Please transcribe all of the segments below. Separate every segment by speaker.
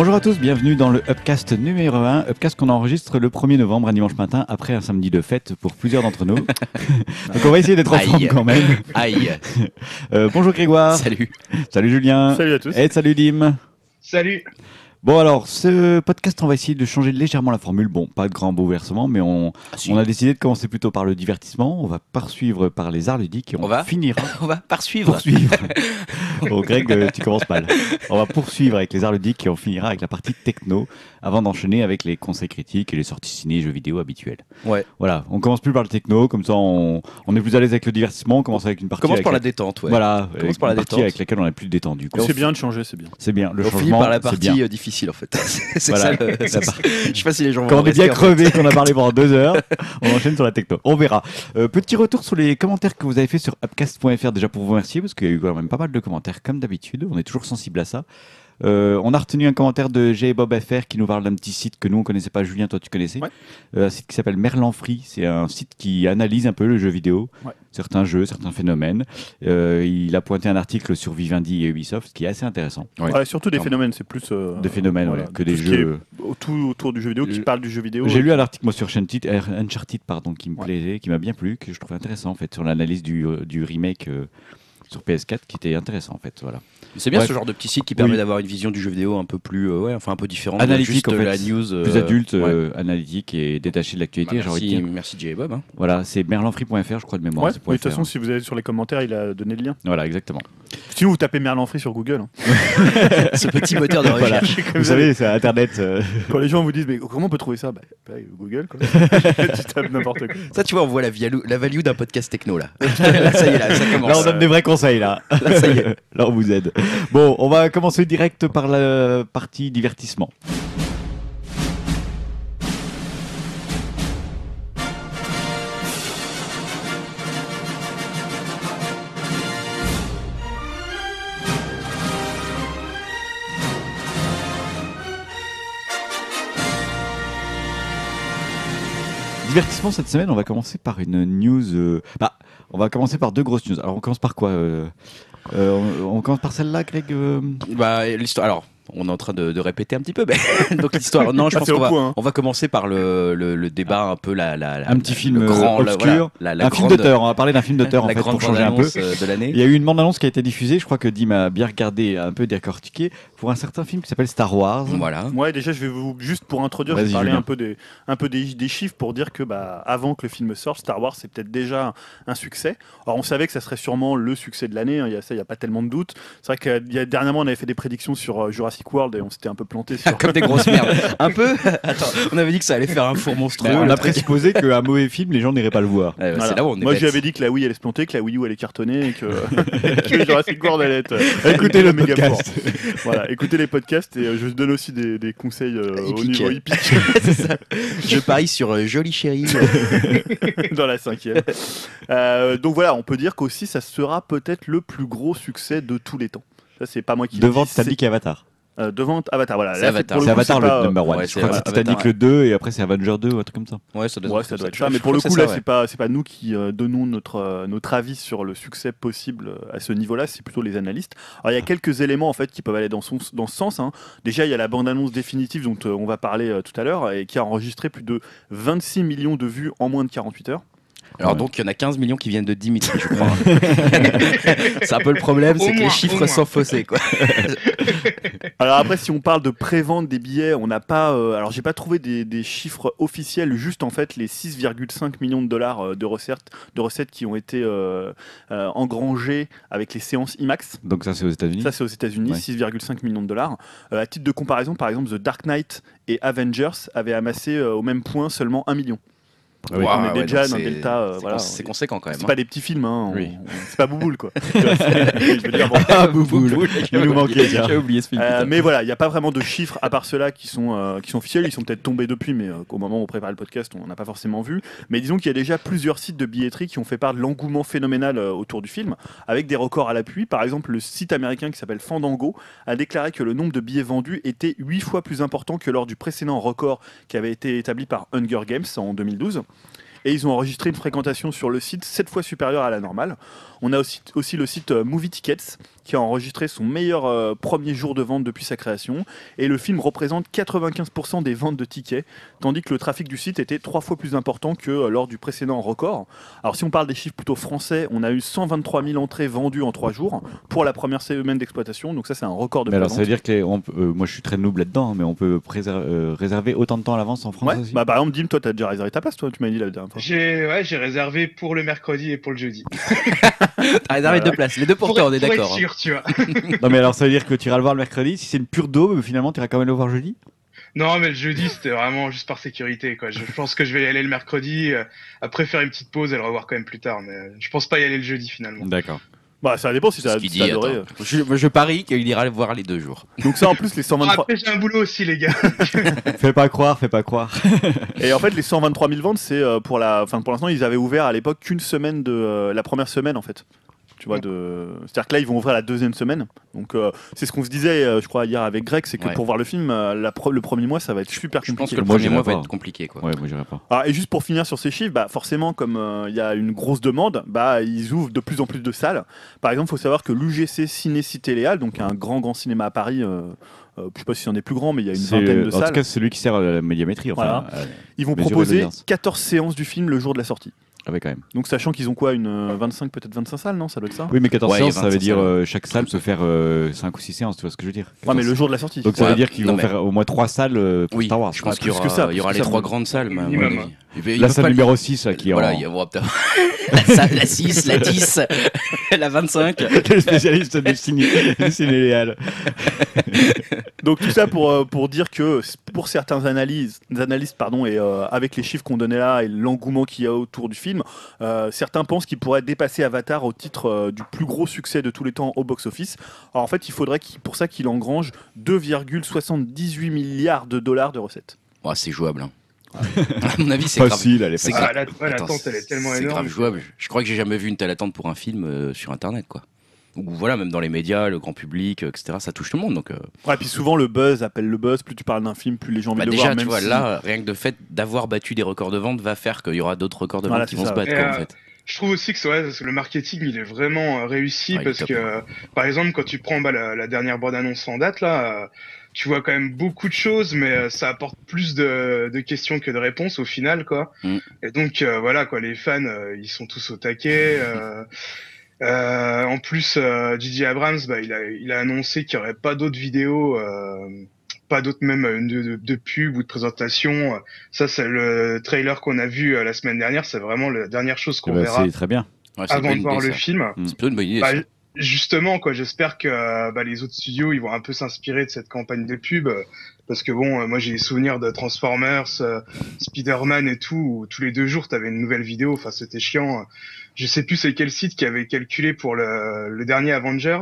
Speaker 1: Bonjour à tous, bienvenue dans le Upcast numéro 1. Upcast qu'on enregistre le 1er novembre, un dimanche matin, après un samedi de fête pour plusieurs d'entre nous. Donc on va essayer d'être en forme
Speaker 2: Aïe.
Speaker 1: quand même.
Speaker 2: Aïe.
Speaker 1: Euh, bonjour Grégoire.
Speaker 2: Salut.
Speaker 1: Salut Julien.
Speaker 3: Salut à tous.
Speaker 1: Et salut Dim.
Speaker 4: Salut.
Speaker 1: Bon alors, ce podcast, on va essayer de changer légèrement la formule. Bon, pas de grand bouleversement, mais on, on a décidé de commencer plutôt par le divertissement. On va poursuivre par les arts ludiques et on,
Speaker 2: On va
Speaker 1: finira
Speaker 2: On va poursuivre.
Speaker 1: poursuivre. oh Greg, euh, tu commences mal. On va poursuivre avec les arts ludiques et on finira avec la partie techno avant d'enchaîner avec les conseils critiques et les sorties ciné et jeux vidéo habituels.
Speaker 2: Ouais.
Speaker 1: Voilà, on commence plus par le techno, comme ça on, on est plus à l'aise avec le divertissement. On commence avec une partie.
Speaker 2: Commence
Speaker 1: avec
Speaker 2: par la
Speaker 1: la-
Speaker 2: détente, ouais.
Speaker 1: Voilà,
Speaker 2: Commence par la détente.
Speaker 1: avec laquelle on est plus détendu.
Speaker 3: C'est bien de changer, c'est bien.
Speaker 1: C'est bien. Le
Speaker 2: on finit
Speaker 1: changement,
Speaker 2: par la
Speaker 1: c'est
Speaker 2: partie
Speaker 1: bien.
Speaker 2: Difficile en fait. c'est
Speaker 1: Voilà.
Speaker 2: ça le.
Speaker 1: Par-
Speaker 2: Je sais pas si les gens vont
Speaker 1: Quand on est bien
Speaker 2: en fait.
Speaker 1: crevé, qu'on a parlé pendant deux heures, on enchaîne sur la techno. On verra. Euh, petit retour sur les commentaires que vous avez fait sur upcast.fr déjà pour vous remercier parce qu'il y a eu quand même pas mal de commentaires comme d'habitude. On est toujours sensible à ça. Euh, on a retenu un commentaire de J. Bob FR qui nous parle d'un petit site que nous on connaissait pas. Julien, toi tu connaissais
Speaker 3: Ouais.
Speaker 1: Euh, Un site qui s'appelle Merlan Free. C'est un site qui analyse un peu le jeu vidéo,
Speaker 3: Ouais.
Speaker 1: certains jeux, certains phénomènes. Euh, il a pointé un article sur Vivendi et Ubisoft qui est assez intéressant.
Speaker 2: Ouais.
Speaker 3: Ouais, surtout des phénomènes, c'est plus. euh,
Speaker 1: Des phénomènes
Speaker 3: voilà,
Speaker 1: ouais, que des
Speaker 3: tout
Speaker 1: jeux.
Speaker 3: Autour, autour du jeu vidéo, qui parle du jeu vidéo.
Speaker 1: J'ai lu un article moi sur Uncharted, Uncharted pardon, qui me
Speaker 3: Ouais.
Speaker 1: plaisait, qui m'a bien plu, que je trouvais intéressant en fait sur l'analyse du, du remake euh, sur PS4, qui était intéressant en fait. Voilà.
Speaker 2: C'est bien
Speaker 1: Bref.
Speaker 2: ce genre de petit site qui permet
Speaker 1: Oui.
Speaker 2: d'avoir une vision du jeu vidéo un peu plus, euh, ouais, enfin un peu différente.
Speaker 1: Analytique,
Speaker 2: de juste
Speaker 1: en fait.
Speaker 2: la news. euh,
Speaker 1: Plus adulte,
Speaker 2: ouais.
Speaker 1: euh, analytique et détaché de l'actualité,
Speaker 2: Bah, merci, merci Jay Bob. hein.
Speaker 1: Voilà, c'est merlanfree.fr, je crois de mémoire.
Speaker 3: Ouais, de toute façon,
Speaker 1: hein.
Speaker 3: si vous allez sur les commentaires, il a donné le lien.
Speaker 1: Voilà, exactement.
Speaker 3: Sinon, vous tapez Merlin Free sur Google. hein.
Speaker 2: ce petit moteur de recherche.
Speaker 1: Vous savez, c'est Internet. euh,
Speaker 3: Quand les gens vous disent, mais comment on peut trouver ça? Bah, bah, Google, quoi. tu tapes n'importe quoi.
Speaker 2: Ça, tu vois, on voit la value, la value d'un podcast techno là. là, ça y est, là, ça commence.
Speaker 1: Là, on donne des vrais conseils, là.
Speaker 2: Là, ça y est.
Speaker 1: Là, on vous aide. Bon, on va commencer direct par la partie divertissement. Divertissement cette semaine, on va commencer par une news. euh, Bah, on va commencer par deux grosses news. Alors, on commence par quoi euh, euh, on, commence par celle-là, Greg euh?
Speaker 2: Bah, l'histoire. Alors, on est en train de, de répéter un petit peu. mais- Donc, l'histoire. Non, je
Speaker 3: Ah,
Speaker 2: pense qu'on va,
Speaker 3: hein.
Speaker 2: on va commencer par le, le, le débat un peu la, la, la-
Speaker 1: Un petit
Speaker 2: la-
Speaker 1: film
Speaker 2: le grand,
Speaker 1: euh,
Speaker 2: la-
Speaker 1: obscur,
Speaker 2: voilà, la, la
Speaker 1: un film d'auteur. On va parler d'un film d'auteur en
Speaker 2: la
Speaker 1: fait
Speaker 2: grande
Speaker 1: pour changer un peu.
Speaker 2: euh, de l'année.
Speaker 1: Il y a eu une bande-annonce qui a été diffusée. Je crois que Dim a bien regardé, un peu décortiqué pour un certain film qui s'appelle Star Wars.
Speaker 2: Voilà.
Speaker 3: Ouais, déjà, je vais vous juste pour introduire, je vais parler un peu des, un peu des, des chiffres pour dire que bah, avant que le film sorte, Star Wars c'est peut-être déjà un succès. Alors on savait que ça serait sûrement le succès de l'année. hein, Il y a ça, il y a pas tellement de doute. C'est vrai que il y a- dernièrement on avait fait des prédictions sur euh, Jurassic World et on s'était un peu planté sur.
Speaker 2: Comme des grosses merdes. Un peu. Attends, on avait dit que ça allait faire un four monstrueux.
Speaker 1: on
Speaker 2: le
Speaker 1: a présupposé qu'un mauvais film, les gens n'iraient pas le voir.
Speaker 2: Ouais, bah,
Speaker 3: Voilà.
Speaker 2: Là où on est
Speaker 3: Moi
Speaker 2: bête.
Speaker 3: je lui avais dit que la Wii allait se planter, que la Wii U allait cartonner et que, que Jurassic World allait être.
Speaker 1: Écoutez le
Speaker 3: méga. Voilà, écoutez les podcasts et euh, je donne aussi des, des conseils euh, au niveau hippique.
Speaker 2: Je parie sur euh, Jolie Chérie.
Speaker 3: dans la cinquième. Euh, donc voilà, on peut dire qu'aussi ça sera peut-être le plus gros succès de tous les temps. Ça c'est pas moi qui le
Speaker 1: Devant Titanic et Avatar.
Speaker 3: Euh, devant Avatar. Voilà,
Speaker 2: C'est Avatar.
Speaker 1: C'est
Speaker 3: le
Speaker 1: Avatar number one.
Speaker 2: ouais,
Speaker 1: je crois que c'est
Speaker 2: Avatar,
Speaker 1: Titanic le 2 et après c'est Avenger 2 ou un truc comme ça.
Speaker 2: Ouais, ça doit,
Speaker 3: Ouais, ça doit être ça. Mais pour le coup,
Speaker 2: c'est
Speaker 3: là, c'est pas, c'est pas nous qui euh, donnons notre, euh, notre avis sur le succès possible euh, à ce niveau-là, c'est plutôt les analystes. Alors, il y a quelques éléments en fait qui peuvent aller dans, son, dans ce sens. hein. Déjà, il y a la bande-annonce définitive dont euh, on va parler euh, tout à l'heure et qui a enregistré plus de 26 millions de vues en moins de 48 heures.
Speaker 2: Alors
Speaker 1: Ouais.
Speaker 2: donc il y en a 15 millions qui viennent de Dimitri, je crois. c'est un peu le problème, c'est que les chiffres sont faussés quoi.
Speaker 3: Alors après, si on parle de pré-vente des billets, on n'a pas. euh, alors j'ai pas trouvé des, des chiffres officiels, juste en fait les 6,5 millions de dollars euh, de recettes, de recettes qui ont été euh, euh, engrangées avec les séances IMAX.
Speaker 1: Donc ça c'est aux États-Unis.
Speaker 3: Ça, c'est aux États-Unis,
Speaker 1: Ouais.
Speaker 3: 6,5 millions de dollars. Euh, à titre de comparaison, par exemple, The Dark Knight et Avengers avaient amassé euh, au même point seulement 1 million.
Speaker 1: Ah oui.
Speaker 3: on est
Speaker 2: ouais,
Speaker 3: déjà dans
Speaker 2: c'est-
Speaker 3: Delta. euh,
Speaker 2: c'est
Speaker 3: voilà.
Speaker 2: conséquent quand même.
Speaker 3: C'est
Speaker 2: hein.
Speaker 3: pas des petits films, hein, on-
Speaker 2: Oui.
Speaker 3: on- c'est pas Bouboule quoi. Je veux dire, bon.
Speaker 1: Ah, Bouboule. Il nous manquait.
Speaker 2: J'ai oublié ce film.
Speaker 3: Euh, mais voilà, il n'y a pas vraiment de chiffres à part ceux-là qui sont, euh, qui sont officiels. Ils sont peut-être tombés depuis, mais au moment où on prépare le podcast, on n'a pas forcément vu. Mais disons qu'il y a déjà plusieurs sites de billetterie qui ont fait part de l'engouement phénoménal autour du film, avec des records à l'appui. Par exemple, le site américain qui s'appelle Fandango a déclaré que le nombre de billets vendus était 8 fois plus important que lors du précédent record qui avait été établi par Hunger Games en 2012. Et ils ont enregistré une fréquentation sur le site 7 fois supérieure à la normale. On a aussi, aussi le site euh, Movie Tickets qui a enregistré son meilleur euh, premier jour de vente depuis sa création. Et le film représente 95% des ventes de tickets, tandis que le trafic du site était trois fois plus important que euh, lors du précédent record. Alors si on parle des chiffres plutôt français, on a eu 123 000 entrées vendues en trois jours pour la première semaine d'exploitation. Donc ça, c'est un record de
Speaker 1: Mais alors, ça veut dire que les- on peut- euh, moi je suis très noob là-dedans, mais on peut euh, réserver autant de temps à l'avance en France
Speaker 3: Ouais,
Speaker 1: aussi
Speaker 3: bah par exemple, Dim, toi, t'as déjà réservé ta place, toi, tu m'as dit la dernière fois.
Speaker 4: J'ai ouais, réservé pour le mercredi et pour le jeudi.
Speaker 2: T'as réservé deux places, les deux pour toi, on est
Speaker 4: pour
Speaker 2: d'accord. hein.
Speaker 4: Sûr, tu vois.
Speaker 1: Non, mais alors ça veut dire que tu iras le voir le mercredi. Si c'est une pure daube, finalement, tu iras quand même le voir jeudi?
Speaker 4: Non, mais le jeudi, c'était vraiment juste par sécurité, quoi. Je pense que je vais y aller le mercredi, euh, après faire une petite pause et le revoir quand même plus tard, mais euh, je pense pas y aller le jeudi finalement.
Speaker 1: D'accord.
Speaker 3: Bah ça dépend si t'as si adoré.
Speaker 2: Je, je parie qu'il ira le voir les deux jours.
Speaker 3: Donc ça, en plus, les 123...
Speaker 4: Après, j'ai un boulot aussi, les gars.
Speaker 1: fais pas croire, fais pas croire.
Speaker 3: Et en fait, les 123 000 ventes, c'est euh, pour la. Enfin, pour l'instant, ils avaient ouvert à l'époque qu'une semaine de la première semaine, en fait. Tu vois, de. C'est-à-dire que là, ils vont ouvrir la deuxième semaine. Donc, euh, c'est ce qu'on se disait, euh, je crois, hier avec Greg, c'est que
Speaker 2: Ouais.
Speaker 3: pour voir le film, euh, la pro- le premier mois, ça va être super
Speaker 2: Je pense
Speaker 3: compliqué.
Speaker 2: que le
Speaker 1: Moi,
Speaker 2: premier mois va être compliqué, quoi.
Speaker 1: Ouais, moi j'irai pas.
Speaker 3: Ah, et juste pour finir sur ces chiffres, bah, forcément, comme euh, il y a une grosse demande, bah, ils ouvrent de plus en plus de salles. Par exemple, il faut savoir que l'UGC Ciné Cité Léal, donc un grand, grand cinéma à Paris, je sais pas si c'en est plus grand, mais il y a une
Speaker 1: C'est,
Speaker 3: vingtaine de
Speaker 1: en tout
Speaker 3: salles.
Speaker 1: cas, c'est celui qui sert à la médiamétrie. Enfin,
Speaker 3: Voilà. Ils vont proposer
Speaker 1: l'audience.
Speaker 3: 14 séances du film le jour de la sortie.
Speaker 1: Ah quand même.
Speaker 3: Donc, sachant qu'ils ont quoi, une euh, 25, peut-être 25 salles, non? Ça doit être ça
Speaker 1: Oui, mais 14
Speaker 2: Ouais,
Speaker 1: séances, ça veut
Speaker 2: 25
Speaker 1: dire euh, chaque salle peut faire 5 ou 6 séances, tu vois ce que je veux dire?
Speaker 3: Ouais, mais
Speaker 1: 14.
Speaker 3: le jour de la sortie.
Speaker 1: Donc ça
Speaker 2: Ouais.
Speaker 1: veut dire qu'ils vont
Speaker 2: mais-
Speaker 1: faire au moins 3 salles euh, pour
Speaker 2: Oui,
Speaker 1: Star Wars.
Speaker 2: je pense qu'il y
Speaker 3: plus
Speaker 2: aura,
Speaker 3: que ça,
Speaker 2: il y aura les
Speaker 3: que ça,
Speaker 2: trois
Speaker 3: mais-
Speaker 2: grandes salles.
Speaker 4: Minimum.
Speaker 2: Puis, ils
Speaker 1: La salle
Speaker 2: pas
Speaker 1: numéro 6 là, qui est
Speaker 2: Voilà,
Speaker 1: en...
Speaker 2: il y peut-être la, salle- la 6, la 10, la 25.
Speaker 1: le spécialiste du ciné, du ciné Léal.
Speaker 3: Donc tout ça pour, euh, pour dire que pour certains analyses, analystes pardon, et euh, avec les chiffres qu'on donnait là et l'engouement qu'il y a autour du film, euh, certains pensent qu'il pourrait dépasser Avatar au titre euh, du plus gros succès de tous les temps au box-office. Alors en fait, il faudrait pour ça qu'il engrange 2,78 milliards de dollars de recettes.
Speaker 2: Ouais, c'est jouable. hein. À mon avis, c'est grave.
Speaker 1: Facile, elle est
Speaker 2: C'est
Speaker 1: facile.
Speaker 4: Ah, la- ouais,
Speaker 2: Attends,
Speaker 4: l'attente, elle est tellement
Speaker 2: c'est
Speaker 4: énorme.
Speaker 2: grave jouable. Je crois que j'ai jamais vu une telle attente pour un film euh, sur Internet, quoi. Ou voilà, même dans les médias, le grand public, euh, etc. Ça touche tout le monde. Donc, euh,
Speaker 3: Ouais, puis souvent le buzz appelle le buzz. Plus tu parles d'un film, plus les gens
Speaker 2: bah,
Speaker 3: de le
Speaker 2: déjà,
Speaker 3: voir.
Speaker 2: tu
Speaker 3: même
Speaker 2: vois,
Speaker 3: si-
Speaker 2: là, rien que le fait d'avoir battu des records de vente va faire qu'il y aura d'autres records de vente
Speaker 3: Voilà,
Speaker 2: qui vont
Speaker 3: ça.
Speaker 2: se battre,
Speaker 4: Et,
Speaker 2: quoi, en fait.
Speaker 4: Je trouve aussi que, c'est vrai, parce que le marketing, il est vraiment réussi
Speaker 2: Ouais, est
Speaker 4: parce que, euh, par exemple, quand tu prends bah, la, la dernière bande-annonce en date, là, euh, tu vois quand même beaucoup de choses, mais euh, ça apporte plus de, de questions que de réponses au final, quoi.
Speaker 2: Mm.
Speaker 4: Et donc, euh, voilà, quoi, les fans, euh, ils sont tous au taquet. euh, en plus, J.J. Abrams, bah, il, a, il a annoncé qu'il n'y aurait pas d'autres vidéos, pas d'autres même de, de, de pub ou de présentation. Ça, c'est le trailer qu'on a vu la semaine dernière. C'est vraiment la dernière chose qu'on
Speaker 1: Eh ben,
Speaker 4: verra
Speaker 1: c'est très bien.
Speaker 2: Ouais, c'est
Speaker 4: avant de voir
Speaker 2: idée,
Speaker 4: le film.
Speaker 2: C'est plutôt une bonne idée.
Speaker 4: Bah. Justement, quoi, j'espère que euh, bah, les autres studios ils vont un peu s'inspirer de cette campagne de pub. euh, Parce que bon, euh, moi j'ai des souvenirs de Transformers, Spider-Man et tout, où tous les deux jours t'avais une nouvelle vidéo, enfin c'était chiant. Je sais plus c'est quel site qui avait calculé pour le, le dernier Avengers.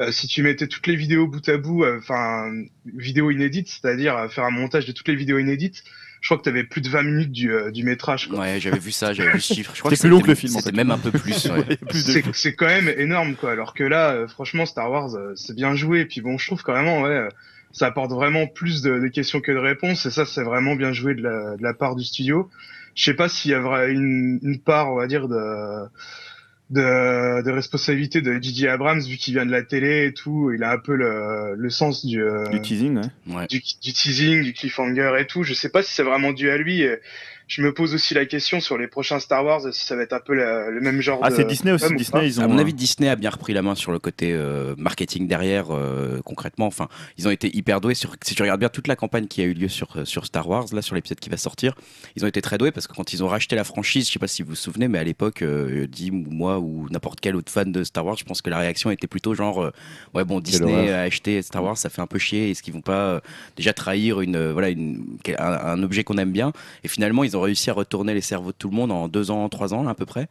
Speaker 4: Euh, si tu mettais toutes les vidéos bout à bout, enfin vidéos inédites, c'est-à-dire faire un montage de toutes les vidéos inédites, je crois que t'avais plus de 20 minutes du, euh, du métrage. Quoi.
Speaker 2: Ouais, j'avais vu ça, j'avais vu ce chiffre. Je crois
Speaker 3: C'est plus long que le film, en
Speaker 2: C'était
Speaker 3: fait.
Speaker 2: même un peu plus. ouais.
Speaker 3: Ouais, plus de-
Speaker 4: C'est quand même énorme quoi. Alors que là, euh, franchement, Star Wars, euh, c'est bien joué. Et puis bon, je trouve quand même, ouais, euh, ça apporte vraiment plus de, de questions que de réponses. Et ça, c'est vraiment bien joué de la, de la part du studio. Je sais pas s'il y a une, une part, on va dire, de de, de responsabilité de J.J. Abrams vu qu'il vient de la télé et tout. Il a un peu le, le sens du, euh,
Speaker 3: du teasing, ouais.
Speaker 2: Ouais.
Speaker 4: du, du teasing, du cliffhanger et tout. Je sais pas si c'est vraiment dû à lui. Je me pose aussi la question sur les prochains Star Wars, si ça va être un peu la- le même genre
Speaker 3: Ah,
Speaker 4: de.
Speaker 3: c'est Disney aussi.
Speaker 4: ou
Speaker 3: Disney, ils ont.
Speaker 2: À mon avis, Disney a bien repris la main sur le côté euh, marketing derrière, euh, concrètement. Enfin, ils ont été hyper doués. Sur, si tu regardes bien toute la campagne qui a eu lieu sur, euh, sur Star Wars, là, sur l'épisode qui va sortir, ils ont été très doués parce que quand ils ont racheté la franchise, je sais pas si vous vous souvenez, mais à l'époque, euh, Dim ou moi ou n'importe quel autre fan de Star Wars, je pense que la réaction était plutôt genre, euh, ouais, bon, Disney a acheté Star Wars, ça fait un peu chier. Est-ce qu'ils vont pas euh, déjà trahir une, euh, voilà, une, un, un objet qu'on aime bien? Et finalement, ils ont réussi à retourner les cerveaux de tout le monde en deux ans, trois ans à peu près.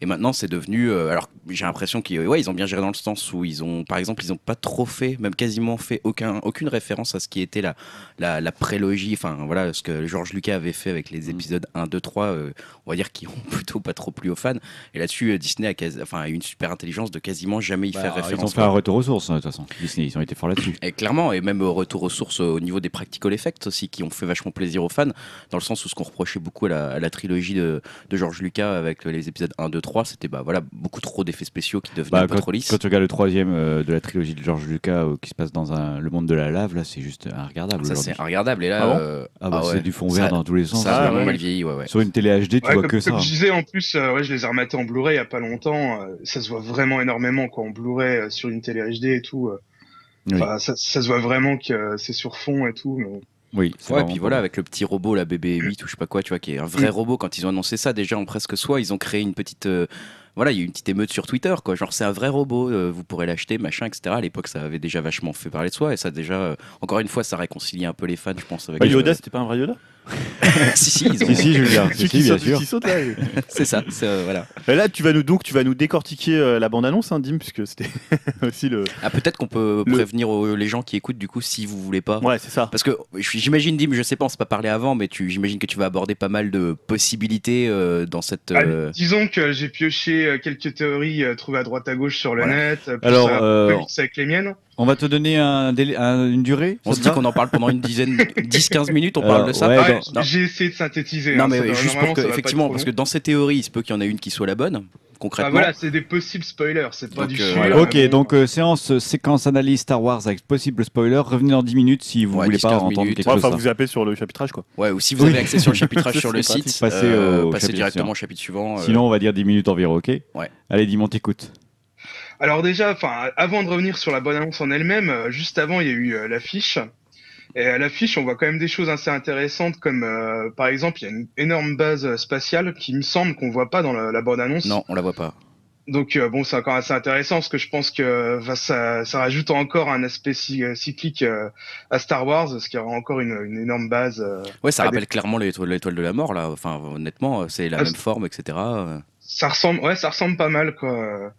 Speaker 2: Et maintenant, c'est devenu. euh, alors, j'ai l'impression qu'ils ouais, ils ont bien géré dans le sens où ils ont, par exemple, ils n'ont pas trop fait, même quasiment fait aucun, aucune référence à ce qui était la, la, la prélogie, enfin voilà, ce que George Lucas avait fait avec les épisodes 1, 2, 3, euh, on va dire qui ont plutôt pas trop plu aux fans. Et là-dessus, euh, Disney a, quasi- enfin, a une super intelligence de quasiment jamais y faire
Speaker 1: Bah, ils ont
Speaker 2: référence.
Speaker 1: fait un retour aux sources, hein, de toute façon. Disney, ils ont été forts là-dessus.
Speaker 2: Et clairement, et même retour aux sources au niveau des practical effects aussi, qui ont fait vachement plaisir aux fans, dans le sens où ce qu'on reprochait beaucoup à la, à la trilogie de, de George Lucas avec les épisodes 1, 2, 3. C'était bah, voilà, beaucoup trop d'effets spéciaux qui devenaient
Speaker 1: Bah,
Speaker 2: un peu
Speaker 1: quand,
Speaker 2: trop lisses.
Speaker 1: quand tu regardes le troisième euh, de la trilogie de George Lucas euh, qui se passe dans un, le monde de la lave, là, c'est juste regardable.
Speaker 2: Ça, c'est regardable. Et là,
Speaker 3: Ah bon
Speaker 2: euh,
Speaker 1: Ah bah,
Speaker 2: ah ouais.
Speaker 1: c'est du fond
Speaker 2: Ça-
Speaker 1: vert dans tous les sens.
Speaker 2: ça a
Speaker 3: Ah,
Speaker 2: vraiment
Speaker 3: ouais.
Speaker 2: mal vieilli. Ouais, ouais.
Speaker 1: Sur une télé HD, tu vois
Speaker 4: comme,
Speaker 1: que ça.
Speaker 4: comme
Speaker 1: hein.
Speaker 4: je disais, en plus, euh, ouais, je les ai rematés en Blu-ray il y a pas longtemps. euh, ça se voit vraiment énormément quoi, en Blu-ray euh, sur une télé HD et tout. euh.
Speaker 1: Oui.
Speaker 4: Enfin, ça, ça se voit vraiment que euh, c'est sur fond et tout. mais-
Speaker 1: Oui, c'est
Speaker 2: Ouais, et puis voilà, avec le petit robot, la BB-8 ou je sais pas quoi, tu vois, qui est un vrai robot. Quand ils ont annoncé ça, déjà en presque soi, ils ont créé une petite. euh, voilà, il y a eu une petite émeute sur Twitter, quoi. Genre, c'est un vrai robot, euh, vous pourrez l'acheter, machin, etc. À l'époque, ça avait déjà vachement fait parler de soi, et ça, déjà, euh, encore une fois, ça réconcilie un peu les fans, je pense. Avec
Speaker 3: Bah,
Speaker 2: euh,
Speaker 3: Yoda, c'était pas un vrai Yoda?
Speaker 2: si, si, ils ont-
Speaker 1: Si, si, Julien, si, si, bien sûr.
Speaker 2: c'est ça, euh, voilà.
Speaker 3: Et Là, tu vas nous donc tu vas nous décortiquer euh, la bande annonce, hein, Dim, puisque c'était aussi le.
Speaker 2: Ah, peut-être qu'on peut
Speaker 3: Le-
Speaker 2: prévenir aux- les gens qui écoutes, du coup, si vous voulez pas.
Speaker 3: Ouais, c'est ça.
Speaker 2: Parce que j'imagine, Dim, je sais pas, on s'est pas parlé avant, mais tu, j'imagine que tu vas aborder pas mal de possibilités euh, dans cette.
Speaker 4: Ah,
Speaker 2: euh,
Speaker 4: disons que j'ai pioché euh, quelques théories euh, trouvées à droite à gauche sur le
Speaker 2: Voilà.
Speaker 4: net. euh, plus
Speaker 1: Alors,
Speaker 4: un
Speaker 1: euh,
Speaker 4: peu mixé avec les miennes.
Speaker 1: On va te donner un délai- un- une durée
Speaker 2: On se dit qu'on en parle pendant une dizaine, 10-15 minutes, on
Speaker 1: Alors,
Speaker 2: parle de ça.
Speaker 1: ouais,
Speaker 4: Ouais,
Speaker 1: dans-
Speaker 2: non.
Speaker 4: J'ai essayé de synthétiser.
Speaker 2: Non,
Speaker 4: hein,
Speaker 2: mais juste pour que, effectivement, parce que dans ces théories, il se peut qu'il y en ait une qui soit la bonne,
Speaker 4: Ah,
Speaker 2: concrètement.
Speaker 4: voilà, c'est des possibles spoilers, c'est pas
Speaker 2: Donc,
Speaker 4: du
Speaker 2: euh,
Speaker 4: sûr. mais
Speaker 1: Ok,
Speaker 4: bon,
Speaker 1: donc euh, séance euh, séquence analyse Star Wars avec possible spoiler. Revenez dans 10 minutes si vous
Speaker 2: Ouais,
Speaker 1: voulez
Speaker 2: 10,
Speaker 1: pas
Speaker 2: 15
Speaker 1: entendre
Speaker 2: minutes.
Speaker 1: quelque
Speaker 3: Ouais,
Speaker 1: chose.
Speaker 3: Enfin,
Speaker 1: ça.
Speaker 3: vous zappez sur le chapitrage, quoi.
Speaker 2: Ouais, ou si vous
Speaker 1: Oui.
Speaker 2: avez accès sur le chapitrage sur le site.
Speaker 1: Passez
Speaker 2: euh,
Speaker 1: au
Speaker 2: passez
Speaker 1: chapitre
Speaker 2: directement au chapitre suivant. euh,
Speaker 1: Sinon, on va dire 10 minutes environ, ok
Speaker 2: Ouais.
Speaker 1: Allez, dis-moi, t'écoutes.
Speaker 4: Alors déjà, enfin, avant de revenir sur la bonne annonce en elle-même, euh, juste avant, il y a eu euh, l'affiche. Et à l'affiche, on voit quand même des choses assez intéressantes, comme euh, par exemple, il y a une énorme base spatiale qui me semble qu'on voit pas dans la, la bande annonce.
Speaker 2: Non, on la voit pas.
Speaker 4: Donc euh, bon, c'est encore assez intéressant parce que je pense que ça, ça rajoute encore un aspect cy- cyclique euh, à Star Wars, parce qu'il y aura encore une, une énorme base. euh.
Speaker 2: Ouais, ça rappelle clairement l'étoile de la mort, là. Enfin, honnêtement, c'est la
Speaker 4: Ah,
Speaker 2: même forme, etc.
Speaker 4: Ça ressemble, ouais, ça ressemble pas mal, quoi.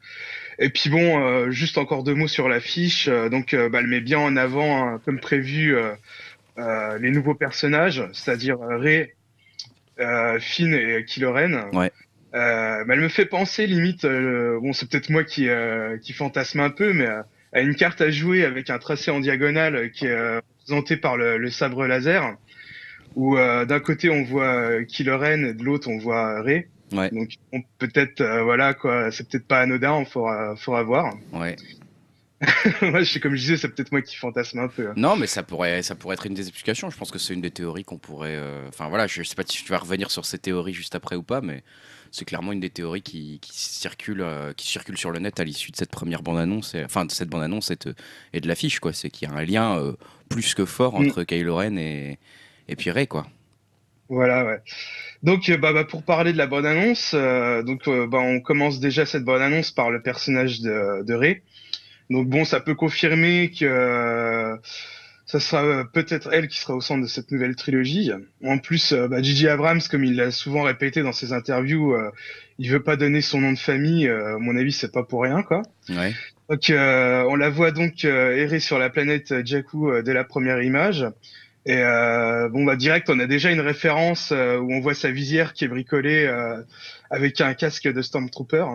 Speaker 4: Et puis bon, euh, juste encore deux mots sur l'affiche. Euh, donc, euh, bah, elle met bien en avant, hein, comme prévu, les nouveaux personnages, c'est-à-dire euh, Finn et Kylo Ren.
Speaker 2: Ouais.
Speaker 4: Euh, bah, elle me fait penser limite, euh, bon, c'est peut-être moi qui euh, qui fantasme un peu, mais euh, à une carte à jouer avec un tracé en diagonale qui est euh, représenté par le, le sabre laser, où euh, d'un côté on voit euh, Kylo Ren et de l'autre on voit Rey.
Speaker 2: Ouais.
Speaker 4: Donc on- peut-être euh, voilà quoi, c'est peut-être pas anodin, on faudra, faudra voir.
Speaker 2: Ouais.
Speaker 4: moi, je sais comme je disais, c'est peut-être moi qui fantasme un peu. hein.
Speaker 2: Non, mais ça pourrait, ça pourrait être une des explications. Je pense que c'est une des théories qu'on pourrait. euh, Enfin voilà, je sais pas si tu vas revenir sur ces théories juste après ou pas, mais c'est clairement une des théories qui, qui circule, euh, qui circule sur le net à l'issue de cette première bande-annonce, et- enfin de cette bande-annonce et de, et de l'affiche, quoi. C'est qu'il y a un lien euh, plus que fort
Speaker 4: Mm.
Speaker 2: entre Kylo Ren et et puis Rey, quoi.
Speaker 4: Voilà, ouais. Donc, euh, bah, bah, pour parler de la bonne annonce, euh, donc euh, bah, on commence déjà cette bonne annonce par le personnage de, de Rey. Donc bon, ça peut confirmer que euh, ça sera peut-être elle qui sera au centre de cette nouvelle trilogie. En plus, bah, Gigi Abrams, comme il l'a souvent répété dans ses interviews, il veut pas donner son nom de famille. euh, à mon avis, c'est pas pour rien, quoi.
Speaker 2: Ouais.
Speaker 4: Donc, euh, on la voit donc euh, errer sur la planète Jakku dès la première image. Et euh, bon, bah direct, on a déjà une référence euh, où on voit sa visière qui est bricolée euh, avec un casque de Stormtrooper.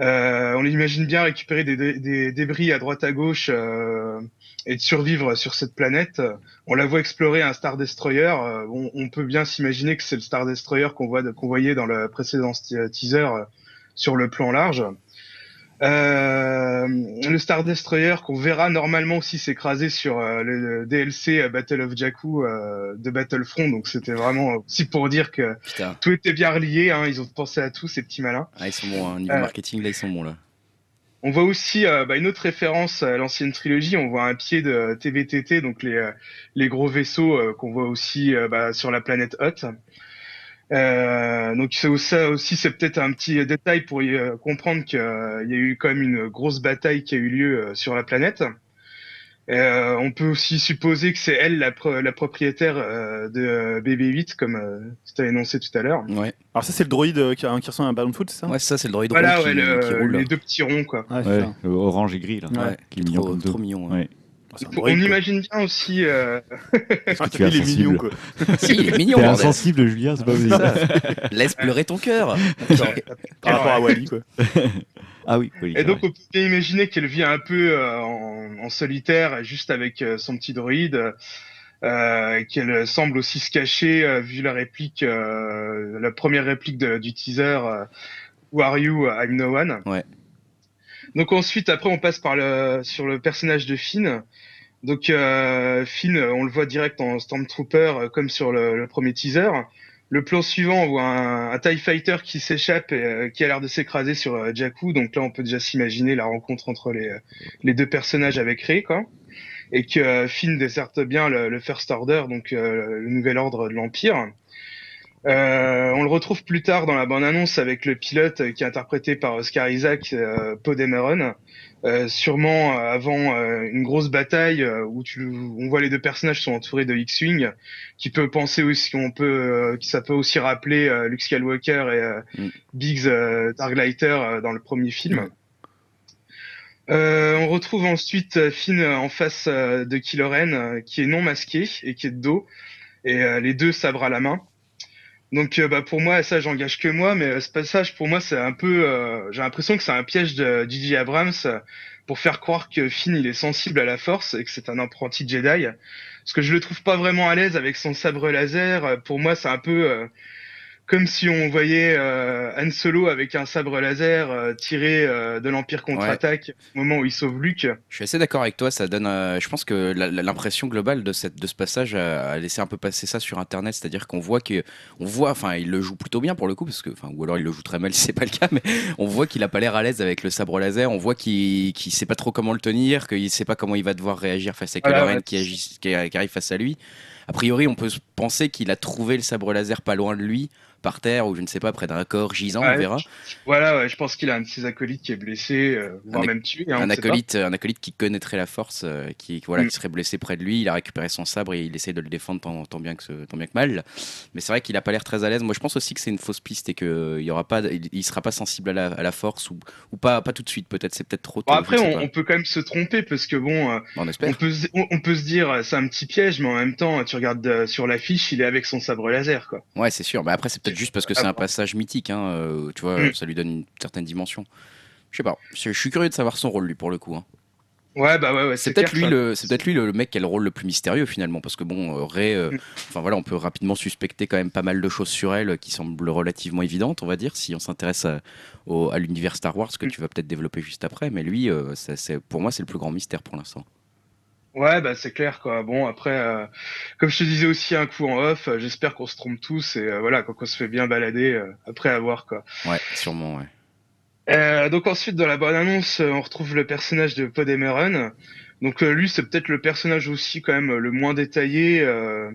Speaker 4: On l'imagine bien récupérer des, dé- des débris à droite à gauche et de survivre sur cette planète. On la voit explorer un Star Destroyer. On, peut bien s'imaginer que c'est le Star Destroyer qu'on qu'on voyait dans le précédent teaser sur le plan large. Euh, le Star Destroyer qu'on verra normalement aussi s'écraser sur euh, le DLC euh, Battle of Jakku euh, de Battlefront. Donc c'était vraiment aussi pour dire que
Speaker 2: Putain.
Speaker 4: tout était bien relié. Hein, ils ont pensé à tout ces petits malins.
Speaker 2: Ah, ils sont bons. hein. Niveau marketing, là, ils sont bons là.
Speaker 4: On voit aussi bah, une autre référence à l'ancienne trilogie. On voit un pied de TVTT, donc les, les gros vaisseaux qu'on voit aussi bah, sur la planète Hoth. Euh, donc ça aussi, c'est peut-être un petit détail pour y, euh, comprendre qu'il y a eu quand même une grosse bataille qui a eu lieu euh, sur la planète. Euh, on peut aussi supposer que c'est elle la, pro- la propriétaire euh, de BB-8, comme euh, tu as énoncé tout à l'heure.
Speaker 2: Ouais.
Speaker 3: Alors, ça, c'est le droïde euh, qui, a- qui ressemble à un ballon de foot, c'est ça?
Speaker 2: Ouais, ça, c'est le droïde
Speaker 4: Voilà,
Speaker 2: rond
Speaker 4: ouais,
Speaker 2: qui,
Speaker 4: le-
Speaker 2: qui roule.
Speaker 4: les deux petits ronds, quoi.
Speaker 3: Ouais,
Speaker 1: Ouais, orange et gris, là.
Speaker 2: Ouais,
Speaker 1: qui est mignon
Speaker 2: trop, trop mignon. hein.
Speaker 3: Un
Speaker 4: On imagine bien aussi euh,
Speaker 1: Est-ce que tu es
Speaker 3: il est mignon, quoi.
Speaker 2: si, il est mignon,
Speaker 1: T'es insensible, Julien, c'est pas possible.
Speaker 2: Laisse pleurer ton cœur.
Speaker 3: Par rapport à Wally, quoi.
Speaker 1: Ah oui, oui.
Speaker 4: Et donc, on peut imaginer qu'elle vit un peu euh, en, en solitaire, juste avec euh, son petit droïde. euh, qu'elle semble aussi se cacher euh, vu la réplique, euh, la première réplique de, du teaser euh, Who are you, I'm no one.
Speaker 2: Ouais.
Speaker 4: Donc ensuite, après, on passe par le sur le personnage de Finn. Donc euh, Finn, on le voit direct en Stormtrooper, euh, comme sur le, premier teaser. Le plan suivant, on voit un, TIE Fighter qui s'échappe et euh, qui a l'air de s'écraser sur euh, Jakku. Donc là, on peut déjà s'imaginer la rencontre entre les, deux personnages avec Rey, quoi. Et que Finn déserte bien le, le First Order, donc le nouvel ordre de l'Empire. Euh, on le retrouve plus tard dans la bande-annonce avec le pilote qui est interprété par Oscar Isaac, euh, Poe Dameron. Euh, sûrement euh, avant euh, une grosse bataille euh, où tu, on voit les deux personnages sont entourés de X-wing, qui peut penser aussi, on peut, euh, qui ça peut aussi rappeler euh, Luke Skywalker et euh,
Speaker 2: Mm.
Speaker 4: Biggs euh, Darklighter euh, dans le premier film. Euh, on retrouve ensuite Finn en face euh, de Kylo Ren, qui est non masqué et qui est de dos, et euh, les deux sabres à la main. Donc euh, bah, pour moi, ça j'engage que moi, mais euh, ce passage pour moi c'est un peu, euh, j'ai l'impression que c'est un piège de J.J. Abrams pour faire croire que Finn il est sensible à la Force et que c'est un apprenti Jedi. Parce que je le trouve pas vraiment à l'aise avec son sabre laser. Pour moi, c'est un peu comme si on voyait euh, Han Solo avec un sabre laser euh, tiré euh, de l'Empire contre-attaque au moment où il sauve Luke.
Speaker 2: Je suis assez d'accord avec toi. Ça donne, euh, je pense que l'impression globale de cette de ce passage a, a laissé un peu passer ça sur Internet, c'est-à-dire qu'on voit que, on voit, enfin, il le joue plutôt bien pour le coup, parce que, enfin, ou alors il le joue très mal si c'est pas le cas, mais on voit qu'il a pas l'air à l'aise avec le sabre laser. On voit qu'il qu'il sait pas trop comment le tenir, qu'il sait pas comment il va devoir réagir face à Kylo
Speaker 4: Voilà,
Speaker 2: Ren
Speaker 4: ouais.
Speaker 2: qui, agit, qui, qui arrive face à lui. A priori, on peut se penser qu'il a trouvé le sabre laser pas loin de lui, par terre ou je ne sais pas près d'un corps gisant, on verra.
Speaker 4: Voilà, ouais, je pense qu'il a un de ses acolytes qui est blessé, euh, voire
Speaker 2: Un
Speaker 4: même tué. hein, on
Speaker 2: un
Speaker 4: ne
Speaker 2: acolyte, un acolyte qui connaîtrait la force, euh, qui, voilà,
Speaker 4: Mm.
Speaker 2: qui serait blessé près de lui. Il a récupéré son sabre et il essaie de le défendre tant, tant bien, que ce- tant bien que mal. Mais c'est vrai qu'il a pas l'air très à l'aise. Moi, je pense aussi que c'est une fausse piste et qu'il aura pas, il, il sera pas sensible à la, à la force ou, ou pas, pas tout de suite. Peut-être, c'est peut-être trop tôt.
Speaker 4: Bon, après,
Speaker 2: ne
Speaker 4: on, on peut quand même se tromper parce que bon, euh,
Speaker 2: on
Speaker 4: on
Speaker 2: espère.
Speaker 4: peut, se, on, on peut se dire euh, c'est un petit piège, mais en même temps, tu regardes euh, sur l'affiche, il est avec son sabre laser, quoi.
Speaker 2: Ouais, c'est sûr. Mais après, c'est peut-être juste parce que c'est un passage mythique. Hein, euh, tu vois,
Speaker 4: Mm.
Speaker 2: ça lui donne une certaine dimension. Je sais pas. Je, suis curieux de savoir son rôle lui pour le coup. hein.
Speaker 4: Ouais, bah ouais, ouais.
Speaker 2: C'est peut-être lui le, c'est peut-être lui le, mec qui a le rôle le plus mystérieux finalement, parce que bon, euh, Rey, euh,
Speaker 4: Mm.
Speaker 2: enfin voilà, on peut rapidement suspecter quand même pas mal de choses sur elle qui semblent relativement évidentes, on va dire, si on s'intéresse à, l'univers Star Wars, que
Speaker 4: Mm.
Speaker 2: tu vas peut-être développer juste après. Mais lui, euh, ça, pour moi, c'est le plus grand mystère pour l'instant.
Speaker 4: Ouais, bah c'est clair, quoi. Bon, après, euh, comme je te disais aussi un coup en off, euh, j'espère qu'on se trompe tous et euh, voilà, qu'on se fait bien balader euh, après avoir, quoi.
Speaker 2: Ouais, sûrement. Ouais.
Speaker 4: Euh, donc ensuite, dans la bande-annonce, euh, on retrouve le personnage de Poe Dameron. Donc lui, c'est peut-être le personnage aussi quand même le moins détaillé, euh,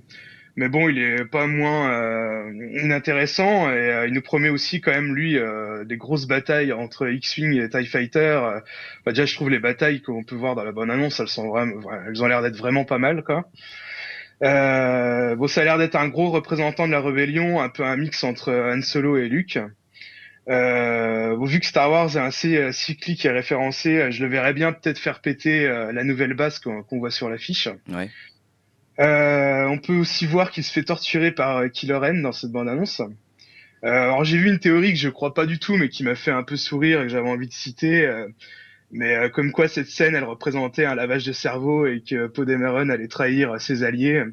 Speaker 4: mais bon, il est pas moins euh, inintéressant et euh, il nous promet aussi quand même lui euh, des grosses batailles entre X-wing et Tie Fighter. Euh, bah, déjà, je trouve les batailles qu'on peut voir dans la bande-annonce, elles sont vraiment, elles ont l'air d'être vraiment pas mal, quoi. Euh, bon, ça a l'air d'être un gros représentant de la rébellion, un peu un mix entre Han Solo et Luke. Euh, bon, vu que Star Wars est assez cyclique et référencé, je le verrais bien peut-être faire péter la nouvelle base qu'on qu'on voit sur l'affiche.
Speaker 2: Ouais.
Speaker 4: Euh, on peut aussi voir qu'il se fait torturer par euh, Kylo Ren dans cette bande-annonce. Euh, alors j'ai vu une théorie que je crois pas du tout, mais qui m'a fait un peu sourire et que j'avais envie de citer. euh, mais euh, comme quoi cette scène, elle représentait un lavage de cerveau et que Poe Dameron allait trahir euh, ses alliés.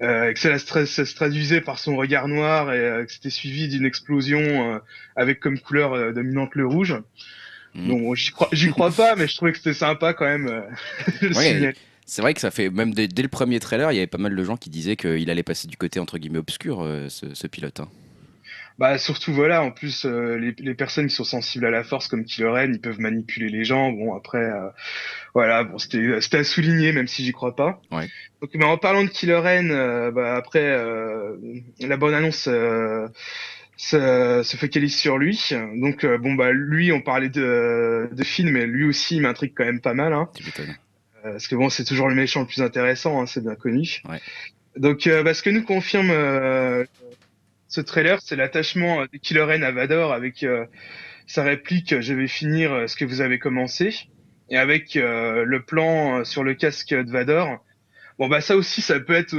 Speaker 4: Euh, et que cela se, tra- ça se traduisait par son regard noir et que c'était suivi d'une explosion avec comme couleur dominante le rouge. Donc bon, j'y crois, pas, mais je trouvais que c'était sympa quand même. le
Speaker 2: Ouais. C'est vrai que ça fait, même dès, dès le premier trailer, il y avait pas mal de gens qui disaient qu'il allait passer du côté entre guillemets obscur, euh, ce, ce pilote. hein.
Speaker 4: Bah surtout voilà, en plus euh, les, les personnes qui sont sensibles à la force comme Kylo Ren, ils peuvent manipuler les gens. Bon après, euh, voilà, bon c'était c'était à souligner même si j'y crois pas.
Speaker 2: Ouais.
Speaker 4: Donc mais en parlant de Kylo Ren, euh, bah après la bonne annonce se, se focalise sur lui. Donc bon bah lui, on parlait de de film, mais lui aussi il m'intrigue quand même pas mal. Hein. Euh, parce que bon, c'est toujours le méchant le plus intéressant, hein, c'est bien connu.
Speaker 2: Ouais.
Speaker 4: Donc, euh, bah, ce que nous confirme euh, ce trailer, c'est l'attachement de Kylo Ren à Vador avec euh, sa réplique "Je vais finir ce que vous avez commencé" et avec euh, le plan sur le casque de Vador. Bon, bah ça aussi, ça peut être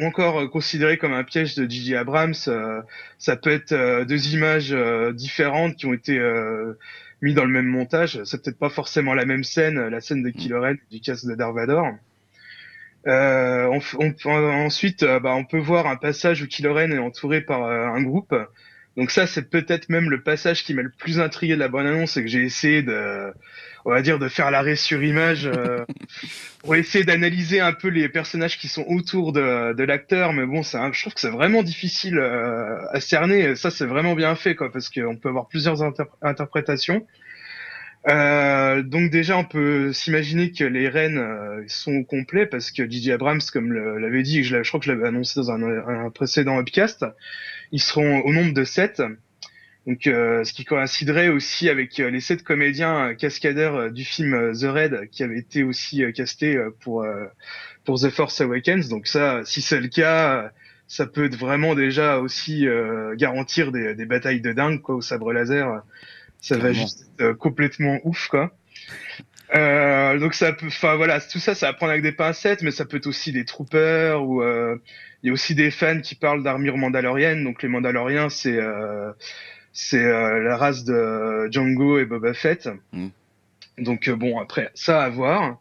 Speaker 4: encore considéré comme un piège de J.J. Abrams. euh, ça peut être euh, deux images euh, différentes qui ont été euh, mis dans le même montage. C'est peut-être pas forcément la même scène, la scène de Kylo Ren du casque de Dark Vador. Euh, on f- on- ensuite, euh, bah, on peut voir un passage où Kylo Ren est entouré par euh, un groupe. Donc ça, c'est peut-être même le passage qui m'a le plus intrigué de la bonne annonce, c'est que j'ai essayé de, on va dire, de faire l'arrêt sur image euh, pour essayer d'analyser un peu les personnages qui sont autour de, de l'acteur. Mais bon, je trouve que c'est vraiment difficile euh, à cerner. Ça, c'est vraiment bien fait, quoi, parce qu'on peut avoir plusieurs inter- interprétations. Euh, donc déjà, on peut s'imaginer que les reines euh, sont au complet parce que J.J. Abrams, comme l'avait dit, je, crois que je l'avais annoncé dans un, un précédent webcast, ils seront au nombre de sept. Donc, euh, ce qui coïnciderait aussi avec euh, les sept comédiens euh, cascadeurs euh, du film The Raid qui avaient été aussi euh, castés euh, pour euh, pour The Force Awakens. Donc ça, si c'est le cas, ça peut être vraiment déjà aussi euh, garantir des, des batailles de dingue quoi au sabre laser. Ça va juste être euh, complètement ouf quoi. Euh, donc ça peut, enfin voilà, tout ça, ça va prendre avec des pincettes, mais ça peut être aussi des troopers ou euh, il y a aussi des fans qui parlent d'armure mandalorienne. Donc les Mandaloriens, c'est euh, c'est euh, la race de Django et Boba Fett.
Speaker 2: Mm.
Speaker 4: Donc euh, bon, après ça à voir.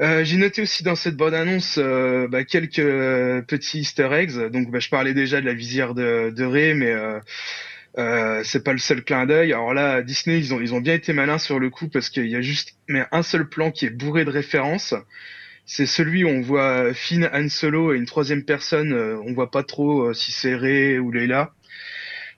Speaker 4: Euh, J'ai noté aussi dans cette bande annonce euh, bah, quelques euh, petits Easter eggs. Donc bah, je parlais déjà de la visière de, de Rey, mais euh, euh, c'est pas le seul clin d'œil. Alors là, Disney, ils ont ils ont bien été malins sur le coup parce qu'il y a juste mais un seul plan qui est bourré de références. C'est celui où on voit Finn, Han Solo et une troisième personne. euh, on voit pas trop si c'est Rey ou Leila.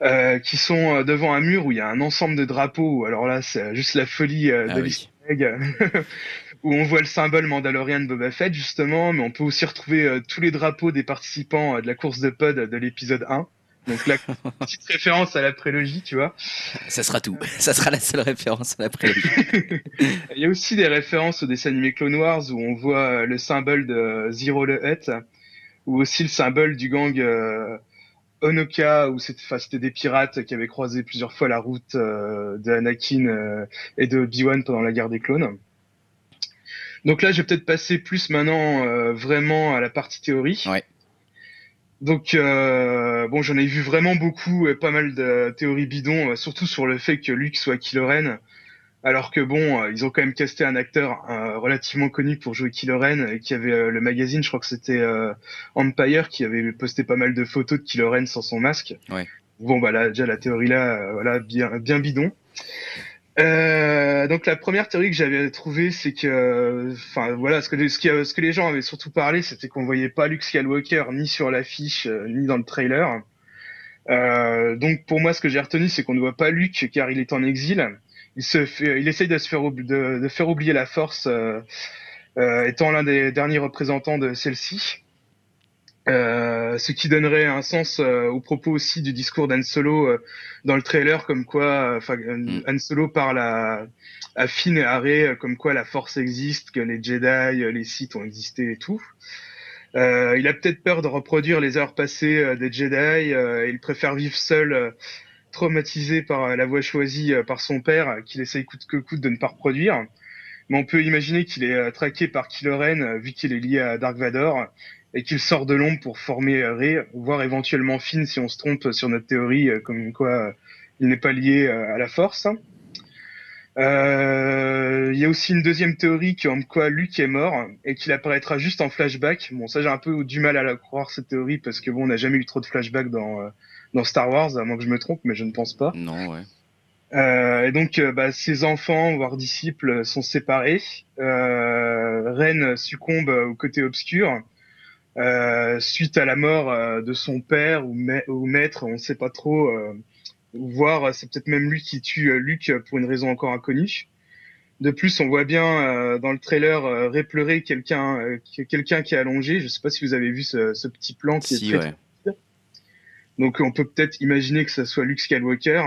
Speaker 4: Euh, qui sont euh, devant un mur où il y a un ensemble de drapeaux. Alors là, c'est juste la folie euh,
Speaker 2: Ah
Speaker 4: de
Speaker 2: oui.
Speaker 4: l'easter egg, où on voit le symbole Mandalorian de Boba Fett justement, mais on peut aussi retrouver euh, tous les drapeaux des participants euh, de la course de pod de l'épisode 1. Donc là, petite référence à la prélogie, tu vois.
Speaker 2: Ça sera tout. Ça sera la seule référence à la prélogie.
Speaker 4: Il y a aussi des références au dessin animé Clone Wars où on voit euh, le symbole de Zero the Hutt, ou aussi le symbole du gang euh, Honoka, où c'était des pirates qui avaient croisé plusieurs fois la route euh, de Anakin euh, et de Obi-Wan pendant la guerre des clones. Donc là, je vais peut-être passer plus maintenant euh, vraiment à la partie théorie.
Speaker 2: Ouais.
Speaker 4: Donc euh, bon, j'en ai vu vraiment beaucoup, et pas mal de théories bidons, surtout sur le fait que Luke soit Kylo Ren. Alors que bon, euh, ils ont quand même casté un acteur euh, relativement connu pour jouer Kylo Ren, et qui avait euh, le magazine, je crois que c'était euh, Empire, qui avait posté pas mal de photos de Kylo Ren sans son masque.
Speaker 2: Ouais.
Speaker 4: Bon bah là, déjà la théorie là, euh, voilà, bien, bien bidon. Euh, donc la première théorie que j'avais trouvée, c'est que, enfin voilà, ce que, ce, qui, ce que les gens avaient surtout parlé, c'était qu'on voyait pas Luke Skywalker ni sur l'affiche euh, ni dans le trailer. Euh, donc pour moi, ce que j'ai retenu, c'est qu'on ne voit pas Luke car il est en exil. Il se fait, il essaye de se faire, de, de faire oublier la Force, euh, euh, étant l'un des derniers représentants de celle-ci. Euh, ce qui donnerait un sens euh, au propos aussi du discours Solo euh, dans le trailer, comme quoi euh, euh, Han Solo parle à, à Finn et à Rey, comme quoi la Force existe, que les Jedi, les Sith ont existé et tout. Euh, il a peut-être peur de reproduire les heures passées des Jedi. euh, il préfère vivre seul, euh, traumatisé par euh, la voie choisie euh, par son père, euh, qu'il essaye coûte que coûte de ne pas reproduire. Mais on peut imaginer qu'il est traqué par Kylo vu qu'il est lié à Dark Vador, et qu'il sort de l'ombre pour former Rey, voire éventuellement Finn si on se trompe sur notre théorie, comme quoi il n'est pas lié à la Force. Euh, Il y a aussi une deuxième théorie comme quoi Luke est mort et qu'il apparaîtra juste en flashback. Bon, ça j'ai un peu du mal à la croire cette théorie parce que bon, on n'a jamais eu trop de flashbacks dans euh, dans Star Wars, à moins que je me trompe, mais je ne pense pas.
Speaker 2: Non, ouais.
Speaker 4: Euh, et donc, euh, bah, ses enfants, voire disciples, sont séparés. Euh, Ren succombe au côté obscur. Euh, suite à la mort de son père ou, ma- ou maître, on ne sait pas trop. Euh, voire euh, c'est peut-être même lui qui tue euh, Luke pour une raison encore inconnue. De plus, on voit bien euh, dans le trailer euh, Ray pleurer quelqu'un, euh, qui- quelqu'un qui est allongé. Je sais pas si vous avez vu ce, ce petit plan qui
Speaker 2: Si,
Speaker 4: est très
Speaker 2: ouais.
Speaker 4: donc on peut peut-être imaginer que ça soit Luke Skywalker.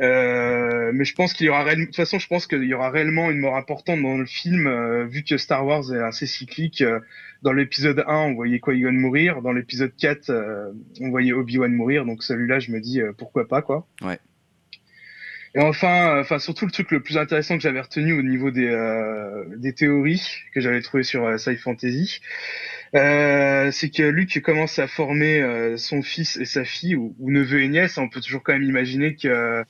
Speaker 4: Euh, mais je pense qu'il y aura réellement- de toute façon, je pense qu'il y aura réellement une mort importante dans le film, euh, vu que Star Wars est assez cyclique. Euh, dans l'épisode 1, on voyait Qui-Gon mourir. Dans l'épisode 4, euh, on voyait Obi-Wan mourir. Donc celui-là, je me dis pourquoi pas quoi.
Speaker 2: Ouais.
Speaker 4: Et enfin, enfin surtout le truc le plus intéressant que j'avais retenu au niveau des euh, des théories que j'avais trouvé sur Sci Fantasy, euh, c'est que Luke commence à former euh, son fils et sa fille, ou, ou neveu et nièce. On peut toujours quand même imaginer que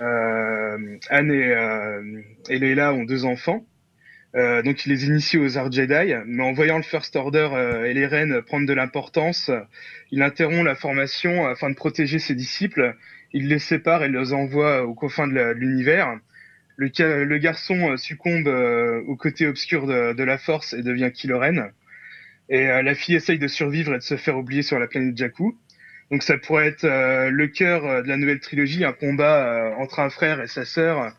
Speaker 4: euh, Anne et, euh, et Leila ont deux enfants. Euh, donc il les initie aux arts Jedi, mais en voyant le First Order et les reines prendre de l'importance, il interrompt la formation afin de protéger ses disciples. Il les sépare et les envoie aux confins de l'univers. Le, le garçon succombe au côté obscur de, de la Force et devient Kylo Ren. Et euh, la fille essaye de survivre et de se faire oublier sur la planète Jakku. Donc ça pourrait être euh, le cœur euh, de la nouvelle trilogie, un combat entre un frère et sa sœur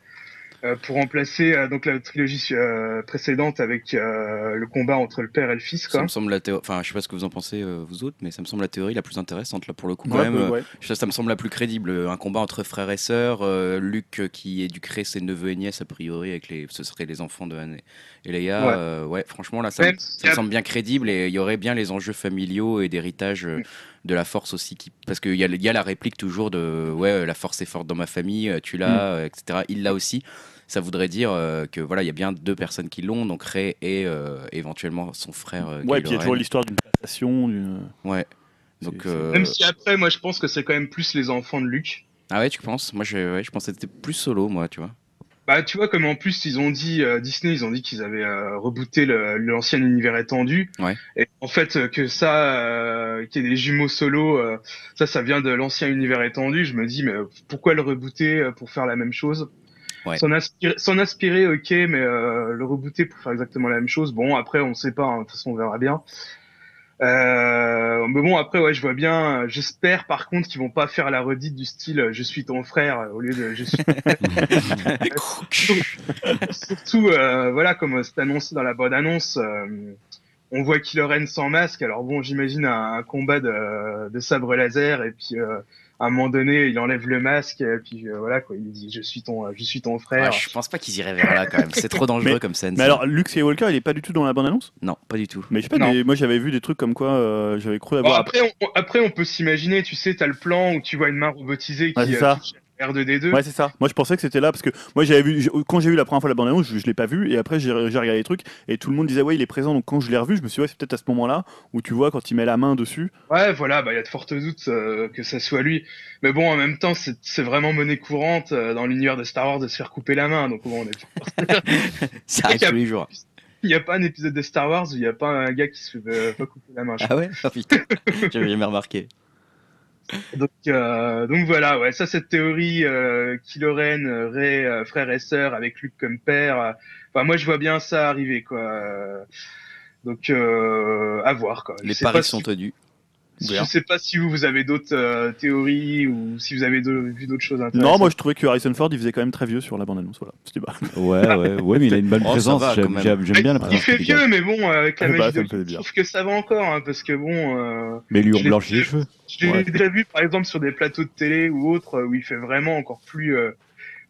Speaker 4: pour remplacer euh, donc la trilogie euh, précédente avec euh, le combat entre le père et le fils.
Speaker 2: Ça
Speaker 4: Quoi.
Speaker 2: me semble la théorie. Enfin, je sais pas ce que vous en pensez euh, vous autres, mais ça me semble la théorie la plus intéressante là pour le coup. Quand
Speaker 3: Ouais,
Speaker 2: même,
Speaker 3: bah,
Speaker 2: euh,
Speaker 3: ouais.
Speaker 2: ça, ça me semble la plus crédible. Un combat entre frères et sœurs. euh, Luke euh, qui éduquerait ses neveux et nièces a priori avec les, ce seraient les enfants de Han et Leia.
Speaker 4: Ouais.
Speaker 2: euh, ouais, franchement là, ça,
Speaker 4: Même
Speaker 2: ça me semble bien crédible et il y aurait bien les enjeux familiaux et d'héritage euh,
Speaker 4: Mm.
Speaker 2: de la Force aussi qui, parce qu'il y, a y a la réplique toujours de ouais euh, la Force est forte dans ma famille, euh, tu l'as, euh, etc. Il l'a aussi. Ça voudrait dire euh, que voilà, il y a bien deux personnes qui l'ont, donc Rey et euh, éventuellement son frère. euh,
Speaker 3: Ouais,
Speaker 2: Kylo
Speaker 3: puis il y a toujours l'histoire d'une passation. d'une-
Speaker 2: Ouais. Donc, euh,
Speaker 4: Même si après, moi je pense que c'est quand même plus les enfants de Luke.
Speaker 2: Ah ouais, tu penses? Moi, je, ouais, je pensais que c'était plus solo, moi, tu vois.
Speaker 4: Bah, tu vois, comme en plus, ils ont dit, euh, Disney, ils ont dit qu'ils avaient euh, rebooté l'ancien univers étendu.
Speaker 2: Ouais.
Speaker 4: Et en fait, que ça, euh, qu'il y ait des jumeaux solo, euh, ça, ça vient de l'ancien univers étendu. Je me dis, mais pourquoi le rebooter pour faire la même chose?
Speaker 2: Ouais.
Speaker 4: S'en aspirer, s'en aspirer, ok, mais euh, le rebooter pour faire exactement la même chose, bon, après, on sait pas, hein, de toute façon, on verra bien. Euh, mais bon, après, ouais, je vois bien. euh, J'espère, par contre, qu'ils vont pas faire la redite du style euh, "Je suis ton frère" euh, au lieu de "Je suis Surtout, euh, voilà, comme c'est annoncé dans la bonne annonce, euh, on voit Kylo Ren sans masque. Alors bon, j'imagine un, un combat de, de sabre laser et puis euh, à un moment donné, il enlève le masque et puis euh, voilà quoi, il dit je suis ton, je suis ton frère.
Speaker 2: Ouais, je pense pas qu'ils iraient vers là quand même. C'est trop dangereux
Speaker 3: Mais-
Speaker 2: comme scène.
Speaker 3: Mais alors, Luke Skywalker, il est pas du tout dans la bande-annonce?
Speaker 2: Non, pas du tout.
Speaker 3: Mais je sais pas, des- moi j'avais vu des trucs comme quoi euh, j'avais cru
Speaker 4: Bon,
Speaker 3: avoir.
Speaker 4: après, on, après, on peut s'imaginer, tu sais, t'as le plan où tu vois une main robotisée qui
Speaker 3: Ouais, c'est
Speaker 4: euh,
Speaker 3: ça.
Speaker 4: touche R2D2.
Speaker 3: Ouais, c'est ça. Moi, je pensais que c'était là parce que moi, j'avais vu quand j'ai vu la première fois la bande-annonce, je, je l'ai pas vu et après j'ai regardé les trucs et tout le monde disait ouais, il est présent. Donc quand je l'ai revu, je me suis dit ouais, c'est peut-être à ce moment-là où tu vois quand il met la main dessus.
Speaker 4: Ouais, voilà, bah il y a de fortes doutes euh, que ça soit lui. Mais bon, en même temps, c'est vraiment monnaie courante euh, dans l'univers de Star Wars de se faire couper la main. Donc bon, on est...
Speaker 2: Ça arrive
Speaker 4: Il y a-
Speaker 2: tous les jours.
Speaker 4: il n'y a pas un épisode de Star Wars où il n'y a pas un gars qui se fait euh, pas couper la main.
Speaker 2: Ah ouais? Ah putain, j'avais jamais remarqué.
Speaker 4: Donc, euh, donc voilà, ouais, ça cette théorie euh, Kylo Ren, euh, Rey, euh, frère et sœur avec Luke comme père. euh, Enfin, moi je vois bien ça arriver quoi. Donc euh, à voir quoi.
Speaker 2: Les paris sont tenus.
Speaker 4: Je sais pas si vous, vous avez d'autres euh, théories ou si vous avez de- vu d'autres choses intéressantes.
Speaker 3: Non, moi je trouvais que Harrison Ford il faisait quand même très vieux sur la bande-annonce. Voilà.
Speaker 1: Ouais, ouais, ouais, mais il a une bonne
Speaker 2: Oh,
Speaker 1: présence. J'aime bien la
Speaker 4: il
Speaker 1: présence.
Speaker 4: fait
Speaker 1: qu'il dégage.
Speaker 4: vieux, mais bon, euh, avec la
Speaker 3: Ah bah,
Speaker 4: magie de
Speaker 3: fait
Speaker 4: je trouve que ça va encore, hein, parce que bon, euh,
Speaker 1: Mais lui ont
Speaker 4: Je l'ai-
Speaker 1: blanchi les cheveux.
Speaker 4: je l'ai
Speaker 3: Ouais.
Speaker 4: déjà vu par exemple sur des plateaux de télé ou autres euh, où il fait vraiment encore plus euh,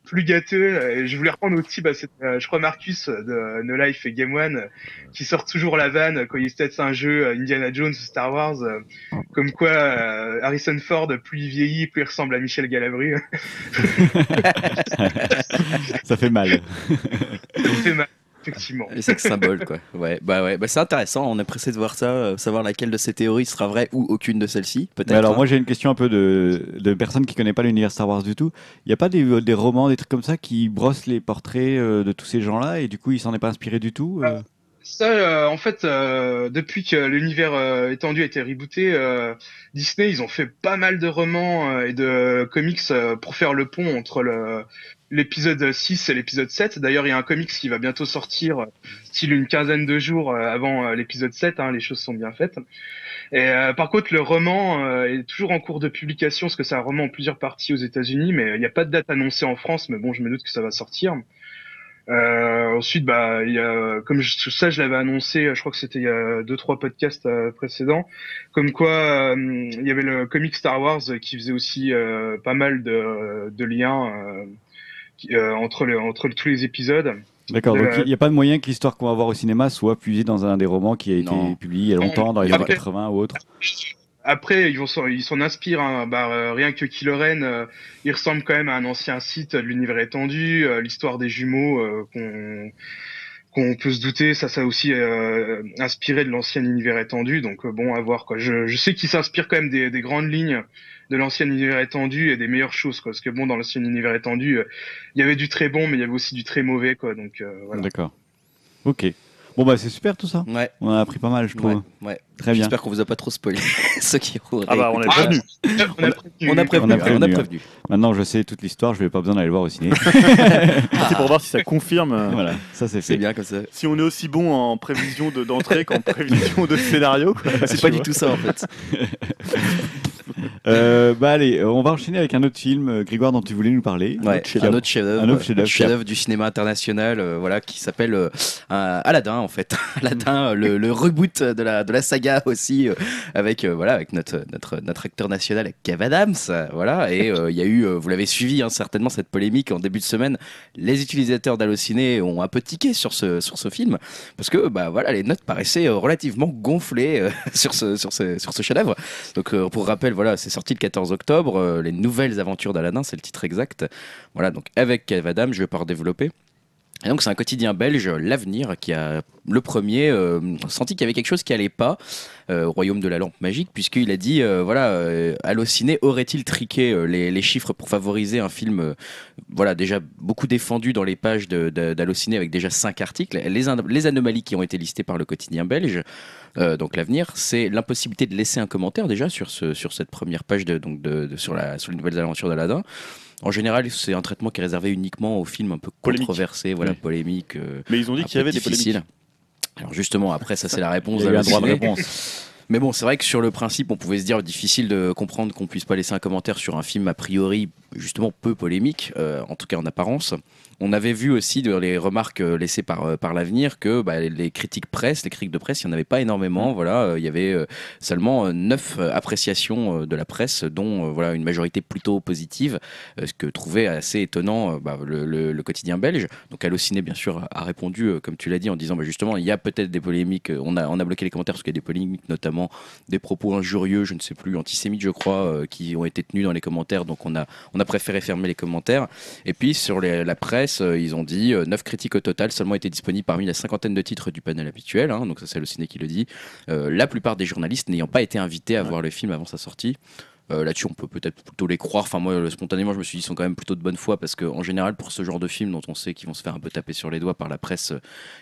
Speaker 4: plus gâteux. Je voulais reprendre aussi, bah, c'est, euh, je crois Marcus euh, de No Life et Game One euh, qui sort toujours la vanne quand il se teste un jeu euh, Indiana Jones ou Star Wars, euh, comme quoi euh, Harrison Ford plus il vieillit, plus il ressemble à Michel Galabru.
Speaker 1: Ça fait mal.
Speaker 4: c'est mal, effectivement.
Speaker 2: Les sex symboles, quoi. Ouais, bah ouais, bah c'est intéressant. On est pressé de voir ça, euh, savoir laquelle de ces théories sera vraie ou aucune de celles-ci, peut-être.
Speaker 1: Mais alors,
Speaker 2: hein.
Speaker 1: moi, j'ai une question un peu de, de personnes qui connaissent pas l'univers Star Wars du tout. Il n'y a pas des, des romans, des trucs comme ça qui brossent les portraits euh, de tous ces gens-là et du coup, il s'en est pas inspiré du tout euh?
Speaker 4: Ça, euh, en fait, euh, depuis que l'univers euh, étendu a été rebooté, euh, Disney, ils ont fait pas mal de romans euh, et de comics euh, pour faire le pont entre le l'épisode 6 et l'épisode 7. D'ailleurs, il y a un comics qui va bientôt sortir, style une quinzaine de jours euh, avant euh, l'épisode 7. Hein, les choses sont bien faites. Et euh, par contre, le roman est toujours en cours de publication, parce que c'est un roman en plusieurs parties aux États-Unis, mais il n'y a pas de date annoncée en France. Mais bon, je me doute que ça va sortir. Ensuite, bah, y a, comme je, ça, je l'avais annoncé, je crois que c'était il y a deux trois podcasts précédents, comme quoi il y avait le comic Star Wars qui faisait aussi pas mal de, liens entre les, entre tous les épisodes.
Speaker 1: D'accord, donc
Speaker 4: Euh,
Speaker 1: il n'y a pas de moyen que l'histoire qu'on va voir au cinéma soit puisée dans un des romans qui a été
Speaker 2: Non.
Speaker 1: publié il y a longtemps, dans les années
Speaker 4: Après-
Speaker 1: 80 ou autre.
Speaker 4: Après, ils vont s'en- ils s'en inspirent. Hein. Bah, euh, rien que Kylo Ren, euh, il ressemble quand même à un ancien site de l'univers étendu. euh, L'histoire des jumeaux euh, qu'on qu'on peut se douter, ça, ça aussi euh, inspiré de l'ancien univers étendu. Donc euh, bon, à voir quoi. Je, sais qu'ils s'inspirent quand même des, des grandes lignes de l'ancien univers étendu et des meilleures choses quoi. Parce que bon, dans l'ancien univers étendu, euh, il y avait du très bon, mais il y avait aussi du très mauvais quoi. Donc euh, voilà.
Speaker 1: D'accord. Ok. Bon bah c'est super tout ça.
Speaker 2: Ouais,
Speaker 1: On a appris pas mal, je trouve.
Speaker 2: ouais, ouais.
Speaker 1: Très bien.
Speaker 2: J'espère qu'on vous a pas trop spoilé. Ceux qui auraient
Speaker 3: Ah bah on est
Speaker 2: écouté.
Speaker 3: prévenu.
Speaker 4: On a prévenu.
Speaker 2: On a prévenu,
Speaker 1: On a
Speaker 2: on a
Speaker 1: prévenu,
Speaker 2: prévenu.
Speaker 1: Maintenant je sais toute l'histoire, je n'ai pas besoin d'aller le voir au ciné.
Speaker 3: C'est pour voir si ça confirme. euh,
Speaker 1: voilà, ça c'est
Speaker 2: bien comme ça.
Speaker 3: Si on est aussi bon en prévision de- d'entrée qu'en prévision de scénario.
Speaker 2: C'est pas
Speaker 3: vois.
Speaker 2: du tout ça en fait.
Speaker 1: Euh, bah allez, on va enchaîner avec un autre film, euh, Grégoire, dont tu voulais nous parler.
Speaker 2: Ouais, un autre chef-d'œuvre,
Speaker 1: un autre chef-d'œuvre,
Speaker 2: chef-d'œuvre du cinéma international, euh, voilà, qui s'appelle euh, Aladdin en fait. Aladdin, le, le reboot de la de la saga aussi, euh, avec euh, voilà, avec notre notre notre acteur national Kev Adams, voilà. Et euh, il y a eu, euh, vous l'avez suivi hein, certainement cette polémique en début de semaine. Les utilisateurs d'Allociné ont un peu tiqué sur ce sur ce film parce que bah voilà, les notes paraissaient relativement gonflées euh, sur ce sur ce sur ce chef-d'œuvre. Donc euh, pour rappel, voilà, c'est sorti le 14 octobre. euh, les nouvelles aventures d'Aladin, c'est le titre exact. Voilà, donc avec Kev Adams, je vais pas redévelopper. Et donc c'est un quotidien belge, L'Avenir, qui a le premier euh, senti qu'il y avait quelque chose qui allait pas au royaume de la lampe magique, puisqu'il a dit, euh, voilà, euh, Allociné aurait-il triqué euh, les, les chiffres pour favoriser un film, euh, voilà, déjà beaucoup défendu dans les pages d'Allociné avec déjà cinq articles. Les, an- les anomalies qui ont été listées par le quotidien belge, euh, donc l'avenir, c'est l'impossibilité de laisser un commentaire déjà sur, ce, sur cette première page de, donc de, de- sur, la, sur les nouvelles aventures d'Aladin. En général, c'est un traitement qui est réservé uniquement aux films un peu
Speaker 3: Polémique.
Speaker 2: controversés, voilà,
Speaker 1: Oui.
Speaker 2: polémiques. euh,
Speaker 3: Mais ils ont dit qu'il y avait des polémiques.
Speaker 2: Alors justement, après, ça c'est la réponse
Speaker 1: Il y a eu un droit de
Speaker 2: d'Allociné.
Speaker 1: réponse.
Speaker 2: Mais bon, c'est vrai que sur le principe, on pouvait se dire difficile de comprendre qu'on puisse pas laisser un commentaire sur un film a priori justement peu polémique, euh, en tout cas en apparence. On avait vu aussi dans les remarques euh, laissées par, euh, par l'avenir que bah, les critiques presse, les critiques de presse, il n'y en avait pas énormément. Voilà, euh, il y avait seulement neuf appréciations de la presse, dont voilà une majorité plutôt positive, ce que trouvait assez étonnant bah, le, le- le quotidien belge. Donc Allociné, bien sûr, a- répondu, comme tu l'as dit, en disant bah, justement, il y a peut-être des polémiques. On a, on a bloqué les commentaires parce qu'il y a des polémiques, notamment des propos injurieux, je ne sais plus, antisémites, je crois, qui ont été tenus dans les commentaires. Donc on a, on a préféré fermer les commentaires. Et puis sur les- la presse, euh, ils ont dit euh, 9 critiques au total seulement étaient disponibles parmi la cinquantaine de titres du panel habituel. hein, donc ça, c'est le ciné qui le dit. Euh, la plupart des journalistes n'ayant pas été invités à voir le film avant sa sortie. Euh, Là-dessus, on peut peut-être plutôt les croire. Enfin, moi, spontanément, je me suis dit, ils sont quand même plutôt de bonne foi parce qu'en général, pour ce genre de film dont on sait qu'ils vont se faire un peu taper sur les doigts par la presse euh,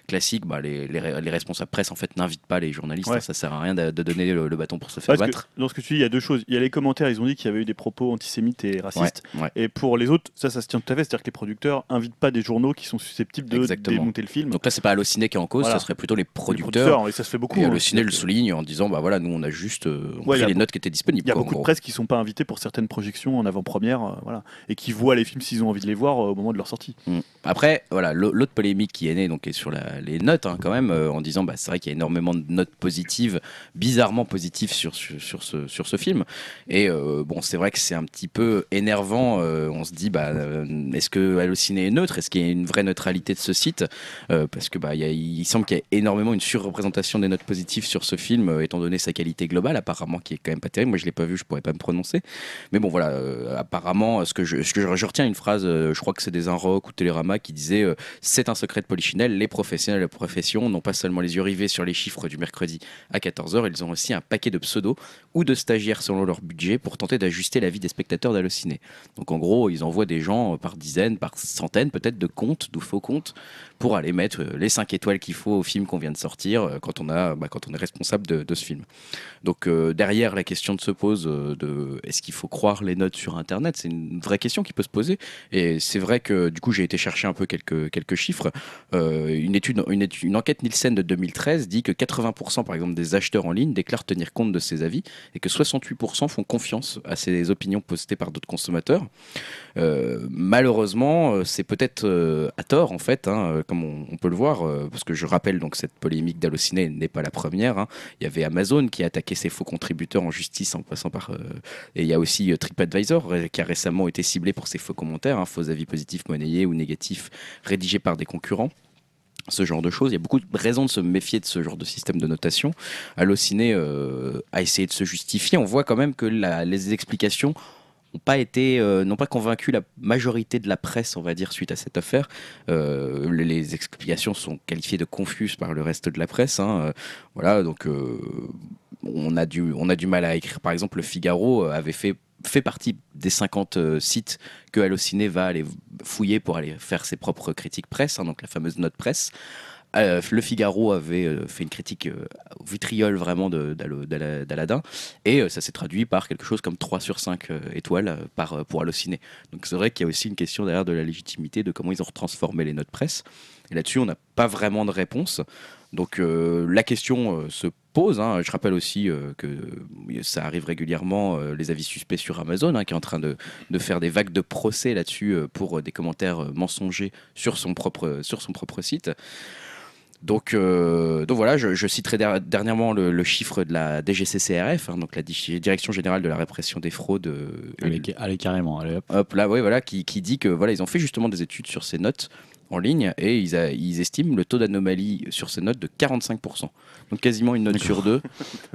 Speaker 2: classique, bah, les, les, les responsables presse en fait n'invitent pas les journalistes.
Speaker 3: Ouais.
Speaker 2: hein, ça sert à rien de, de donner le, le bâton pour se faire
Speaker 3: Parce que
Speaker 2: battre.
Speaker 3: dans ce que tu dis, il y a deux choses. Il y a les commentaires, ils ont dit qu'il y avait eu des propos antisémites et racistes.
Speaker 2: ouais.
Speaker 3: Et pour les autres, ça, ça se tient tout à fait. C'est-à-dire que les producteurs invitent pas des journaux qui sont susceptibles de
Speaker 2: Exactement.
Speaker 3: démonter le film.
Speaker 2: Donc là, c'est pas Allociné qui est en cause,
Speaker 3: Voilà.
Speaker 2: ça serait plutôt les
Speaker 3: Les
Speaker 2: producteurs.
Speaker 3: et ça se fait beaucoup.
Speaker 2: Et
Speaker 3: hein.
Speaker 2: Allociné le
Speaker 3: que
Speaker 2: souligne en disant bah voilà, nous on a juste euh, on
Speaker 3: Ouais,
Speaker 2: pris
Speaker 3: il y a
Speaker 2: les notes qui étaient disponibles.
Speaker 3: Il y a
Speaker 2: quoi, en
Speaker 3: beaucoup de
Speaker 2: gros.
Speaker 3: presse qui sont pas invités pour certaines projections en avant-première, euh, voilà, et qui voient les films s'ils ont envie de les voir euh, au moment de leur sortie.
Speaker 2: Mm. Après, voilà, l'au- l'autre polémique qui est née donc, est sur les notes, hein, quand même, euh, en disant bah, c'est vrai qu'il y a énormément de notes positives, bizarrement positives sur, sur, ce, sur ce film. Et bon, c'est vrai que c'est un petit peu énervant. on se dit, bah, est-ce que Allociné est neutre? Est-ce qu'il y a une vraie neutralité de ce site? Parce que bah, semble qu'il y a énormément une surreprésentation des notes positives sur ce film, étant donné sa qualité globale, apparemment, qui est quand même pas terrible. Moi, je l'ai pas vu, je pourrais pas me prononcer. Mais bon, voilà, euh, apparemment, ce que je, ce que retiens une phrase, euh, je crois que c'est des Inrock ou Télérama qui disait euh, C'est un secret de Polichinelle, les professionnels de la profession n'ont pas seulement les yeux rivés sur les chiffres du mercredi à 14h, ils ont aussi un paquet de pseudos ou de stagiaires selon leur budget pour tenter d'ajuster la vie des spectateurs d'Allociné. Donc en gros, ils envoient des gens par dizaines, par centaines peut-être de comptes, de faux comptes, pour aller mettre les 5 étoiles qu'il faut au film qu'on vient de sortir quand, on a, bah, quand on est responsable de, de ce film. Donc derrière, la question de se pose euh, de est-ce qu'il faut croire les notes sur Internet? C'est une vraie question qui peut se poser. Et c'est vrai que du coup, j'ai été chercher un peu quelques, quelques chiffres. Euh, une, étude, une, enquête Nielsen de 2013 dit que 80% par exemple des acheteurs en ligne déclarent tenir compte de ces avis et que 68% font confiance à ces opinions postées par d'autres consommateurs. Euh, malheureusement, euh, c'est peut-être euh, à tort en fait, hein, euh, comme on, peut le voir, euh, parce que je rappelle donc cette polémique d'Allociné n'est pas la première. hein. Il y avait Amazon qui a attaqué ses faux contributeurs en justice en passant par, euh, et il y a aussi euh, TripAdvisor euh, qui a récemment été ciblé pour ses faux commentaires, hein, faux avis positifs monnayés ou négatifs rédigés par des concurrents ce genre de choses. Il y a beaucoup de raisons de se méfier de ce genre de système de notation. Allociné euh, a essayé de se justifier. On voit quand même que les explications n'ont pas été, euh, n'ont pas convaincu la majorité de la presse, on va dire, suite à cette affaire. Euh, les, explications sont qualifiées de confuses par le reste de la presse. hein. Euh, voilà, donc on a du, on a du mal à écrire. Par exemple, le Figaro avait fait fait partie des 50 euh, sites que Allociné va aller fouiller pour aller faire ses propres critiques presse, hein, donc la fameuse note presse. Euh, Le Figaro avait euh, fait une critique euh, vitriol vraiment d'Aladin, et ça s'est traduit par quelque chose comme 3 sur 5 euh, étoiles pour Allociné. Donc c'est vrai qu'il y a aussi une question derrière de la légitimité, de comment ils ont retransformé les notes presse. Et là-dessus, on n'a pas vraiment de réponse. Donc la question se pose. hein. Je rappelle aussi que ça arrive régulièrement, les avis suspects sur Amazon, hein, qui est en train de, faire des vagues de procès là-dessus pour des commentaires mensongers sur son propre site. Donc, euh, donc voilà, je, je citerai der- dernièrement le, le chiffre de la DGCCRF, hein, donc la Di- Direction Générale de la Répression des Fraudes. euh,
Speaker 1: Allez, allez, carrément, allez hop.
Speaker 2: Hop là, ouais, voilà, qui, qui dit que voilà, ils ont fait justement des études sur ces notes en ligne et ils, a- ils estiment le taux d'anomalie sur ces notes de 45%. Donc quasiment une note sur deux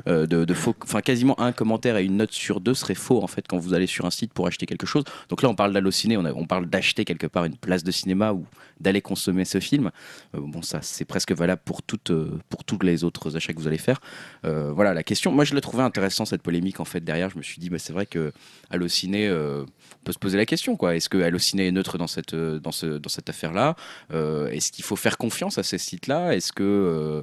Speaker 2: euh, de, de faux, enfin quasiment un commentaire et une note sur deux serait faux en fait quand vous allez sur un site pour acheter quelque chose. Donc là on parle d'halluciner, on, a- on parle d'acheter quelque part une place de cinéma ou d'aller consommer ce film. Euh, bon ça c'est presque valable pour toutes euh, pour tous les autres achats que vous allez faire. Voilà la question. Moi je l'ai trouvé intéressant cette polémique en fait derrière. Je me suis dit bah, c'est vrai que Allociné, on peut se poser la question quoi. Est-ce que Allociné est neutre dans cette dans ce dans cette affaire là Est-ce qu'il faut faire confiance à ces sites là Est-ce que euh,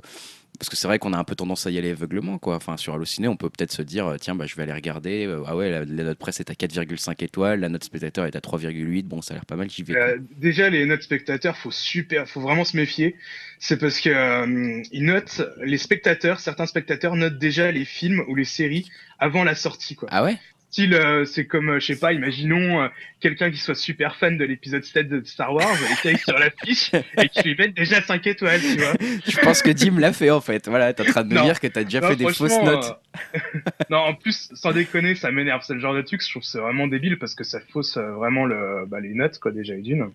Speaker 2: parce que c'est vrai qu'on a un peu tendance à y aller aveuglement quoi. Enfin sur Allociné, on peut peut-être se dire euh, tiens bah je vais aller regarder euh, ah ouais la, la note presse est à 4,5 étoiles, la note spectateur est à 3,8. Bon ça a l'air pas mal, j'y vais.
Speaker 4: Euh, déjà, les notes spectateurs, faut super, faut vraiment se méfier. C'est parce que euh, ils notent les spectateurs, certains spectateurs notent déjà les films ou les séries avant la sortie, quoi.
Speaker 2: Ah ouais?
Speaker 4: Style, euh, c'est comme, euh, je sais pas, imaginons euh, quelqu'un qui soit super fan de l'épisode 7 de Star Wars et qui aille sur l'affiche et qui lui mette déjà 5 étoiles, tu vois.
Speaker 2: Je pense que Dim l'a fait en fait. Voilà, t'es en train de me
Speaker 4: Non.
Speaker 2: dire que t'as déjà
Speaker 4: Non,
Speaker 2: fait des fausses notes.
Speaker 4: non, en plus, sans déconner, ça m'énerve. C'est le genre de truc, je trouve c'est vraiment débile parce que ça fausse vraiment le, bah, les notes, quoi, déjà, et d'une.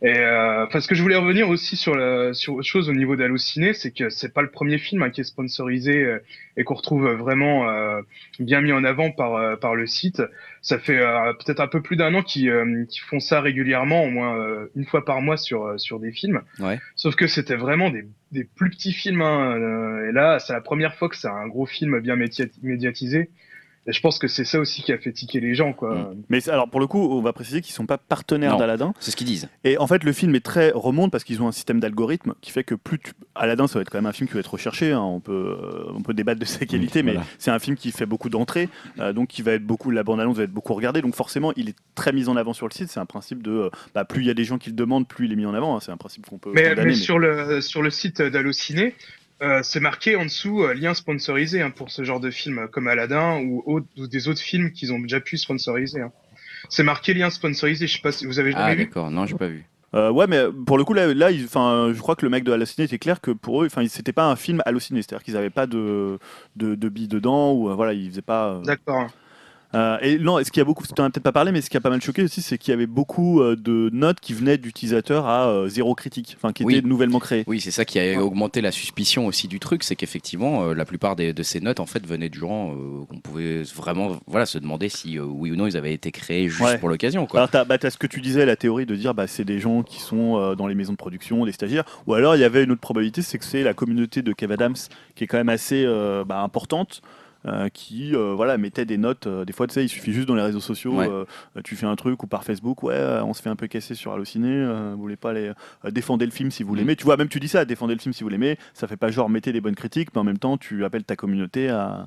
Speaker 4: Et euh, enfin, ce que je voulais revenir aussi sur, la, sur autre chose au niveau d'Allociné, c'est que c'est pas le premier film hein, qui est sponsorisé euh, et qu'on retrouve vraiment euh, bien mis en avant par, euh, par le site. Ça fait euh, peut-être un peu plus d'un an qu'ils euh, qu'ils font ça régulièrement, au moins euh, une fois par mois sur, euh, sur des films.
Speaker 2: Ouais.
Speaker 4: Sauf que c'était vraiment des, des plus petits films. Hein, euh, et là, c'est la première fois que c'est un gros film bien média- médiatisé. Et je pense que c'est ça aussi qui a fait tiquer les gens, quoi.
Speaker 3: Mais c'est- alors pour le coup, on va préciser qu'ils sont pas partenaires d'Aladin.
Speaker 2: C'est ce qu'ils disent.
Speaker 3: Et en fait, le film est très remonte parce qu'ils ont un système d'algorithme qui fait que plus tu... Aladdin, ça va être quand même un film qui va être recherché. hein. On peut euh, on peut débattre de sa qualité, mais
Speaker 1: voilà.
Speaker 3: c'est un film qui fait beaucoup d'entrées, euh, donc qui va être beaucoup la bande annonce va être beaucoup regardée. Donc forcément, il est très mis en avant sur le site. C'est un principe de euh, bah, plus il y a des gens qui le demandent, plus il est mis en avant. hein. C'est un principe qu'on peut.
Speaker 4: Mais,
Speaker 3: condamner,
Speaker 4: mais sur le sur le site d'Allociné, euh, c'est marqué en dessous euh, lien sponsorisé hein, pour ce genre de film comme Aladdin ou, autre- ou des autres films qu'ils ont déjà pu sponsoriser. hein. C'est marqué lien sponsorisé. Je sais pas si vous avez jamais
Speaker 2: Ah
Speaker 4: vu.
Speaker 2: d'accord, non j'ai pas vu.
Speaker 3: Euh, ouais, mais pour le coup, là, là il- je crois que le mec de Allociné était clair que pour eux, enfin, c'était pas un film Allociné, c'est-à-dire qu'ils avaient pas de, de, de billes dedans, ou euh, voilà, ils faisaient pas. euh,
Speaker 4: D'accord.
Speaker 3: Euh, et non, ce qui a beaucoup, tu en as peut-être pas parlé, mais ce qui a pas mal choqué aussi, c'est qu'il y avait beaucoup euh, de notes qui venaient d'utilisateurs à euh, zéro critique, enfin qui
Speaker 2: Oui.
Speaker 3: étaient nouvellement créées.
Speaker 2: Oui, c'est ça qui a augmenté la suspicion aussi du truc, c'est qu'effectivement, euh, la plupart des- de ces notes en fait venaient de gens euh, qu'on pouvait vraiment voilà, se demander si euh, oui ou non ils avaient été créés juste
Speaker 3: Ouais.
Speaker 2: pour l'occasion.
Speaker 3: Alors, t'as bah, t'as ce que tu disais, la théorie de dire bah, c'est des gens qui sont euh, dans les maisons de production, des stagiaires, ou alors il y avait une autre probabilité, c'est que c'est la communauté de Kev Adams qui est quand même assez euh, bah, importante. Euh, qui euh, voilà mettait des notes euh, des fois tu sais il suffit juste dans les réseaux sociaux
Speaker 2: Ouais.
Speaker 3: tu fais un truc ou par Facebook ouais on se fait un peu casser sur Allociné vous voulez pas aller euh, défendez le film si vous
Speaker 2: Mhm.
Speaker 3: l'aimez tu vois même tu dis ça défendez le film si vous l'aimez ça fait pas genre mettez des bonnes critiques mais en même temps tu appelles ta communauté à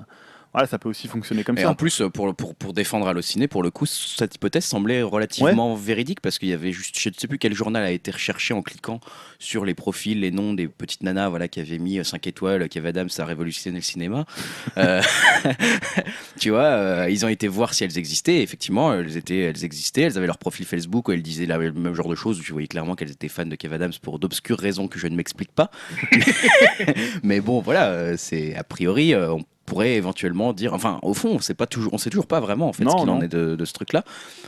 Speaker 3: voilà ça peut aussi fonctionner comme
Speaker 2: Et
Speaker 3: ça
Speaker 2: en plus, euh, pour, pour, pour défendre Allociné, pour le coup, cette hypothèse semblait relativement véridique parce qu'il y avait juste, je ne sais plus quel journal a été recherché en cliquant sur les profils, les noms des petites nanas voilà, qui avaient mis 5 étoiles, Kev Adams a révolutionné le cinéma. Euh, tu vois, euh, ils ont été voir si elles existaient. Et effectivement, elles, étaient, elles existaient, elles avaient leur profil Facebook où elles disaient la- le même genre de choses. où Tu voyais clairement qu'elles étaient fans de Kev Adams pour d'obscures raisons que je ne m'explique pas. Mais bon, voilà, euh, c'est a priori, euh, on pourrait éventuellement dire, enfin, au fond, on sait pas toujours, on sait toujours pas vraiment en fait
Speaker 3: Non,
Speaker 2: ce qu'il en est de, de ce truc-là.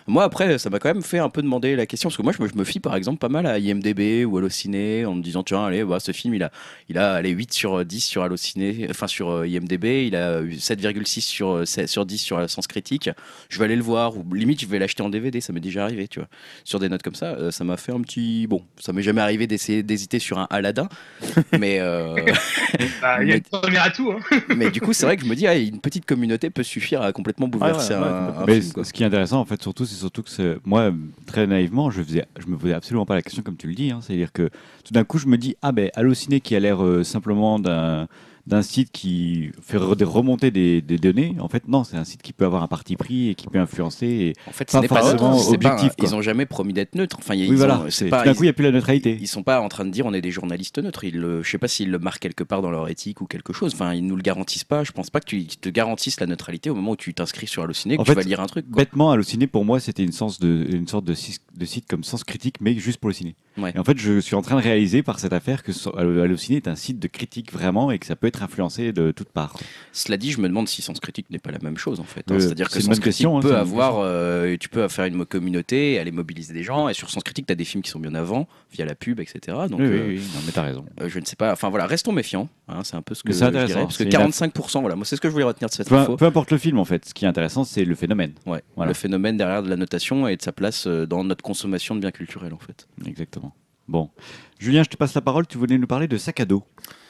Speaker 2: Moi, après, ça m'a quand même fait un peu demander la question parce que moi, je me, je me fie par exemple pas mal à IMDb ou Allociné en me disant, tiens, allez, bah, ce film, il a, il a allez, 8 sur 10 sur Allociné, enfin sur euh, IMDb, il a eu 7,6 sur, euh, 7 sur 10 sur Sens Critique. Je vais aller le voir ou limite, je vais l'acheter en DVD. Ça m'est déjà arrivé, tu vois, sur des notes comme ça. euh, ça m'a fait un petit, bon, ça m'est jamais arrivé d'essayer d'hésiter sur un Aladdin, mais euh,
Speaker 4: Bah, Il y a
Speaker 2: Mais-
Speaker 4: une première atout. Hein.
Speaker 2: mais du coup, c'est vrai que je me dis, ah, une petite communauté peut suffire à complètement bouleverser
Speaker 3: Ouais, ouais, ouais,
Speaker 2: un, un
Speaker 1: Mais
Speaker 2: film, quoi.
Speaker 1: ce qui est intéressant, en fait, surtout, c'est surtout que moi, très naïvement, je faisais, je me posais absolument pas la question comme tu le dis. hein. C'est-à-dire que tout d'un coup, je me dis, ah ben, Allociné qui a l'air euh, simplement d'un d'un site qui fait remonter des, des données. En fait, non, c'est un site qui peut avoir un parti pris et qui peut influencer. Et...
Speaker 2: En fait, ce
Speaker 1: pas
Speaker 2: n'est pas
Speaker 1: forcément
Speaker 2: neutre, pas
Speaker 1: objectif.
Speaker 2: Ils ont jamais promis d'être neutres. Enfin, y a-
Speaker 1: Oui,
Speaker 2: ils
Speaker 1: voilà.
Speaker 2: ont-
Speaker 1: c'est-
Speaker 2: c'est
Speaker 1: Tout
Speaker 2: pas.
Speaker 1: d'un coup, il n'y a plus la neutralité.
Speaker 2: ils sont pas en train de dire on est des journalistes neutres. Ils le, je sais pas s'ils le marquent quelque part dans leur éthique ou quelque chose. Enfin, ils nous le garantissent pas. Je pense pas que tu ils te garantissent la neutralité au moment où tu t'inscris sur Allociné, que
Speaker 1: En
Speaker 2: tu
Speaker 1: fait,
Speaker 2: vas lire un truc. quoi.
Speaker 1: Bêtement, Allociné, pour moi, c'était une, sens de, une sorte de, site comme Sens Critique, mais juste pour le ciné.
Speaker 2: Ouais.
Speaker 1: Et en fait, je suis en train de réaliser par cette affaire que Allociné est un site de critique vraiment et que ça peut être influencé de toutes parts.
Speaker 2: Cela dit, je me demande si Sens Critique n'est pas la même chose en fait. hein.
Speaker 1: Euh,
Speaker 2: C'est-à-dire que Sens Critique
Speaker 1: question, hein,
Speaker 2: peut avoir, euh, tu peux faire une communauté, aller mobiliser des gens, et sur Sens Critique, tu as des films qui sont bien avant, via la pub, etc. Donc,
Speaker 1: oui, oui,
Speaker 2: euh,
Speaker 1: oui, non, mais t'as raison.
Speaker 2: euh, je ne sais pas. Enfin voilà, restons méfiants. hein, c'est un peu ce que
Speaker 1: c'est
Speaker 2: je
Speaker 1: intéressant,
Speaker 2: dirais, parce que
Speaker 1: c'est une
Speaker 2: 45%, voilà, moi c'est ce que je voulais retenir de cette
Speaker 1: Peu,
Speaker 2: info.
Speaker 1: peu importe le film, en fait, ce qui est intéressant, c'est le phénomène.
Speaker 2: Ouais,
Speaker 1: Voilà.
Speaker 2: le phénomène derrière de la notation et de sa place dans notre consommation de biens culturels en fait.
Speaker 1: Exactement. Bon. Julien, je te passe la parole. Tu voulais nous parler de sac à dos.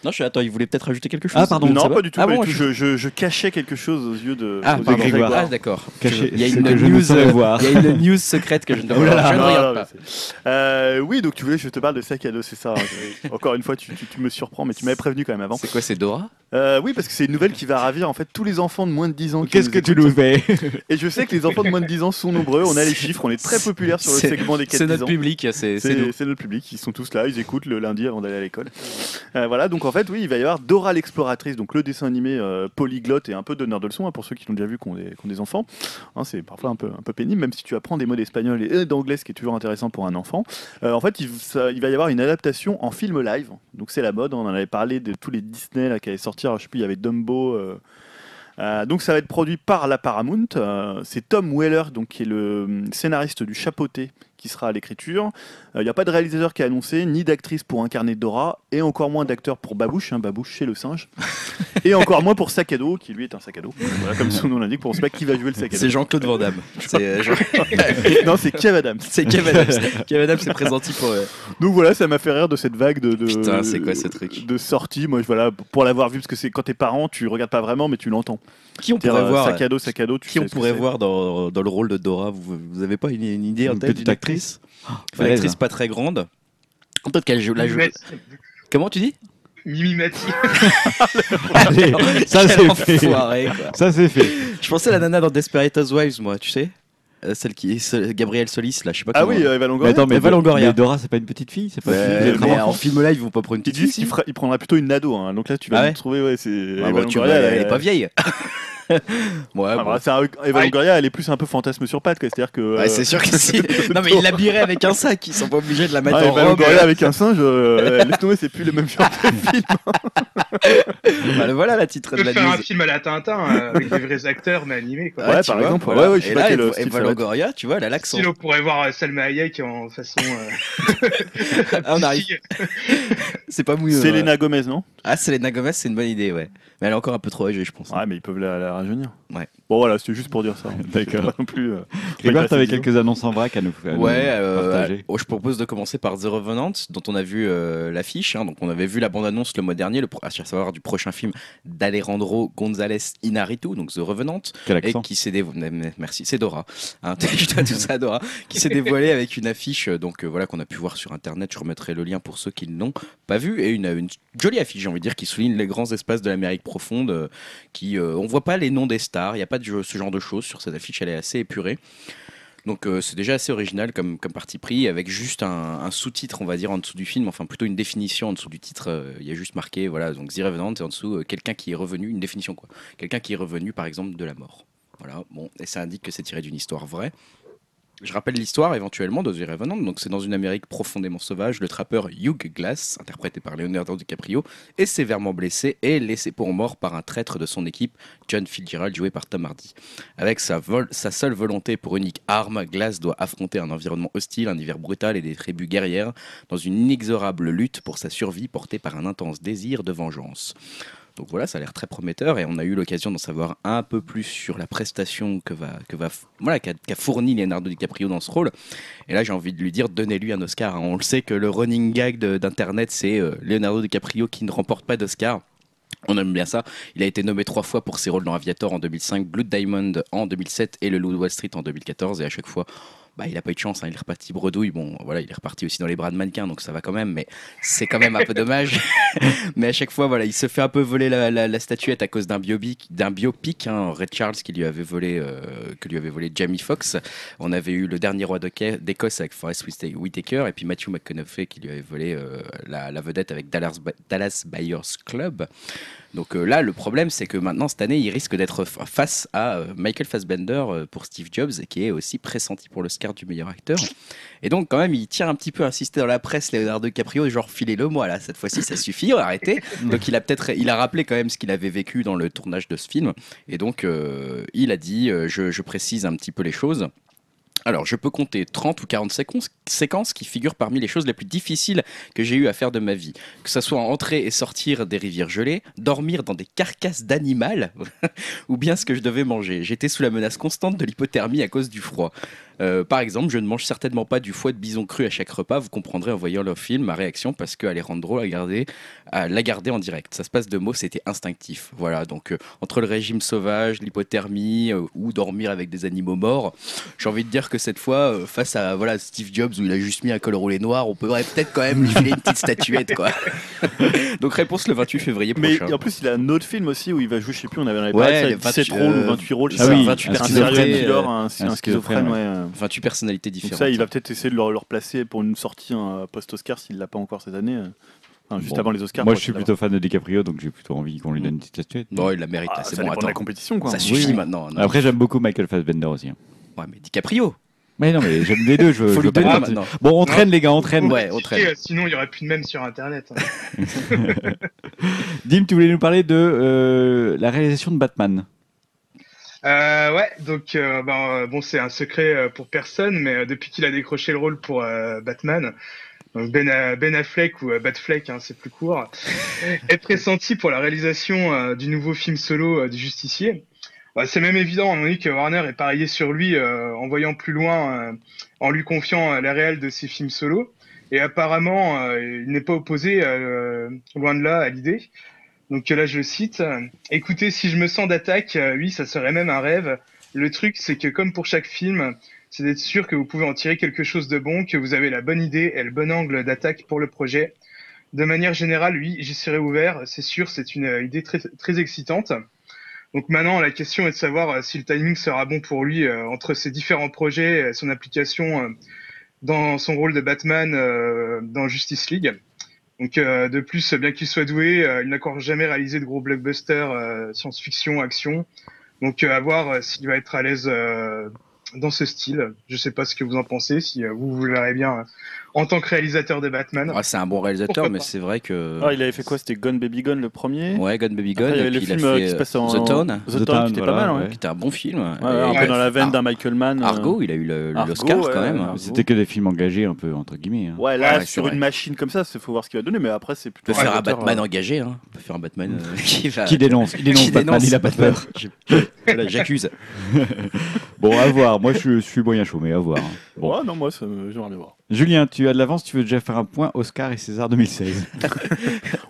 Speaker 2: Non, je suis attends, il voulait peut-être rajouter quelque chose.
Speaker 1: Ah, pardon,
Speaker 3: non, pas du tout.
Speaker 2: Ah
Speaker 3: pas
Speaker 2: bon,
Speaker 3: du tout.
Speaker 2: je-
Speaker 3: Je, je- je cachais quelque chose aux yeux de,
Speaker 2: Ah, pardon,
Speaker 3: de
Speaker 1: Grégoire.
Speaker 2: Ah, d'accord. Il y a une news, euh,
Speaker 1: voir.
Speaker 2: il y a une news secrète que je ne,
Speaker 1: Oh là là.
Speaker 2: je ne
Speaker 3: Non,
Speaker 2: regarde
Speaker 3: non,
Speaker 2: pas.
Speaker 3: Euh, oui, donc tu voulais que je te parle de sac à dos, c'est ça. hein. Encore une fois, tu, tu- tu me surprends, mais tu m'avais prévenu quand même avant.
Speaker 2: C'est quoi, c'est Dora?
Speaker 3: Euh, oui, parce que c'est une nouvelle qui va ravir en fait tous les enfants de moins de 10 ans.
Speaker 1: Qu'est-ce que tu nous fais?
Speaker 3: Et je sais que les enfants de moins de 10 ans sont nombreux. On a les chiffres, on est très populaire sur le segment des 4
Speaker 2: C'est
Speaker 3: 10
Speaker 2: notre public, c'est c'est nous.
Speaker 3: C'est c'est notre public, ils sont tous là, ils écoutent le lundi avant d'aller à l'école. Euh, voilà, donc en fait, oui, il va y avoir Dora l'exploratrice, donc le dessin animé euh, polyglotte et un peu donneur de leçons hein, pour ceux qui l'ont déjà vu, qui ont des, enfants. Hein, c'est parfois un peu, un peu pénible, même si tu apprends des mots d'espagnol et d'anglais, ce qui est toujours intéressant pour un enfant. Euh, en fait, il, va y avoir une adaptation en film live, donc c'est la mode, on en avait parlé de tous les Disney là, qui allaient sortir, je sais plus, il y avait Dumbo. donc ça va être produit par la Paramount. C'est Tom Weller, donc qui est le hum, scénariste du Chapeauté, qui sera à l'écriture. Il n'y a pas de réalisateur qui a annoncé, ni d'actrice pour incarner Dora, et encore moins d'acteur pour Babouche, hein, Babouche chez le singe, et encore moins pour Sac à dos, qui lui est un sac à dos. Voilà, comme son nom l'indique, pour on sait pas qui va jouer le sac à
Speaker 2: C'est
Speaker 3: dos.
Speaker 2: Jean-Claude Van Damme. C'est euh, Jean-
Speaker 3: non, c'est Kev Adams.
Speaker 2: c'est Kevin Adams. Kevin Adams s'est présenté pour. euh,
Speaker 3: Donc voilà, ça m'a fait rire de cette vague de, de
Speaker 2: Putain, c'est quoi ce truc
Speaker 3: de sortie. Moi, voilà, pour l'avoir vu, parce que c'est quand t'es parent, tu regardes pas vraiment, mais tu l'entends.
Speaker 2: Qui on pourrait
Speaker 3: euh,
Speaker 2: voir
Speaker 3: Sac à dos, sac à dos. Tu
Speaker 2: Qui on pourrait
Speaker 3: c'est.
Speaker 2: voir dans, dans le rôle de Dora? Vous, vous avez pas une, une idée en tête d'une
Speaker 1: actrice
Speaker 2: Une
Speaker 1: Falaise.
Speaker 2: actrice pas très grande. Peut-être qu'elle joue la joue. Comment tu dis
Speaker 4: Mimi Mati.
Speaker 1: Allez, ça c'est fait. Ça c'est fait.
Speaker 2: Je pensais à la nana dans Desperate Housewives, moi, tu sais Euh, Celle qui est ce- Gabrielle Solis, là, je sais pas
Speaker 3: Ah oui, euh, Eva
Speaker 1: Mais
Speaker 3: Longoria.
Speaker 1: attends, mais,
Speaker 2: Eva
Speaker 1: Do-
Speaker 2: Longoria.
Speaker 1: mais Dora, c'est pas une petite fille, c'est pas
Speaker 2: Ouais, mais en film live, ils vont pas prendre une petite fille.
Speaker 3: fera- il prendra plutôt une ado. hein. Donc là, tu vas
Speaker 2: Ah ouais
Speaker 3: trouver, ouais, c'est.
Speaker 2: Ah, bah, vois, elle- est pas vieille. ouais,
Speaker 3: Ah,
Speaker 2: bon.
Speaker 3: bah, c'est un- Eva
Speaker 4: Ah,
Speaker 3: Longoria, elle est plus un peu fantasme sur pattes, quoi. C'est-à-dire que.
Speaker 2: Ouais,
Speaker 3: euh,
Speaker 2: c'est sûr que si. non, mais ils l'habilleraient avec un sac, ils sont pas obligés de la mettre
Speaker 3: ah,
Speaker 2: en
Speaker 3: Eva
Speaker 2: robe.
Speaker 3: Longoria avec un singe, euh, laisse tomber, c'est plus le même genre de film.
Speaker 2: Voilà, voilà la titre
Speaker 4: On
Speaker 2: de la
Speaker 4: faire
Speaker 2: news.
Speaker 4: un film à la Tintin euh, avec des vrais acteurs mais animés quoi.
Speaker 3: Ouais,
Speaker 2: tu
Speaker 3: par
Speaker 2: vois,
Speaker 3: exemple,
Speaker 2: voilà.
Speaker 3: ouais, ouais, je
Speaker 2: Et là,
Speaker 3: quel
Speaker 2: Eva. Longoria, tu vois, elle a l'accent.
Speaker 4: Sinon on pourrait voir euh, Salma Hayek en façon. euh,
Speaker 2: Ah, on arrive. C'est pas mouillé.
Speaker 3: Selena Gomez, non?
Speaker 2: Ah, Selena Gomez, c'est une bonne idée, ouais. Elle est encore un peu trop âgée, je pense.
Speaker 3: Ouais, mais ils peuvent la, la rajeunir.
Speaker 2: Ouais.
Speaker 3: Bon, voilà, c'était juste pour dire ça.
Speaker 1: D'accord.
Speaker 3: Non plus. euh,
Speaker 1: t'avais quelques annonces en vrac à nous, à nous
Speaker 2: Ouais, euh,
Speaker 1: partager.
Speaker 2: oh, je propose de commencer par The Revenant, dont on a vu euh, l'affiche. hein. donc, on avait vu la bande-annonce le mois dernier, le, à savoir du prochain film d'Alejandro González Inarritu, donc The Revenant,
Speaker 1: Quel
Speaker 2: et qui s'est dévoilé. Merci, c'est Dora. Hein, je dois tout ça Dora. Qui s'est dévoilé avec une affiche, euh, donc euh, voilà, qu'on a pu voir sur internet. Je remettrai le lien pour ceux qui ne l'ont pas vu. Et une, une jolie affiche, j'ai envie de dire, qui souligne les grands espaces de l'Amérique profonde. euh, qui, euh, on voit pas les noms des stars, il n'y a pas ce genre de choses sur cette affiche, elle est assez épurée. Donc euh, c'est déjà assez original comme, parti pris, avec juste un, un sous-titre, on va dire, en dessous du film, enfin plutôt une définition en dessous du titre. euh, Il y a juste marqué, voilà, donc The Revenant, et en dessous, euh, quelqu'un qui est revenu, une définition quoi. Quelqu'un qui est revenu, par exemple, de la mort. Voilà, bon, et ça indique que c'est tiré d'une histoire vraie. Je rappelle l'histoire éventuellement de The Revenant. Donc, c'est dans une Amérique profondément sauvage. Le trappeur Hugh Glass, interprété par Leonardo DiCaprio, est sévèrement blessé et laissé pour mort par un traître de son équipe, John Fitzgerald, joué par Tom Hardy. Avec sa, sa seule volonté pour unique arme, Glass doit affronter un environnement hostile, un hiver brutal et des tribus guerrières dans une inexorable lutte pour sa survie portée par un intense désir de vengeance. Donc voilà, ça a l'air très prometteur et on a eu l'occasion d'en savoir un peu plus sur la prestation que va, que va, voilà, qu'a qu'a fourni Leonardo DiCaprio dans ce rôle. Et là, j'ai envie de lui dire, donnez-lui un Oscar. hein. On le sait que le running gag de- d'Internet, c'est euh, Leonardo DiCaprio qui ne remporte pas d'Oscar. On aime bien ça. Il a été nommé trois fois pour ses rôles dans Aviator en 2005, Blood Diamond en 2007 et Le Loup de Wall Street en 2014. Et à chaque fois, bah, il a pas eu de chance. hein. Il est reparti bredouille. Bon, voilà, il est reparti aussi dans les bras de mannequin, donc ça va quand même. Mais c'est quand même un peu dommage. mais à chaque fois, voilà, il se fait un peu voler la, statuette à cause d'un biopic, d'un biopic, hein, Red Charles qui lui avait volé, euh, que lui avait volé Jamie Foxx. On avait eu le dernier roi d'Écosse avec Forrest Whita- Whitaker et puis Matthew McConaughey qui lui avait volé euh, la, la vedette avec Dallas, Dallas Buyers Club. Donc euh, là, le problème, c'est que maintenant, cette année, il risque d'être face à euh, Michael Fassbender euh, pour Steve Jobs, qui est aussi pressenti pour l'Oscar du meilleur acteur. Et donc, quand même, il tire un petit peu à insister dans la presse, Leonardo DiCaprio, genre, filez-le moi, là, cette fois-ci, ça suffit, on va arrêter. Donc, il a peut-être, il a rappelé quand même ce qu'il avait vécu dans le tournage de ce film. Et donc, euh, il a dit, euh, je, je précise un petit peu les choses. Alors, je peux compter 30 ou 40 séquences, qui figurent parmi les choses les plus difficiles que j'ai eu à faire de ma vie. Que ce soit entrer et sortir des rivières gelées, dormir dans des carcasses d'animal, ou bien ce que je devais manger. J'étais sous la menace constante de l'hypothermie à cause du froid. Euh, par exemple, je ne mange certainement pas du foie de bison cru à chaque repas. Vous comprendrez en voyant le film ma réaction parce que Alejandro l'a gardé, l'a gardé en direct. Ça se passe de mots, c'était instinctif. Voilà, donc euh, entre le régime sauvage, l'hypothermie euh, ou dormir avec des animaux morts, j'ai envie de dire que cette fois, face à voilà Steve Jobs où il a juste mis un col roulé noir, on pourrait peut-être quand même lui filer une petite statuette, quoi. donc réponse le 28 février
Speaker 3: Mais
Speaker 2: prochain.
Speaker 3: en plus, il a un autre film aussi où il va jouer, je sais plus, on avait
Speaker 2: Ouais,
Speaker 3: parlé,
Speaker 2: les
Speaker 3: ça, 17
Speaker 2: 28,
Speaker 3: rôles ou
Speaker 2: euh,
Speaker 3: 28 rôles,
Speaker 1: ah oui,
Speaker 3: ça,
Speaker 1: un
Speaker 3: un
Speaker 1: schizophrène,
Speaker 3: un, ouais. Euh.
Speaker 2: 28 personnalités différentes.
Speaker 3: Donc ça, il va peut-être essayer de le, replacer pour une sortie un post-Oscar s'il l'a pas encore cette année. euh. Enfin, juste
Speaker 1: Bon.
Speaker 3: avant les Oscars.
Speaker 1: Moi, je suis plutôt fan de DiCaprio, donc j'ai plutôt envie qu'on lui donne une petite statuette.
Speaker 2: Bon, il la mérite,
Speaker 3: Ah,
Speaker 2: c'est bon, attends.
Speaker 3: la compétition, quoi.
Speaker 2: Ça suffit
Speaker 1: Oui.
Speaker 2: maintenant. non.
Speaker 1: Après, j'aime beaucoup Michael Fassbender aussi. hein.
Speaker 2: Ouais, mais DiCaprio,
Speaker 1: Mais non, mais j'aime les deux. Je, je
Speaker 2: faut
Speaker 1: veux
Speaker 2: lui donner maintenant.
Speaker 1: Bon, on traîne, les gars, on traîne.
Speaker 2: Ouais, on traîne.
Speaker 4: euh, Sinon, il n'y aurait plus de même sur Internet. hein.
Speaker 1: Dim, tu voulais nous parler de euh, la réalisation de Batman.
Speaker 4: Euh, ouais, donc euh, ben, euh, bon, c'est un secret euh, pour personne, mais depuis qu'il a décroché le rôle pour euh, Batman, ben, Ben Affleck ou Batfleck, hein, c'est plus court, est pressenti pour la réalisation du nouveau film solo du Justicier. C'est même évident, on dit que Warner est parié sur lui en voyant plus loin, en lui confiant la réelle de ses films solo. Et apparemment, il n'est pas opposé, loin de là, à l'idée. Donc là, je cite. Écoutez, si je me sens d'attaque, euh, oui, ça serait même un rêve. Le truc, c'est que comme pour chaque film, c'est d'être sûr que vous pouvez en tirer quelque chose de bon, que vous avez la bonne idée et le bon angle d'attaque pour le projet. De manière générale, oui, j'y serai ouvert. C'est sûr, c'est une euh, idée très, excitante. Donc maintenant, la question est de savoir euh, si le timing sera bon pour lui euh, entre ses différents projets et son application euh, dans son rôle de Batman euh, dans Justice League. Donc euh, de plus, bien qu'il soit doué, euh, il n'a encore jamais réalisé de gros blockbusters euh, science-fiction, action. Donc à voir s'il va être à l'aise dans ce style. Je sais pas ce que vous en pensez, si vous vous verrez bien en tant que réalisateur de Batman.
Speaker 2: Ah, c'est un bon réalisateur,
Speaker 4: Pourquoi
Speaker 2: mais c'est vrai que.
Speaker 3: Ah, il avait fait quoi? C'était Gone Baby Gone le premier?
Speaker 2: Ouais, Gun Baby
Speaker 3: Après,
Speaker 2: Gun.
Speaker 3: il y avait
Speaker 2: et
Speaker 3: le
Speaker 2: puis
Speaker 3: film euh,
Speaker 2: fait
Speaker 3: qui se passe en
Speaker 2: The Town,
Speaker 3: The,
Speaker 1: The
Speaker 3: Town,
Speaker 1: Town,
Speaker 3: qui était
Speaker 1: voilà,
Speaker 3: pas mal, ouais.
Speaker 1: ouais.
Speaker 2: qui était un bon film.
Speaker 3: Ouais,
Speaker 2: Et-
Speaker 3: un peu
Speaker 4: Ouais.
Speaker 3: dans la veine
Speaker 2: Ar-
Speaker 3: d'un Michael Mann. euh.
Speaker 2: Argo, il a eu l'Oscar
Speaker 3: ouais,
Speaker 2: quand même.
Speaker 1: C'était que des films engagés, un peu, entre guillemets. hein.
Speaker 3: Ouais, là,
Speaker 2: Ouais,
Speaker 3: sur une machine comme ça, il faut voir ce qu'il va donner, mais après, c'est
Speaker 2: On
Speaker 3: plutôt.
Speaker 2: peut faire un Batman
Speaker 3: euh,
Speaker 2: engagé, hein. On peut faire un Batman euh, qui va.
Speaker 1: Qui dénonce Il dénonce
Speaker 2: qui
Speaker 1: Batman,
Speaker 2: dénonce
Speaker 1: il a pas de peur.
Speaker 2: J'accuse.
Speaker 1: Bon, à voir. Moi, je, suis moyen chaud, mais à voir. hein. Bon.
Speaker 3: Ouais, non, moi, j'aimerais le voir.
Speaker 1: Julien, tu as de l'avance, tu veux déjà faire un point Oscar et César 2016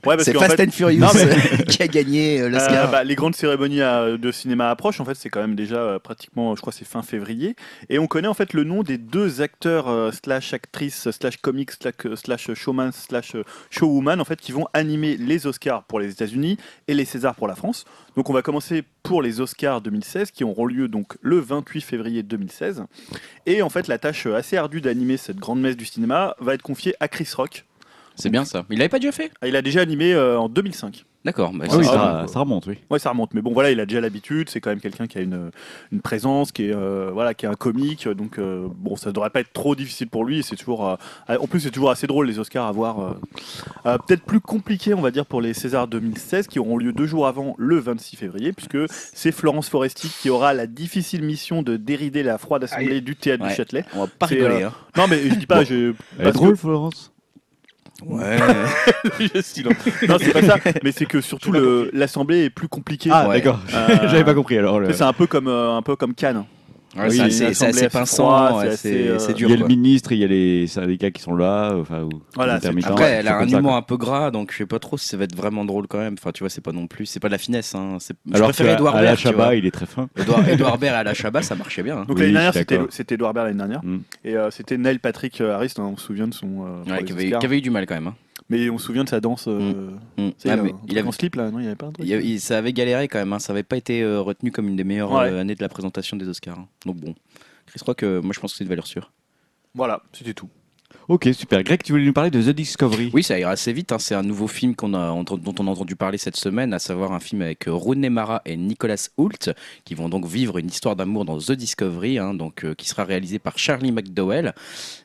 Speaker 3: Ouais, parce
Speaker 2: C'est Fast
Speaker 3: fait,
Speaker 2: and Furious
Speaker 3: Non,
Speaker 2: qui a gagné euh,
Speaker 3: Euh,
Speaker 2: l'Oscar.
Speaker 3: bah, les grandes cérémonies euh, de cinéma approchent. En fait, c'est quand même déjà euh, pratiquement, je crois, c'est fin février. Et on connaît en fait le nom des deux acteurs euh, slash actrices slash comics slash, slash showman slash showwoman en fait qui vont animer les Oscars pour les États-Unis et les Césars pour la France. Donc, on va commencer pour les Oscars 2016 qui auront lieu donc le 28 février 2016. Et en fait, la tâche assez ardue d'animer cette grande messe du cinéma va être confiée à Chris Rock.
Speaker 2: C'est bien ça. Il l'avait pas déjà fait?
Speaker 3: Il a déjà animé euh, en 2005.
Speaker 2: D'accord. bah,
Speaker 1: Ah oui,
Speaker 3: ça-
Speaker 1: ça, ça remonte, oui.
Speaker 3: Ouais, ça remonte. Mais bon, voilà, il a déjà l'habitude. C'est quand même quelqu'un qui a une, une présence, qui est, euh, voilà, qui est un comique. Donc, euh, bon, ça devrait pas être trop difficile pour lui. C'est toujours, euh, en plus, c'est toujours assez drôle les Oscars à voir. euh. Euh, Peut-être plus compliqué, on va dire, pour les Césars 2016 qui auront lieu deux jours avant le 26 février, puisque c'est Florence Foresti qui aura la difficile mission de dérider la froide assemblée
Speaker 4: Aïe.
Speaker 3: du théâtre
Speaker 2: Ouais.
Speaker 3: du Châtelet.
Speaker 2: On va pas rigoler.
Speaker 3: euh,
Speaker 2: hein.
Speaker 3: Non, mais je dis pas,
Speaker 1: Bon.
Speaker 3: je.
Speaker 1: Elle est drôle, Florence
Speaker 2: Ouais.
Speaker 3: non, c'est pas ça. Mais c'est que surtout le- l'assemblée est plus compliquée.
Speaker 1: Ah,
Speaker 2: Ouais.
Speaker 1: d'accord.
Speaker 3: Euh,
Speaker 1: J'avais pas compris alors. le-
Speaker 3: C'est un peu comme euh, un peu comme Cannes.
Speaker 2: Ouais,
Speaker 1: Oui,
Speaker 2: c'est assez,
Speaker 3: froid,
Speaker 2: ouais,
Speaker 3: c'est euh,
Speaker 2: c'est
Speaker 1: Il
Speaker 2: dur.
Speaker 1: y a le ministre, il y a les syndicats qui sont là, enfin, ou
Speaker 3: Voilà,
Speaker 2: Après, elle a un humour
Speaker 1: quoi.
Speaker 2: un peu gras, donc je sais pas trop si ça va être vraiment drôle quand même. Enfin, tu vois, c'est pas non plus, c'est pas de la finesse. Hein. Je
Speaker 1: Alors
Speaker 2: préférais
Speaker 1: que
Speaker 2: Edouard
Speaker 1: à la
Speaker 2: Baird.
Speaker 1: Chabat, il est très fin.
Speaker 2: Edouard, Edouard Baird à la Chabat, ça marchait bien. hein.
Speaker 3: Donc
Speaker 1: Oui,
Speaker 3: l'année dernière,
Speaker 1: je
Speaker 3: c'était Edouard Baird l'année dernière.
Speaker 1: Mm.
Speaker 3: Et euh, c'était Neil Patrick Harris, on se souvient de son. euh,
Speaker 2: Ouais, qui, avait,
Speaker 3: Oscars.
Speaker 2: qui avait eu du mal quand même. Hein.
Speaker 3: Mais on se souvient de sa danse. euh,
Speaker 2: Mm.
Speaker 3: sais,
Speaker 2: Ah, mais il avait-
Speaker 3: en slip là, non Il y avait pas un truc
Speaker 2: il il- ça avait galéré quand même. hein. Ça avait pas été euh, retenu comme une des meilleures
Speaker 3: Ouais.
Speaker 2: euh, années de la présentation des Oscars. hein. Donc bon, Chris Rock, euh, moi je pense que c'est une valeur sûre.
Speaker 3: Voilà, c'était tout.
Speaker 1: Ok, super. Greg, tu voulais nous parler de The Discovery
Speaker 2: Oui, ça ira assez vite. hein. C'est un nouveau film a, dont on a entendu parler cette semaine, à savoir un film avec euh, Rooney Mara et Nicolas Hoult, qui vont donc vivre une histoire d'amour dans The Discovery, hein, donc, euh, qui sera réalisé par Charlie McDowell.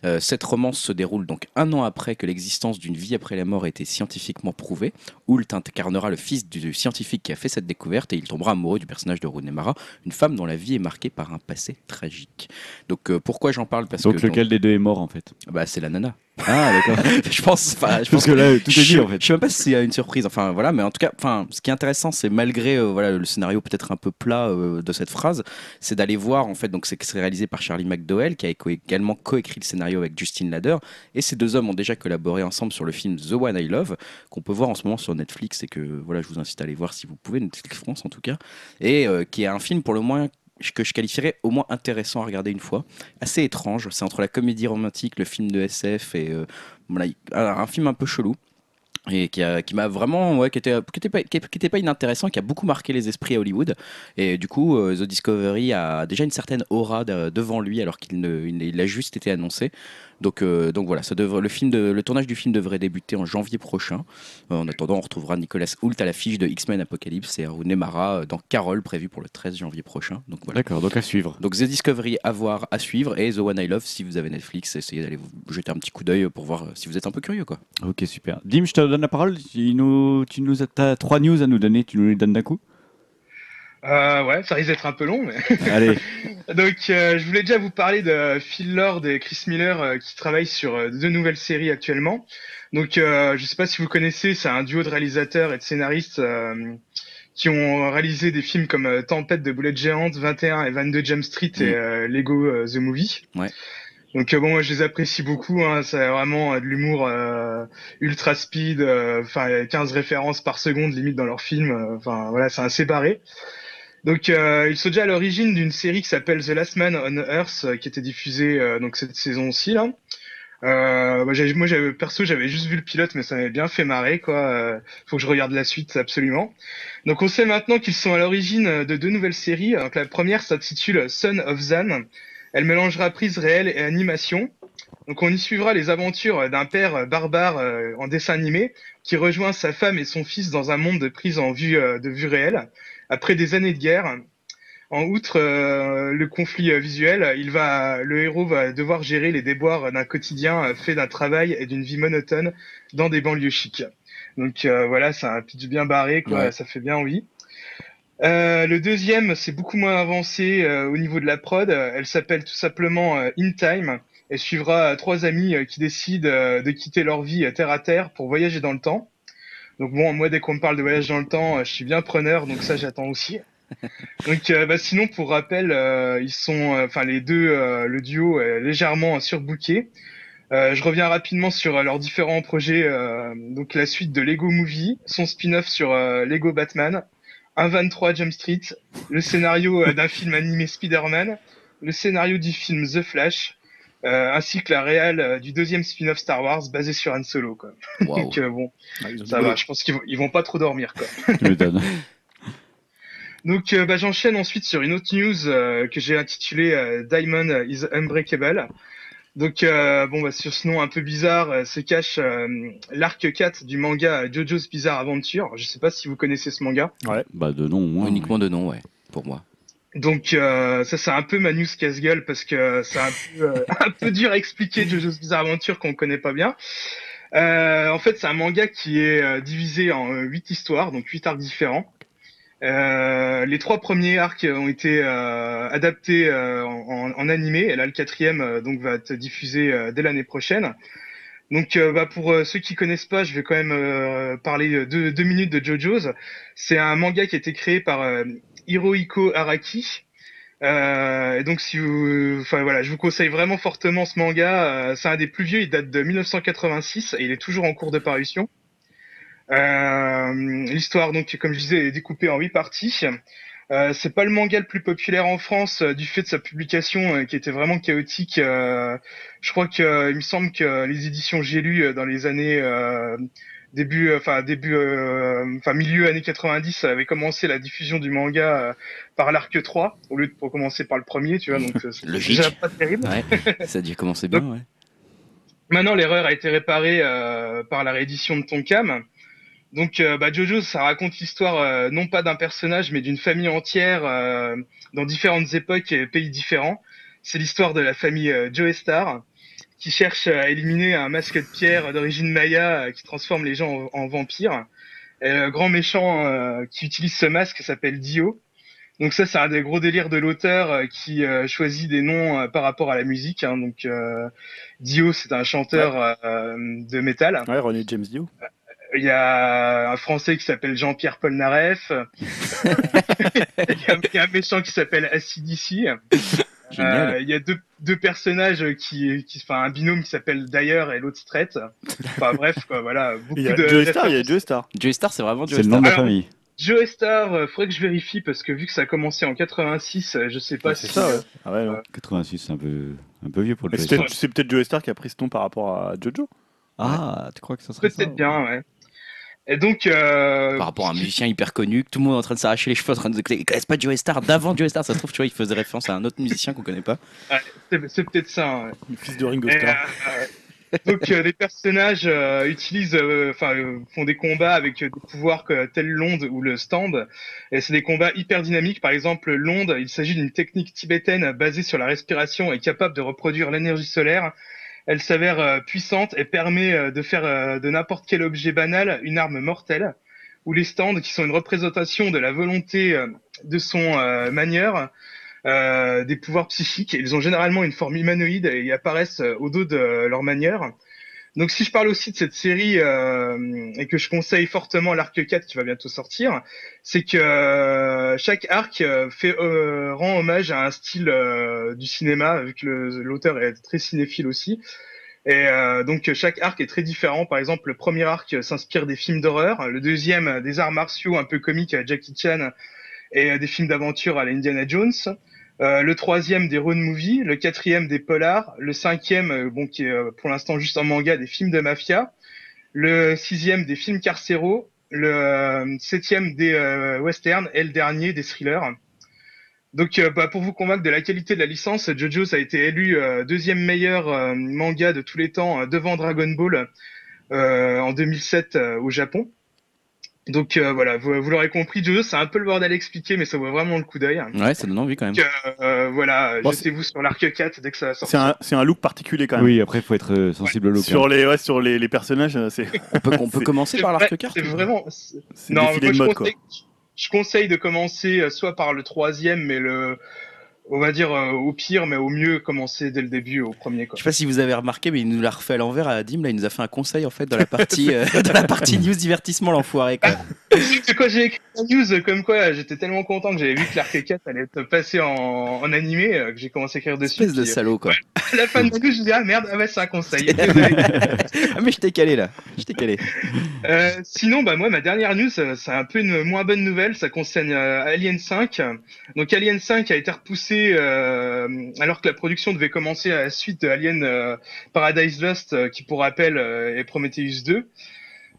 Speaker 2: Euh, cette romance se déroule donc un an après que l'existence d'une vie après la mort ait été scientifiquement prouvée. Hoult incarnera le fils du scientifique qui a fait cette découverte et il tombera amoureux du personnage de Rooney Mara, une femme dont la vie est marquée par un passé tragique. Donc euh, pourquoi j'en parle? Parce
Speaker 1: Donc
Speaker 2: que
Speaker 1: lequel des deux est mort en fait?
Speaker 2: Bah, c'est la nana.
Speaker 1: Ah, d'accord.
Speaker 2: je pense, enfin, je pense
Speaker 1: Parce que là, tout est
Speaker 2: je,
Speaker 1: dit en fait.
Speaker 2: je sais même pas si c'est une surprise. Enfin voilà, mais en tout cas, enfin, ce qui est intéressant, c'est malgré euh, voilà le scénario peut-être un peu plat euh, de cette phrase, c'est d'aller voir en fait. Donc c'est réalisé par Charlie McDowell, qui a également coécrit le scénario avec Justin Lader, et ces deux hommes ont déjà collaboré ensemble sur le film The One I Love, qu'on peut voir en ce moment sur Netflix, et que voilà, je vous incite à aller voir si vous pouvez, Netflix France en tout cas, et euh, qui est un film pour le moins que je qualifierais au moins intéressant à regarder une fois, assez étrange. C'est entre la comédie romantique, le film de SF et euh, voilà, un, film un peu chelou et qui, a- qui m'a vraiment ouais, qui était qui était pas inintéressant qui a beaucoup marqué les esprits à Hollywood et du coup euh, The Discovery a déjà une certaine aura de- devant lui alors qu'il ne il a juste été annoncé donc euh, donc voilà ça devrait le film de, le tournage du film devrait débuter en janvier prochain Euh, en attendant on retrouvera Nicolas Hoult à l'affiche de X-Men Apocalypse et Rooney Mara euh, dans Carol prévu pour le 13 janvier prochain donc voilà
Speaker 1: D'accord, donc à suivre.
Speaker 2: donc The Discovery à voir, à suivre, et The One I Love si vous avez Netflix, essayez d'aller vous jeter un petit coup d'œil pour voir si vous êtes un peu curieux quoi.
Speaker 1: Ok, super. Dim, je te donne la parole. Tu nous, tu nous as trois news à nous donner. Tu nous les donnes d'un coup?
Speaker 4: Euh, ouais, ça risque d'être un peu long, mais.
Speaker 1: Allez.
Speaker 4: Donc, euh, je voulais déjà vous parler de Phil Lord et Chris Miller euh, qui travaillent sur euh, deux nouvelles séries actuellement. Donc, euh, je sais pas si vous connaissez, c'est un duo de réalisateurs et de scénaristes euh, qui ont réalisé des films comme Tempête de boulettes géantes, 21 et 22 Jump Street
Speaker 2: Mm.
Speaker 4: et euh, Lego The Movie.
Speaker 2: Ouais.
Speaker 4: Donc bon, moi je les apprécie beaucoup. Hein, c'est vraiment de l'humour euh, ultra speed. Enfin, il y a 15 références par seconde limite dans leurs films. euh, Enfin voilà, c'est assez barré. Donc euh, ils sont déjà à l'origine d'une série qui s'appelle The Last Man on Earth, euh, qui était diffusée euh, donc cette saison-ci là. Euh, moi j'avais perso j'avais juste vu le pilote mais ça m'avait bien fait marrer quoi. Euh, faut que je regarde la suite absolument. Donc on sait maintenant qu'ils sont à l'origine de deux nouvelles séries. Donc la première s'intitule Son of Zan. Elle mélangera prise réelle et animation. Donc on y suivra les aventures d'un père barbare en dessin animé qui rejoint sa femme et son fils dans un monde de prise en vue de vue réelle après des années de guerre. En outre euh, le conflit euh, visuel, il va, le héros va devoir gérer les déboires d'un quotidien euh, fait d'un travail et d'une vie monotone dans des banlieues chics. Donc euh, voilà, c'est un pitch bien barré, quoi,
Speaker 2: Ouais.
Speaker 4: ça fait bien envie. Euh, le deuxième, c'est beaucoup moins avancé euh, au niveau de la prod. Elle s'appelle tout simplement In Time. Elle suivra trois amis qui décident de quitter leur vie terre à terre pour voyager dans le temps. Donc bon, moi dès qu'on me parle de voyage dans le temps, euh, je suis bien preneur, donc ça j'attends aussi. Donc euh, bah, sinon pour rappel, euh, ils sont, euh, enfin les deux, euh, le duo est légèrement surbooké. Euh, je reviens rapidement sur leurs différents projets. euh, donc la suite de Lego Movie, son spin-off sur Lego Batman, un 23 Jump Street, le scénario d'un film animé Spider-Man, le scénario du film The Flash, euh, ainsi que la réal euh, du deuxième spin-off Star Wars basé sur Han Solo. Quoi. Donc euh, bon,
Speaker 3: Ah,
Speaker 4: ça va. Je pense qu'ils vont, ils vont pas trop dormir. Quoi.
Speaker 1: Tu.
Speaker 4: Donc euh, bah, j'enchaîne ensuite sur une autre news euh, que j'ai intitulée euh, Diamond is Unbreakable. Donc euh, bon bah, sur ce nom un peu bizarre euh, se cache euh, l'arc 4 du manga JoJo's Bizarre Adventure. Je sais pas si vous connaissez ce manga.
Speaker 1: Bah, de nom, au moins.
Speaker 2: Uniquement de nom, ouais, pour moi.
Speaker 4: Donc euh, ça c'est un peu ma news casse-gueule parce que c'est un peu, euh, un peu dur à expliquer JoJo's Bizarre Adventure qu'on connaît pas bien. Euh, en fait c'est un manga qui est euh, divisé en euh, huit histoires, donc huit arcs différents. Euh, les trois premiers arcs ont été adaptés en, en animé et là le quatrième donc va être diffusé dès l'année prochaine. Donc bah, pour ceux qui connaissent pas, je vais quand même euh, parler de deux minutes de JoJo's. C'est un manga qui a été créé par Hirohiko Araki. Euh, donc si vous, enfin je vous conseille vraiment fortement ce manga. Euh, c'est un des plus vieux, il date de 1986 et il est toujours en cours de parution. Euh, L'histoire donc, comme je disais, est découpée en huit parties. Euh, c'est pas le manga le plus populaire en France du fait de sa publication qui était vraiment chaotique. Je crois que il me semble que les éditions J'ai lu dans les années début, enfin début, enfin milieu années 90, avait commencé la diffusion du manga par l'arc 3 au lieu de pour commencer par le premier, tu vois. Donc c'est
Speaker 2: Logique.
Speaker 4: déjà pas terrible.
Speaker 2: Ouais, ça a dû commencer bien, ouais.
Speaker 4: Maintenant, l'erreur a été réparée par la réédition de Tonkam. Donc, euh, bah, Jojo, ça raconte l'histoire euh, non pas d'un personnage, mais d'une famille entière euh, dans différentes époques et pays différents. C'est l'histoire de la famille Joe Star qui cherche à éliminer un masque de pierre d'origine maya qui transforme les gens en, en vampires. Et le grand méchant qui utilise ce masque s'appelle Dio. Donc ça, c'est un des gros délires de l'auteur qui choisit des noms par rapport à la musique. Hein. Donc Dio, c'est un chanteur de métal.
Speaker 3: Ouais, René James Dio.
Speaker 4: Il y a un Français qui s'appelle Jean-Pierre Polnareff. il, y a, il y a un méchant qui s'appelle ACDC.
Speaker 2: Génial.
Speaker 4: Euh, il y a deux, deux personnages qui, qui, enfin, un binôme qui s'appelle Dyer et l'autre Strait. Enfin bref, quoi, voilà. Beaucoup
Speaker 3: Il y a
Speaker 4: de
Speaker 3: Joe Star, il y a. Joe Star.
Speaker 2: Joey Star, c'est vraiment
Speaker 1: C'est
Speaker 2: Joey
Speaker 1: le nom
Speaker 2: Star.
Speaker 1: de la
Speaker 4: Alors,
Speaker 1: famille.
Speaker 4: Joe Star, euh, faudrait que je vérifie parce que vu que ça a commencé en 86, euh, je sais pas
Speaker 3: Ouais,
Speaker 4: si
Speaker 3: c'est ça, ouais. Ah ouais, non.
Speaker 1: 86, c'est un peu, un peu vieux pour le
Speaker 3: c'est
Speaker 1: PS3.
Speaker 3: peut-être c'est Joe Star qui a pris ce nom par rapport à Jojo.
Speaker 1: Ah, tu crois que ça serait ça
Speaker 4: peut-être bien, ouais. Et donc, euh,
Speaker 2: Par rapport à un musicien hyper connu, que tout le monde est en train de s'arracher les cheveux, en train de ils connaissent pas Joey Star d'avant Joey Star, ça se trouve, tu vois, il faisait référence à un autre musicien qu'on connaît pas.
Speaker 4: c'est c'est peut-être ça. ouais.
Speaker 3: Le fils de Ringo Starr.
Speaker 4: euh, donc euh, les personnages euh, utilisent, euh, enfin euh, font des combats avec euh, des pouvoirs que, tel l'onde ou le stand. Et c'est des combats hyper dynamiques. Par exemple, l'onde, il s'agit d'une technique tibétaine basée sur la respiration et capable de reproduire l'énergie solaire. Elle s'avère euh, puissante et permet euh, de faire euh, de n'importe quel objet banal une arme mortelle. Ou les stands, qui sont une représentation de la volonté de son manieur, des pouvoirs psychiques. Ils ont généralement une forme humanoïde et apparaissent au dos de leur manière. Donc si je parle aussi de cette série euh, et que je conseille fortement l'arc 4 qui va bientôt sortir, c'est que euh, chaque arc euh, fait euh, rend hommage à un style euh, du cinéma vu que l'auteur est très cinéphile aussi. Et donc chaque arc est très différent. Par exemple, le premier arc s'inspire des films d'horreur, le deuxième des arts martiaux un peu comiques à Jackie Chan et des films d'aventure à la Indiana Jones. Euh, le troisième des road movies, le quatrième des polars, le cinquième, euh, bon, qui est euh, pour l'instant juste en manga, des films de mafia, le sixième des films carcéraux, le septième des westerns et le dernier des thrillers. Donc, bah, pour vous convaincre de la qualité de la licence, JoJo's a été élu deuxième meilleur manga de tous les temps devant Dragon Ball en 2007 euh, au Japon. Donc euh, voilà, vous, vous l'aurez compris, JoJo, c'est un peu le bordel à expliquer, mais ça vaut vraiment le coup d'œil.
Speaker 2: Ouais, ça donne envie quand même.
Speaker 4: Donc, euh, voilà,
Speaker 3: Bon,
Speaker 4: jetez-vous sur l'arc 4 dès que ça va
Speaker 3: C'est
Speaker 4: sortir.
Speaker 3: un, c'est un look particulier quand même.
Speaker 1: Oui, après, il faut être euh, sensible au look. hein.
Speaker 3: Sur les, ouais, sur les, les personnages, euh, c'est
Speaker 2: On peut, on peut commencer par l'arc carte
Speaker 4: C'est vraiment. c'est-
Speaker 3: c'est
Speaker 4: Non, moi,
Speaker 3: de
Speaker 4: je,
Speaker 3: mode quoi.
Speaker 4: conseille, je conseille de commencer euh, soit par le troisième, mais le. On va dire euh, au pire, mais au mieux commencer dès le début, au premier. Quoi.
Speaker 2: Je sais pas si vous avez remarqué, mais il nous l'a refait à l'envers à Dim. Là, il nous a fait un conseil en fait dans la partie, euh, dans la partie news divertissement, l'enfoiré. quoi.
Speaker 4: Quand j'ai écrit la news, comme quoi j'étais tellement content que j'avais vu que l'arc 4 allait être passé en, en animé, euh, que j'ai commencé à écrire dessus.
Speaker 2: Espèce de
Speaker 4: puis,
Speaker 2: salaud quoi.
Speaker 4: à la fin de la news, je me dis ah merde, ah ouais, c'est un conseil. Désolé.
Speaker 2: ah mais je t'ai calé là. Je t'ai calé.
Speaker 4: Euh, sinon, bah moi, ma dernière news, c'est un peu une moins bonne nouvelle. Ça concerne euh, Alien 5. Donc, Alien 5 a été repoussé euh, alors que la production devait commencer à la suite de Alien euh, Paradise Lost, euh, qui pour rappel est Prometheus 2.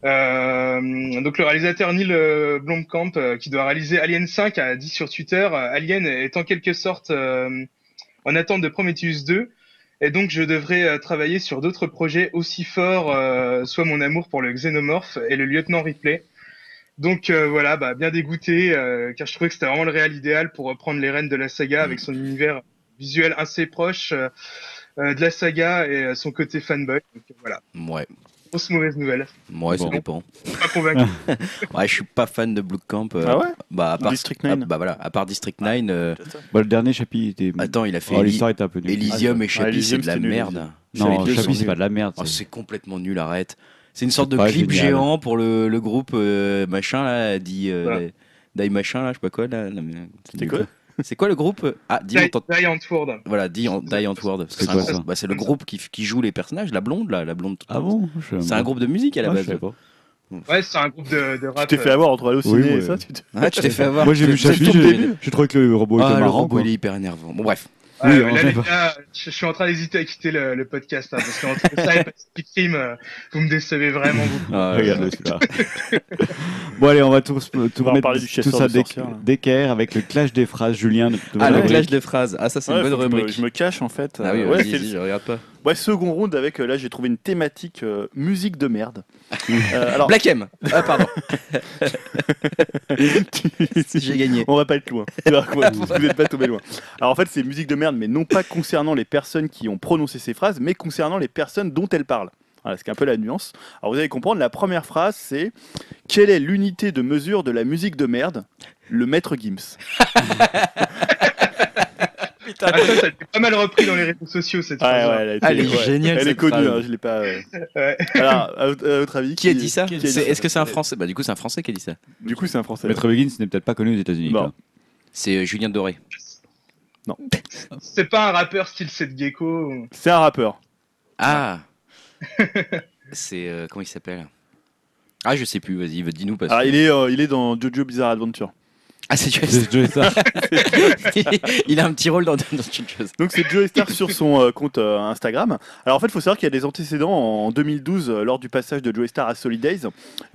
Speaker 4: Euh, donc le réalisateur Neil Blomkamp, qui doit réaliser Alien 5, a dit sur Twitter, Alien est en quelque sorte en attente de Prometheus 2. Et donc, je devrais travailler sur d'autres projets aussi forts, soit mon amour pour le xénomorphe et le lieutenant Ripley. Donc euh, voilà, bah, bien dégoûté, euh, car je trouvais que c'était vraiment le réal idéal pour reprendre les rênes de la saga avec son univers visuel assez proche euh, euh, de la saga et euh, son côté fanboy. Donc euh, voilà,
Speaker 2: Ouais,
Speaker 4: grosse mauvaise nouvelle.
Speaker 2: ouais, ça
Speaker 1: Bon.
Speaker 2: dépend.
Speaker 4: Pas convaincu.
Speaker 2: Ouais, je suis pas fan de Blue Camp. euh,
Speaker 3: Ah ouais
Speaker 2: Bah à part
Speaker 3: District
Speaker 2: ah,
Speaker 3: 9.
Speaker 2: bah voilà, à part District 9. euh,
Speaker 1: Bah, le dernier chapitre était.
Speaker 2: attends, il a fait
Speaker 1: Oh, l'histoire était un peu nulle.
Speaker 2: Elysium
Speaker 3: Ah,
Speaker 2: et Chappie,
Speaker 3: Elysium,
Speaker 2: c'est de la merde.
Speaker 1: Non, Chappie, c'est pas de la merde.
Speaker 2: Oh,
Speaker 1: c'est-
Speaker 2: c'est complètement nul, arrête. C'est une sorte de clip
Speaker 1: génial.
Speaker 2: géant pour le, le groupe euh, machin là, dit euh,
Speaker 4: Voilà.
Speaker 2: Die machin là, je sais pas quoi là.
Speaker 3: C'était quoi
Speaker 2: C'est quoi le groupe Ah, dis
Speaker 4: Die, Giant World.
Speaker 2: Voilà, Die,
Speaker 1: C'est
Speaker 2: groupe- bah, c'est le groupe qui, qui joue les personnages, la blonde, là, la blonde.
Speaker 1: Ah
Speaker 2: blonde.
Speaker 1: bon Je-
Speaker 2: C'est un groupe de musique à la
Speaker 1: Ah, je
Speaker 2: base.
Speaker 1: savais pas.
Speaker 4: Ouais, c'est un groupe de, de
Speaker 3: Tu
Speaker 4: rap.
Speaker 3: t'es fait avoir entre au
Speaker 1: Oui,
Speaker 3: ciné et
Speaker 1: ouais.
Speaker 3: ça tu te-
Speaker 2: Ah, tu t'es fait avoir.
Speaker 1: Moi j'ai vu j'ai trouvé que le robot
Speaker 2: Ah,
Speaker 1: était
Speaker 2: le
Speaker 1: marrant.
Speaker 2: robot,
Speaker 1: quoi.
Speaker 2: il est hyper énervant. Bon, bref.
Speaker 1: Oui,
Speaker 4: là, je, je suis en train d'hésiter à quitter le, le podcast, hein, parce qu'entre ça et Pacific Rim, euh, vous me décevez vraiment beaucoup.
Speaker 2: Ah,
Speaker 1: Regarde celui-là. bon allez, on va tout, tout
Speaker 3: On du
Speaker 1: tout ça d'équerre avec le clash des phrases. Julien, de- de
Speaker 2: Ah, le clash de phrases. Ah, ça, c'est
Speaker 3: Ouais,
Speaker 2: une bonne
Speaker 3: je me-
Speaker 2: rubrique.
Speaker 3: Je me cache en fait.
Speaker 2: Ah oui,
Speaker 3: Euh, ouais,
Speaker 2: vas-y, je regarde pas.
Speaker 3: Ouais, second round avec euh, là j'ai trouvé une thématique euh, musique de merde. Euh, alors
Speaker 2: Black M. Ah, pardon. J'ai gagné.
Speaker 3: On va pas être loin. Tu vas voir, Vous n'êtes pas tombé loin. Alors en fait, c'est musique de merde, mais non pas concernant les personnes qui ont prononcé ces phrases, mais concernant les personnes dont elles parlent. Voilà, c'est un peu la nuance. Alors vous allez comprendre, la première phrase, c'est Quelle est l'unité de mesure de la musique de merde? Le maître Gims.
Speaker 4: Ah, ça, ça a été pas mal repris dans les réseaux sociaux cette
Speaker 3: Ouais,
Speaker 4: phrase.
Speaker 3: ouais, elle, a été-
Speaker 2: Elle est
Speaker 3: ouais.
Speaker 2: géniale,
Speaker 3: Elle est connue, hein, je l'ai pas. euh.
Speaker 4: Ouais.
Speaker 3: Alors, à, votre- à votre avis,
Speaker 2: Qui a dit ça
Speaker 3: qui a dit
Speaker 2: C'est-
Speaker 3: ça
Speaker 2: Est-ce que c'est un français Bah, du coup, c'est un français qui a dit ça.
Speaker 3: Du coup, c'est un français.
Speaker 1: Maître Begin, ce n'est peut-être pas connu aux États-Unis.
Speaker 3: Bon.
Speaker 2: C'est euh, Julien Doré.
Speaker 4: C'est pas un rappeur style Seth Gecko.
Speaker 3: C'est un rappeur.
Speaker 2: Ah C'est. euh, comment il s'appelle? Ah, je sais plus, vas-y, dis-nous. Parce...
Speaker 3: Alors, il est, euh, il est dans Jojo Bizarre Adventure.
Speaker 2: Ah, c'est Joe
Speaker 1: C'est Joey Star.
Speaker 2: Il a un petit rôle dans, dans quelque chose.
Speaker 3: Donc c'est Joe Star sur son euh, compte euh, Instagram. Alors en fait, il faut savoir qu'il y a des antécédents en 2012 euh, lors du passage de Joe Star à Solid Days.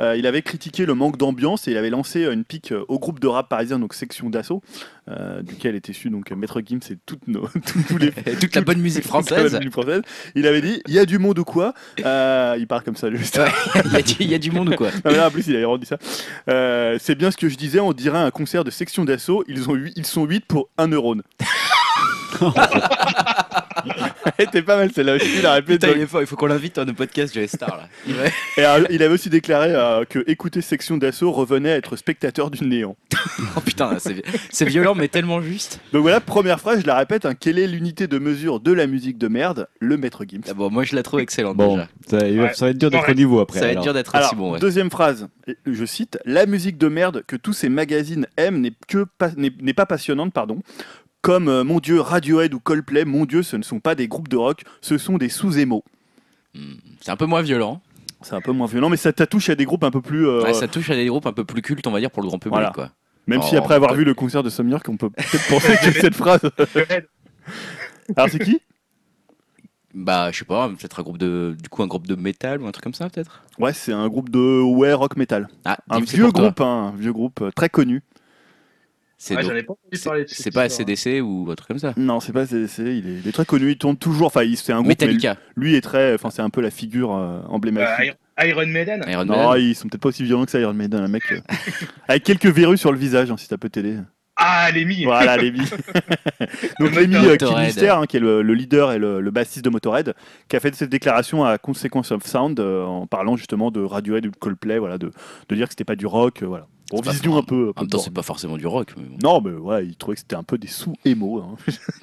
Speaker 3: Euh, il avait critiqué le manque d'ambiance et il avait lancé une pique au groupe de rap parisien, donc section d'assaut, euh, duquel est issu donc Maître Gims et toutes nos, tous, tous les
Speaker 2: Toute la bonne musique française.
Speaker 3: la musique française. Il avait dit il y a du monde ou quoi? Euh, Il parle comme ça.
Speaker 2: Ouais, il, y a du, il y a du monde ou quoi
Speaker 3: là, en plus, il avait rendu ça. Euh, c'est bien ce que je disais, on dirait un concert de section d'assaut. Ils, ont huit- ils sont 8 pour 1 neurone. Elle était pas mal celle-là aussi, il a répété.
Speaker 2: Putain, il est fort, il faut qu'on l'invite à nos podcasts Joe Star là. Il va-
Speaker 3: Et euh, il avait aussi déclaré euh, que écouter section d'assaut revenait à être spectateur du néant.
Speaker 2: Oh putain, c'est violent mais tellement juste.
Speaker 3: Donc voilà, première phrase, je la répète hein, quelle est l'unité de mesure de la musique de merde Le maître Gims?
Speaker 2: Ah bon, moi je la trouve excellente
Speaker 1: Bon,
Speaker 2: déjà.
Speaker 1: ça, va-
Speaker 4: Ouais.
Speaker 1: ça va être dur d'être au niveau après.
Speaker 2: Ça va être dur d'être aussi bon. Ouais.
Speaker 3: deuxième phrase, je cite La musique de merde que tous ces magazines aiment n'est que pas, n'est, n'est pas passionnante, pardon. Comme euh, mon dieu Radiohead ou Coldplay, mon dieu, ce ne sont pas des groupes de rock, ce sont des sous-émos.
Speaker 2: Hmm, C'est un peu moins violent.
Speaker 3: C'est un peu moins violent, mais ça, ça touche à des groupes un peu plus. euh,
Speaker 2: Ouais, ça touche à des groupes un peu plus cultes, on va dire, pour le grand public.
Speaker 3: Voilà.
Speaker 2: Quoi.
Speaker 3: Même si
Speaker 2: Oh,
Speaker 3: après avoir vu le concert de Some York, on peut peut-être penser que cette phrase. Alors c'est qui?
Speaker 2: Bah, je sais pas, peut-être un groupe de. Du coup, un groupe de métal ou un truc comme ça, peut-être?
Speaker 3: Ouais, c'est un groupe de ouais rock metal.
Speaker 2: Ah,
Speaker 3: Un
Speaker 2: Dim, c'est
Speaker 3: vieux
Speaker 2: pour toi.
Speaker 3: groupe, hein, un vieux groupe euh, très connu.
Speaker 2: C'est
Speaker 4: Ouais, pas
Speaker 2: c'est- pas
Speaker 4: histoire.
Speaker 2: CDC ou un truc comme ça?
Speaker 3: Non, c'est pas CDC, il est, il est très connu, il tourne toujours. Enfin, il- c'est un groupe. mais
Speaker 2: Metallica,
Speaker 3: lui, lui est très. Enfin, c'est un peu la figure euh,
Speaker 4: Euh,
Speaker 3: emblématique.
Speaker 4: Iron- Iron Maiden?
Speaker 2: Iron
Speaker 3: non,
Speaker 2: Maiden.
Speaker 3: ils sont peut-être pas aussi violents que ça, Iron Maiden, un mec. euh, avec quelques verrues sur le visage, hein, si ça peut t'aider.
Speaker 4: Ah, Lemmy
Speaker 3: Voilà, Lémi. Donc
Speaker 4: Le
Speaker 3: Lémi
Speaker 4: Motorhead.
Speaker 3: euh, Kilmister, hein, qui est le, le leader et le, le bassiste de Motorhead, qui a fait cette déclaration à Consequence of Sound euh, en parlant justement de Radiohead ou de Coldplay, voilà, de, de dire que c'était pas du rock, euh, voilà. Bon,
Speaker 2: pas
Speaker 3: vision un peu.
Speaker 2: En même temps, c'est pas forcément du rock. mais bon.
Speaker 3: Non, mais voilà, il trouvait que c'était un peu des sous-émo. hein.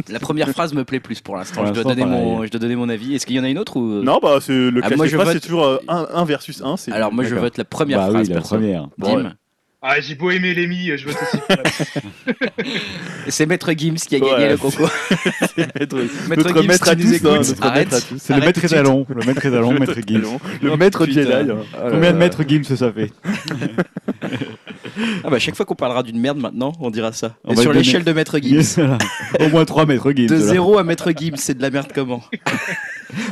Speaker 2: La première phrase me plaît plus pour l'instant. Je, dois donner mon-
Speaker 1: pareil.
Speaker 2: je dois donner mon avis. Est-ce qu'il y en a une autre ou...
Speaker 3: Non, bah, c'est le
Speaker 2: Ah, moi, je
Speaker 3: phrases,
Speaker 2: vote-
Speaker 3: c'est toujours 1 versus 1.
Speaker 2: Alors, moi, je vote la première
Speaker 1: Bah
Speaker 2: phrase.
Speaker 1: oui, la première.
Speaker 3: Bon,
Speaker 2: Dim.
Speaker 4: Ah, j'ai beau aimer Lemmy, je vote aussi
Speaker 2: C'est Maître Gims qui a gagné
Speaker 3: Ouais,
Speaker 2: le concours.
Speaker 3: Maître,
Speaker 2: Maître
Speaker 3: notre
Speaker 2: Gims,
Speaker 3: maître à
Speaker 2: nous
Speaker 3: tous, hein, notre
Speaker 2: Arrête.
Speaker 3: maître à tous.
Speaker 1: C'est le maître étalon, le maître étalon, maître Gims.
Speaker 3: Le maître. Jedi. hein.
Speaker 1: Combien
Speaker 2: là.
Speaker 1: de maîtres Gims ça fait
Speaker 2: Ah bah chaque fois qu'on parlera d'une merde maintenant, on dira ça.
Speaker 1: On
Speaker 2: Et sur l'échelle de Maître Gims.
Speaker 1: Au moins 3 maîtres Gims.
Speaker 2: De
Speaker 1: là.
Speaker 2: 0 à Maître Gims, c'est de la merde comment?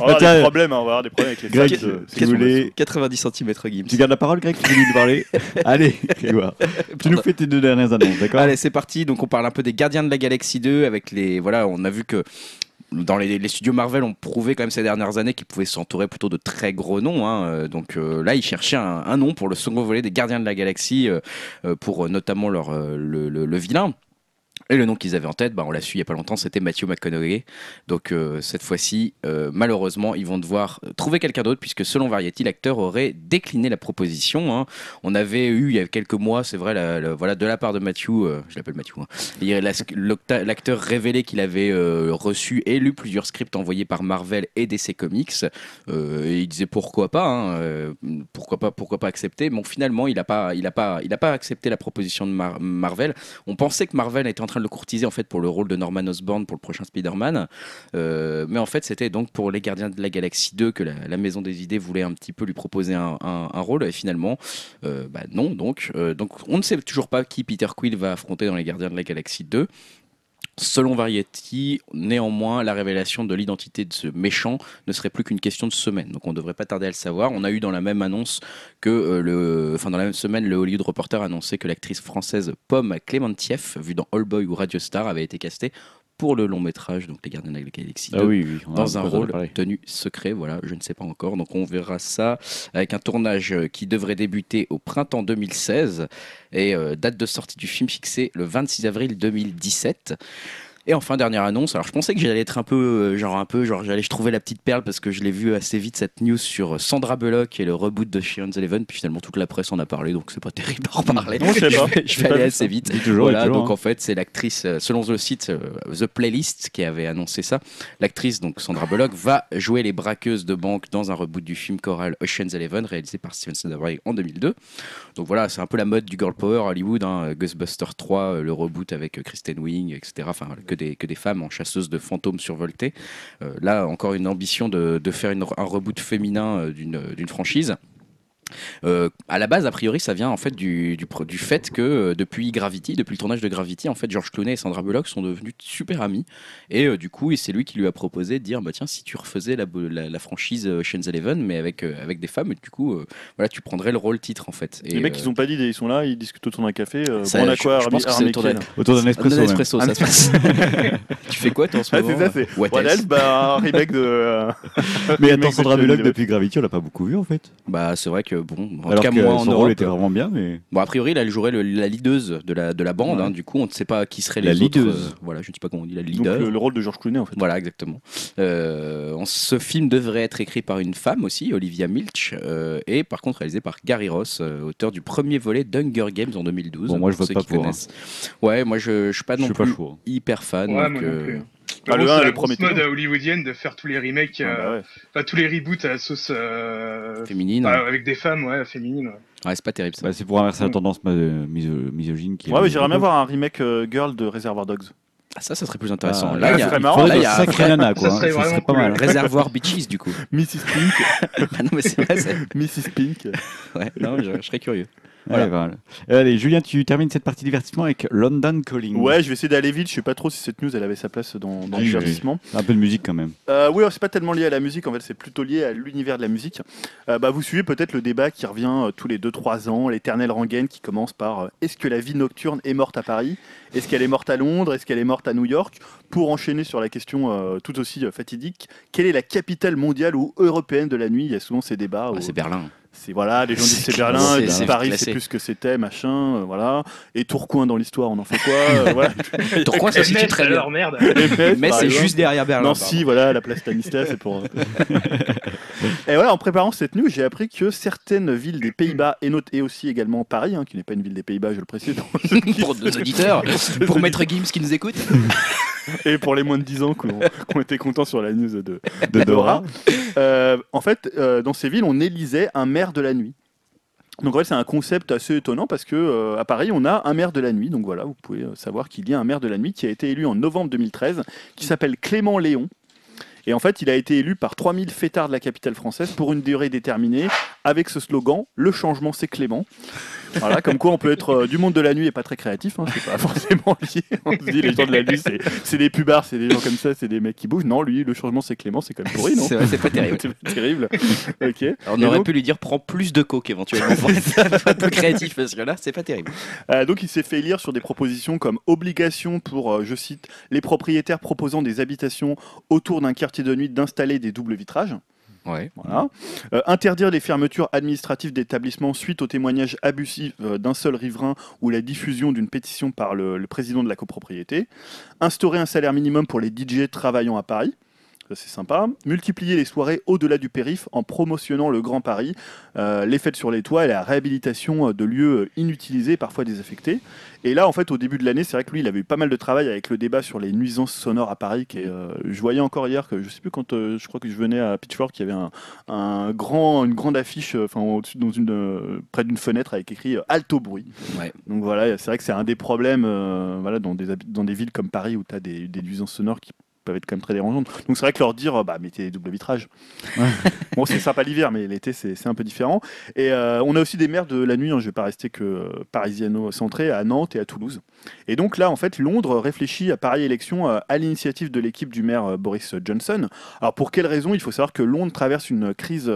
Speaker 3: On va avoir
Speaker 1: tiens,
Speaker 3: des problèmes, hein, on va avoir des problèmes avec les
Speaker 1: Greg,
Speaker 3: fans, euh,
Speaker 1: si vous voulez-
Speaker 2: 90 cm Gims.
Speaker 1: Tu gardes la parole, Greg, tu finis de parler Allez, Grégoire. Tu nous fais tes deux dernières annonces, d'accord
Speaker 2: Allez, c'est parti. Donc, on parle un peu des Gardiens de la Galaxie 2 avec les. Voilà, on a vu que dans les, les studios Marvel ont prouvé quand même ces dernières années qu'ils pouvaient s'entourer plutôt de très gros noms. hein. Euh, Donc euh, là, ils cherchaient un, un nom pour le second volet des Gardiens de la Galaxie, euh, pour euh, notamment leur, euh, le, le- le vilain. Et le nom qu'ils avaient en tête, bah, on l'a su il n'y a pas longtemps, c'était Matthew McConaughey. Donc euh, cette fois-ci, euh, malheureusement, ils vont devoir trouver quelqu'un d'autre puisque selon Variety, l'acteur aurait décliné la proposition. hein. On avait eu il y a quelques mois, c'est vrai, voilà, de la part de Matthew, euh, je l'appelle Matthew, hein, l'acteur révélé qu'il avait reçu et lu plusieurs scripts envoyés par Marvel et DC Comics. Et il disait pourquoi pas, hein, pourquoi pas, pourquoi pas accepter. Bon, finalement, il n'a pas, pas, pas accepté la proposition de Mar- Marvel. On pensait que Marvel était en train de le courtiser en fait pour le rôle de Norman Osborn pour le prochain Spider-Man. Euh, mais en fait, c'était donc pour les Gardiens de la Galaxie 2 que la, Maison des Idées voulait un petit peu lui proposer un rôle. Et finalement, euh, bah non. Donc, euh, donc, on ne sait toujours pas qui Peter Quill va affronter dans les Gardiens de la Galaxie 2. Selon Variety, néanmoins, la révélation de l'identité de ce méchant ne serait plus qu'une question de semaine. Donc on ne devrait pas tarder à le savoir. On a eu dans la même annonce que euh, le, enfin dans la même semaine, le Hollywood Reporter annonçait que l'actrice française Pomme Clémentieff, vue dans All Boy ou Radio Star, avait été castée pour le long métrage, donc les Gardiens de la Galaxie 2
Speaker 1: Ah oui, oui.
Speaker 2: dans un rôle tenu secret, voilà, je ne sais pas encore. Donc on verra ça avec un tournage euh, qui devrait débuter au printemps 2016 et euh, date de sortie du film fixée le 26 avril 2017. Et enfin dernière annonce. Alors je pensais que j'allais être un peu euh, genre un peu genre j'allais je trouvais la petite perle parce que je l'ai vu assez vite cette news sur euh, Sandra Bullock et le reboot de Sharon's Eleven puis finalement toute la presse en a parlé donc c'est pas terrible à en parler.
Speaker 3: Non, je sais pas.
Speaker 2: je vais, je aller assez vite.
Speaker 1: Toujours,
Speaker 2: Voilà,
Speaker 1: toujours,
Speaker 2: donc
Speaker 1: hein.
Speaker 2: en fait, c'est l'actrice, euh, selon le site euh, The Playlist qui avait annoncé ça, l'actrice, donc Sandra Bullock, va jouer les braqueuses de banque dans un reboot du film choral Ocean's Eleven, réalisé par Steven Soderbergh en 2002. Donc voilà, c'est un peu la mode du girl power à Hollywood, hein, Ghostbusters 3, euh, le reboot avec Kristen Wiig, etc. Enfin, que des, femmes en chasseuses de fantômes survoltées. Euh, là, encore une ambition de, de faire un reboot féminin euh, d'une d'une franchise. Euh, à la base, a priori, ça vient en fait du, du, fait que euh, depuis Gravity, depuis le tournage de Gravity, en fait, George Clooney et Sandra Bullock sont devenus super amis. Et euh, du coup, et c'est lui qui lui a proposé de dire bah tiens, si tu refaisais la, la, la franchise euh, Ocean's Eleven, mais avec, euh, avec des femmes, du coup, euh, voilà, tu prendrais le rôle titre en fait. Et,
Speaker 3: Les mecs,
Speaker 2: euh,
Speaker 3: ils ont pas dit, ils sont là, ils discutent autour d'un café. Euh,
Speaker 2: ça,
Speaker 3: bon, on a
Speaker 2: je-
Speaker 3: quoi,
Speaker 2: je pense que autour d'un-
Speaker 1: espresso.
Speaker 2: espresso, ça se passe. tu fais quoi toi en ce
Speaker 3: Ah,
Speaker 2: moment
Speaker 3: c'est ça, c'est
Speaker 2: What
Speaker 3: What
Speaker 2: else?
Speaker 3: Bah, un remake de. euh,
Speaker 1: Mais attends, Sandra Bullock depuis Gravity, on l'a pas beaucoup vu en fait.
Speaker 2: Bah, c'est vrai que bon, en
Speaker 1: Alors
Speaker 2: tout cas,
Speaker 1: que
Speaker 2: moi en
Speaker 1: son rôle
Speaker 2: Europe,
Speaker 1: était vraiment bien, mais.
Speaker 2: Bon, a priori, là, elle jouerait le- la leadeuse de la, de la bande.
Speaker 1: Ouais.
Speaker 2: hein. du coup, on ne sait pas qui serait
Speaker 1: La
Speaker 2: les autres.
Speaker 1: leadeuse.
Speaker 2: euh, voilà, je ne sais pas comment on dit, la
Speaker 3: Donc,
Speaker 2: leader.
Speaker 3: le, le rôle de George Clooney, en fait.
Speaker 2: Voilà, exactement. Euh, ce film devrait être écrit par une femme aussi, Olivia Milch, euh, et par contre réalisé par Gary Ross, euh, auteur du premier volet d'Hunger Games en 2012.
Speaker 1: Bon, moi, je
Speaker 2: pour
Speaker 1: vote pas
Speaker 2: qui
Speaker 1: pour, hein.
Speaker 2: connaissent. Ouais, moi je, je suis pas
Speaker 1: Je
Speaker 2: non
Speaker 1: suis pas
Speaker 2: plus
Speaker 1: chaud.
Speaker 2: hyper fan.
Speaker 4: Ouais,
Speaker 2: donc,
Speaker 4: moi non plus.
Speaker 3: Ah,
Speaker 4: Mais
Speaker 3: le
Speaker 4: bon,
Speaker 3: un,
Speaker 4: c'est
Speaker 3: le
Speaker 4: la
Speaker 3: premier
Speaker 4: mode hollywoodienne de faire tous les remakes,
Speaker 3: Ah,
Speaker 4: euh,
Speaker 3: bah ouais.
Speaker 4: enfin, tous les reboots à la sauce euh,
Speaker 2: féminine.
Speaker 4: bah, avec des femmes, ouais, féminines. ouais.
Speaker 2: Ouais, c'est pas terrible ça.
Speaker 1: Bah, c'est pour inverser la
Speaker 4: Mm.
Speaker 1: tendance misogyne qui.
Speaker 3: Ouais, j'aimerais bien voir un remake euh, Girl de Reservoir Dogs.
Speaker 2: Ah, ça, ça serait plus intéressant.
Speaker 1: Ah,
Speaker 2: là,
Speaker 3: là,
Speaker 2: il y a,
Speaker 3: marrant,
Speaker 1: Faudrait
Speaker 2: là, y a vrai
Speaker 1: nanas, quoi.
Speaker 4: Ça
Speaker 1: hein.
Speaker 4: serait
Speaker 1: Ça serait
Speaker 4: vraiment
Speaker 1: pas
Speaker 4: cool.
Speaker 1: mal.
Speaker 2: réservoir bitches du coup.
Speaker 3: Mrs. Pink.
Speaker 2: Ah non, mais c'est vrai, c'est-
Speaker 3: Mrs. Pink.
Speaker 2: ouais, non, je, je serais curieux.
Speaker 1: Voilà. voilà. Allez, Julien, tu termines cette partie divertissement avec London Calling.
Speaker 3: Ouais, je vais essayer d'aller vite. Je sais pas trop si cette news elle avait sa place dans, dans
Speaker 1: Oui,
Speaker 3: le divertissement.
Speaker 1: Un peu de musique quand même.
Speaker 3: Euh, oui, c'est pas tellement lié à la musique, en fait, c'est plutôt lié à l'univers de la musique. Euh, bah, vous suivez peut-être le débat qui revient euh, tous les 2-3 ans, l'éternelle rengaine qui commence par euh, est-ce que la vie nocturne est morte à Paris? Est-ce qu'elle est morte à Londres? Est-ce qu'elle est morte à New York? Pour enchaîner sur la question tout aussi fatidique, quelle est la capitale mondiale ou européenne de la nuit? Il y a souvent ces débats.
Speaker 2: Ah,
Speaker 3: où-
Speaker 2: c'est Berlin.
Speaker 3: C'est voilà, les gens disent
Speaker 2: C'est
Speaker 3: c'est Berlin, ils disent Paris c'est plus ce que c'était, machin, euh, voilà. Et Tourcoing dans l'histoire, on en fait quoi euh, voilà.
Speaker 2: Tourcoing, ça se situe très bien.
Speaker 4: merde.
Speaker 2: Mais c'est juste derrière Berlin.
Speaker 3: Nancy, voilà, la place Stanislas, c'est pour. et voilà, en préparant cette news, j'ai appris que certaines villes des Pays-Bas, et, note- et aussi également Paris, hein, qui n'est pas une ville des Pays-Bas, je le précise,
Speaker 2: pour nos auditeurs, pour Maître Gims qui nous écoute.
Speaker 3: et pour les moins de 10 ans qui ont, été contents sur la news de,
Speaker 1: De Dora.
Speaker 3: Euh, en fait, euh, dans ces villes, on élisait un maire de la nuit. Donc en fait, c'est un concept assez étonnant parce que euh, à Paris, on a un maire de la nuit. Donc voilà, vous pouvez savoir qu'il y a un maire de la nuit qui a été élu en novembre 2013, qui s'appelle Clément Léon. Et en fait, il a été élu par 3000 fêtards de la capitale française pour une durée déterminée, avec ce slogan Le changement, c'est Clément. Voilà, comme quoi on peut être euh, du monde de la nuit et pas très créatif, hein, c'est pas forcément lié. On se dit les gens de la nuit, c'est, c'est des pubards, c'est des gens comme ça, c'est des mecs qui bougent. Non, lui, le changement, c'est Clément, c'est quand même pourri, non
Speaker 2: C'est vrai, c'est pas terrible.
Speaker 3: C'est pas terrible. Ok.
Speaker 2: Alors, on
Speaker 3: Et
Speaker 2: aurait
Speaker 3: donc-
Speaker 2: pu lui dire prends plus de coke éventuellement pour être un peu créatif parce que là c'est pas terrible.
Speaker 3: Euh, donc il s'est fait lire sur des propositions comme obligation pour, euh, je cite, les propriétaires proposant des habitations autour d'un quartier de nuit d'installer des doubles vitrages. Euh, interdire les fermetures administratives d'établissements suite au témoignage abusif euh, d'un seul riverain ou la diffusion d'une pétition par le président de la copropriété. Instaurer un salaire minimum pour les DJ travaillant à Paris. Ça, c'est sympa. Multiplier les soirées au-delà du périph' en promotionnant le Grand Paris, euh, les fêtes sur les toits et la réhabilitation euh, de lieux euh, inutilisés, parfois désaffectés. Et là, en fait, au début de l'année, c'est vrai que lui, il avait eu pas mal de travail avec le débat sur les nuisances sonores à Paris. Qui est, euh, je voyais encore hier que je sais plus quand euh, je crois que je venais à Pitchfork, il y avait un, un grand, une grande affiche, enfin au-dessus dans une près d'une fenêtre avec écrit euh, alto bruit.
Speaker 2: Ouais.
Speaker 3: Donc voilà, c'est vrai que c'est un des problèmes, voilà, dans des hab- dans des villes comme Paris où tu as des, des nuisances sonores qui peuvent être quand même très dérangeantes. Donc c'est vrai que leur dire, euh, bah mettez des doubles vitrages. bon, c'est sympa l'hiver, mais l'été c'est un peu différent. Et euh, on a aussi des maires de la nuit. hein, je vais pas rester que euh, parisiano-centré à Nantes et à Toulouse. Et donc là, en fait, Londres réfléchit à pareille élection euh, à l'initiative de l'équipe du maire Boris Johnson. Alors pour quelle raison? Il faut savoir que Londres traverse une crise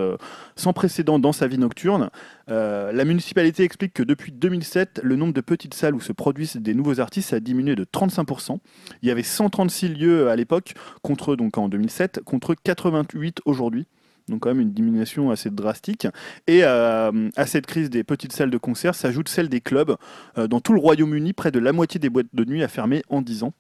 Speaker 3: sans précédent dans sa vie nocturne. La municipalité explique que depuis 2007, le nombre de petites salles où se produisent des nouveaux artistes a diminué de 35%. Il y avait 136 lieux à l'époque, contre donc en 2007, contre 88 aujourd'hui. Donc quand même une diminution assez drastique. Et euh, à cette crise des petites salles de concert s'ajoute celle des clubs. Euh, dans tout le Royaume-Uni, près de la moitié des boîtes de nuit a fermé en 10 ans.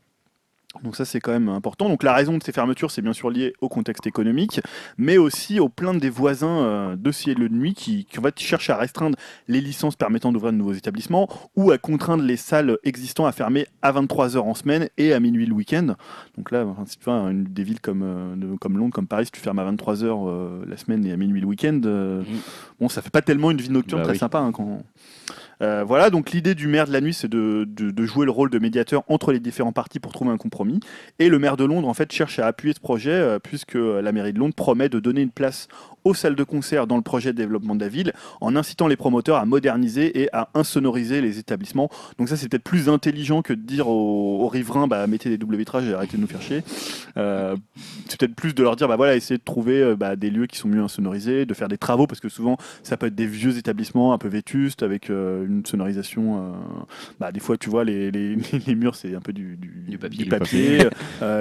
Speaker 3: Donc ça c'est quand même important. Donc la raison de ces fermetures c'est bien sûr lié au contexte économique, mais aussi aux plaintes des voisins euh, de ciel de nuit qui, qui en fait cherchent à restreindre les licences permettant d'ouvrir de nouveaux établissements ou à contraindre les salles existantes à fermer à 23h en semaine et à minuit le week-end. Donc là, enfin, si tu vois, une des villes comme, euh, comme Londres, comme Paris, si tu fermes à 23h euh, la semaine et à minuit le week-end,
Speaker 2: Mhm.
Speaker 3: bon ça fait pas tellement une vie nocturne
Speaker 1: Bah
Speaker 3: très
Speaker 1: oui.
Speaker 3: sympa hein, quand... Euh, voilà, donc l'idée du maire de la nuit, c'est de, jouer le rôle de médiateur entre les différents partis pour trouver un compromis. Et le maire de Londres, en fait, cherche à appuyer ce projet, euh, puisque la mairie de Londres promet de donner une place aux salles de concert dans le projet de développement de la ville, en incitant les promoteurs à moderniser et à insonoriser les établissements. Donc ça, c'est peut-être plus intelligent que de dire aux, aux riverains, bah, mettez des doubles vitrages et arrêtez de nous faire chier. Euh, c'est peut-être plus de leur dire, bah voilà, essayez de trouver euh, bah, des lieux qui sont mieux insonorisés, de faire des travaux, parce que souvent, ça peut être des vieux établissements un peu vétustes, avec euh, une sonorisation. euh, bah, des fois, tu vois, les, les, les murs, c'est un peu du, du,
Speaker 2: Du papier.
Speaker 3: papier.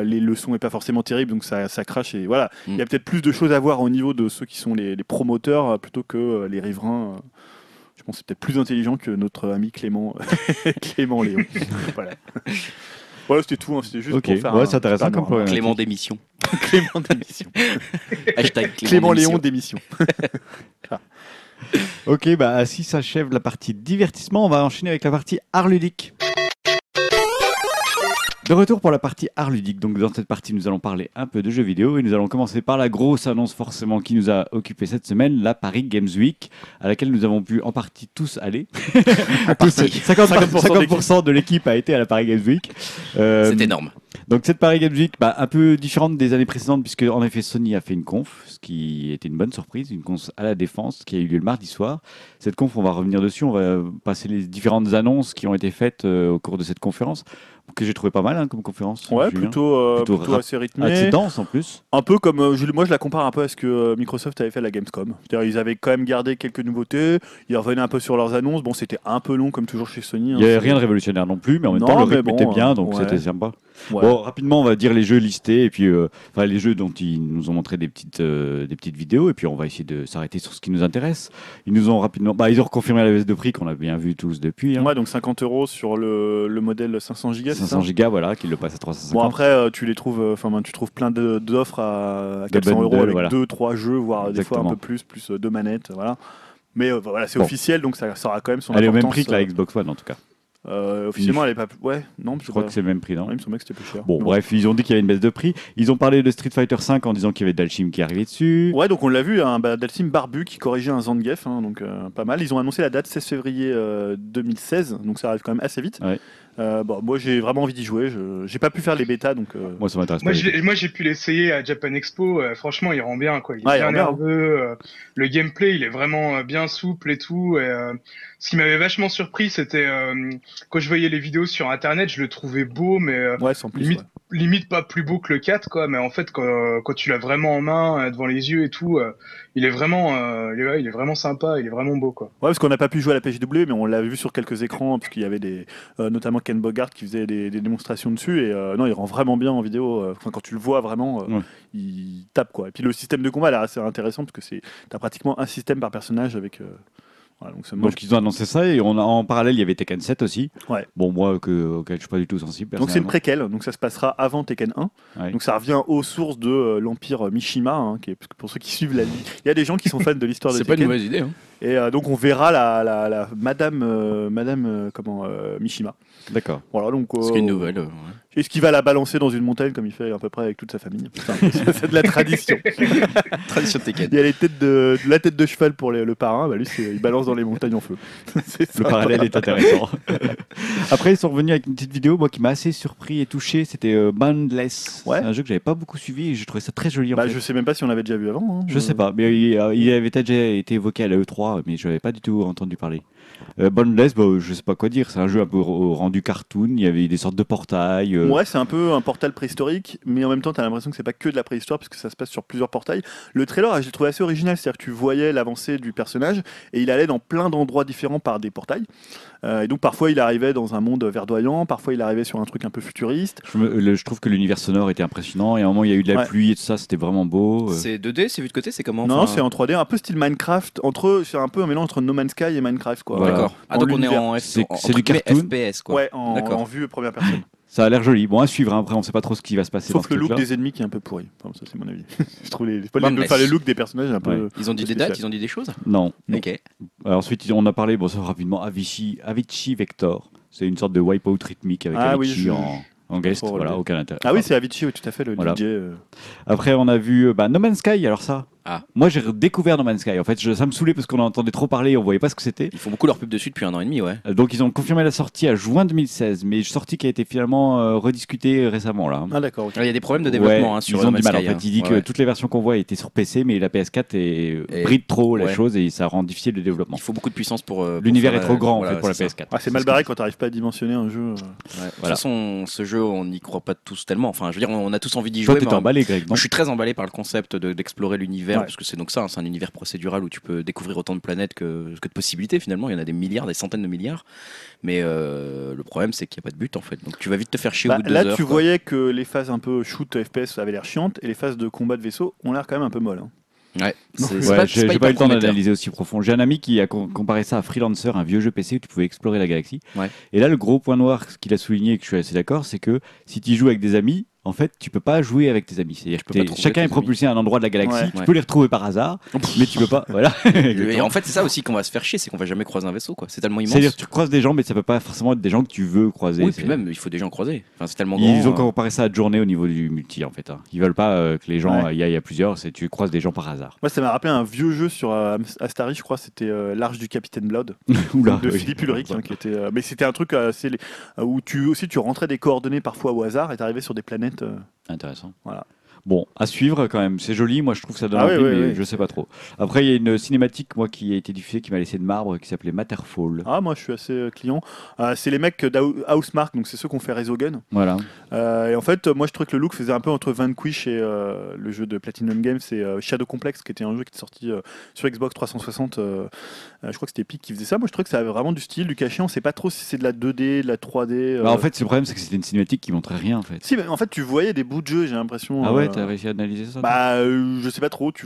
Speaker 3: Les le son est pas forcément terrible, donc ça, ça crache. Et voilà, il y a
Speaker 2: Mm.
Speaker 3: peut-être plus de choses à voir au niveau de ceux qui sont les, les promoteurs euh, plutôt que euh, les riverains. euh. Je pense que c'est peut-être plus intelligent que notre ami Clément, Clément Léon. voilà. Voilà, c'était tout. hein, C'était juste pour faire.
Speaker 1: ouais, c'est intéressant comme problème.
Speaker 2: Clément d'émission.
Speaker 3: Clément d'émission.
Speaker 2: Hashtag Clément,
Speaker 3: Clément
Speaker 2: d'émission.
Speaker 3: Léon d'émission.
Speaker 1: Ok, bah ainsi s'achève la partie divertissement. On va enchaîner avec la partie art ludique. De retour pour la partie art ludique. Donc dans cette partie, nous allons parler un peu de jeux vidéo et nous allons commencer par la grosse annonce forcément qui nous a occupé cette semaine, la Paris Games Week, à laquelle nous avons pu en partie tous aller. Tous, 50%,
Speaker 3: 50%
Speaker 1: 50% de l'équipe a été à la Paris Games Week. Euh,
Speaker 2: C'est énorme.
Speaker 1: donc cette Paris Games Week, bah, un peu différente des années précédentes, puisque en effet Sony a fait une conf, ce qui était une bonne surprise, une conf à la défense qui a eu lieu le mardi soir. Cette conf, on va revenir dessus, on va passer les différentes annonces qui ont été faites euh, au cours de cette conférence, que j'ai trouvé pas mal hein, comme conférence.
Speaker 3: Ouais,
Speaker 1: Julien.
Speaker 3: plutôt, euh,
Speaker 1: Plutôt
Speaker 3: plutôt
Speaker 1: rap-
Speaker 3: assez
Speaker 1: Ah,
Speaker 3: rythmé.
Speaker 1: dense en plus.
Speaker 3: Un peu comme, euh, je- moi je la compare un peu à ce que euh, Microsoft avait fait à la Gamescom. C'est-à-dire ils avaient quand même gardé quelques nouveautés, ils revenaient un peu sur leurs annonces. Bon, c'était un peu long comme toujours chez Sony.
Speaker 1: Il
Speaker 3: hein,
Speaker 1: n'y avait rien de révolutionnaire non plus, mais en même
Speaker 3: Non,
Speaker 1: temps le rythme
Speaker 3: bon,
Speaker 1: était bien, donc
Speaker 3: ouais.
Speaker 1: c'était sympa.
Speaker 3: Ouais.
Speaker 1: Bon, rapidement, on va dire les jeux listés, et puis euh, enfin les jeux dont ils nous ont montré des petites, euh, des petites vidéos, et puis on va essayer de s'arrêter sur ce qui nous intéresse. Ils nous ont rapidement, bah, ils ont reconfirmé la baisse de prix qu'on a bien vu tous depuis. Hein.
Speaker 3: Ouais, donc 50 euros sur le, le modèle 500 Go.
Speaker 1: 500 gigas, voilà, qu'ils le passent à 350.
Speaker 3: Bon après euh, tu les trouves, euh, enfin ben, tu trouves plein d'offres à, à
Speaker 1: De
Speaker 3: 400 euros avec
Speaker 1: voilà.
Speaker 3: deux, trois jeux, voire des fois un peu plus, plus euh, deux manettes, voilà. Mais euh, voilà, c'est
Speaker 1: Bon.
Speaker 3: officiel, donc ça, ça aura quand même son
Speaker 1: Elle est au même
Speaker 3: importance,
Speaker 1: prix que la Xbox One en tout cas.
Speaker 3: Euh, officiellement, elle est pas. Ouais, non,
Speaker 1: Je crois que c'est le même prix, non
Speaker 3: Ouais, il me semblait que c'était plus cher.
Speaker 1: Bon, bref, ils ont dit qu'il y avait une baisse de prix. Ils ont parlé de Street Fighter 5 en disant qu'il y avait Dalchim qui arrivait dessus.
Speaker 3: Ouais, donc on l'a vu, un bah, Dalsim barbu qui corrigeait un Zangief, hein, donc euh, pas mal. Ils ont annoncé la date 16 février euh, 2016, donc ça arrive quand même assez vite.
Speaker 1: Ouais.
Speaker 3: Euh, bon, moi j'ai vraiment envie d'y jouer. Je j'ai pas pu faire les bêtas, donc. euh,
Speaker 1: Moi, ça m'intéresse
Speaker 4: Moi,
Speaker 1: pas.
Speaker 4: moi, j'ai pu l'essayer à Japan Expo. euh, franchement, il rend bien, quoi. Il est
Speaker 3: Ah, il
Speaker 4: bien
Speaker 3: bien,
Speaker 4: nerveux. euh, le gameplay, il est vraiment bien souple et tout. Et, euh, ce qui m'avait vachement surpris, c'était euh, quand je voyais les vidéos sur Internet, je le trouvais beau, mais euh,
Speaker 3: Ouais, sans plus.
Speaker 4: limite,
Speaker 3: ouais.
Speaker 4: limite pas plus beau que le 4, quoi. Mais en fait, quand, quand tu l'as vraiment en main, euh, devant les yeux et tout, euh, il est vraiment, euh, il est, ouais, il est vraiment sympa. Il est vraiment beau, quoi.
Speaker 3: Ouais, parce qu'on n'a pas pu jouer à la PGW, mais on l'a vu sur quelques écrans, puisqu'il y avait des, euh, notamment Ken Bogart qui faisait des, des démonstrations dessus. Et euh, non, il rend vraiment bien en vidéo. Enfin, quand tu le vois vraiment, euh,
Speaker 1: Ouais.
Speaker 3: il tape quoi. Et puis le système de combat, là, c'est intéressant parce que c'est, t'as pratiquement un système par personnage avec. Voilà, donc, ça, moi,
Speaker 1: Donc ils ont annoncé ça et on a, en parallèle il y avait Tekken 7 aussi.
Speaker 3: Ouais.
Speaker 1: Bon moi que, auquel je suis pas du tout sensible.
Speaker 3: Donc c'est une préquelle, donc ça se passera avant Tekken 1.
Speaker 1: Ouais.
Speaker 3: Donc ça revient aux sources de euh, l'empire Mishima, hein, qui est, parce que pour ceux qui suivent la vie, il y a des gens qui sont fans de l'histoire de
Speaker 2: C'est pas une
Speaker 3: Tekken.
Speaker 2: mauvaise idée. hein.
Speaker 3: Et euh, donc on verra la, la, la Madame, euh, Madame euh, comment, euh, Mishima.
Speaker 1: D'accord.
Speaker 3: Voilà, donc,
Speaker 2: C'est
Speaker 3: euh,
Speaker 2: une nouvelle. euh, ouais.
Speaker 3: Est-ce qu'il va la balancer dans une montagne comme il fait à peu près avec toute sa famille? Enfin, C'est de la tradition.
Speaker 2: Tradition Tekken.
Speaker 3: Il y a les têtes de, de la tête de cheval pour les- le parrain, bah lui c'est- il balance dans les montagnes en feu. C'est
Speaker 1: Le parallèle est intéressant. Après, ils sont revenus avec une petite vidéo, moi qui m'a assez surpris et touché. C'était euh, Boundless.
Speaker 3: Ouais.
Speaker 1: C'est un jeu que j'avais pas beaucoup suivi et je trouvais ça très joli. En
Speaker 3: Bah,
Speaker 1: fait.
Speaker 3: je sais même pas si on l'avait déjà vu avant. hein.
Speaker 1: Je sais pas, mais il, euh, il avait peut-être déjà été évoqué à la E3, mais je n'avais pas du tout entendu parler. Euh, Boundless, bah, je sais pas quoi dire. C'est un jeu un peu rendu cartoon. Il y avait des sortes de portails. euh,
Speaker 3: Ouais, c'est un peu un portal préhistorique, mais en même temps, tu as l'impression que c'est pas que de la préhistoire, parce que ça se passe sur plusieurs portails. Le trailer, je l'ai trouvé assez original, c'est-à-dire que tu voyais l'avancée du personnage, et il allait dans plein d'endroits différents par des portails. Euh, et donc, parfois, il arrivait dans un monde verdoyant, parfois, il arrivait sur un truc un peu futuriste.
Speaker 1: Je, me- le- je trouve que l'univers sonore était impressionnant. Et à un moment, il y a eu de la
Speaker 3: Ouais.
Speaker 1: pluie et tout ça. C'était vraiment beau. euh.
Speaker 2: C'est 2D, c'est vu de côté, c'est comment
Speaker 3: non,
Speaker 2: enfin,
Speaker 3: c'est en 3D, un peu style Minecraft, entre, c'est un peu un mélange entre No Man's Sky et Minecraft, quoi.
Speaker 1: Voilà.
Speaker 2: D'accord. Ah, donc on est en,
Speaker 1: C'est- du cartoon.
Speaker 2: FPS quoi.
Speaker 3: Ouais, en vue première personne.
Speaker 1: Ça a l'air joli. Bon, à suivre. hein. Après, on sait pas trop ce qui va se passer.
Speaker 3: Sauf
Speaker 1: dans
Speaker 3: le
Speaker 1: ce
Speaker 3: look
Speaker 1: truc-là.
Speaker 3: des ennemis qui est un peu pourri. Enfin, ça, c'est mon avis. je trouve les, pas les, enfin, les looks des personnages un peu.
Speaker 1: Ouais.
Speaker 2: Ils ont dit des dates, ils ont dit des choses
Speaker 1: Non.
Speaker 3: Non.
Speaker 2: Ok.
Speaker 1: Alors, ensuite, on a parlé, bon, ça rapidement, Avicii, Avicii Vector. C'est une sorte de wipeout rythmique avec
Speaker 3: Ah oui,
Speaker 1: Avicii
Speaker 3: je-
Speaker 1: en, en guest.
Speaker 3: Trop
Speaker 1: Voilà,
Speaker 3: relevé.
Speaker 1: aucun intérêt.
Speaker 3: Ah oui, c'est Avicii, oui, tout à fait, le
Speaker 1: Voilà.
Speaker 3: DJ. euh.
Speaker 1: Après, on a vu euh, bah, No Man's Sky. Alors, ça,
Speaker 2: Ah.
Speaker 1: moi, j'ai découvert No Man's Sky. En fait, je- ça me saoulait parce qu'on en entendait trop parler et on voyait pas ce que c'était.
Speaker 2: Ils font beaucoup leur pub dessus depuis un an et demi, ouais.
Speaker 1: Euh, Donc, ils ont confirmé la sortie à juin 2016, mais sortie qui a été finalement euh, rediscutée récemment. Là.
Speaker 3: Ah d'accord.
Speaker 2: Il y a des problèmes de développement
Speaker 1: Ouais,
Speaker 2: hein, sur
Speaker 1: ils ont
Speaker 2: No
Speaker 1: du
Speaker 2: Man's
Speaker 1: mal.
Speaker 2: Sky,
Speaker 1: en fait,
Speaker 2: hein.
Speaker 1: il dit
Speaker 2: Ouais,
Speaker 1: que
Speaker 2: ouais.
Speaker 1: toutes les versions qu'on voit étaient sur PC, mais la PS4 est,
Speaker 2: Et-
Speaker 1: bride trop la
Speaker 2: ouais.
Speaker 1: chose et ça rend difficile le développement.
Speaker 2: Il faut beaucoup de puissance pour. euh,
Speaker 1: L'univers est trop grand en
Speaker 2: voilà,
Speaker 1: fait pour la
Speaker 2: c'est ça.
Speaker 1: PS4.
Speaker 3: Ah, c'est mal barré quand t'arrives pas à dimensionner un jeu.
Speaker 2: Ouais. De toute
Speaker 1: Voilà.
Speaker 2: façon, ce jeu, on n'y croit pas tous tellement. Enfin, je veux dire, on a tous envie d'y
Speaker 1: Toi,
Speaker 2: jouer. mais en-
Speaker 1: emballé, Greg,
Speaker 2: Moi, je suis très emballé par le concept de- d'explorer l'univers,
Speaker 3: Ouais.
Speaker 2: parce que c'est donc ça, hein, c'est un univers procédural où tu peux découvrir autant de planètes que, que de possibilités finalement. Il y en a des milliards, des centaines de milliards. Mais euh, le problème, c'est qu'il n'y a pas de but en fait. Donc tu vas vite te faire chier
Speaker 3: Bah,
Speaker 2: au bout de deux
Speaker 3: là,
Speaker 2: heures.
Speaker 3: tu
Speaker 2: quoi.
Speaker 3: voyais que les phases un peu shoot FPS avaient l'air chiantes et les phases de combat de vaisseau ont l'air quand même un peu molles. hein.
Speaker 2: Ouais, c'est-
Speaker 1: Ouais,
Speaker 2: pas-
Speaker 1: j'ai
Speaker 2: hyper
Speaker 1: pas eu le temps d'analyser aussi profond. J'ai un ami qui a com- comparé ça à Freelancer, un vieux jeu PC où tu pouvais explorer la galaxie.
Speaker 2: Ouais.
Speaker 1: Et là, le gros point noir, qu'il a souligné, et que je suis assez d'accord, c'est que si tu joues avec des amis, en fait, tu peux pas jouer avec tes amis. C'est-à-dire que chacun est propulsé à un endroit de la galaxie.
Speaker 3: Ouais.
Speaker 1: Tu
Speaker 2: Ouais.
Speaker 1: peux les retrouver par hasard, mais tu peux pas. Voilà.
Speaker 2: Et en fait, c'est ça aussi qu'on va se faire chier, c'est qu'on va jamais croiser un vaisseau. quoi. C'est tellement immense.
Speaker 1: C'est-à-dire que tu croises des gens, mais ça peut pas forcément être des gens que tu veux croiser.
Speaker 2: Oui,
Speaker 1: C'est-
Speaker 2: puis même, il faut des gens croiser. Enfin, c'est tellement grand.
Speaker 1: Ils ont
Speaker 2: euh,
Speaker 1: comparé ça à journée au niveau du multi, en fait. hein. Ils veulent pas euh, que les gens
Speaker 3: Ouais.
Speaker 1: y aillent à plusieurs, c'est tu croises des gens par hasard.
Speaker 3: Moi, ça m'a rappelé un vieux jeu sur euh, Astari, je crois, c'était euh, L'Arche du Capitaine Blood
Speaker 1: Oula,
Speaker 3: de
Speaker 1: oui.
Speaker 3: Philippe Ulrich, hein, qui était. euh, mais c'était un truc euh, assez- euh, où tu aussi tu rentrais des coordonnées parfois au hasard et t'arrivais sur des planètes. Euh,
Speaker 1: Intéressant.
Speaker 3: Voilà.
Speaker 1: Bon, à suivre quand même. C'est joli, moi je trouve que ça donne
Speaker 3: Ah
Speaker 1: envie,
Speaker 3: oui, oui,
Speaker 1: mais
Speaker 3: oui.
Speaker 1: je sais pas trop. Après, il y a une cinématique, moi, qui a été diffusée, qui m'a laissé de marbre, qui s'appelait Matterfall.
Speaker 3: Ah, moi, je suis assez euh, client. Euh, c'est les mecs d'Housemark, donc c'est ceux qui ont fait Resogun.
Speaker 1: Voilà.
Speaker 3: Euh, et en fait, moi, je trouvais que le look faisait un peu entre Vanquish et euh, le jeu de Platinum Games, c'est Shadow Complex, qui était un jeu qui est sorti sur Xbox 360. euh, euh, je crois que c'était Epic qui faisait ça. Moi, je trouvais que ça avait vraiment du style, du cachet. On sait pas trop si c'est de la 2D, de la 3D. euh.
Speaker 1: Bah, en fait, le problème, c'est que c'était une cinématique qui montrait rien, en fait.
Speaker 3: si, mais en fait, tu voyais des bouts de jeu, j'ai l'impression.
Speaker 1: Ah ouais, t'as réussi à analyser ça
Speaker 3: Bah, euh, je sais pas trop. Tu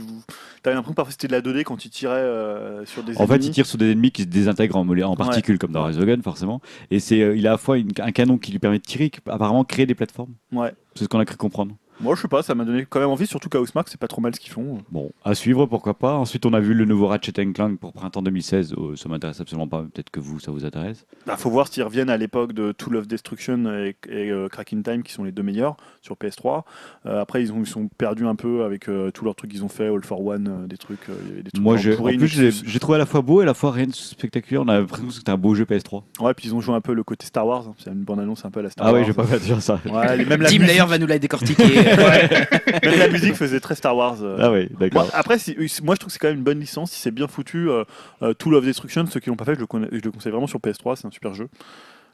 Speaker 3: avais l'impression que parfois c'était de la 2D quand il tirait euh, sur des
Speaker 1: En fait,
Speaker 3: ennemis.
Speaker 1: il tire sur des ennemis qui se désintègrent en, en particules, comme dans Resogun, forcément. Et c'est, euh, il a à la fois une- un canon qui lui permet de tirer, qui apparemment créer des plateformes.
Speaker 3: Ouais.
Speaker 1: C'est ce qu'on a cru comprendre.
Speaker 3: Moi, je sais pas, ça m'a donné quand même envie, surtout qu'à Housemark, c'est pas trop mal ce qu'ils font.
Speaker 1: Bon, à suivre, pourquoi pas. Ensuite, on a vu le nouveau Ratchet Clank pour printemps 2016. Oh, ça m'intéresse absolument pas. Peut-être que vous, ça vous intéresse.
Speaker 3: Bah, faut voir s'ils reviennent à l'époque de Tool of Destruction et, et, euh, Crack in Time, qui sont les deux meilleurs sur PS3. Euh, après, ils, ont, ils sont perdus un peu avec euh, tous leurs trucs qu'ils ont fait, All for One, euh, des trucs. euh, il des trucs
Speaker 1: Moi, j'ai, en plus, trouvé à la fois beau et à la fois rien de spectaculaire. On a l'impression que c'était un beau jeu PS3.
Speaker 3: Ouais, puis ils ont joué un peu le côté Star Wars. hein. C'est une bande annonce un peu à la Star
Speaker 1: Ah
Speaker 3: Wars.
Speaker 1: ouais, j'ai pas fait dire ça.
Speaker 3: Ouais, même, la
Speaker 2: Tim
Speaker 3: musique,
Speaker 2: d'ailleurs va nous la décortiquer.
Speaker 3: Même la musique faisait très Star Wars. euh.
Speaker 1: Ah ouais, d'accord.
Speaker 3: Moi, après, si- moi je trouve que c'est quand même une bonne licence. Si c'est bien foutu, euh, euh, Tool of Destruction, ceux qui l'ont pas fait, je le, connais- je le conseille vraiment sur PS3. C'est un super jeu.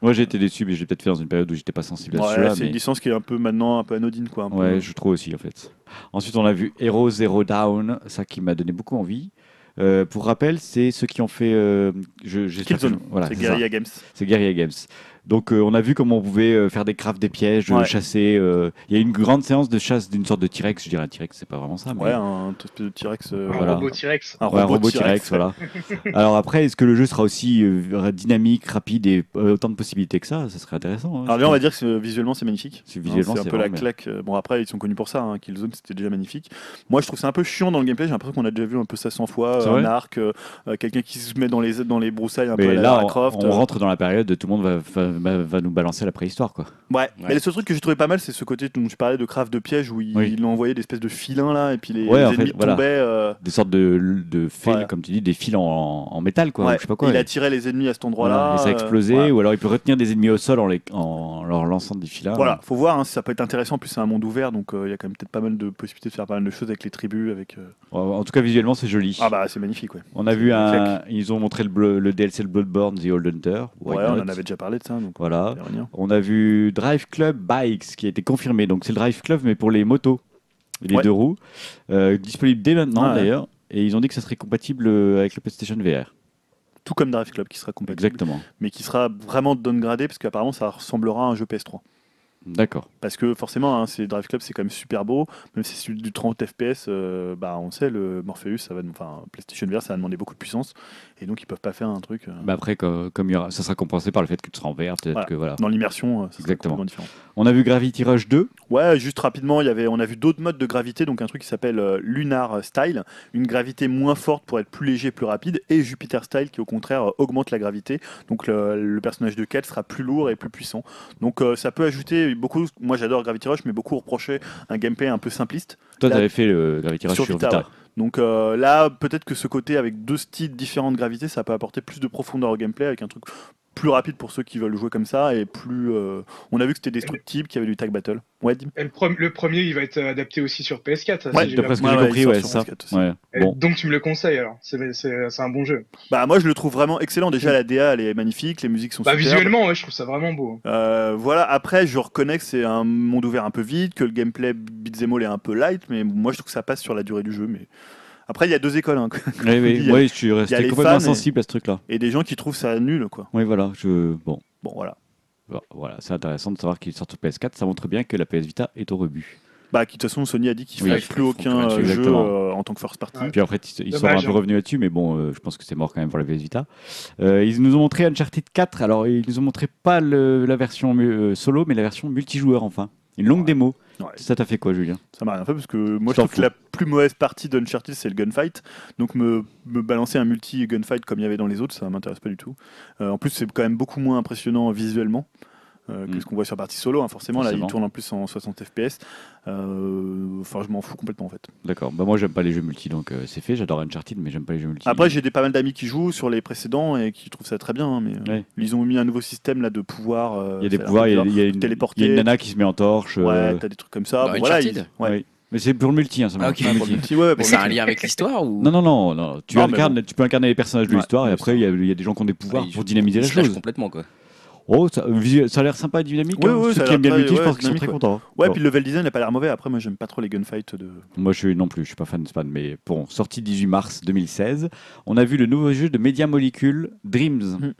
Speaker 1: Moi, j'ai été déçu, mais j'ai peut-être fait dans une période où j'étais pas sensible à
Speaker 3: Ouais,
Speaker 1: celui-là.
Speaker 3: c'est
Speaker 1: mais-
Speaker 3: une licence qui est un peu maintenant un peu anodine, quoi. un peu.
Speaker 1: Ouais, je trouve aussi en fait. Ensuite, on a vu Hero Zero Down, ça qui m'a donné beaucoup envie. Euh, pour rappel, c'est ceux qui ont fait. euh, je,
Speaker 3: Killzone.
Speaker 1: je- Voilà,
Speaker 3: c'est. Guerrilla Games.
Speaker 1: C'est Guerrilla Games. Donc euh, on a vu comment on pouvait euh, faire des crafts, des pièges, euh,
Speaker 3: Ouais.
Speaker 1: chasser. euh, Il y a une grande séance de chasse d'une sorte de T-Rex. Je dirais un T-Rex, c'est pas vraiment ça. Mais...
Speaker 3: Ouais, un espèce de T-Rex. euh,
Speaker 4: Un
Speaker 1: Voilà.
Speaker 4: robot T-Rex.
Speaker 3: un
Speaker 1: Ouais, un robot T-Rex, voilà. Alors après, est-ce que le jeu sera aussi euh, dynamique, rapide et euh, autant de possibilités que ça? Ça serait intéressant. hein,
Speaker 3: Alors déjà, on va dire que visuellement c'est magnifique.
Speaker 1: C'est
Speaker 3: Hein,
Speaker 1: visuellement,
Speaker 3: c'est un peu la claque. Bon après ils sont connus pour ça. Hein. Killzone c'était déjà magnifique. Moi je trouve c'est un peu chiant dans le gameplay. J'ai l'impression qu'on a déjà vu un peu ça 100 fois.
Speaker 1: C'est
Speaker 3: euh, un arc, quelqu'un qui se met dans les dans les broussailles un peu à
Speaker 1: Mais
Speaker 3: la
Speaker 1: là, on,
Speaker 3: Croft.
Speaker 1: on
Speaker 3: euh.
Speaker 1: rentre dans la période de tout le monde va, va, va- nous balancer la préhistoire, quoi.
Speaker 3: Ouais.
Speaker 2: Ouais.
Speaker 3: Mais le seul truc que j'ai trouvé pas mal, c'est ce côté dont je parlais de craft de piège où il,
Speaker 1: Oui.
Speaker 3: il envoyait des espèces de filins là et puis les,
Speaker 1: Ouais,
Speaker 3: les
Speaker 1: en fait,
Speaker 3: ennemis
Speaker 1: voilà.
Speaker 3: tombaient. euh,
Speaker 1: Des sortes de, de fils,
Speaker 3: Voilà.
Speaker 1: comme tu dis, des fils en, en métal, quoi. Je sais pas quoi.
Speaker 3: il
Speaker 1: et-
Speaker 3: attirait les ennemis à cet
Speaker 1: voilà,
Speaker 3: endroit-là.
Speaker 1: et ça
Speaker 3: euh,
Speaker 1: explosait,
Speaker 3: voilà.
Speaker 1: ou alors il peut retenir des ennemis au sol en, les, en leur lançant des fils.
Speaker 3: Voilà, faut voir, hein, si ça peut être intéressant. En plus, c'est un monde ouvert, donc euh, il y a quand même peut-être pas mal de possibilités de faire pas mal de choses avec les tribus. Avec, euh,
Speaker 1: En tout cas, visuellement, c'est joli.
Speaker 3: Ah bah, c'est magnifique, ouais.
Speaker 1: On a vu un. Ils ont montré le, bleu- le DLC de Bloodborne, The Old Hunter.
Speaker 3: Ouais, on en avait déjà parlé de ça, donc
Speaker 1: Voilà. On a vu Drive Club Bikes qui a été confirmé. Donc c'est le Drive Club, mais pour les motos, les
Speaker 3: Ouais.
Speaker 1: deux roues. Euh, disponible dès maintenant
Speaker 3: Ouais.
Speaker 1: d'ailleurs. Et ils ont dit que ça serait compatible euh, avec le PlayStation VR.
Speaker 3: Tout comme Drive Club qui sera compatible,
Speaker 1: Exactement.
Speaker 3: mais qui sera vraiment downgradé parce qu'apparemment ça ressemblera à un jeu PS3.
Speaker 1: D'accord.
Speaker 3: Parce que forcément, hein, c'est Drive Club, c'est quand même super beau. Même si c'est du 30 FPS, euh, bah, on sait, le Morpheus, ça va, enfin, PlayStation VR, ça va demander beaucoup de puissance. Et donc, ils peuvent pas faire un truc. euh,
Speaker 1: Bah après, co- comme il y aura, ça sera compensé par le fait que tu seras en VR, peut-être
Speaker 3: Voilà.
Speaker 1: que voilà.
Speaker 3: Dans l'immersion, euh,
Speaker 1: Exactement.
Speaker 3: complètement différent.
Speaker 1: On a vu Gravity Rush 2.
Speaker 3: Ouais, juste rapidement, il y avait, on a vu d'autres modes de gravité, donc un truc qui s'appelle euh, Lunar Style, une gravité moins forte pour être plus léger, plus rapide, et Jupiter Style qui au contraire augmente la gravité. Donc le, le personnage de Cal sera plus lourd et plus puissant. Donc ça peut ajouter beaucoup. Moi j'adore Gravity Rush, mais beaucoup reprochaient un gameplay un peu simpliste.
Speaker 1: Toi, tu avais fait le Gravity Rush
Speaker 3: Sur
Speaker 1: sur,
Speaker 3: Vita. Donc euh, là, peut-être que ce côté avec deux styles différents de gravité, ça peut apporter plus de profondeur au gameplay avec un truc plus rapide pour ceux qui veulent jouer comme ça et plus. euh, On a vu que c'était destructible, qu'il y avait du tag battle. Ouais,
Speaker 4: le, premier, il va être adapté aussi sur PS4. ça,
Speaker 3: Ouais,
Speaker 4: si
Speaker 1: D'après ce que j'ai compris, ouais,
Speaker 3: sur
Speaker 1: ça.
Speaker 3: PS4 aussi.
Speaker 1: Ouais. Bon.
Speaker 4: Donc tu me le conseilles alors, c'est c'est- c'est un bon jeu.
Speaker 3: Bah moi je le trouve vraiment excellent. Déjà la DA elle est magnifique, les musiques sont
Speaker 4: Bah,
Speaker 3: superbes.
Speaker 4: visuellement, ouais, je trouve ça vraiment beau.
Speaker 3: Euh, voilà. Après je reconnais que c'est un monde ouvert un peu vide, que le gameplay beat'em all est un peu light, mais moi je trouve que ça passe sur la durée du jeu. Mais après il y a deux écoles, hein,
Speaker 1: Oui, oui,
Speaker 3: Il y a-
Speaker 1: oui, je suis resté
Speaker 3: les
Speaker 1: complètement
Speaker 3: fans et-
Speaker 1: sensible à ce truc-là.
Speaker 3: et des gens qui trouvent ça nul quoi.
Speaker 1: Oui, voilà. Je... Bon.
Speaker 3: Bon voilà.
Speaker 1: Bon, Voilà, c'est intéressant de savoir qu'il sort sur PS4. Ça montre bien que la PS Vita est au rebut.
Speaker 3: Bah, de toute façon, Sony a dit qu'il ne
Speaker 1: Oui,
Speaker 3: ferait plus aucun euh, jeu
Speaker 1: exactement.
Speaker 3: euh, en tant que first party.
Speaker 4: Ouais.
Speaker 1: Puis après, ils ils sont
Speaker 4: Dommage,
Speaker 1: un peu
Speaker 4: hein.
Speaker 1: revenus là-dessus, mais bon, euh, je pense que c'est mort quand même pour la PS Vita. Euh, ils nous ont montré Uncharted 4. Alors, ils nous ont montré pas le- la version euh, solo, mais la version multijoueur, enfin. Une longue démo.
Speaker 3: Ouais.
Speaker 1: Ça t'a fait quoi, Julien?
Speaker 3: Ça m'a rien fait parce que moi,
Speaker 1: Je
Speaker 3: trouve que la plus mauvaise partie d'Uncharted, c'est le gunfight. Donc, me, me balancer un multi-gunfight comme il y avait dans les autres, ça m'intéresse pas du tout. Euh, en plus, c'est quand même beaucoup moins impressionnant visuellement. Euh, que
Speaker 1: Mm.
Speaker 3: ce qu'on voit sur partie solo, hein. forcément, là
Speaker 1: Forcément.
Speaker 3: il tourne en plus en 60 fps. Euh, Enfin, je m'en fous complètement en fait.
Speaker 1: D'accord. Bah, moi, j'aime pas les jeux multi, donc euh, c'est fait. J'adore Uncharted, mais j'aime pas les jeux multi.
Speaker 3: Après, j'ai des pas mal d'amis qui jouent sur les précédents et qui trouvent ça très bien. hein, mais euh,
Speaker 1: Ouais.
Speaker 3: ils ont mis un nouveau système là de pouvoir. euh,
Speaker 1: Il y a des pouvoirs, il y a, y a une,
Speaker 3: téléporter.
Speaker 1: y a une nana qui se met en torche.
Speaker 3: Ouais, t'as des trucs comme ça.
Speaker 2: Bah,
Speaker 3: Bon, voilà,
Speaker 2: Uncharted.
Speaker 3: ils- ouais.
Speaker 1: oui. Mais c'est pour le multi, hein, ça
Speaker 2: Ah,
Speaker 1: pour le multi.
Speaker 3: ouais, pour
Speaker 2: un lien avec l'histoire ou?
Speaker 1: Non, non, non, non. Tu,
Speaker 3: Non,
Speaker 1: incarnes, tu peux incarner les personnages de
Speaker 3: Ouais,
Speaker 1: l'histoire et après, il y, a- il y a des gens qui ont des pouvoirs
Speaker 2: Ouais,
Speaker 1: pour dynamiser la chose.
Speaker 2: complètement quoi.
Speaker 1: Oh, ça, a l'air sympa et dynamique.
Speaker 3: Oui,
Speaker 1: hein.
Speaker 3: oui,
Speaker 1: Ceux qui aiment bien multi, je pense qu'ils sont très contents.
Speaker 3: Ouais, puis le level design n'a pas l'air mauvais. Après, moi, j'aime pas trop les gunfights de.
Speaker 1: Moi, je suis non plus, je suis pas fan de Span, mais bon, sorti 18 mars 2016. On a vu le nouveau jeu de Media Molecule, Dreams.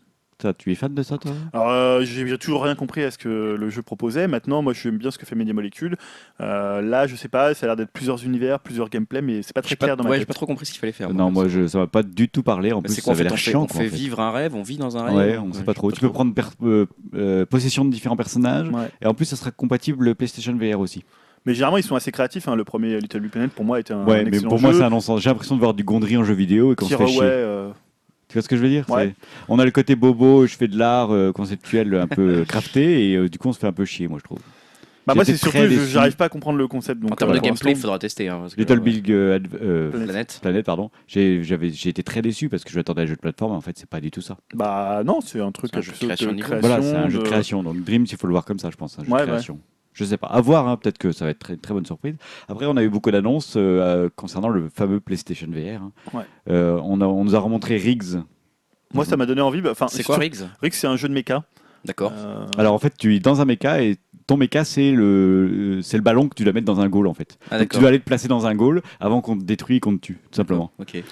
Speaker 1: Tu es fan de ça, toi
Speaker 3: Alors, euh, j'ai toujours rien compris à ce que le jeu proposait. Maintenant, moi, j'aime bien ce que fait Media Molecule. Euh, là, je sais pas, ça a l'air d'être plusieurs univers, plusieurs gameplays, mais c'est pas très
Speaker 2: pas,
Speaker 3: clair dans ma
Speaker 2: ouais, j'ai pas trop compris ce qu'il fallait faire.
Speaker 1: Non, moi, je, ça m'a pas du tout parlé. En
Speaker 2: Bah,
Speaker 1: plus,
Speaker 2: c'est
Speaker 1: ça avait
Speaker 2: fait,
Speaker 1: l'air chiant.
Speaker 2: on fait vivre un rêve, on vit dans un rêve.
Speaker 1: Ouais, on sait pas trop. Tu peux prendre per- euh, euh, possession de différents personnages.
Speaker 3: Ouais.
Speaker 1: Et en plus, ça sera compatible PlayStation VR aussi.
Speaker 3: Mais généralement, ils sont assez créatifs. hein. Le premier Little Big Planet, pour moi, était un,
Speaker 1: ouais,
Speaker 3: un
Speaker 1: mais
Speaker 3: excellent
Speaker 1: pour moi, c'est un non-sens. J'ai l'impression de voir du Gondry en jeu vidéo et qu'on se fait chier.
Speaker 3: euh,
Speaker 1: Tu vois ce que je veux dire
Speaker 3: Ouais.
Speaker 1: On a le côté bobo, je fais de l'art euh, conceptuel un peu crafté et euh, du coup, on se fait un peu chier, moi, je trouve.
Speaker 3: Bah, moi, c'est surtout, j'arrive pas à comprendre le concept. Donc,
Speaker 2: En termes
Speaker 3: euh,
Speaker 2: de gameplay, il faudra tester. hein, parce que,
Speaker 1: Little. Big euh, euh,
Speaker 3: Planet.
Speaker 1: Pardon. J'ai été très déçu parce que je m'attendais à un jeu de plateforme. En fait, c'est pas du tout ça.
Speaker 3: Bah, non, c'est un truc
Speaker 2: C'est un jeu de création de niveau.
Speaker 1: Voilà, c'est un jeu de création. Donc Dreams, il faut le voir comme ça, je pense. Un jeu
Speaker 3: Ouais,
Speaker 1: de
Speaker 3: ouais.
Speaker 1: Je sais pas. À voir, hein, peut-être que ça va être très, très bonne surprise. Après, on a eu beaucoup d'annonces euh, euh, concernant le fameux PlayStation VR. hein.
Speaker 3: Ouais.
Speaker 1: Euh, on, a- on nous a remontré Riggs.
Speaker 3: Moi, ça m'a donné envie. bah, Enfin,
Speaker 2: C'est quoi Riggs?
Speaker 3: Riggs, c'est un jeu de méca.
Speaker 2: D'accord.
Speaker 3: Euh,
Speaker 1: Alors en fait, tu es dans un méca et ton méca, c'est le, c'est le ballon que tu dois mettre dans un goal en fait.
Speaker 2: Ah
Speaker 1: Donc tu
Speaker 2: d'accord.
Speaker 1: dois aller te placer dans un goal avant qu'on te détruise et qu'on te tue, tout simplement.
Speaker 2: Ok.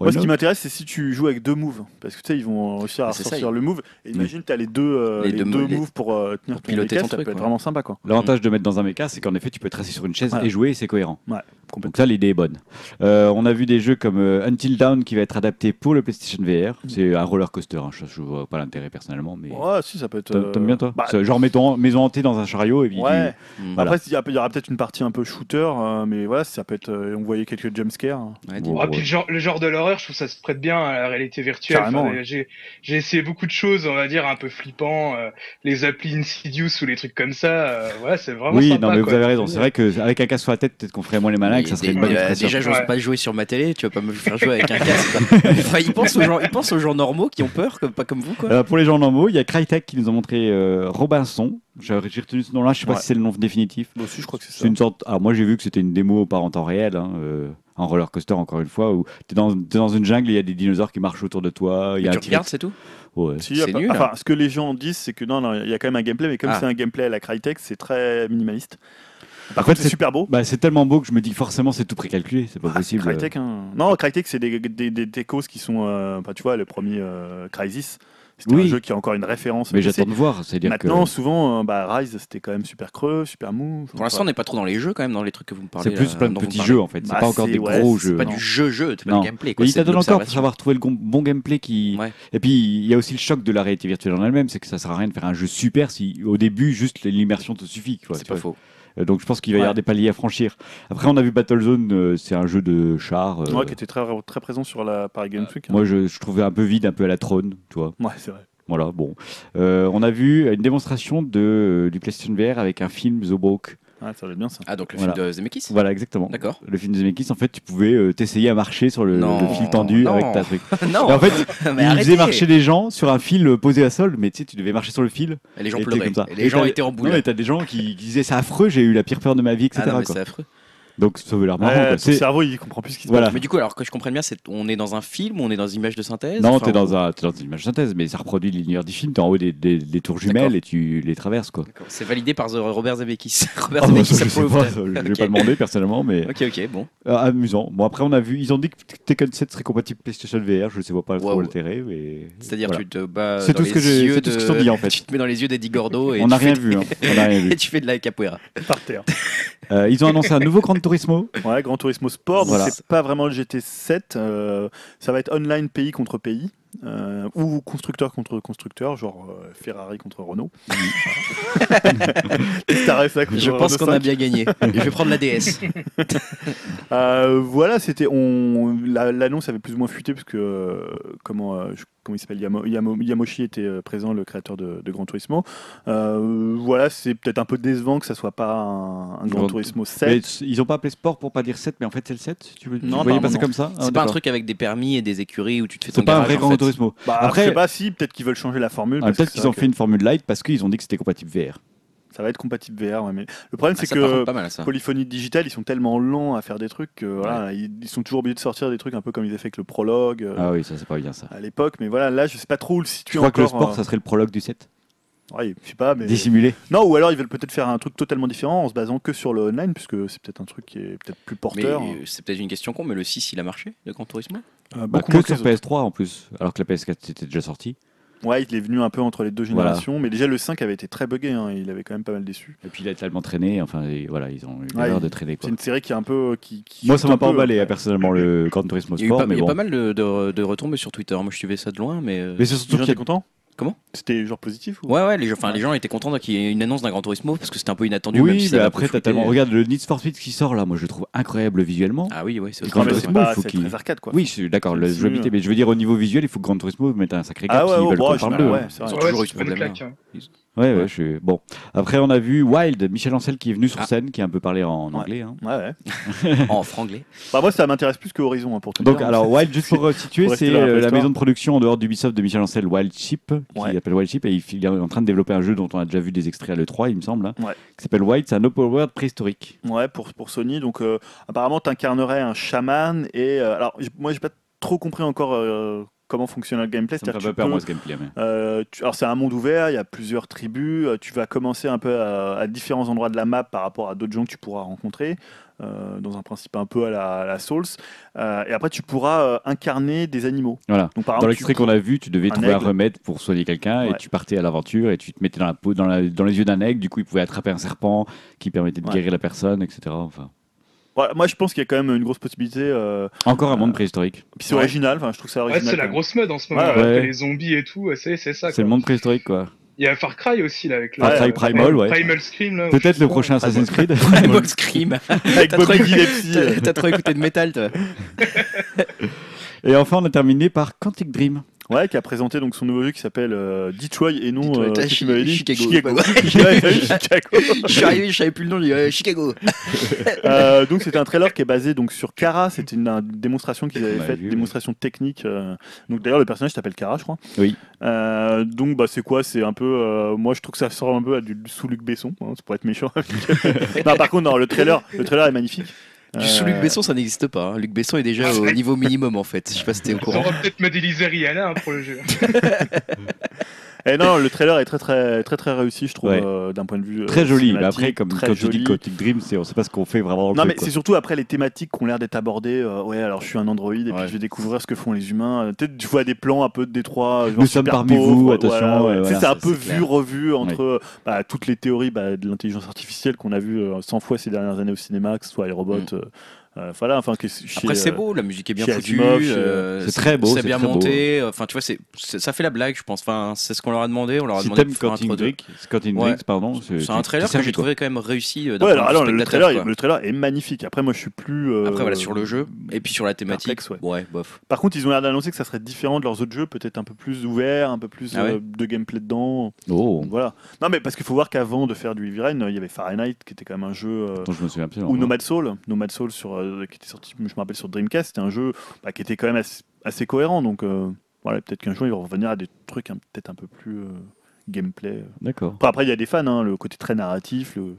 Speaker 3: Moi, ce qui m'intéresse, c'est si tu joues avec deux moves. Parce que tu sais, ils vont réussir à
Speaker 2: Ah,
Speaker 3: sortir le move. Et imagine, tu as les deux, euh,
Speaker 2: Les
Speaker 3: les
Speaker 2: deux
Speaker 3: deux
Speaker 2: mo- les-
Speaker 3: moves pour euh, tenir
Speaker 2: pour
Speaker 3: ton
Speaker 2: piloter
Speaker 3: mecha, ça
Speaker 2: truc,
Speaker 3: peut être vraiment sympa. quoi.
Speaker 1: L'avantage de mettre dans un mecha, c'est qu'en effet, tu peux être assis sur une chaise
Speaker 3: Ouais.
Speaker 1: et jouer, et c'est cohérent.
Speaker 3: Ouais,
Speaker 1: Donc
Speaker 3: complètement.
Speaker 1: ça, l'idée est bonne. Euh, on a vu des jeux comme euh, Until Dawn qui va être adapté pour le PlayStation VR. C'est un roller coaster. hein. Je, je vois pas l'intérêt personnellement, mais
Speaker 3: Ouais, si, ça peut être.
Speaker 1: T'a-
Speaker 3: euh,
Speaker 1: t'aimes bien toi?
Speaker 3: bah,
Speaker 1: C'est Genre mettons, maison hantée dans un chariot et puis
Speaker 3: Ouais.
Speaker 2: Mm.
Speaker 1: Voilà.
Speaker 3: Après, il y aura peut-être une partie un peu shooter, euh, mais voilà, ça peut être. euh, on voyait quelques jumpscares.
Speaker 2: Ouais,
Speaker 1: Bon,
Speaker 4: Ah,
Speaker 1: ouais.
Speaker 4: puis le genre, le genre de l'horreur, je trouve ça se prête bien à la réalité virtuelle.
Speaker 3: Carrément,
Speaker 4: Enfin,
Speaker 3: ouais.
Speaker 4: j'ai, essayé beaucoup de choses, on va dire, un peu flippant, euh, les applis Insidious ou les trucs comme ça. euh, ouais, c'est vraiment
Speaker 1: Oui,
Speaker 4: sympa.
Speaker 1: non, mais
Speaker 4: quoi.
Speaker 1: vous avez raison. C'est vrai qu'avec un casque sur la tête, peut-être qu'on ferait moins les malins, et que ça serait une bonne
Speaker 2: euh, déjà, j'ose
Speaker 4: Ouais.
Speaker 2: pas jouer sur ma télé, tu vas pas me faire jouer avec un casque. Enfin, ils, pensent aux gens, ils pensent aux gens normaux qui ont peur, comme, pas comme vous. Quoi.
Speaker 1: Euh, pour les gens normaux, il y a Crytek qui nous a montré euh, Robinson. J'ai retenu ce nom-là, je sais pas si c'est le nom définitif.
Speaker 3: Moi aussi, je crois que c'est ça.
Speaker 1: C'est une sorte. Alors moi j'ai vu que c'était une démo par en temps réel, hein, euh, en roller coaster encore une fois, où t'es dans, t'es dans une jungle, et il y a des dinosaures qui marchent autour de toi. Il y a
Speaker 2: tu regardes, c'est tout
Speaker 1: Ouais.
Speaker 3: Si,
Speaker 2: C'est
Speaker 3: pas-
Speaker 2: nul,
Speaker 3: Enfin,
Speaker 2: hein.
Speaker 3: ce que les gens disent, c'est que non, non, il y a quand même un gameplay, mais comme
Speaker 2: Ah.
Speaker 3: c'est un gameplay à la Crytek, c'est très minimaliste.
Speaker 1: En
Speaker 3: Par
Speaker 1: fait,
Speaker 3: contre, c'est super beau.
Speaker 1: Bah, c'est tellement beau que je me dis que forcément c'est tout précalculé, c'est pas
Speaker 3: Ah,
Speaker 1: possible.
Speaker 3: Crytek, hein. Non, Crytek, c'est des, des, des techos qui sont. euh, enfin, tu vois, le premier euh, Crysis, c'était
Speaker 1: Oui.
Speaker 3: un jeu qui a encore une référence.
Speaker 1: Mais j'attends de voir, c'est-à-dire
Speaker 3: Maintenant,
Speaker 1: que
Speaker 3: souvent, euh, bah, Rise, c'était quand même super creux, super mou.
Speaker 2: Pour l'instant, on n'est pas trop dans les jeux quand même, dans les trucs que vous me parlez.
Speaker 1: c'est plus
Speaker 2: là,
Speaker 1: plein de petits jeux en fait, c'est
Speaker 3: Bah,
Speaker 1: pas encore
Speaker 3: c'est-
Speaker 1: des
Speaker 3: ouais,
Speaker 1: gros
Speaker 3: c'est
Speaker 1: jeux.
Speaker 2: Pas
Speaker 3: Non.
Speaker 2: du jeu-jeu, c'est pas
Speaker 1: Non.
Speaker 2: du gameplay. Quoi,
Speaker 1: Mais il
Speaker 2: c'est
Speaker 1: t'attend encore pour savoir trouver le bon gameplay qui.
Speaker 2: Ouais.
Speaker 1: Et puis il y a aussi le choc de la réalité virtuelle en elle-même, c'est que ça sert à rien de faire un jeu super si au début juste l'immersion te suffit.
Speaker 2: C'est pas faux.
Speaker 1: Euh, Donc je pense qu'il va y avoir des paliers à franchir. Après on a vu Battlezone, euh, c'est un jeu de char. euh,
Speaker 3: Ouais, qui était très, très présent sur la Paris Games Week. hein.
Speaker 1: moi je, je trouvais un peu vide, un peu à la trône, tu vois.
Speaker 3: Ouais, c'est vrai.
Speaker 1: Voilà, bon. On a vu une démonstration de, du PlayStation VR avec un film The Walk.
Speaker 3: Ouais, ça va être bien ça.
Speaker 2: Ah, donc le
Speaker 1: Voilà.
Speaker 2: film de Zemeckis
Speaker 1: Voilà, exactement.
Speaker 2: D'accord.
Speaker 1: Le film de Zemeckis, en fait, tu pouvais euh, t'essayer à marcher sur le,
Speaker 2: Non,
Speaker 1: le fil tendu
Speaker 2: non.
Speaker 1: avec ta truc.
Speaker 2: non
Speaker 1: Et en fait,
Speaker 2: mais
Speaker 1: il
Speaker 2: arrêtez.
Speaker 1: faisait marcher des gens sur un fil euh, posé à sol, mais tu sais, tu devais marcher sur le fil.
Speaker 2: Et les gens
Speaker 1: et
Speaker 2: pleuraient.
Speaker 1: comme ça.
Speaker 2: Et les gens étaient en
Speaker 1: Non,
Speaker 2: boule.
Speaker 1: mais t'as des gens qui, qui disaient c'est affreux, j'ai eu la pire peur de ma vie, etc.
Speaker 2: Ah
Speaker 1: quoi.
Speaker 2: c'est affreux.
Speaker 1: Donc ça veut l'air marrant.
Speaker 3: Ouais,
Speaker 1: quoi.
Speaker 3: ton
Speaker 1: C'est-
Speaker 3: cerveau, il comprend plus ce qui se
Speaker 1: Voilà.
Speaker 3: passe.
Speaker 2: Mais du coup, alors que je comprenne bien, c'est on est dans un film, on est dans une image de synthèse
Speaker 1: Non,
Speaker 2: enfin,
Speaker 1: t'es dans, un, t'es dans une image synthèse, mais ça reproduit l'univers du film. T'es en haut des, des- des tours jumelles
Speaker 2: D'accord.
Speaker 1: et tu les traverses. quoi.
Speaker 2: D'accord. C'est validé par The- Robert Zemeckis. Robert
Speaker 1: Ah, bah,
Speaker 2: Zemeckis
Speaker 1: ça, je sais
Speaker 2: approuve.
Speaker 1: pas, ça, je l'ai
Speaker 2: Ok.
Speaker 1: pas demandé personnellement, mais
Speaker 2: Ok, ok, bon.
Speaker 1: euh, amusant. Bon, après, on a vu, ils ont dit que Tekken 7 serait compatible PlayStation VR. Je ne sais pas trop
Speaker 2: Wow.
Speaker 1: l'intérêt. mais
Speaker 2: C'est-à-dire,
Speaker 1: voilà.
Speaker 2: tu te bats.
Speaker 1: C'est
Speaker 2: dans
Speaker 1: tout ce
Speaker 2: les
Speaker 1: que j'ai-
Speaker 2: yeux
Speaker 1: c'est tout ce
Speaker 2: de-
Speaker 1: qu'ils ont dit, en fait.
Speaker 2: Tu te mets dans les yeux d'Eddie Gordo et
Speaker 1: On
Speaker 2: tu
Speaker 1: n'a
Speaker 2: fais
Speaker 1: rien
Speaker 2: de-
Speaker 1: vu. hein. On n'a rien vu.
Speaker 2: Et tu fais de la capoeira.
Speaker 3: Par terre.
Speaker 1: Euh, ils ont annoncé un nouveau Gran Turismo.
Speaker 3: Ouais, Gran Turismo Sport, donc
Speaker 1: Voilà.
Speaker 3: c'est pas vraiment le GT7, euh, ça va être online pays contre pays, euh, ou constructeur contre constructeur, genre euh, Ferrari contre Renault. Contre
Speaker 2: Je pense qu'on a
Speaker 3: 5.
Speaker 2: bien gagné. Je vais prendre la DS.
Speaker 3: Euh, voilà, c'était on la- l'annonce avait plus ou moins fuité parce que euh, comment euh, je- comment il s'appelle Yamo- Yamo- Yamoshi était euh, présent, le créateur de, de Gran Turismo. Euh, voilà, c'est peut-être un peu décevant que ça soit pas un, un Gran Turismo
Speaker 1: Mais
Speaker 3: 7.
Speaker 1: ils ont pas appelé sport pour pas dire 7, mais en fait c'est le 7. Tu, veux, tu
Speaker 3: Non,
Speaker 1: voyais pas ça comme ça Ah,
Speaker 2: C'est pas un truc avec des permis et des écuries où tu te fais ton
Speaker 1: C'est pas un vrai Gran
Speaker 2: fait.
Speaker 1: Turismo.
Speaker 3: Bah,
Speaker 1: Après-
Speaker 3: je sais pas si peut-être qu'ils veulent changer la formule.
Speaker 1: Ah, Peut-être qu'ils ont fait une formule light parce qu'ils ont dit que c'était compatible VR.
Speaker 3: Ça va être compatible VR. ouais, mais le problème
Speaker 2: Ah,
Speaker 3: c'est que
Speaker 2: pas mal ça.
Speaker 3: Polyphonie Digital, ils sont tellement lents à faire des trucs que voilà, ils, ils sont toujours obligés de sortir des trucs un peu comme ils avaient fait avec le prologue euh,
Speaker 1: Ah oui, ça c'est pas bien ça.
Speaker 3: à l'époque. Mais voilà, là, je sais pas trop où le
Speaker 1: Tu
Speaker 3: situer
Speaker 1: crois que le sport
Speaker 3: euh,
Speaker 1: ça serait le prologue du 7
Speaker 3: ouais, je sais pas, mais
Speaker 1: Dissimulé
Speaker 3: non, ou alors ils veulent peut-être faire un truc totalement différent en se basant que sur le online, puisque c'est peut-être un truc qui est peut-être plus porteur.
Speaker 2: euh, c'est peut-être une question con, mais le 6 il a marché, le Gran Turismo?
Speaker 3: Euh,
Speaker 1: Bah, que sur
Speaker 3: les autres.
Speaker 1: PS3 en plus, alors que la PS4 était déjà sortie.
Speaker 3: Ouais, il est venu un peu entre les deux
Speaker 1: Voilà.
Speaker 3: générations, mais déjà le 5 avait été très buggé, hein, il avait quand même pas mal déçu.
Speaker 1: Et puis il a tellement traîné, enfin et voilà, ils ont eu
Speaker 3: Ouais,
Speaker 1: l'erreur de traîner quoi.
Speaker 3: C'est une série qui est un peu. Qui, qui
Speaker 1: Moi ça m'a pas emballé
Speaker 3: ouais.
Speaker 1: hein, personnellement le Gran Turismo
Speaker 2: Il y a eu
Speaker 1: Sport,
Speaker 2: pas,
Speaker 1: mais
Speaker 2: il y a
Speaker 1: bon.
Speaker 2: pas mal de, de, de retombées sur Twitter. Moi je suivais ça de loin, mais. euh,
Speaker 1: Mais c'est surtout qu'il y a-
Speaker 3: contents
Speaker 2: Comment
Speaker 3: C'était genre positif ou...
Speaker 2: Ouais, ouais, les gens, enfin, les gens étaient contents qu'il y ait une annonce d'un Gran Turismo parce que c'était un peu inattendu. même
Speaker 1: Oui,
Speaker 2: si ça
Speaker 1: mais
Speaker 2: m'a
Speaker 1: après
Speaker 2: un peu
Speaker 1: t'as tellement. Regarde le Need for Speed qui sort là, moi je le trouve incroyable visuellement.
Speaker 2: Ah oui, oui, c'est
Speaker 1: Le
Speaker 2: aussi
Speaker 3: Non,
Speaker 1: Gran
Speaker 3: mais
Speaker 2: vrai.
Speaker 3: c'est
Speaker 1: Turismo, il
Speaker 3: pas
Speaker 1: faut qu'il-
Speaker 3: très arcade quoi.
Speaker 1: Oui, je suis d'accord, le jouabilité, mais je veux dire au niveau visuel, il faut que Gran Turismo mette un sacré
Speaker 3: Ah
Speaker 1: cap
Speaker 3: ouais,
Speaker 1: s'ils
Speaker 3: ouais,
Speaker 1: veulent qu'on parle d'eux.
Speaker 2: Ils ont toujours eu ce
Speaker 1: Ouais, ouais, je suis bon. Après, on a vu Wild, Michel Ancel qui est venu sur
Speaker 2: Ah.
Speaker 1: scène, qui a un peu parlé en
Speaker 3: Ouais.
Speaker 1: anglais. hein.
Speaker 3: Ouais, ouais.
Speaker 2: En franglais.
Speaker 3: Bah, moi, ça m'intéresse plus que Horizon hein, pour tout
Speaker 1: Donc,
Speaker 3: dire.
Speaker 1: alors, Wild, juste pour euh, situer,
Speaker 3: rester
Speaker 1: c'est
Speaker 3: dans la
Speaker 1: euh, la
Speaker 3: préhistoire.
Speaker 1: maison de production en dehors d'Ubisoft de Michel Ancel, Wild Ship, qui
Speaker 3: Ouais.
Speaker 1: s'appelle Wild Ship, et il, il est en train de développer un jeu dont on a déjà vu des extraits à l'E3, il me semble, hein,
Speaker 3: Ouais.
Speaker 1: qui s'appelle Wild. C'est un open world préhistorique.
Speaker 3: Ouais, pour, pour Sony. Donc, euh, apparemment, tu incarnerais un chaman. Et euh, alors, j- moi, j'ai pas trop compris encore euh, comment fonctionne le gameplay.
Speaker 1: Ça me fait pas moi, ce gameplay. mais-
Speaker 3: euh, tu- alors c'est un monde ouvert, il y a plusieurs tribus, euh, tu vas commencer un peu à, à différents endroits de la map par rapport à d'autres gens que tu pourras rencontrer, euh, dans un principe un peu à la, à la Souls, Euh, et après tu pourras euh, incarner des animaux.
Speaker 1: Voilà.
Speaker 3: Donc, par
Speaker 1: Dans l'extrait qu'on a vu, tu devais
Speaker 3: un
Speaker 1: trouver un remède pour soigner quelqu'un et tu partais à l'aventure et tu te mettais dans la peau, dans, la- dans les yeux d'un aigle. Du coup, il pouvait attraper un serpent qui permettait de
Speaker 3: Ouais.
Speaker 1: guérir la personne, etc. Enfin,
Speaker 3: Voilà, moi je pense qu'il y a quand même une grosse possibilité, euh,
Speaker 1: encore un monde
Speaker 3: Euh,
Speaker 1: préhistorique.
Speaker 3: puis c'est
Speaker 2: Ouais.
Speaker 3: original, enfin je trouve ça
Speaker 4: Ouais,
Speaker 3: original.
Speaker 4: c'est la
Speaker 3: quand
Speaker 4: grosse mode en ce moment.
Speaker 3: Ouais,
Speaker 4: avec
Speaker 1: ouais.
Speaker 4: Les zombies et tout, c'est c'est ça.
Speaker 1: C'est
Speaker 4: quoi.
Speaker 1: le monde préhistorique, quoi.
Speaker 4: Il y a Far Cry aussi là avec
Speaker 1: Far
Speaker 4: le-
Speaker 1: Cry Primal, ouais.
Speaker 4: Primal Scream là.
Speaker 1: Peut-être
Speaker 4: je sais
Speaker 1: le
Speaker 4: pas.
Speaker 1: prochain Assassin's Creed.
Speaker 2: Primal Scream.
Speaker 3: Avec
Speaker 2: T'as
Speaker 3: Bobby
Speaker 2: trop-
Speaker 3: Gillespie. euh.
Speaker 2: T'as t'as trop écouté de métal, toi.
Speaker 1: Et enfin, on a terminé par Quantic Dream.
Speaker 3: Ouais, qui a présenté donc son nouveau jeu qui s'appelle euh, Detroit et non
Speaker 2: Detroit,
Speaker 3: euh,
Speaker 2: ah,
Speaker 3: dit
Speaker 2: Chicago.
Speaker 3: Chicago.
Speaker 2: Ouais,
Speaker 3: Ouais, t'as vu, Chicago.
Speaker 2: Je suis arrivé, je savais plus le nom, j'ai dit euh, Chicago.
Speaker 3: Euh, donc c'était un trailer qui est basé donc sur Kara. C'était une, une démonstration qu'ils avaient faite, démonstration technique. euh, donc d'ailleurs le personnage s'appelle Kara, je crois.
Speaker 1: Oui.
Speaker 3: Euh, donc bah c'est quoi? C'est un peu. euh, moi je trouve que ça sort un peu à du sous Luc Besson. hein, ça pourrait être méchant. non par contre non, le trailer, le trailer est magnifique.
Speaker 2: Du sous Luc
Speaker 3: Euh,
Speaker 2: Besson, ça n'existe pas. hein. Luc Besson est déjà au niveau minimum en fait. Je sais pas si t'es au courant.
Speaker 4: auront peut-être modélisé Rihanna hein, pour le jeu.
Speaker 3: Et non, le trailer est très très très très réussi, je trouve,
Speaker 1: Ouais.
Speaker 3: euh, d'un point de vue. euh,
Speaker 1: Très joli. Mais
Speaker 3: cinématique,
Speaker 1: après, comme
Speaker 3: très
Speaker 1: quand tu dis. Quantic Dream, c'est, on sait pas ce qu'on fait vraiment dans le
Speaker 3: Non, mais c'est surtout après les thématiques qui ont l'air d'être abordées. euh, ouais, alors je suis un androïde et
Speaker 1: Ouais.
Speaker 3: puis je vais découvrir ce que font les humains. Euh, Peut-être tu vois des plans un peu de Détroit. genre
Speaker 1: Nous sommes
Speaker 3: super
Speaker 1: parmi
Speaker 3: pauvres,
Speaker 1: vous, attention,
Speaker 3: ouais.
Speaker 1: ouais,
Speaker 3: Tu sais,
Speaker 1: voilà,
Speaker 3: c'est un
Speaker 2: ça,
Speaker 3: peu
Speaker 2: c'est
Speaker 3: vu,
Speaker 2: clair.
Speaker 3: revu entre euh, bah, toutes les théories bah, de l'intelligence artificielle qu'on a euh, 100 fois ces dernières années au cinéma, que ce soit les robots.
Speaker 2: Mm.
Speaker 3: euh, euh, voilà, enfin, que chez,
Speaker 2: Après c'est
Speaker 3: euh,
Speaker 2: beau, la musique est bien foutue, euh,
Speaker 1: C'est très beau,
Speaker 2: c'est
Speaker 1: c'est
Speaker 2: bien
Speaker 1: très beau.
Speaker 2: monté. Enfin tu vois, c'est c'est- ça fait la blague, je pense. Enfin c'est ce qu'on leur a demandé. On leur a
Speaker 1: Si
Speaker 2: demandé de faire un Ouais.
Speaker 1: Pardon, c'est,
Speaker 2: C'est un trailer que j'ai trouvé quand même réussi euh,
Speaker 3: Ouais, alors, alors, le, trailer, le trailer est magnifique. Après, moi, je suis plus. euh,
Speaker 2: Après voilà sur le jeu et puis sur la thématique.
Speaker 3: perplexe, ouais.
Speaker 2: Ouais, bof.
Speaker 3: Par contre, ils ont l'air d'annoncer que ça serait différent de leurs autres jeux, peut-être un peu plus ouvert, un peu plus
Speaker 2: Ah
Speaker 3: de gameplay dedans.
Speaker 1: Oh,
Speaker 3: voilà. Non, mais parce qu'il faut voir qu'avant de faire du Heavy Rain, il y avait Fahrenheit qui était quand même un jeu. ou. Nomad Soul, Nomad Soul sur, euh, qui était sorti, je me rappelle sur Dreamcast, c'était un jeu bah, qui était quand même assez, assez cohérent. Donc euh, voilà, peut-être qu'un jour ils vont revenir à des trucs peut-être un peu plus euh, gameplay.
Speaker 1: D'accord.
Speaker 3: Après, après, il y a des fans, hein, le côté très narratif. Le...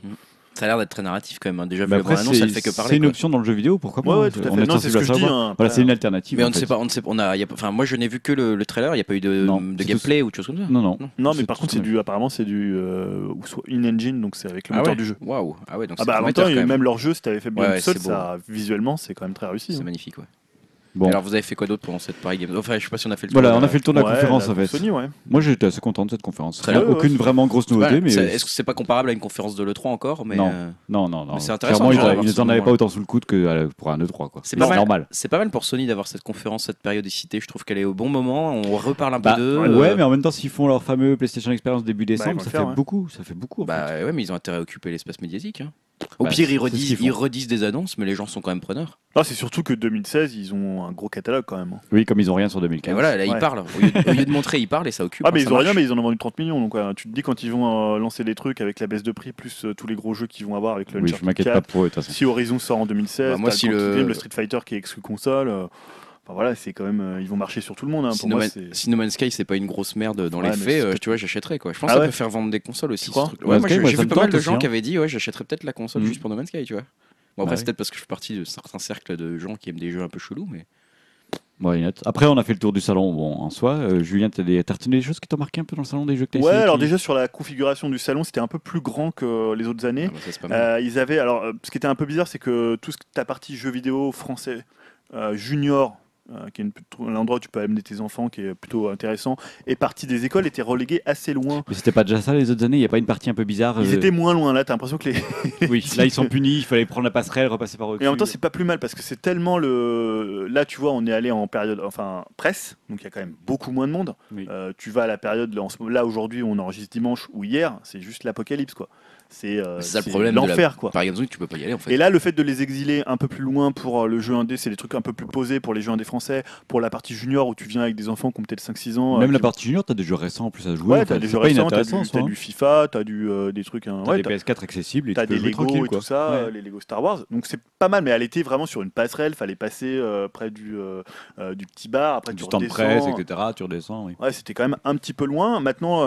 Speaker 2: Ça a l'air d'être très narratif quand même. hein. Déjà vu
Speaker 1: Mais
Speaker 2: la
Speaker 1: après,
Speaker 2: fait que parler.
Speaker 1: c'est une
Speaker 2: quoi.
Speaker 1: option dans le jeu vidéo, pourquoi pas
Speaker 3: Ouais, ouais,
Speaker 1: hein,
Speaker 3: tout à
Speaker 1: On
Speaker 3: fait.
Speaker 1: est
Speaker 3: Non, c'est ce que je dis, hein,
Speaker 1: Voilà, c'est une alternative.
Speaker 2: Mais on ne sait pas, on ne sait, on a, y a pas- enfin, moi je n'ai vu que le, le trailer, il n'y a pas eu de,
Speaker 1: Non,
Speaker 2: de
Speaker 1: c'est
Speaker 2: gameplay ou de choses comme ça.
Speaker 1: Non, non.
Speaker 3: Non, mais par contre,
Speaker 1: ce
Speaker 3: c'est du, apparemment, c'est du euh, ou soit in-engine, donc c'est avec le
Speaker 2: Ah
Speaker 3: moteur
Speaker 2: ouais
Speaker 3: du jeu.
Speaker 2: Waouh, ah ouais, donc
Speaker 3: Ah
Speaker 2: c'est
Speaker 3: bah, en même temps, leur jeu, si t'avais fait Beyond Soul, visuellement, c'est quand même très réussi.
Speaker 2: C'est
Speaker 3: hein.
Speaker 2: magnifique, ouais.
Speaker 1: Bon.
Speaker 2: Alors vous avez fait quoi d'autre pendant cette Paris Games Enfin, je sais pas si on a fait le tour.
Speaker 1: Voilà,
Speaker 2: de
Speaker 1: on
Speaker 2: la-
Speaker 1: a fait le tour de la
Speaker 3: Ouais,
Speaker 1: conférence
Speaker 3: la
Speaker 1: en fait.
Speaker 3: Sony, ouais.
Speaker 1: Moi j'étais assez content de cette conférence.
Speaker 2: Très bien.
Speaker 1: Aucune vraiment grosse nouveauté, mais
Speaker 2: Est-ce que c'est pas comparable à une conférence de l'E3 encore mais
Speaker 1: Non.
Speaker 2: euh,
Speaker 1: non, non, non.
Speaker 2: Mais c'est intéressant,
Speaker 1: Clairement, ils,
Speaker 2: genre,
Speaker 1: en-
Speaker 2: d'avoir
Speaker 1: ils
Speaker 2: ce
Speaker 1: en avaient pas autant sous le coude que euh, pour un E3 quoi.
Speaker 2: C'est
Speaker 1: normal.
Speaker 2: c'est pas mal pour Sony d'avoir cette conférence, cette périodicité. Je trouve qu'elle est au bon moment. On reparle un
Speaker 1: Bah,
Speaker 2: peu d'eux.
Speaker 1: ouais,
Speaker 2: euh,
Speaker 1: mais en même temps, s'ils font leur fameux PlayStation Experience début décembre,
Speaker 3: ils vont
Speaker 1: ça fait beaucoup. Ça fait beaucoup.
Speaker 2: Bah ouais, mais ils ont intérêt à occuper l'espace médiatique. Au
Speaker 1: Bah,
Speaker 2: pire,
Speaker 1: c'est-
Speaker 2: ils redisent, ils des annonces, mais les gens sont quand même preneurs.
Speaker 3: Non, c'est surtout que 2016, ils ont un gros catalogue quand même. hein.
Speaker 1: Oui, comme ils ont rien sur
Speaker 2: Et
Speaker 1: 2015.
Speaker 2: voilà, là, ils parlent. Au lieu, de, au lieu de montrer, ils parlent et ça occupe.
Speaker 3: Ah, mais
Speaker 2: hein,
Speaker 3: ils ont rien, mais ils en ont vendu 30 millions. Donc, ouais, tu te dis, quand ils vont euh, lancer des trucs avec la baisse de prix, plus euh, tous les gros jeux qu'ils vont avoir avec le
Speaker 1: Oui, je
Speaker 3: Uncharted
Speaker 1: m'inquiète
Speaker 3: 4,
Speaker 1: pas pour eux de toute façon.
Speaker 3: Si Horizon sort en 2016,
Speaker 2: Bah, moi, si
Speaker 3: le Street Fighter qui est exclu console. euh, enfin, voilà, c'est quand même, euh, ils vont marcher sur tout le monde. hein.
Speaker 2: Si,
Speaker 3: Pour
Speaker 2: no
Speaker 3: moi,
Speaker 2: si No Man's Sky c'est pas une grosse merde dans
Speaker 3: Ouais,
Speaker 2: les faits, euh, tu vois, j'achèterais quoi. Je pense
Speaker 3: Ah
Speaker 2: que ça
Speaker 3: ouais
Speaker 2: peut faire vendre des consoles aussi.
Speaker 3: Tu
Speaker 2: ce
Speaker 3: crois
Speaker 2: Ouais, moi j'ai vu pas mal de gens
Speaker 1: hein.
Speaker 2: qui avaient dit ouais, j'achèterais peut-être la console juste pour No Man's Sky, tu vois. Bon après c'est peut-être parce que je fais partie de certains cercles de gens qui aiment des jeux un peu chelous, mais.
Speaker 1: Après, on a fait le tour du salon bon, en soi. Euh, Julien, t'as des... retenu des choses qui t'ont marqué un peu dans le salon des jeux que t'as
Speaker 3: Ouais,
Speaker 1: essayé,
Speaker 3: alors
Speaker 1: qui-
Speaker 3: déjà sur la configuration du salon, c'était un peu plus grand que les autres années.
Speaker 2: ah, bah, ça, c'est pas mal.
Speaker 3: Euh, ils avaient alors ce qui était un peu bizarre, c'est que tout ce que ta partie jeux vidéo français euh, junior, euh, qui est une- l'endroit où tu peux amener tes enfants, qui est plutôt intéressant, et partie des écoles était relégué assez loin.
Speaker 1: Mais c'était pas déjà ça les autres années Il n'y a pas une partie un peu bizarre
Speaker 3: Ils
Speaker 1: euh,
Speaker 3: étaient moins loin là. T'as l'impression que les
Speaker 1: Oui, là ils sont punis, il fallait prendre la passerelle, repasser par au
Speaker 3: Et en même temps, c'est pas plus mal parce que c'est tellement le. Là, tu vois, on est allé en période, enfin presse, donc il y a quand même beaucoup moins de monde.
Speaker 1: Oui.
Speaker 3: Euh, tu vas à la période là, en ce- là aujourd'hui, on enregistre dimanche ou hier, c'est juste l'apocalypse quoi. C'est euh,
Speaker 2: C'est ça le
Speaker 3: c'est
Speaker 2: problème de la-
Speaker 3: l'enfer quoi.
Speaker 2: Par exemple, tu peux pas y aller en fait.
Speaker 3: Et là, le fait de les exiler un peu plus loin pour euh, le jeu indé, c'est des trucs un peu plus posés pour les jeux indés français. Pour la partie junior où tu viens avec des enfants qui ont peut-être 5-6 ans. euh,
Speaker 1: Même la partie junior, t'as des jeux récents en plus à jouer.
Speaker 3: Ouais, t'as des jeux récents, t'as du, t'as
Speaker 1: hein.
Speaker 3: du FIFA, t'as du, euh, des trucs. hein,
Speaker 1: T'as
Speaker 3: ouais,
Speaker 1: des PS4 accessibles et
Speaker 3: T'as des Lego et
Speaker 1: quoi.
Speaker 3: tout ça,
Speaker 1: Ouais.
Speaker 3: les Lego Star Wars. Donc c'est pas mal, mais elle était vraiment sur une passerelle. Fallait passer près du, du petit bar. Après,
Speaker 1: Du
Speaker 3: tu
Speaker 1: temps de presse, etc. Tu redescends, oui.
Speaker 3: Ouais, c'était quand même un petit peu loin. Maintenant,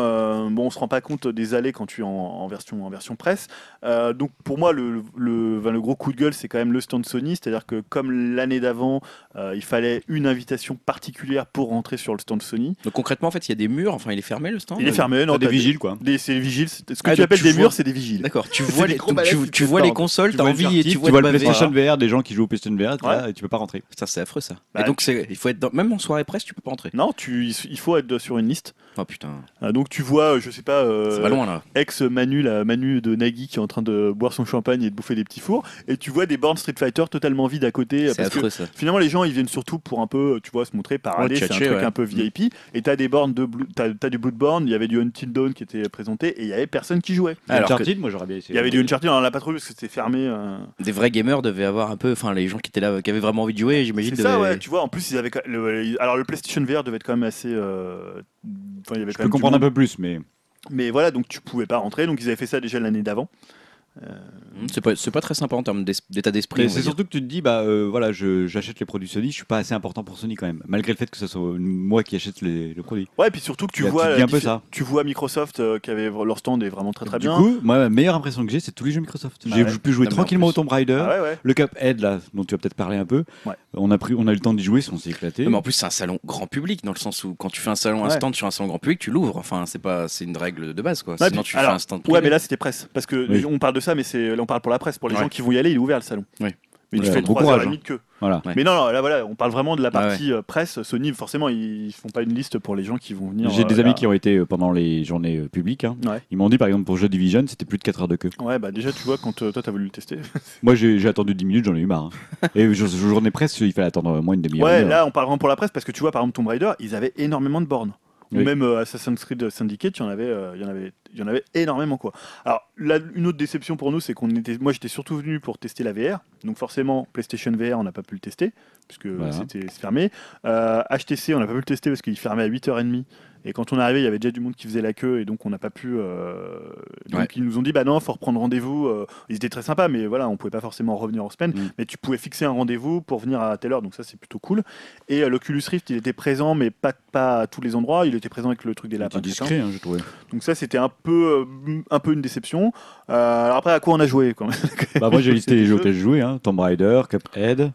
Speaker 3: bon, on se rend pas compte des allées quand tu es en, en version, en version presse. Euh, donc pour moi, le, le, le gros coup de gueule, c'est quand même le stand Sony, c'est-à-dire que comme l'année d'avant, euh, il fallait une invitation particulière pour rentrer sur le stand Sony.
Speaker 2: Donc concrètement, en fait, il y a des murs. Enfin, il est fermé le stand.
Speaker 3: Il est fermé, non
Speaker 1: des vigiles, quoi.
Speaker 3: des- C'est des vigiles. Ce que
Speaker 2: Ah,
Speaker 3: tu appelles
Speaker 2: tu
Speaker 3: des
Speaker 2: vois-
Speaker 3: murs, c'est des vigiles.
Speaker 2: D'accord. Tu vois les, donc tu,
Speaker 3: tu
Speaker 2: vois
Speaker 3: pas,
Speaker 2: les consoles,
Speaker 1: Tu
Speaker 2: t'as envie,
Speaker 1: vertige,
Speaker 2: tu vois,
Speaker 1: tu vois le. PlayStation VR, des gens qui jouent au PlayStation VR,
Speaker 3: Ouais.
Speaker 1: et tu peux pas rentrer.
Speaker 2: Putain, c'est affreux ça.
Speaker 3: Bah,
Speaker 2: et donc c'est, il faut être dans- même en soirée presse, tu peux pas entrer.
Speaker 3: Non, tu, il faut être sur une liste.
Speaker 2: Oh putain,
Speaker 3: Euh, donc tu vois, je sais pas, euh,
Speaker 2: ça va loin là.
Speaker 3: ex Manu, la Manu de Nagui qui est en train de boire son champagne et de bouffer des petits fours, et tu vois des bornes Street Fighter totalement vides à côté.
Speaker 2: C'est
Speaker 3: parce que
Speaker 2: affreux ça.
Speaker 3: finalement, les gens ils viennent surtout pour un peu, tu vois, se montrer, parader,
Speaker 2: Ouais,
Speaker 3: c'est un truc
Speaker 2: ouais.
Speaker 3: un peu VIP. Et t'as des bornes de, Blue- t'as, t'as du Bloodborne, il y avait du Until Dawn qui était présenté, et il y avait personne qui jouait.
Speaker 2: Alors que-
Speaker 1: Uncharted, moi j'aurais bien essayé.
Speaker 3: Il y avait du Uncharted, on l'a pas trop vu parce que c'était fermé. euh.
Speaker 2: Des vrais gamers devaient avoir un peu, enfin les gens qui étaient là, qui avaient vraiment envie de jouer, j'imagine.
Speaker 3: C'est ça,
Speaker 2: devaient-
Speaker 3: ouais. Tu vois, en plus, ils avaient. le- alors, le PlayStation VR devait être quand même assez. euh, Enfin, il y avait
Speaker 1: Je
Speaker 3: quand
Speaker 1: peux
Speaker 3: même
Speaker 1: comprendre un peu plus, mais
Speaker 3: Mais voilà, donc tu pouvais pas rentrer. Donc, ils avaient fait ça déjà l'année d'avant.
Speaker 2: Hum, C'est pas, c'est pas très sympa en termes d'état d'esprit.
Speaker 1: C'est surtout que tu te dis, bah euh, voilà, je- j'achète les produits Sony, je suis pas assez important pour Sony quand même, malgré le fait que ce soit moi qui achète les, le produit.
Speaker 3: Ouais, et puis surtout que tu
Speaker 1: Là,
Speaker 3: vois.
Speaker 1: tu un peu ça.
Speaker 3: Tu vois Microsoft euh, qui avait leur stand est vraiment très très
Speaker 1: du
Speaker 3: bien.
Speaker 1: coup, moi, la meilleure impression que j'ai, c'est tous les jeux Microsoft.
Speaker 3: Bah
Speaker 1: j'ai
Speaker 3: ouais.
Speaker 1: pu jouer
Speaker 2: Non,
Speaker 1: tranquillement au Tomb Raider.
Speaker 3: Ah ouais, ouais.
Speaker 1: Le Cuphead, là, dont tu vas peut-être parler un peu,
Speaker 3: Ouais.
Speaker 1: on, a pris, on a eu le temps d'y jouer, on s'est éclaté.
Speaker 2: Non, mais en plus, c'est un salon grand public dans le sens où quand tu fais un salon, un stand sur un salon grand public, tu l'ouvres. Enfin, c'est pas, c'est une règle de base quoi.
Speaker 3: Ouais,
Speaker 2: Sinon, tu fais un stand.
Speaker 3: Ouais, mais là c'était presse. Parce que on parle de ça, mais c'est là on parle pour la presse. Pour les
Speaker 2: Ouais.
Speaker 3: gens qui vont y aller, il est ouvert le salon.
Speaker 2: Oui.
Speaker 3: Mais tu
Speaker 1: Ouais,
Speaker 3: fais
Speaker 1: bon
Speaker 3: 3
Speaker 1: courage,
Speaker 3: heures et demie de queue.
Speaker 1: Voilà.
Speaker 3: Mais non, non, là voilà, on parle vraiment de la
Speaker 2: Ah ouais.
Speaker 3: partie euh, presse. Sony, forcément, ils font pas une liste pour les gens qui vont venir.
Speaker 1: J'ai
Speaker 3: euh,
Speaker 1: des
Speaker 3: là.
Speaker 1: amis qui ont été euh, pendant les journées euh, publiques. hein.
Speaker 3: Ouais.
Speaker 1: Ils m'ont dit, par exemple, pour Jeux Division, c'était plus de 4 heures de queue.
Speaker 3: Ouais, bah déjà, tu vois, quand euh, toi t'as voulu le tester.
Speaker 1: Moi, j'ai attendu 10 minutes, j'en ai eu marre. hein. Et jour- journée presse, il fallait attendre moins une demi-heure.
Speaker 3: Ouais, là, on parle vraiment pour la presse parce que tu vois, par exemple, Tomb Raider, ils avaient énormément de bornes. Ou
Speaker 1: Oui.
Speaker 3: même euh, Assassin's Creed Syndicate, il y en avait, euh, il y en avait, il y en avait énormément quoi. Alors là, une autre déception pour nous, c'est qu'on était, moi j'étais surtout venu pour tester la VR, donc forcément PlayStation VR, on n'a pas pu le tester puisque
Speaker 1: Voilà.
Speaker 3: c'était fermé. Euh, HTC, on n'a pas pu le tester parce qu'il fermait à 8h30. Et quand on est arrivé, il y avait déjà du monde qui faisait la queue et donc on n'a pas pu. euh, Donc
Speaker 2: Ouais.
Speaker 3: ils nous ont dit bah non, faut reprendre rendez-vous. euh, Ils étaient très sympas, mais voilà, on pouvait pas forcément revenir en semaine.
Speaker 1: Mm.
Speaker 3: Mais tu pouvais fixer un rendez-vous pour venir à telle heure, donc ça c'est plutôt cool. Et euh, l'Oculus Rift, il était présent, mais pas, pas à tous les endroits. Il était présent avec le truc des lapins.
Speaker 1: Discret, hein, j'ai trouvé.
Speaker 3: Donc ça c'était un peu, euh, un peu une déception. Euh, alors après, à quoi on a joué quand même?
Speaker 1: Bah, moi, j'ai listé les jeux auxquels j'ai joué hein. Tomb Raider, Cuphead,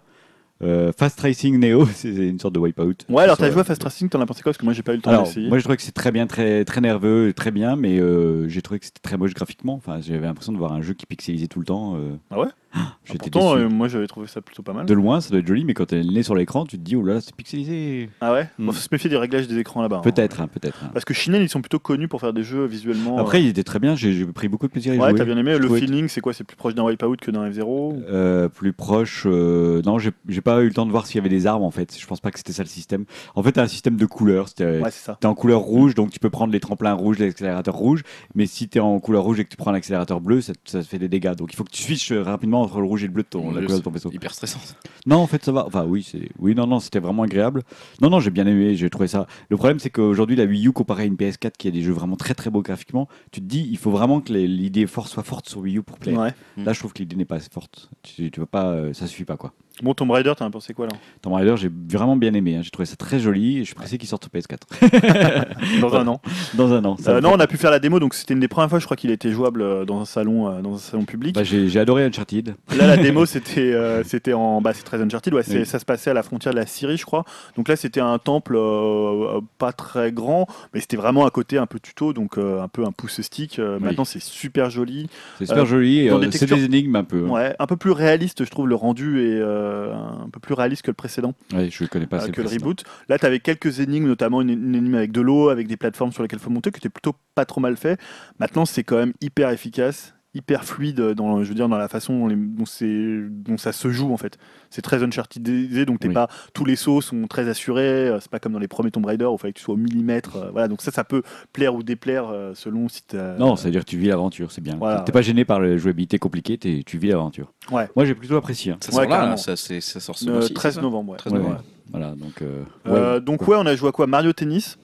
Speaker 1: euh, Fast Racing Neo, c'est une sorte de Wipeout.
Speaker 3: Ouais, alors t'as joué à Fast Racing, t'en as pensé quoi? Parce que moi j'ai pas eu le temps d'essayer.
Speaker 1: moi je trouvais que c'est très bien, très, très nerveux, très bien, mais euh, j'ai trouvé que c'était très moche graphiquement. Enfin, j'avais l'impression de voir un jeu qui pixelisait tout le temps. euh.
Speaker 3: Ah ouais?
Speaker 1: Ah, J'étais
Speaker 3: Pourtant, euh, moi j'avais trouvé ça plutôt pas mal.
Speaker 1: De loin, ça doit être joli, mais quand t'es le nez sur l'écran, tu te dis, oh là là, c'est pixelisé.
Speaker 3: Ah ouais
Speaker 1: Mm.
Speaker 3: Bon, faut se méfier des réglages des écrans là-bas. hein.
Speaker 1: Peut-être, hein, peut-être. hein.
Speaker 3: Parce que Shinel, ils sont plutôt connus pour faire des jeux visuellement.
Speaker 1: Après, il était très bien, j'ai pris beaucoup de plaisir à y
Speaker 3: euh, ouais,
Speaker 1: jouer.
Speaker 3: t'as bien aimé.
Speaker 1: Je
Speaker 3: Le feeling, c'est quoi? C'est plus proche d'un Wipeout que d'un F0
Speaker 1: Euh, plus proche, euh, non, j'ai pas eu le temps de voir s'il y avait des armes en fait. Je pense pas que c'était ça le système. En fait, t'as un système de couleurs.
Speaker 3: Ouais, c'est ça.
Speaker 1: T'es en couleur rouge, donc tu peux prendre les tremplins rouges, l'accélérateur rouge. Mais si t'es en couleur rouge et que tu prends l'accélérateur bleu, ça, ça fait des dégâts. Donc il faut que tu switches euh, rapidement entre le rouge et le bleu de ton, la
Speaker 2: Le-
Speaker 1: couleur de ton vaisseau.
Speaker 2: hyper stressant.
Speaker 1: Non, en fait, ça va. Enfin, oui, c'est, oui, non, non, c'était vraiment agréable. Non, non, j'ai bien aimé. J'ai trouvé ça. Le problème, c'est qu'aujourd'hui, la Wii U comparée à une PS4 qui a des jeux vraiment très très beaux graphiquement, tu te dis, il faut vraiment que les- l'idée forte soit forte sur Wii U pour plaire.
Speaker 3: Ouais.
Speaker 1: Là, je trouve que l'idée n'est pas assez forte. Tu, tu peux pas, euh, ça suffit pas quoi.
Speaker 3: Bon, Tomb Raider, t'en as pensé quoi là
Speaker 1: Tomb Raider, j'ai vraiment bien aimé. hein. J'ai trouvé ça très joli et je suis pressé qu'il sorte sur PS4
Speaker 3: Dans un an.
Speaker 1: dans un an. Ça
Speaker 3: Euh,
Speaker 1: me
Speaker 3: non, on a pu faire la démo, donc c'était une des premières fois, je crois qu'il était jouable euh, dans un salon, euh, dans un salon public.
Speaker 1: Bah, j'ai j'ai adoré Uncharted.
Speaker 3: Là, la démo, c'était euh, c'était en. Bah, c'est très Uncharted, ouais, c'est-
Speaker 1: Oui.
Speaker 3: ça se passait à la frontière de la Syrie, je crois. Donc là, c'était un temple euh, euh, pas très grand, mais c'était vraiment à côté un peu tuto, donc euh, un peu un pouce stick. Euh,
Speaker 1: Oui.
Speaker 3: Maintenant, c'est super joli.
Speaker 1: C'est super
Speaker 3: Euh,
Speaker 1: joli. et,
Speaker 3: dans
Speaker 1: euh,
Speaker 3: des
Speaker 1: c'est
Speaker 3: textures-
Speaker 1: des énigmes un peu. hein.
Speaker 3: Ouais, un peu plus réaliste, je trouve, le rendu est euh, un peu plus réaliste que le précédent,
Speaker 1: Ouais, je connais pas
Speaker 3: euh,
Speaker 1: assez
Speaker 3: que le
Speaker 1: précédent.
Speaker 3: reboot. Là, tu avais quelques énigmes, notamment une, une énigme avec de l'eau, avec des plateformes sur lesquelles il faut monter, qui était plutôt pas trop mal fait. Maintenant, c'est quand même hyper efficace hyper fluide dans je veux dire dans la façon dont, les- dont c'est dont ça se joue en fait c'est très unchartedisé donc t'es
Speaker 1: Oui.
Speaker 3: pas tous les sauts sont très assurés euh, c'est pas comme dans les premiers Tomb Raider où il fallait que tu sois au millimètre euh, voilà donc ça ça peut plaire ou déplaire euh, selon si t'as
Speaker 1: Non, ça veut dire que tu vis l'aventure, c'est bien.
Speaker 3: Voilà,
Speaker 1: T'es pas gêné par la jouabilité compliquée, t'es- tu vis l'aventure.
Speaker 3: Ouais.
Speaker 1: Moi, j'ai plutôt apprécié. hein.
Speaker 2: Ça
Speaker 3: Ouais,
Speaker 2: sort là, là, ça, c'est- ça sort ce
Speaker 3: Euh,
Speaker 2: mois-ci,
Speaker 3: 13
Speaker 2: c'est ça
Speaker 3: novembre ouais.
Speaker 2: 13
Speaker 1: Ouais,
Speaker 2: novembre.
Speaker 1: ouais. Voilà, donc. euh,
Speaker 3: Euh,
Speaker 1: ouais.
Speaker 3: donc ouais on a joué à quoi? Mario Tennis?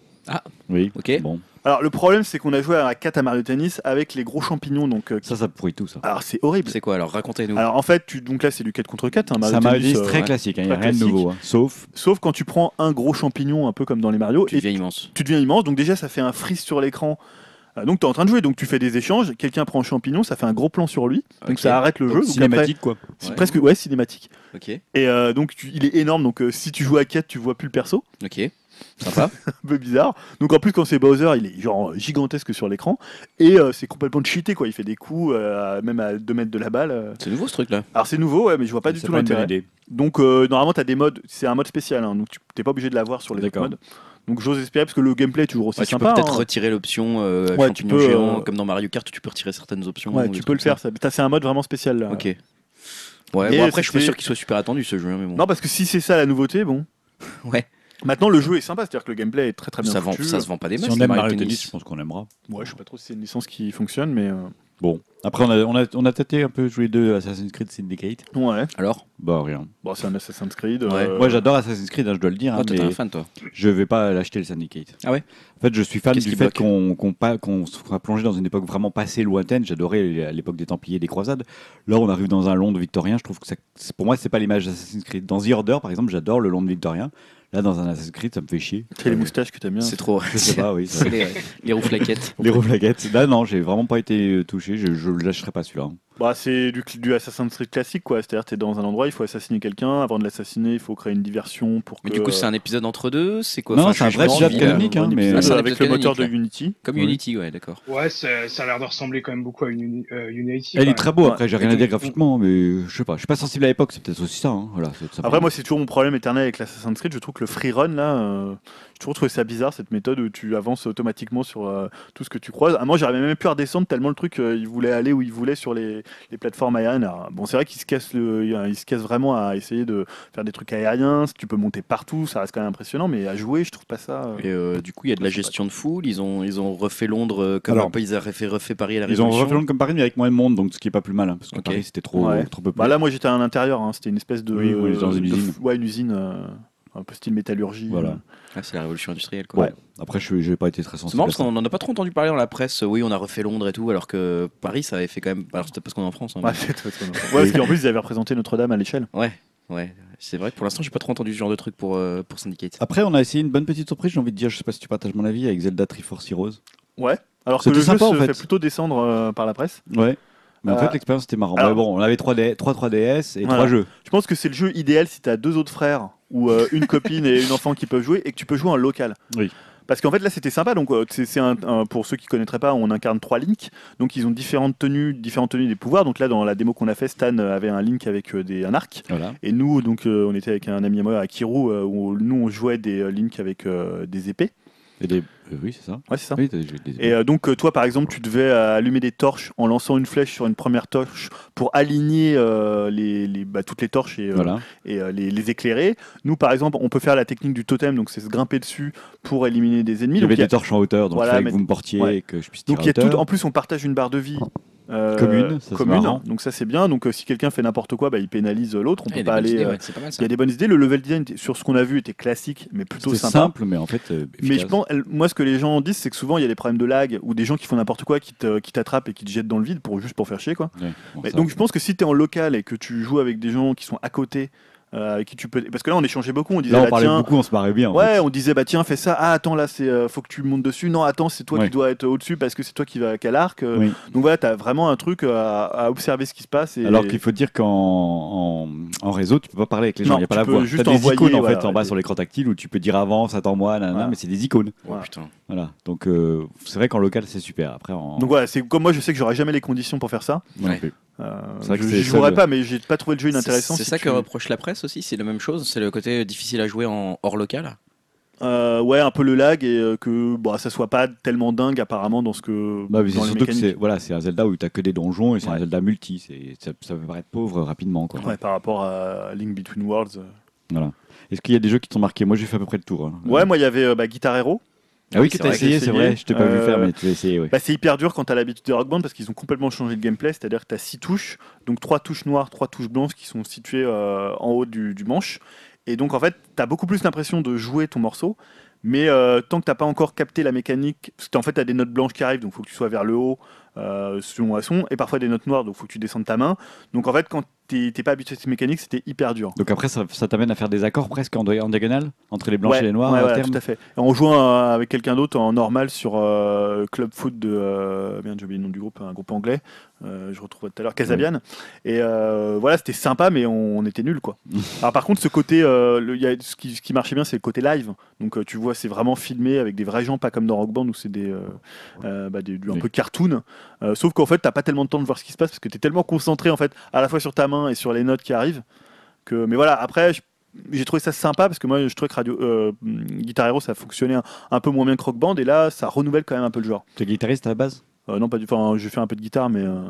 Speaker 1: Oui.
Speaker 2: Ok.
Speaker 1: Bon,
Speaker 3: alors le problème c'est qu'on a joué à 4 à Mario Tennis avec les gros champignons donc euh, qui-
Speaker 1: ça, ça pourrit tout, ça.
Speaker 3: alors c'est horrible
Speaker 2: C'est quoi alors Racontez-nous.
Speaker 3: alors en fait tu... donc là c'est du 4 contre 4 hein, Mario
Speaker 1: Ça m'a
Speaker 3: Tennis,
Speaker 1: dit
Speaker 3: euh,
Speaker 1: très
Speaker 2: ouais.
Speaker 1: classique, il n'y a
Speaker 3: Très
Speaker 1: rien de
Speaker 3: classique.
Speaker 1: nouveau. hein. Sauf,
Speaker 3: sauf quand tu prends un gros champignon un peu comme dans les Mario
Speaker 2: tu
Speaker 3: et
Speaker 2: deviens immense.
Speaker 3: tu deviens immense. Donc déjà, ça fait un freeze sur l'écran Euh, donc tu es en train de jouer, donc tu fais des échanges, quelqu'un prend un champignon, ça fait un gros plan sur lui, donc
Speaker 2: Ok.
Speaker 3: ça arrête le jeu.
Speaker 1: Donc,
Speaker 3: donc
Speaker 1: cinématique, quoi.
Speaker 3: après- c'est
Speaker 2: Ouais.
Speaker 3: presque ouais cinématique.
Speaker 2: Ok,
Speaker 3: Et euh, donc tu- il est énorme, donc euh, si tu joues à quête, tu vois plus le perso,
Speaker 2: ok. Sympa.
Speaker 3: un peu bizarre. Donc en plus quand c'est Bowser, il est genre gigantesque sur l'écran et euh, c'est complètement cheaté quoi. Il fait des coups euh, même à 2 mètres de la balle. euh.
Speaker 2: C'est nouveau ce truc là.
Speaker 3: Alors c'est nouveau, ouais, mais je vois pas du tout l'intérêt. Donc euh, normalement tu as des modes, c'est un mode spécial, hein, donc tu t'es pas obligé de l'avoir sur les autres
Speaker 1: D'accord.
Speaker 3: modes. Donc j'ose espérer parce que le gameplay est toujours aussi
Speaker 2: Ouais, tu peux
Speaker 3: sympa.
Speaker 2: peut-être
Speaker 3: hein.
Speaker 2: retirer l'option euh,
Speaker 3: Ouais, tu
Speaker 2: champignon
Speaker 3: peux,
Speaker 2: géant,
Speaker 3: euh,
Speaker 2: comme dans Mario Kart où tu peux retirer certaines options.
Speaker 3: Ouais,
Speaker 2: ou
Speaker 3: tu peux le
Speaker 2: trucs
Speaker 3: faire.
Speaker 2: comme
Speaker 3: Ça. T'as- C'est un mode vraiment spécial là.
Speaker 2: ça. Ok. Ouais,
Speaker 3: Et
Speaker 2: bon, après, je suis pas
Speaker 3: c'était-
Speaker 2: sûr qu'il soit super attendu ce jeu, hein, mais bon.
Speaker 3: Non, parce que si c'est ça la nouveauté, bon.
Speaker 2: Ouais.
Speaker 3: Maintenant, le jeu est sympa, c'est-à-dire que le gameplay est très très bien
Speaker 2: ça, vend,
Speaker 3: foutu.
Speaker 2: ça se vend pas des
Speaker 1: Si
Speaker 2: masses.
Speaker 1: on
Speaker 2: les
Speaker 1: aime
Speaker 2: Mario
Speaker 1: Mario
Speaker 2: Tennis.
Speaker 1: Tennis, je pense qu'on aimera.
Speaker 3: Ouais, je sais pas trop si c'est une licence qui fonctionne, mais euh,
Speaker 1: Bon. Après, on a, on a, on a tâté un peu joué deux Assassin's Creed Syndicate.
Speaker 3: ouais.
Speaker 2: Alors?
Speaker 1: Bah, rien.
Speaker 3: Bon, c'est un Assassin's Creed.
Speaker 2: Ouais.
Speaker 3: euh,
Speaker 1: Moi, j'adore Assassin's Creed, hein, je dois le dire.
Speaker 2: Oh,
Speaker 1: hein,
Speaker 2: toi, t'es
Speaker 1: mais
Speaker 2: un fan, toi.
Speaker 1: je vais pas l'acheter le Syndicate.
Speaker 2: Ah ouais?
Speaker 1: En fait, je suis fan
Speaker 2: Qu'est-ce
Speaker 1: du
Speaker 2: qui
Speaker 1: fait
Speaker 2: bloque?
Speaker 1: qu'on qu'on pa- qu'on soit plongé dans une époque vraiment passée lointaine. J'adorais l'époque des Templiers et des Croisades. Là, on arrive dans un Londres victorien. Je trouve que ça, c'est- pour moi, c'est pas l'image d'Assassin's Creed. Dans The Order, par exemple, j'adore le Londres victorien. Là, dans un Assassin's Creed, ça me fait chier.
Speaker 3: C'est les moustaches que t'aimes bien.
Speaker 2: C'est trop.
Speaker 1: Je sais pas, oui. ça-
Speaker 2: les, les roues flaquettes.
Speaker 1: Les rouflaquettes. Là, non, j'ai vraiment pas été touché. Je, je le lâcherai pas celui-là. hein.
Speaker 3: Bah, c'est du, du Assassin's Creed classique, quoi. C'est-à-dire, t'es dans un endroit, il faut assassiner quelqu'un. Avant de l'assassiner, il faut créer une diversion pour que.
Speaker 2: Mais du coup, c'est un épisode entre deux C'est quoi?
Speaker 1: Non,
Speaker 2: Enfin,
Speaker 1: c'est un vrai épisode canonique, hein, mais-
Speaker 2: Ah,
Speaker 3: avec le moteur de Unity.
Speaker 2: Comme
Speaker 1: Oui.
Speaker 2: Unity, ouais, d'accord.
Speaker 4: Ouais, ça a l'air de ressembler quand même beaucoup à Uni- euh, Unity.
Speaker 1: Elle est très beau. Après, j'ai rien à dire graphiquement, mais je sais pas. Je suis pas sensible à l'époque. C'est peut-être aussi ça. hein. Voilà,
Speaker 3: Après, moi, c'est toujours mon problème éternel avec l'Assassin's Creed. Je trouve que le free run, là, euh, toujours trouvé ça bizarre, cette méthode où tu avances automatiquement sur euh, tout ce que tu croises. À moi, j'arrivais même plus à redescendre tellement le truc, euh, il voulait aller où il voulait sur les, les plateformes aériennes. Alors, bon, c'est vrai qu'il se, casse le- il se casse vraiment à essayer de faire des trucs aériens. Tu peux monter partout, ça reste quand même impressionnant, mais à jouer, je trouve pas ça. euh,
Speaker 2: Et euh, du coup, il y a de la gestion de foule. Ils ont, ils ont refait Londres comme
Speaker 1: Alors,
Speaker 2: un peu ils avaient fait refait Paris à la
Speaker 1: Ils ont refait Londres comme Paris, mais avec moins de monde, donc ce qui est pas plus mal, hein, parce que. Paris c'était trop,
Speaker 3: Ouais.
Speaker 1: trop peu.
Speaker 3: Bah là, moi, j'étais à l'intérieur. hein, C'était une espèce de.
Speaker 1: Oui, oui, dans une
Speaker 3: de-
Speaker 1: usine.
Speaker 3: Ouais, une usine. Euh, un peu style métallurgie.
Speaker 1: Voilà.
Speaker 2: Ah, c'est la révolution industrielle, quoi.
Speaker 1: Ouais. Après, je n'ai pas été très
Speaker 2: C'est
Speaker 1: sensible.
Speaker 2: marrant
Speaker 1: à
Speaker 2: parce qu'on en a pas trop entendu parler dans la presse. Oui, on a refait Londres et tout, alors que Paris, ça avait fait quand même. Alors, c'était parce qu'on est en France. hein,
Speaker 3: Ouais,
Speaker 2: mais-
Speaker 3: c'est. Ouais, parce qu'en plus, ils avaient représenté Notre-Dame à l'échelle.
Speaker 2: ouais, ouais. C'est vrai que pour l'instant, j'ai pas trop entendu ce genre de truc pour, euh, pour Syndicate.
Speaker 1: Après, on a essayé une bonne petite surprise, j'ai envie de dire, je sais pas si tu partages mon avis, avec Zelda Triforce Heroes.
Speaker 3: Ouais. Alors que le jeu
Speaker 1: sympa,
Speaker 3: se
Speaker 1: en fait.
Speaker 3: fait plutôt descendre euh, par la presse.
Speaker 1: Ouais. Mais en
Speaker 3: Euh,
Speaker 1: fait, l'expérience était marrant.
Speaker 3: alors-
Speaker 1: Ouais, bon, on avait 3D, 3 3DS et
Speaker 3: Voilà.
Speaker 1: 3 jeux.
Speaker 3: Je pense que c'est le jeu idéal si tu as deux autres frères ou euh, une copine et une enfant qui peuvent jouer et que tu peux jouer en local.
Speaker 1: Oui.
Speaker 3: Parce qu'en fait là c'était sympa donc euh, c'est c'est un, un- pour ceux qui connaîtraient pas on incarne trois Link donc ils ont différentes tenues différentes tenues des pouvoirs donc là dans la démo qu'on a fait Stan avait un Link avec euh, des un arc
Speaker 1: Voilà.
Speaker 3: et nous donc euh, on était avec un ami à moi à Kiru où nous on jouait des euh, Link avec des épées
Speaker 1: Et des... euh, oui, c'est ça.
Speaker 3: ouais c'est ça
Speaker 1: Oui, des
Speaker 3: Et euh, donc euh, toi par exemple tu devais allumer des torches en lançant une flèche sur une première torche pour aligner euh, les, les- bah, toutes les torches et,
Speaker 1: Voilà.
Speaker 3: et les, les éclairer. Nous par exemple on peut faire la technique du totem donc c'est se grimper dessus pour éliminer des ennemis.
Speaker 1: Il y
Speaker 3: Donc,
Speaker 1: avait
Speaker 3: il y a-
Speaker 1: des torches en hauteur, donc
Speaker 3: Voilà,
Speaker 1: il fallait
Speaker 3: mais-
Speaker 1: que vous me portiez
Speaker 3: ouais.
Speaker 1: et que je puisse tirer
Speaker 3: donc il y a
Speaker 1: à hauteur.
Speaker 3: tout, en plus on partage une barre de vie. Euh,
Speaker 1: Commune, ça, c'est
Speaker 3: commune. donc ça c'est bien. Donc euh, si quelqu'un fait n'importe quoi, bah, il pénalise l'autre. On
Speaker 2: il y
Speaker 3: peut
Speaker 2: a
Speaker 3: pas
Speaker 2: des bonnes
Speaker 3: aller.
Speaker 2: idées,
Speaker 3: euh,
Speaker 2: ouais, C'est pas mal
Speaker 3: Il y a des bonnes idées. Le level design sur ce qu'on a vu était classique, mais plutôt sympa.
Speaker 1: simple, mais en fait. euh,
Speaker 3: Mais je pense, elle- moi, ce que les gens disent, c'est que souvent il y a des problèmes de lag ou des gens qui font n'importe quoi, qui t'attrapent et qui te jettent dans le vide pour juste pour faire chier, quoi.
Speaker 1: Ouais, bon,
Speaker 3: Mais
Speaker 1: ça-
Speaker 3: donc je pense que si tu es en local et que tu joues avec des gens qui sont à côté, euh, avec qui tu peux, parce que là on échangeait beaucoup, on disait
Speaker 1: Là, on
Speaker 3: bah,
Speaker 1: parlait
Speaker 3: tiens,
Speaker 1: beaucoup, on se marrait bien. en
Speaker 3: ouais,
Speaker 1: fait.
Speaker 3: on disait bah tiens fais ça, ah attends là c'est euh, faut que tu montes dessus, non attends c'est toi
Speaker 1: Ouais.
Speaker 3: qui dois être au dessus parce que c'est toi qui va qu'à l'arc. euh.
Speaker 1: Oui.
Speaker 3: Donc voilà t'as vraiment un truc à, à observer ce qui se passe. Et...
Speaker 1: Alors qu'il faut dire qu'en en, en réseau, tu peux pas parler avec les gens, il n'y a pas la voix.
Speaker 3: juste
Speaker 1: T'as des
Speaker 3: envoyer,
Speaker 1: icônes en
Speaker 3: voilà,
Speaker 1: fait en bas
Speaker 3: des-
Speaker 1: sur l'écran tactile où tu peux dire avance, attends-moi, nanana,
Speaker 3: Voilà.
Speaker 1: mais c'est des icônes.
Speaker 2: Oh, putain.
Speaker 1: Voilà. Donc euh, c'est vrai qu'en local c'est super. Après en.
Speaker 3: Donc voilà, c'est comme moi je sais que j'aurais jamais les conditions pour faire ça.
Speaker 2: Ouais.
Speaker 3: Euh, je jouerais pas, mais j'ai pas trouvé le jeu inintéressant.
Speaker 2: c'est
Speaker 3: si
Speaker 2: ça
Speaker 3: tu-
Speaker 2: que reproche la presse aussi, c'est la même chose, c'est le côté difficile à jouer en hors local.
Speaker 3: Euh, ouais, un peu le lag et euh, que bah, ça soit pas tellement dingue apparemment dans ce que.
Speaker 1: Bah, c'est
Speaker 3: dans les
Speaker 1: surtout que c'est
Speaker 3: mécaniques.
Speaker 1: voilà, c'est un Zelda où tu que des donjons et c'est un
Speaker 3: Ouais.
Speaker 1: Zelda multi. C'est- Ça, ça peut paraître pauvre rapidement. Quoi.
Speaker 3: Ouais, par rapport à Link Between Worlds. euh.
Speaker 1: Voilà. Est-ce qu'il y a des jeux qui t'ont marqué? Moi j'ai fait à peu près le tour. hein.
Speaker 3: Ouais, moi il y avait euh, bah, Guitar Hero.
Speaker 1: Ah oui, que
Speaker 2: que
Speaker 1: essayé, c'est vrai. Je t'ai pas vu
Speaker 3: Euh,
Speaker 1: faire, mais tu as essayé.
Speaker 3: Bah, c'est hyper dur quand t'as l'habitude de Rock Band parce qu'ils ont complètement changé le gameplay, c'est-à-dire que t'as six touches, donc trois touches noires, trois touches blanches qui sont situées euh, en haut du, du manche. Et donc en fait, t'as beaucoup plus l'impression de jouer ton morceau, Mais euh, tant que t'as pas encore capté la mécanique, parce qu'en fait t'as des notes blanches qui arrivent, donc faut que tu sois vers le haut euh, selon son, et parfois des notes noires, donc faut que tu descendes ta main. Donc en fait quand t'es pas habitué à cette mécanique, c'était hyper dur.
Speaker 1: Donc après, ça, ça t'amène à faire des accords presque en, en diagonale entre les blanches
Speaker 3: Ouais,
Speaker 1: et les noirs
Speaker 3: ouais, voilà, tout à fait. Et en jouant euh, avec quelqu'un d'autre en normal sur euh, Club Foot de. Euh, merde, j'ai oublié le nom du groupe, un groupe anglais. Euh, je retrouve tout à l'heure, Casabian. Et euh, voilà, c'était sympa, mais on, on était nuls, quoi. Alors, par contre, ce côté. le- il y a, ce, qui, ce qui marchait bien, c'est le côté live. Donc, tu vois, c'est vraiment filmé avec des vrais gens, pas comme dans Rock Band où c'est des, bah, des- un
Speaker 1: Oui.
Speaker 3: peu cartoon. Euh, sauf qu'en fait, t'as pas tellement de temps de voir ce qui se passe parce que t'es tellement concentré, en fait, à la fois sur ta main et sur les notes qui arrivent. Que, mais voilà, après. j'ai trouvé ça sympa parce que moi je trouvais que Radio euh, Guitar Hero ça fonctionnait un, un peu moins bien que Rock Band et là ça renouvelle quand même un peu le genre.
Speaker 1: T'es guitariste à la base?
Speaker 3: Euh, non pas du enfin j'ai fait un peu de guitare mais euh,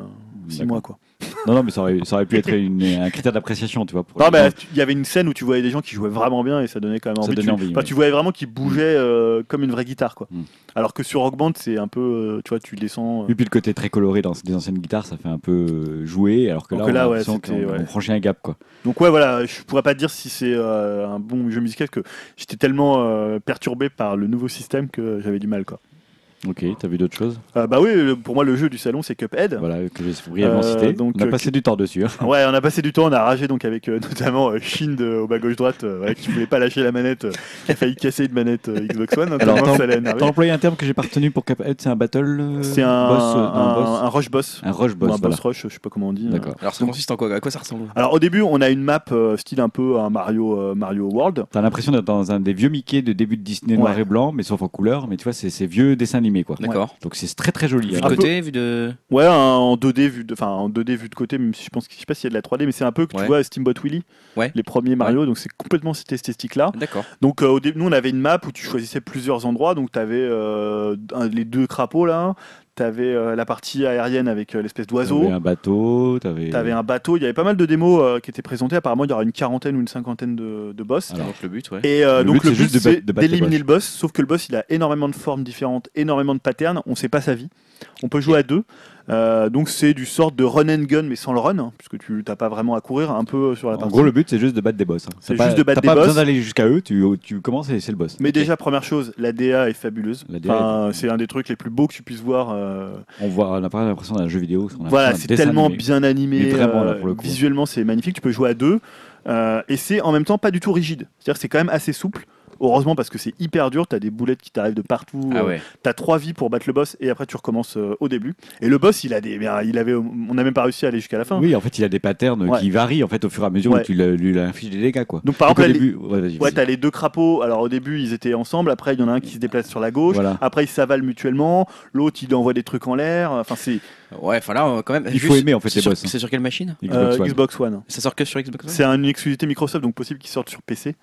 Speaker 3: six
Speaker 1: D'accord.
Speaker 3: mois quoi.
Speaker 1: Non, non, mais ça aurait, ça aurait pu être une- un critère d'appréciation, tu vois. Pour
Speaker 3: Non mais tu- il y avait une scène où tu voyais des gens qui jouaient vraiment bien et ça donnait quand même
Speaker 1: Ça
Speaker 3: envie.
Speaker 1: donnait
Speaker 3: tu,
Speaker 1: envie, ouais.
Speaker 3: tu voyais vraiment qu'ils bougeaient euh, comme une vraie guitare quoi.
Speaker 1: Mm.
Speaker 3: Alors que sur Rock Band c'est un peu euh, tu vois tu descends. euh,
Speaker 1: Et puis le côté très coloré dans des anciennes guitares, ça fait un peu euh, jouer, alors que là,
Speaker 3: que
Speaker 1: on
Speaker 3: là, ouais,
Speaker 1: on franchit un gap, quoi.
Speaker 3: Donc ouais voilà je pourrais pas te dire si c'est euh, un bon jeu musical que j'étais tellement euh, perturbé par le nouveau système que j'avais du mal quoi.
Speaker 1: Ok, t'as vu d'autres choses
Speaker 3: Euh, bah oui le- pour moi le jeu du salon c'est Cuphead.
Speaker 1: Voilà, que j'ai brièvement
Speaker 3: Euh,
Speaker 1: cité.
Speaker 3: donc,
Speaker 1: on a
Speaker 3: euh,
Speaker 1: passé du temps dessus. hein.
Speaker 3: Ouais, on a passé du temps, on a ragé donc avec euh, notamment euh, Shin de, au bas gauche droite, euh, ouais, qui voulait pas lâcher la manette, euh, qui a failli casser une manette euh, Xbox One. hein,
Speaker 1: Alors,
Speaker 3: tellement
Speaker 1: attends,
Speaker 3: ça l'a énervé.
Speaker 1: T'as employé un terme que j'ai pas retenu pour Cuphead, c'est un battle euh,
Speaker 3: C'est un,
Speaker 1: boss, euh,
Speaker 3: un,
Speaker 1: un boss
Speaker 3: un rush boss,
Speaker 1: Un rush
Speaker 3: ou
Speaker 1: boss,
Speaker 3: un
Speaker 1: voilà.
Speaker 3: boss rush, je sais pas comment on dit. euh.
Speaker 1: D'accord.
Speaker 2: Alors ça consiste en quoi? À quoi ça ressemble?
Speaker 3: Alors au début, on a une map euh, style un peu un Mario euh, Mario World.
Speaker 1: T'as l'impression d'être dans un des vieux Mickey de début de Disney noir
Speaker 3: Ouais.
Speaker 1: et blanc, mais sauf en couleur. Mais tu vois, c'est ces vieux dessins animés, quoi.
Speaker 2: D'accord.
Speaker 1: Donc c'est très très joli.
Speaker 2: Vu de
Speaker 3: peu-
Speaker 2: côté, vu de.
Speaker 3: Ouais, en 2D vu de, enfin en 2D vu de côté, même si je pense, que- je sais pas s'il y a de la 3D, mais c'est un peu que
Speaker 2: Ouais.
Speaker 3: tu vois Steamboat Willie,
Speaker 2: Ouais.
Speaker 3: les premiers Mario, donc c'est complètement cette esthétique là.
Speaker 2: D'accord.
Speaker 3: Donc euh, au début, nous on avait une map où tu choisissais plusieurs endroits. Donc tu avais les deux crapauds là, tu avais la partie aérienne avec euh, l'espèce d'oiseau,
Speaker 1: T'avais un bateau, t'avais.
Speaker 3: avais un bateau. Il y avait pas mal de démos euh, qui étaient présentées. Apparemment, il y aura une quarantaine ou une cinquantaine de, de boss.
Speaker 1: Alors,
Speaker 2: Donc le but, ouais.
Speaker 3: Et euh,
Speaker 1: Le
Speaker 3: donc
Speaker 1: but,
Speaker 3: le but c'est d'éliminer le boss, sauf que le boss il a énormément de formes différentes, énormément de patterns, on sait pas sa vie. On peut jouer à deux, Euh, donc c'est du sort de run and gun mais sans le run, hein, puisque tu t'as pas vraiment à courir un peu sur la
Speaker 1: En
Speaker 3: partie.
Speaker 1: gros, le but c'est juste de battre des boss. hein.
Speaker 3: C'est
Speaker 1: T'as
Speaker 3: juste
Speaker 1: pas-
Speaker 3: de battre
Speaker 1: t'as
Speaker 3: des
Speaker 1: pas
Speaker 3: boss.
Speaker 1: besoin d'aller jusqu'à eux, tu, tu commences et c'est le boss.
Speaker 3: Mais déjà première chose, la DA est fabuleuse.
Speaker 1: La DA
Speaker 3: Enfin,
Speaker 1: est-
Speaker 3: c'est un des trucs les plus beaux que tu puisses voir. euh,
Speaker 1: On voit, on n'a pas l'impression d'un jeu vidéo. on a
Speaker 3: Voilà, c'est tellement
Speaker 1: animé.
Speaker 3: bien animé.
Speaker 1: Mais vraiment, là,
Speaker 3: euh,
Speaker 1: pour le coup.
Speaker 3: Visuellement, c'est magnifique. Tu peux jouer à deux. euh, et c'est en même temps pas du tout rigide. C'est-à-dire que c'est quand même assez souple. Heureusement parce que c'est hyper dur, t'as des boulettes qui t'arrivent de partout.
Speaker 2: Ah
Speaker 3: euh,
Speaker 2: ouais.
Speaker 3: T'as trois vies pour battre le boss et après tu recommences euh, au début. Et le boss, il a des, bien, il avait, on n'a même pas réussi à aller jusqu'à la fin.
Speaker 1: Oui, en fait, il a des patterns
Speaker 3: Ouais.
Speaker 1: qui varient en fait au fur et à mesure
Speaker 3: Ouais.
Speaker 1: où tu lui infliges des dégâts, quoi.
Speaker 3: Donc par
Speaker 1: Donc, au
Speaker 3: exemple, les-
Speaker 1: début, ouais,
Speaker 3: t'as les deux crapauds. Alors au début, ils étaient ensemble. Après, il y en a un qui se déplace sur la gauche.
Speaker 1: Voilà.
Speaker 3: Après, ils s'avalent mutuellement. L'autre, il envoie des trucs en l'air. Enfin, c'est
Speaker 2: Ouais, enfin là, quand même.
Speaker 1: Il faut aimer, en fait, les boss, hein.
Speaker 2: C'est sur quelle machine?
Speaker 1: Xbox
Speaker 3: euh,
Speaker 1: One.
Speaker 3: Xbox One.
Speaker 2: Ça sort que sur Xbox One?
Speaker 3: C'est une exclusivité Microsoft, donc possible qu'ils sortent sur PC.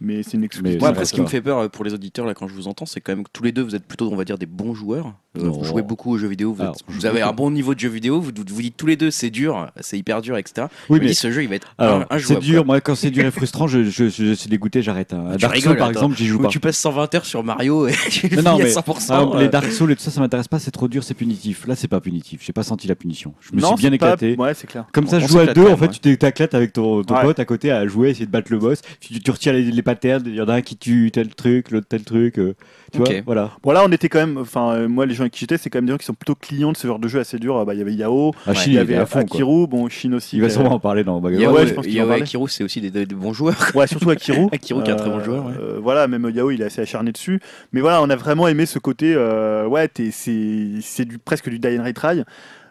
Speaker 3: Mais c'est une.
Speaker 1: Mais
Speaker 2: Ouais,
Speaker 1: ça
Speaker 2: après, ce qui me fait peur euh, pour les auditeurs là quand je vous entends, c'est quand même que tous les deux vous êtes plutôt, on va dire, des bons joueurs. Euh,
Speaker 1: Non.
Speaker 2: vous jouez beaucoup aux jeux vidéo. Vous,
Speaker 1: Alors,
Speaker 2: êtes-
Speaker 1: je
Speaker 2: vous
Speaker 1: joue
Speaker 2: avez un bon niveau de jeux vidéo. Vous vous dites tous les deux, c'est dur, c'est hyper dur, etc.
Speaker 1: Oui,
Speaker 2: je me
Speaker 1: mais
Speaker 2: dis, ce jeu, il va être
Speaker 1: alors,
Speaker 2: un,
Speaker 1: c'est dur.
Speaker 2: quoi.
Speaker 1: Moi, quand c'est dur et frustrant, je, je, je suis dégoûté, j'arrête. hein.
Speaker 2: Tu
Speaker 1: Dark
Speaker 2: rigoles,
Speaker 1: Souls, par exemple, j'y joue pas.
Speaker 2: tu passes 120 heures sur Mario et tu
Speaker 1: Mais non,
Speaker 2: finis à
Speaker 1: mais
Speaker 2: 100%.
Speaker 1: par exemple,
Speaker 2: euh,
Speaker 1: les Dark Souls et tout ça, ça m'intéresse pas, c'est trop dur, c'est punitif. Là, c'est pas punitif. J'ai pas senti la punition. Je me
Speaker 3: non,
Speaker 1: suis bien
Speaker 3: c'est pas-
Speaker 1: éclaté.
Speaker 3: Ouais, c'est clair.
Speaker 1: Comme ça, je joue à deux, en fait, tu t'é- t'éclates avec ton, pote à côté à jouer, essayer de battre le boss. Tu, tu retires les, les patterns, il y en a un qui tue tel truc, l'autre tel truc. euh, tu vois, voilà.
Speaker 3: Bon là on était quand même, enfin euh, moi les gens avec qui j'étais c'est quand même des gens qui sont plutôt clients de ce genre de jeu assez dur. Euh, Bah, Il y avait Yao,
Speaker 1: Ah, Chine,
Speaker 3: il y avait
Speaker 1: à fond, quoi.
Speaker 3: Akiru, bon Shin aussi.
Speaker 1: Il va
Speaker 3: a-
Speaker 1: sûrement en parler dans Bagawa.
Speaker 2: Yao,
Speaker 3: ouais, je pense
Speaker 2: Yao
Speaker 3: en.
Speaker 2: Akiro, c'est aussi des, bons joueurs.
Speaker 3: Ouais, surtout Akiru.
Speaker 2: Akiru qui est un très bon joueur, ouais.
Speaker 3: euh, voilà, même Yao, il est assez acharné dessus. Mais voilà, on a vraiment aimé ce côté. euh, ouais, t'es- c'est c'est du presque du die and retry,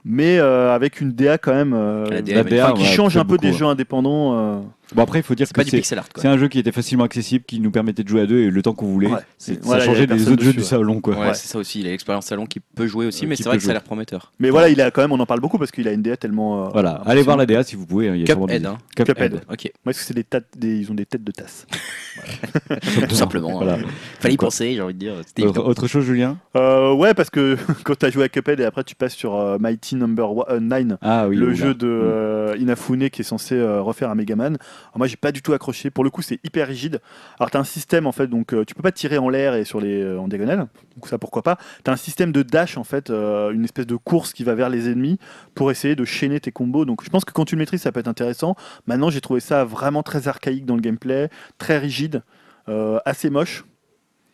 Speaker 3: mais euh, avec une DA quand même euh,
Speaker 2: La DA,
Speaker 1: La DA,
Speaker 3: qui
Speaker 1: ouais,
Speaker 3: change un peu
Speaker 1: beaucoup,
Speaker 3: des
Speaker 1: ouais.
Speaker 3: jeux indépendants. euh,
Speaker 1: Bon, après, il faut dire que c'est. un jeu qui était facilement accessible, qui nous permettait de jouer à deux et le temps qu'on voulait.
Speaker 3: Ouais.
Speaker 1: C'est-
Speaker 3: Voilà,
Speaker 1: ça changeait des autres jeux du salon, quoi.
Speaker 2: Ouais,
Speaker 3: Ouais.
Speaker 2: c'est ça aussi. Il a l'expérience salon qui peut jouer aussi,
Speaker 1: Euh,
Speaker 2: mais c'est vrai
Speaker 1: peut
Speaker 2: que ça a
Speaker 1: jouer.
Speaker 2: l'air prometteur.
Speaker 3: Mais voilà, il a quand même, on en parle beaucoup parce qu'il a une DA tellement. euh,
Speaker 1: Voilà, allez voir la DA si vous pouvez. hein, il y a sûrement
Speaker 2: Cuphead,
Speaker 1: des-
Speaker 2: hein.
Speaker 1: Cuphead.
Speaker 3: Cuphead.
Speaker 2: Ok,
Speaker 3: Moi, est-ce que c'est des, tas- des- ils ont des têtes de tasse
Speaker 2: tout simplement.
Speaker 1: Voilà.
Speaker 2: hein. Fallait y penser, j'ai envie de dire. C'était
Speaker 1: Autre, chose, Julien?
Speaker 3: Euh, Ouais, parce que quand tu as joué à Cuphead et après tu passes sur euh, Mighty Number 9,
Speaker 1: Ah
Speaker 3: le jeu de
Speaker 1: Mm.
Speaker 3: euh, Inafune qui est censé refaire un Megaman. Alors moi j'ai pas du tout accroché. Pour le coup c'est hyper rigide. Alors t'as un système en fait donc euh, tu peux pas tirer en l'air et sur les euh, en diagonale. Donc ça pourquoi pas. T'as un système de dash en fait, euh, une espèce de course qui va vers les ennemis pour essayer de chaîner tes combos. Donc je pense que quand tu le maîtrises ça peut être intéressant. Maintenant j'ai trouvé ça vraiment très archaïque dans le gameplay, très rigide, assez moche.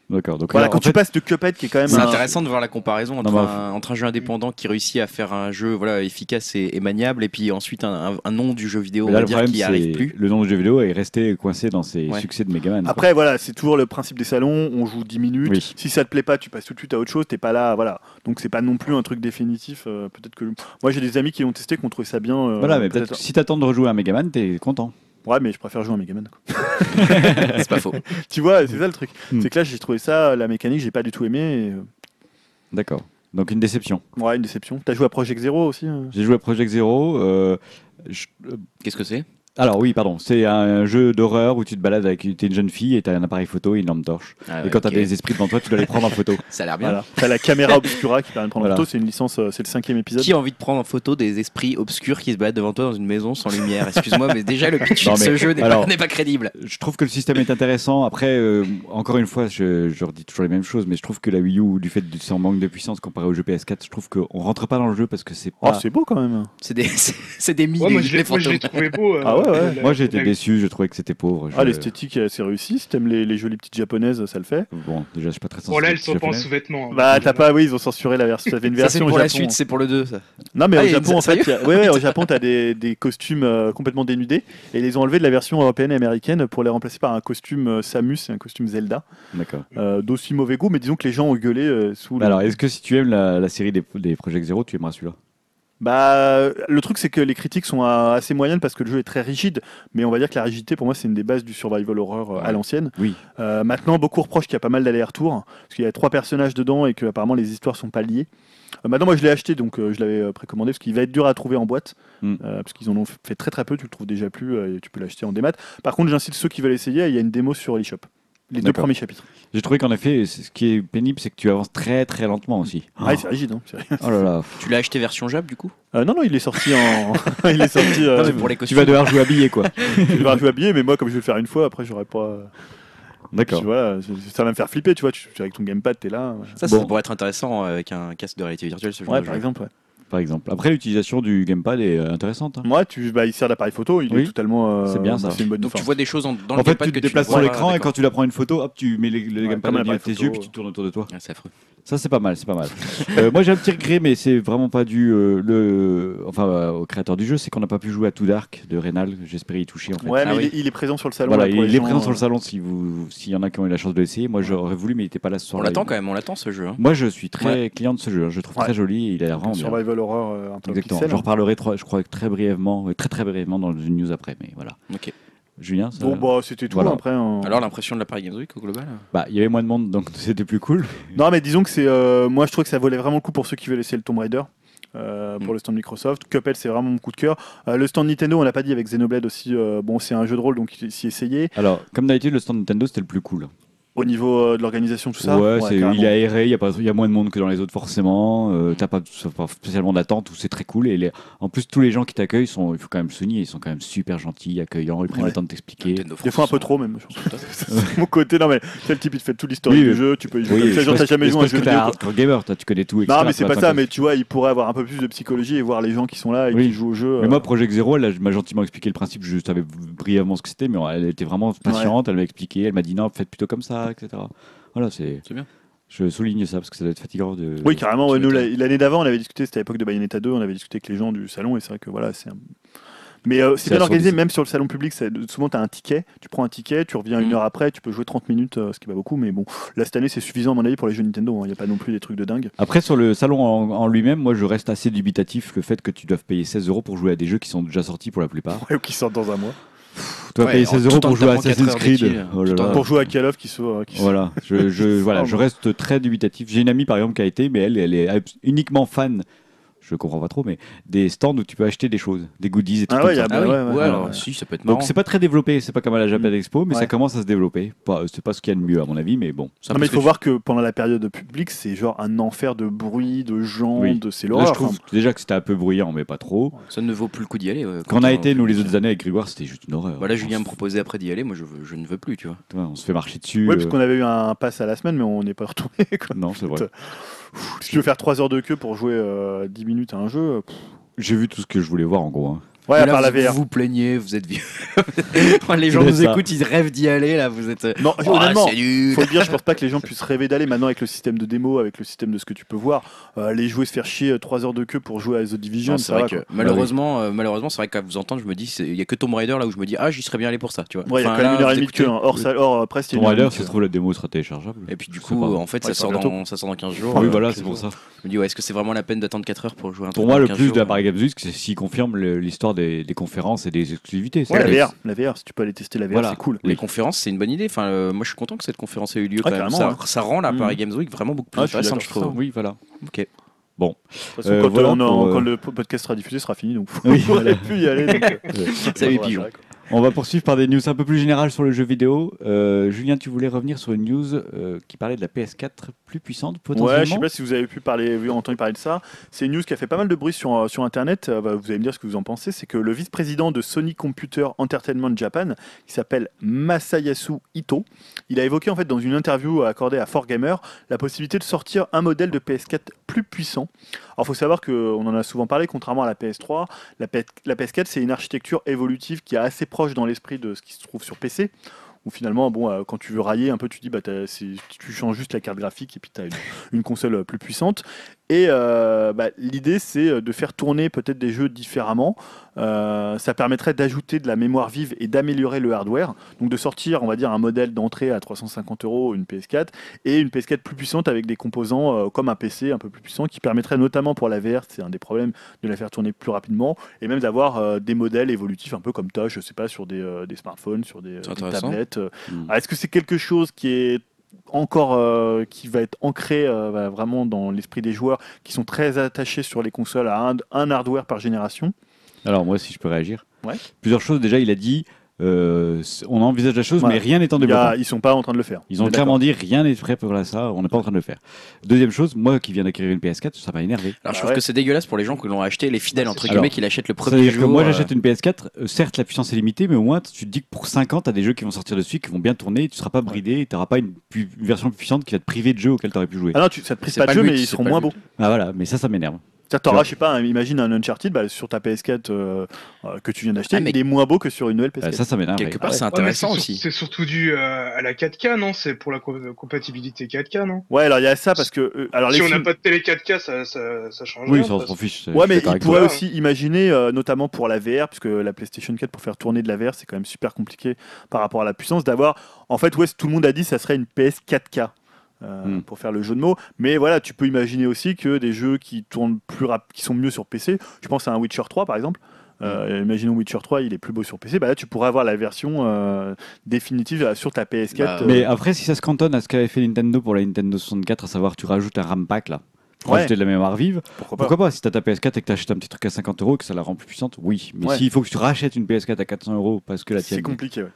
Speaker 1: D'accord. Donc
Speaker 3: Voilà,
Speaker 1: là,
Speaker 3: quand
Speaker 1: en
Speaker 3: tu
Speaker 1: fait,
Speaker 3: passes de Cuphead qui est quand même
Speaker 2: C'est
Speaker 3: un-
Speaker 2: intéressant de voir la comparaison entre,
Speaker 1: Non,
Speaker 2: un, entre un jeu indépendant qui réussit à faire un jeu voilà, efficace et, et maniable, et puis ensuite un, un- un nom du jeu vidéo, on va dire, qui arrive plus.
Speaker 1: le nom du jeu vidéo est resté coincé dans ses
Speaker 2: Ouais.
Speaker 1: succès de Megaman. quoi.
Speaker 3: Après, voilà, c'est toujours le principe des salons. On joue 10 minutes.
Speaker 1: Oui.
Speaker 3: Si ça te plaît pas, tu passes tout de suite à autre chose. T'es pas là, voilà. Donc c'est pas non plus un truc définitif. euh, peut-être que moi j'ai des amis qui l'ont testé, qui ont trouvé ça bien. euh,
Speaker 1: Voilà, mais peut-être si t'attends de rejouer à Megaman, t'es content.
Speaker 3: Ouais, mais je préfère jouer à Megaman. quoi.
Speaker 2: C'est pas faux.
Speaker 3: tu vois, c'est ça le truc.
Speaker 1: Hmm.
Speaker 3: C'est que là, j'ai trouvé ça, la mécanique, j'ai pas du tout aimé. et, euh,
Speaker 1: D'accord. Donc une déception.
Speaker 3: Ouais, une déception. T'as joué à Project Zero aussi euh
Speaker 1: J'ai joué à Project Zero. euh, je- euh,
Speaker 2: Qu'est-ce que c'est?
Speaker 1: Alors oui, pardon. C'est un jeu d'horreur où tu te balades avec t'es une jeune fille et t'as un appareil photo et une lampe torche.
Speaker 2: Ah
Speaker 1: et quand t'as
Speaker 2: ok.
Speaker 1: des esprits devant toi, tu dois les prendre en photo.
Speaker 2: Ça a l'air bien.
Speaker 3: Voilà. T'as la caméra obscura qui permet de prendre
Speaker 1: Voilà.
Speaker 3: en photo. C'est une licence, euh, c'est le cinquième épisode.
Speaker 2: Qui a envie de prendre en photo des esprits obscurs qui se baladent devant toi dans une maison sans lumière? Excuse-moi, mais déjà le pitch
Speaker 1: Non,
Speaker 2: de ce jeu n'est pas, n'est pas crédible.
Speaker 1: Je trouve que le système est intéressant. Après, euh, encore une fois, je, je redis toujours les mêmes choses, mais je trouve que la Wii U, du fait de son manque de puissance comparé au jeu PS4, je trouve qu'on rentre pas dans le jeu parce que c'est
Speaker 3: Oh,
Speaker 1: pas.
Speaker 3: c'est beau quand même.
Speaker 2: C'est des, c'est des mille
Speaker 4: Ouais, moi, je
Speaker 2: les
Speaker 4: l'ai trouvé beau. euh,
Speaker 3: Ah ouais, ouais.
Speaker 1: Moi, j'ai été déçu. Je trouvais que c'était pauvre. Je-
Speaker 3: Ah, l'esthétique est assez réussie. Si t'aimes les, les jolies petites japonaises, ça le fait.
Speaker 1: Bon, déjà, je suis pas très sensible.
Speaker 4: Bon, là, elles sont pas en sous-vêtements. hein.
Speaker 3: Bah, t'as pas, oui, ils ont censuré la version. Une
Speaker 2: Ça c'est pour
Speaker 3: au
Speaker 2: la suite, c'est pour le 2 ça.
Speaker 3: Non, mais
Speaker 2: Ah,
Speaker 3: au
Speaker 2: il-
Speaker 3: Japon, en fait, a- ouais, ouais, au Japon, t'as des, des costumes euh, complètement dénudés et ils les ont enlevés de la version européenne et américaine pour les remplacer par un costume euh, Samus et un costume Zelda
Speaker 1: D'accord.
Speaker 3: euh, d'aussi mauvais goût, mais disons que les gens ont gueulé euh, sous. le-
Speaker 1: Alors, est-ce que si tu aimes la, la série des, des Project Zero, tu aimeras celui-là?
Speaker 3: Bah, le truc, c'est que les critiques sont assez moyennes parce que le jeu est très rigide, mais on va dire que la rigidité, pour moi, c'est une des bases du survival horror euh, à
Speaker 1: Ouais.
Speaker 3: l'ancienne.
Speaker 1: Oui.
Speaker 3: Euh, maintenant, beaucoup reprochent qu'il y a pas mal d'allers-retours, parce qu'il y a trois personnages dedans et que apparemment les histoires sont pas liées. Euh, maintenant, moi, je l'ai acheté, donc euh, je l'avais euh, précommandé, parce qu'il va être dur à trouver en boîte,
Speaker 1: Mm.
Speaker 3: euh, parce qu'ils en ont fait très très peu, tu le trouves déjà plus, euh, et tu peux l'acheter en démat. Par contre, j'incite ceux qui veulent essayer, il y a une démo sur l'eShop. Les deux premiers chapitres.
Speaker 1: J'ai trouvé qu'en effet, ce qui est pénible, c'est que tu avances très très lentement aussi.
Speaker 3: Ah, c'est rigide. Hein,
Speaker 1: Oh là là.
Speaker 2: Tu l'as acheté version Jap du coup?
Speaker 3: Euh, non, non, il est sorti en. il est sorti. euh,
Speaker 2: Non, pour les
Speaker 1: Tu vas devoir jouer habillé, quoi.
Speaker 3: je vais jouer habillé, mais moi, comme je vais le faire une fois, après, j'aurais pas.
Speaker 1: D'accord.
Speaker 3: Tu vois, c'est- ça va me faire flipper, tu vois. Tu, tu- avec ton gamepad, t'es là. ouais.
Speaker 2: Ça, ça
Speaker 1: Bon.
Speaker 2: pourrait être intéressant euh, avec un casque de réalité virtuelle ce genre
Speaker 3: Ouais,
Speaker 2: de
Speaker 3: par
Speaker 2: jeu.
Speaker 3: exemple. Ouais.
Speaker 1: Par exemple. Après, l'utilisation du gamepad est euh, intéressante. hein.
Speaker 3: Moi, tu, bah, il sert d'appareil photo, il
Speaker 1: Oui.
Speaker 3: est totalement. euh,
Speaker 1: C'est bien, ça.
Speaker 3: C'est une bonne
Speaker 2: Donc tu vois des choses en- dans
Speaker 1: En
Speaker 2: le
Speaker 1: fait,
Speaker 2: gamepad
Speaker 1: tu
Speaker 2: que
Speaker 1: te déplaces sur
Speaker 2: pas,
Speaker 1: l'écran et quand tu la prends une photo, hop, tu mets le
Speaker 3: Ouais,
Speaker 1: gamepad
Speaker 3: appareil
Speaker 1: tes yeux puis tu tournes autour de toi.
Speaker 2: Ah, c'est affreux.
Speaker 1: Ça, c'est pas mal, c'est pas mal. Euh, moi, j'ai un petit regret, mais c'est vraiment pas dû euh, le, enfin, euh, au créateur du jeu, c'est qu'on n'a pas pu jouer à Too Dark de Rénal. J'espérais y toucher en fait.
Speaker 3: Ouais,
Speaker 2: Ah oui.
Speaker 3: il, est, il est présent sur le salon.
Speaker 1: Voilà,
Speaker 3: là, pour
Speaker 1: il est
Speaker 3: gens,
Speaker 1: présent sur le salon si vous, s'il y en a qui ont eu la chance de l'essayer. Moi, j'aurais voulu, mais il était pas là ce
Speaker 2: On
Speaker 1: soir-là.
Speaker 2: l'attend quand même, on l'attend ce jeu. hein.
Speaker 1: Moi, je suis très client de ce jeu. hein. Je le trouve
Speaker 3: Ouais.
Speaker 1: très joli. et Il a l'air vraiment bien.
Speaker 3: Survival horror euh, un peu
Speaker 1: Exactement.
Speaker 3: pixel.
Speaker 1: J'en reparlerai, trois- je crois, très brièvement, très très brièvement dans une news après. Mais voilà.
Speaker 2: Ok.
Speaker 1: Julien, ça-
Speaker 3: Bon, bah, c'était tout
Speaker 1: Voilà.
Speaker 3: après. hein.
Speaker 2: Alors l'impression de la Paris Games Week au global
Speaker 1: bah, il y avait moins de monde, donc c'était plus cool.
Speaker 3: Non, mais disons que c'est. euh, moi, je trouve que ça valait vraiment le coup pour ceux qui veulent essayer le Tomb Raider. euh, pour
Speaker 2: Mm.
Speaker 3: le stand Microsoft. Cuphead, c'est vraiment mon coup de cœur. Euh, le stand Nintendo, on l'a pas dit avec Xenoblade aussi. euh, bon, c'est un jeu de rôle, donc il s'y essayer.
Speaker 1: Alors, comme d'habitude, le stand Nintendo, c'était le plus cool.
Speaker 3: Au niveau euh, de l'organisation, tout ça.
Speaker 1: ouais, c'est- il est aéré, il y, a pas- il y a moins de monde que dans les autres forcément. Euh, T'as pas, pas spécialement d'attente, c'est très cool. Et les- en plus, tous les gens qui t'accueillent sont, il faut quand même souligner, ils sont quand même super gentils, accueillants, ils prennent
Speaker 3: Ouais.
Speaker 1: le temps de t'expliquer.
Speaker 3: Des fois un peu trop, même. C'est mon côté. Non, mais quel type, il te fait tout l'historique
Speaker 1: Oui,
Speaker 3: du jeu. Tu peux y jouer
Speaker 1: Oui, c'est
Speaker 3: Genre, t'as jamais
Speaker 1: c'est
Speaker 3: joué un
Speaker 1: parce
Speaker 3: jeu
Speaker 1: que t'es
Speaker 3: vidéo.
Speaker 1: hardcore gamer, toi, tu connais tout.
Speaker 3: Non, mais c'est pas ça, mais tu vois, il pourrait avoir un peu plus de psychologie et voir les gens qui sont là et qui jouent au jeu.
Speaker 1: Mais
Speaker 3: euh,
Speaker 1: moi, Project Zero, elle m'a gentiment expliqué le principe. Je savais brièvement ce que c'était, mais elle était vraiment patiente. Elle m'a expliqué. Elle m'a dit non, faites plutôt comme ça, etc. Voilà, c'est.
Speaker 2: C'est bien.
Speaker 1: Je souligne ça parce que ça doit être fatigant de.
Speaker 3: Oui, carrément. Ouais, nous, l'année d'avant, on avait discuté, c'était à l'époque de Bayonetta 2, on avait discuté avec les gens du salon et c'est vrai que voilà, c'est un- Mais euh, c'est bien organisé, même sur le salon public. c'est- Souvent, tu as un ticket, tu prends un ticket, tu reviens une
Speaker 2: Mhm.
Speaker 3: heure après, tu peux jouer 30 minutes, euh, ce qui est pas beaucoup. Mais bon, là, cette année, c'est suffisant, à mon avis, pour les jeux Nintendo. hein. Il n'y a pas non plus des trucs de dingue.
Speaker 1: Après, sur le salon en, en lui-même, moi, je reste assez dubitatif le fait que tu doives payer 16 euros pour jouer à des jeux qui sont déjà sortis pour la plupart.
Speaker 3: Ouais, ou qui sortent dans un mois.
Speaker 1: Tu
Speaker 2: Ouais,
Speaker 1: payer
Speaker 2: en
Speaker 1: 16 euros pour jouer à Assassin's Creed. Oh là là.
Speaker 3: Pour jouer à Call of qui se. euh, qui
Speaker 1: Voilà, je, je, voilà, je reste très dubitatif. J'ai une amie par exemple qui a été, mais elle, elle est uniquement fan, je comprends pas trop, mais des stands où tu peux acheter des choses, des goodies et tout
Speaker 3: Ah
Speaker 1: comme
Speaker 3: ouais,
Speaker 1: ça.
Speaker 3: y a-
Speaker 2: Ah oui,
Speaker 3: ouais, ouais,
Speaker 2: ouais,
Speaker 3: ouais,
Speaker 2: alors
Speaker 3: ouais.
Speaker 2: si, ça peut être marrant.
Speaker 1: Donc c'est pas très développé, c'est pas comme à la Japan Expo, mais
Speaker 3: Ouais.
Speaker 1: ça commence à se développer. Pas- C'est pas ce qu'il y a de mieux à mon avis, mais bon.
Speaker 3: Non, mais il faut voir que pendant la période publique, c'est genre un enfer de bruit, de gens,
Speaker 1: Oui.
Speaker 3: de c'est l'horreur.
Speaker 1: je trouve
Speaker 3: enfin.
Speaker 1: déjà que c'était un peu bruyant, mais pas trop.
Speaker 2: Ça ne vaut plus le coup d'y aller.
Speaker 1: Quand on a été nous les autres années avec Grégoire, c'était juste une horreur.
Speaker 2: Voilà,
Speaker 1: On
Speaker 2: Julien me proposait après d'y aller, moi je, veux- je ne veux plus, tu vois.
Speaker 1: Ouais, on se fait marcher dessus. Euh,
Speaker 3: parce qu'on avait eu un pass à la semaine, mais on n'est pas retourné.
Speaker 1: Non, c'est vrai.
Speaker 3: Si tu veux faire 3 heures de queue pour jouer euh, 10 minutes à un jeu, euh,
Speaker 1: J'ai vu tout ce que je voulais voir en gros. hein.
Speaker 3: Ouais,
Speaker 2: là,
Speaker 3: part la
Speaker 2: vous,
Speaker 3: VR.
Speaker 2: vous vous plaignez, vous êtes vieux. les gens nous
Speaker 1: ça.
Speaker 2: écoutent, ils rêvent d'y aller, là, vous êtes.
Speaker 3: Non,
Speaker 2: Oh,
Speaker 3: honnêtement, faut le dire, je pense pas que les gens puissent rêver d'aller maintenant avec le système de démo, avec le système de ce que tu peux voir. Euh, aller jouer, se faire chier 3 heures de queue pour jouer à The Division,
Speaker 2: c'est vrai
Speaker 3: va,
Speaker 2: que
Speaker 3: quoi.
Speaker 2: malheureusement, euh, malheureusement, c'est vrai qu'à vous entendre, je me dis, il y a que Tomb Raider là où je me dis, ah, j'y serais bien allé pour ça, tu vois.
Speaker 3: Ouais, il y a
Speaker 2: Enfin,
Speaker 3: quand même une heure et demie de queue.
Speaker 2: écoutez-
Speaker 3: hein. Hors, salle- hors euh, presse, il y a
Speaker 1: Tomb Raider, ça se trouve, la démo sera téléchargeable.
Speaker 2: Et puis du coup, en fait, ça, sort dans, ça sort dans 15 jours.
Speaker 1: oui,
Speaker 2: Euh,
Speaker 1: voilà, c'est pour ça.
Speaker 2: Je me dis, ouais, est-ce que c'est vraiment la peine d'attendre 4 heures pour jouer un truc
Speaker 1: Pour moi, le
Speaker 2: 15
Speaker 1: plus de la Paris Games c'est s'ils confirment le- l'histoire des, des conférences et des exclusivités.
Speaker 3: Ouais, la VR, la VR, si tu peux aller tester la VR,
Speaker 1: Voilà.
Speaker 3: c'est cool.
Speaker 2: Les conférences, c'est une bonne idée. Enfin, euh, moi, je suis content que cette conférence ait eu lieu. Quand même.
Speaker 3: carrément,
Speaker 2: Ça,
Speaker 3: ouais.
Speaker 2: ça rend la
Speaker 3: Mhm.
Speaker 2: Paris Games Week vraiment beaucoup plus
Speaker 3: Ah,
Speaker 2: intéressante, je trouve.
Speaker 1: Oui, voilà.
Speaker 2: Ok.
Speaker 3: De toute façon,
Speaker 1: Euh,
Speaker 3: quand,
Speaker 1: voilà
Speaker 3: on a-
Speaker 1: pour, euh,
Speaker 3: quand le podcast sera diffusé, sera fini, donc
Speaker 1: Oui,
Speaker 3: vous
Speaker 1: voilà.
Speaker 3: n'aurez plus y aller. donc, euh, voilà,
Speaker 2: pigeon.
Speaker 1: On va poursuivre par des news un peu plus générales sur le jeu vidéo. Euh, Julien, tu voulais revenir sur une news euh, qui parlait de la PS4 plus puissante potentiellement
Speaker 3: Ouais, je sais pas si vous avez pu parler, entendu parler de ça. C'est une news qui a fait pas mal de bruit sur, euh, sur Internet. Bah, vous allez me dire ce que vous en pensez. C'est que le vice-président de Sony Computer Entertainment Japan, qui s'appelle Masayasu Ito, il a évoqué en fait dans une interview accordée à 4Gamer la possibilité de sortir un modèle de PS4 plus puissant. Alors, faut savoir qu'on en a souvent parlé, contrairement à la PS3, la, la PS4 c'est une architecture évolutive qui est assez proche dans l'esprit de ce qui se trouve sur PC. Où finalement, bon, euh, quand tu veux railler un peu, tu dis, bah, tu changes juste la carte graphique et puis tu as une, une console euh, plus puissante. Et euh, bah, l'idée, c'est euh, de faire tourner peut-être des jeux différemment. Euh, ça permettrait d'ajouter de la mémoire vive et d'améliorer le hardware. Donc de sortir, on va dire, un modèle d'entrée à 350 euros, une PS4, et une PS4 plus puissante avec des composants euh, comme un PC un peu plus puissant, qui permettrait notamment pour la VR, c'est un des problèmes, de la faire tourner plus rapidement, et même d'avoir des modèles évolutifs un peu comme toi, je sais pas, sur des, des smartphones, sur des, tablettes. euh.
Speaker 1: Mm.
Speaker 3: Alors, Est-ce que c'est quelque chose qui est encore euh, qui va être ancré euh, bah, vraiment dans l'esprit des joueurs qui sont très attachés sur les consoles à un, un hardware par génération
Speaker 1: Alors moi, si je peux réagir.
Speaker 3: Ouais.
Speaker 1: Plusieurs choses. Déjà, il a dit, euh, on envisage la chose,
Speaker 3: Ouais.
Speaker 1: mais rien n'est en développement.
Speaker 3: Ils sont pas en train de le faire.
Speaker 1: Ils
Speaker 3: On
Speaker 1: ont clairement dit, rien n'est prêt pour ça, on n'est pas en train de le faire. Deuxième chose, moi qui viens d'acquérir une PS4, ça m'a énervé.
Speaker 2: Alors, je
Speaker 3: Bah
Speaker 2: trouve
Speaker 3: ouais.
Speaker 2: que c'est dégueulasse pour les gens qui l'ont acheté, les fidèles, entre
Speaker 1: Alors,
Speaker 2: guillemets, qui l'achètent le premier jour.
Speaker 1: que moi
Speaker 2: euh,
Speaker 1: j'achète une PS4, euh, certes la puissance est limitée, mais au moins tu te dis que pour 5 ans, tu as des jeux qui vont sortir dessus, qui vont bien tourner, tu seras pas bridé, tu n'auras pas une, pu- une version plus puissante qui va te priver de jeux auxquels tu aurais pu jouer.
Speaker 3: Ah non, tu, ça te prise
Speaker 2: C'est
Speaker 3: pas
Speaker 2: pas
Speaker 3: de
Speaker 2: le
Speaker 3: jeu,
Speaker 2: but,
Speaker 3: mais ils seront moins beaux.
Speaker 1: Ah voilà, mais ça, ça m'énerve.
Speaker 3: Ça t'auras, je sais pas, imagine un Uncharted bah, sur ta PS4 euh, euh, que tu viens d'acheter,
Speaker 2: Ah, mais-
Speaker 3: il est moins beau que sur une nouvelle PS4.
Speaker 1: Euh, ça, ça m'énerve.
Speaker 2: Quelque part,
Speaker 4: Ouais,
Speaker 2: intéressant
Speaker 4: c'est sur-
Speaker 2: aussi.
Speaker 4: C'est surtout dû euh, à la 4K, non? C'est pour la co- compatibilité 4K, non?
Speaker 3: Ouais, alors il y a ça parce que euh, alors les
Speaker 4: Si on n'a
Speaker 3: films-
Speaker 4: pas de télé 4K, ça, ça, ça change
Speaker 1: Oui,
Speaker 4: rien,
Speaker 1: ça on s'en fiche.
Speaker 3: Ouais, mais
Speaker 1: d'accord
Speaker 3: il
Speaker 1: avec
Speaker 3: pourrait
Speaker 1: toi.
Speaker 3: aussi imaginer, euh, notamment pour la VR, puisque la PlayStation 4, pour faire tourner de la VR, c'est quand même super compliqué par rapport à la puissance, d'avoir. En fait, ouais, tout le monde a dit que ça serait une PS 4K. Euh,
Speaker 1: Hmm.
Speaker 3: pour faire le jeu de mots, mais voilà, tu peux imaginer aussi que des jeux qui tournent plus rap- qui sont mieux sur PC. Je pense à un Witcher 3 par exemple. Euh, imaginons Witcher 3, il est plus beau sur PC. Bah là, tu pourrais avoir la version euh, définitive sur ta PS4.
Speaker 2: Bah,
Speaker 3: euh,
Speaker 1: Mais après, si ça se cantonne à ce qu'avait fait Nintendo pour la Nintendo 64, à savoir tu rajoutes un RAM pack là, pour
Speaker 3: Ouais.
Speaker 1: rajouter de la mémoire vive,
Speaker 3: pourquoi pas
Speaker 1: pourquoi pas Si t'as ta PS4 et que t'achètes un petit truc à 50 euros et que ça la rend plus puissante, oui. Mais
Speaker 3: Ouais.
Speaker 1: s'il faut que tu rachètes une PS4 à 400 euros parce que la
Speaker 3: C'est
Speaker 1: tienne.
Speaker 3: compliqué. ouais.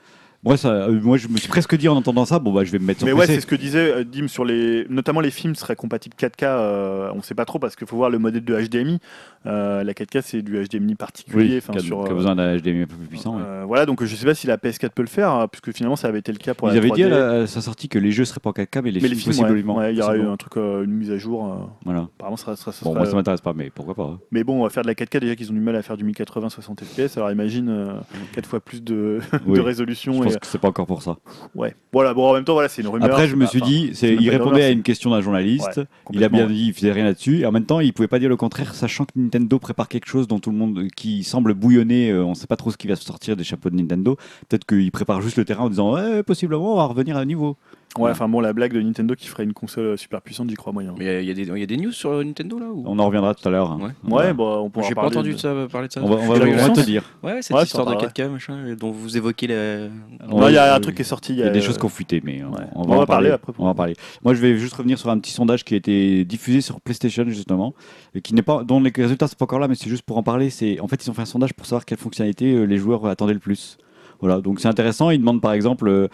Speaker 1: Moi, ça, euh, moi, je me suis presque dit en entendant ça, bon bah je vais me mettre sur
Speaker 3: Mais ouais, c'est ce que disait euh, Dim sur les, notamment les films seraient compatibles 4K. euh, on sait pas trop parce qu'il faut voir le modèle de HDMI. Euh, la 4K c'est du HDMI particulier.
Speaker 1: oui,
Speaker 3: enfin,
Speaker 1: qui a,
Speaker 3: sur,
Speaker 1: qui a
Speaker 3: euh,
Speaker 1: besoin d'un HDMI un peu plus puissant. ouais.
Speaker 3: euh, voilà, donc je sais pas si la PS4 peut le faire, hein, puisque finalement ça avait été le cas pour
Speaker 1: Ils
Speaker 3: la
Speaker 1: avaient dit
Speaker 3: 3D.
Speaker 1: à, la- sa sortie que les jeux seraient pas en 4K, mais les
Speaker 3: mais
Speaker 1: films,
Speaker 3: les films,
Speaker 1: possiblement.
Speaker 3: il y aura eu un truc, une mise à jour.
Speaker 1: Voilà.
Speaker 3: apparemment, ça, ça, ça
Speaker 1: Bon,
Speaker 3: sera-
Speaker 1: moi ça m'intéresse pas, mais pourquoi pas. hein.
Speaker 3: Mais bon, on va faire de la 4K déjà qu'ils ont du mal à faire du 1080 60 FPS. Alors imagine 4 fois plus de,
Speaker 1: Oui.
Speaker 3: de résolution.
Speaker 1: Je
Speaker 3: et-
Speaker 1: pense que c'est pas encore pour ça.
Speaker 3: Ouais. Voilà. Bon, en même temps, voilà, c'est une rumeur.
Speaker 1: Après, je me suis dit, c'est, il répondait à une question d'un journaliste.
Speaker 3: Ouais,
Speaker 1: il a bien dit, il faisait rien là-dessus. Et en même temps, il pouvait pas dire le contraire, sachant que Nintendo prépare quelque chose dont tout le monde, qui semble bouillonner. euh, on sait pas trop ce qui va sortir des chapeaux de Nintendo. Peut-être qu'il prépare juste le terrain en disant, possiblement, on va revenir à niveau.
Speaker 3: Ouais, enfin bon, la blague de Nintendo qui ferait une console euh, super puissante, j'y crois moyen.
Speaker 2: Mais il y, a- il y a des- il y a des news sur Nintendo là ou...
Speaker 1: On en reviendra tout à l'heure. hein.
Speaker 2: Ouais.
Speaker 1: On
Speaker 3: Ouais,
Speaker 1: va-
Speaker 3: bah, on pourra
Speaker 2: J'ai pas
Speaker 3: parler
Speaker 2: entendu
Speaker 3: de-
Speaker 2: de ça, parler de ça.
Speaker 1: On va, on va- on te dire.
Speaker 2: Ouais, cette
Speaker 3: Ouais,
Speaker 2: histoire de
Speaker 3: ça
Speaker 2: 4K, machin, dont vous évoquez la.
Speaker 1: On
Speaker 3: Non, il y a un truc qui est sorti.
Speaker 1: Il y a des
Speaker 3: euh,
Speaker 1: choses qui ont fuité, mais on,
Speaker 3: ouais.
Speaker 1: on
Speaker 3: On
Speaker 1: va,
Speaker 3: va
Speaker 1: en
Speaker 3: parler
Speaker 1: parler.
Speaker 3: après.
Speaker 1: On va en parler. Moi, je vais juste revenir sur un petit sondage qui a été diffusé sur PlayStation justement, et qui n'est pas, dont les résultats sont pas encore là, mais c'est juste pour en parler. C'est en fait, ils ont fait un sondage pour savoir quelles fonctionnalités euh, les joueurs attendaient le plus. Voilà, donc c'est intéressant. Ils demandent par exemple, euh,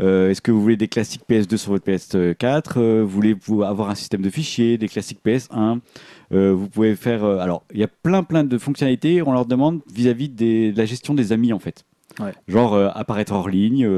Speaker 1: euh, est-ce que vous voulez des classiques PS2 sur votre PS4 euh, Vous voulez avoir un système de fichiers, des classiques PS1 Euh, Vous pouvez faire. euh, alors, il y a plein plein de fonctionnalités. On leur demande vis-à-vis de la gestion des amis en fait.
Speaker 3: Ouais.
Speaker 1: Genre apparaître hors ligne.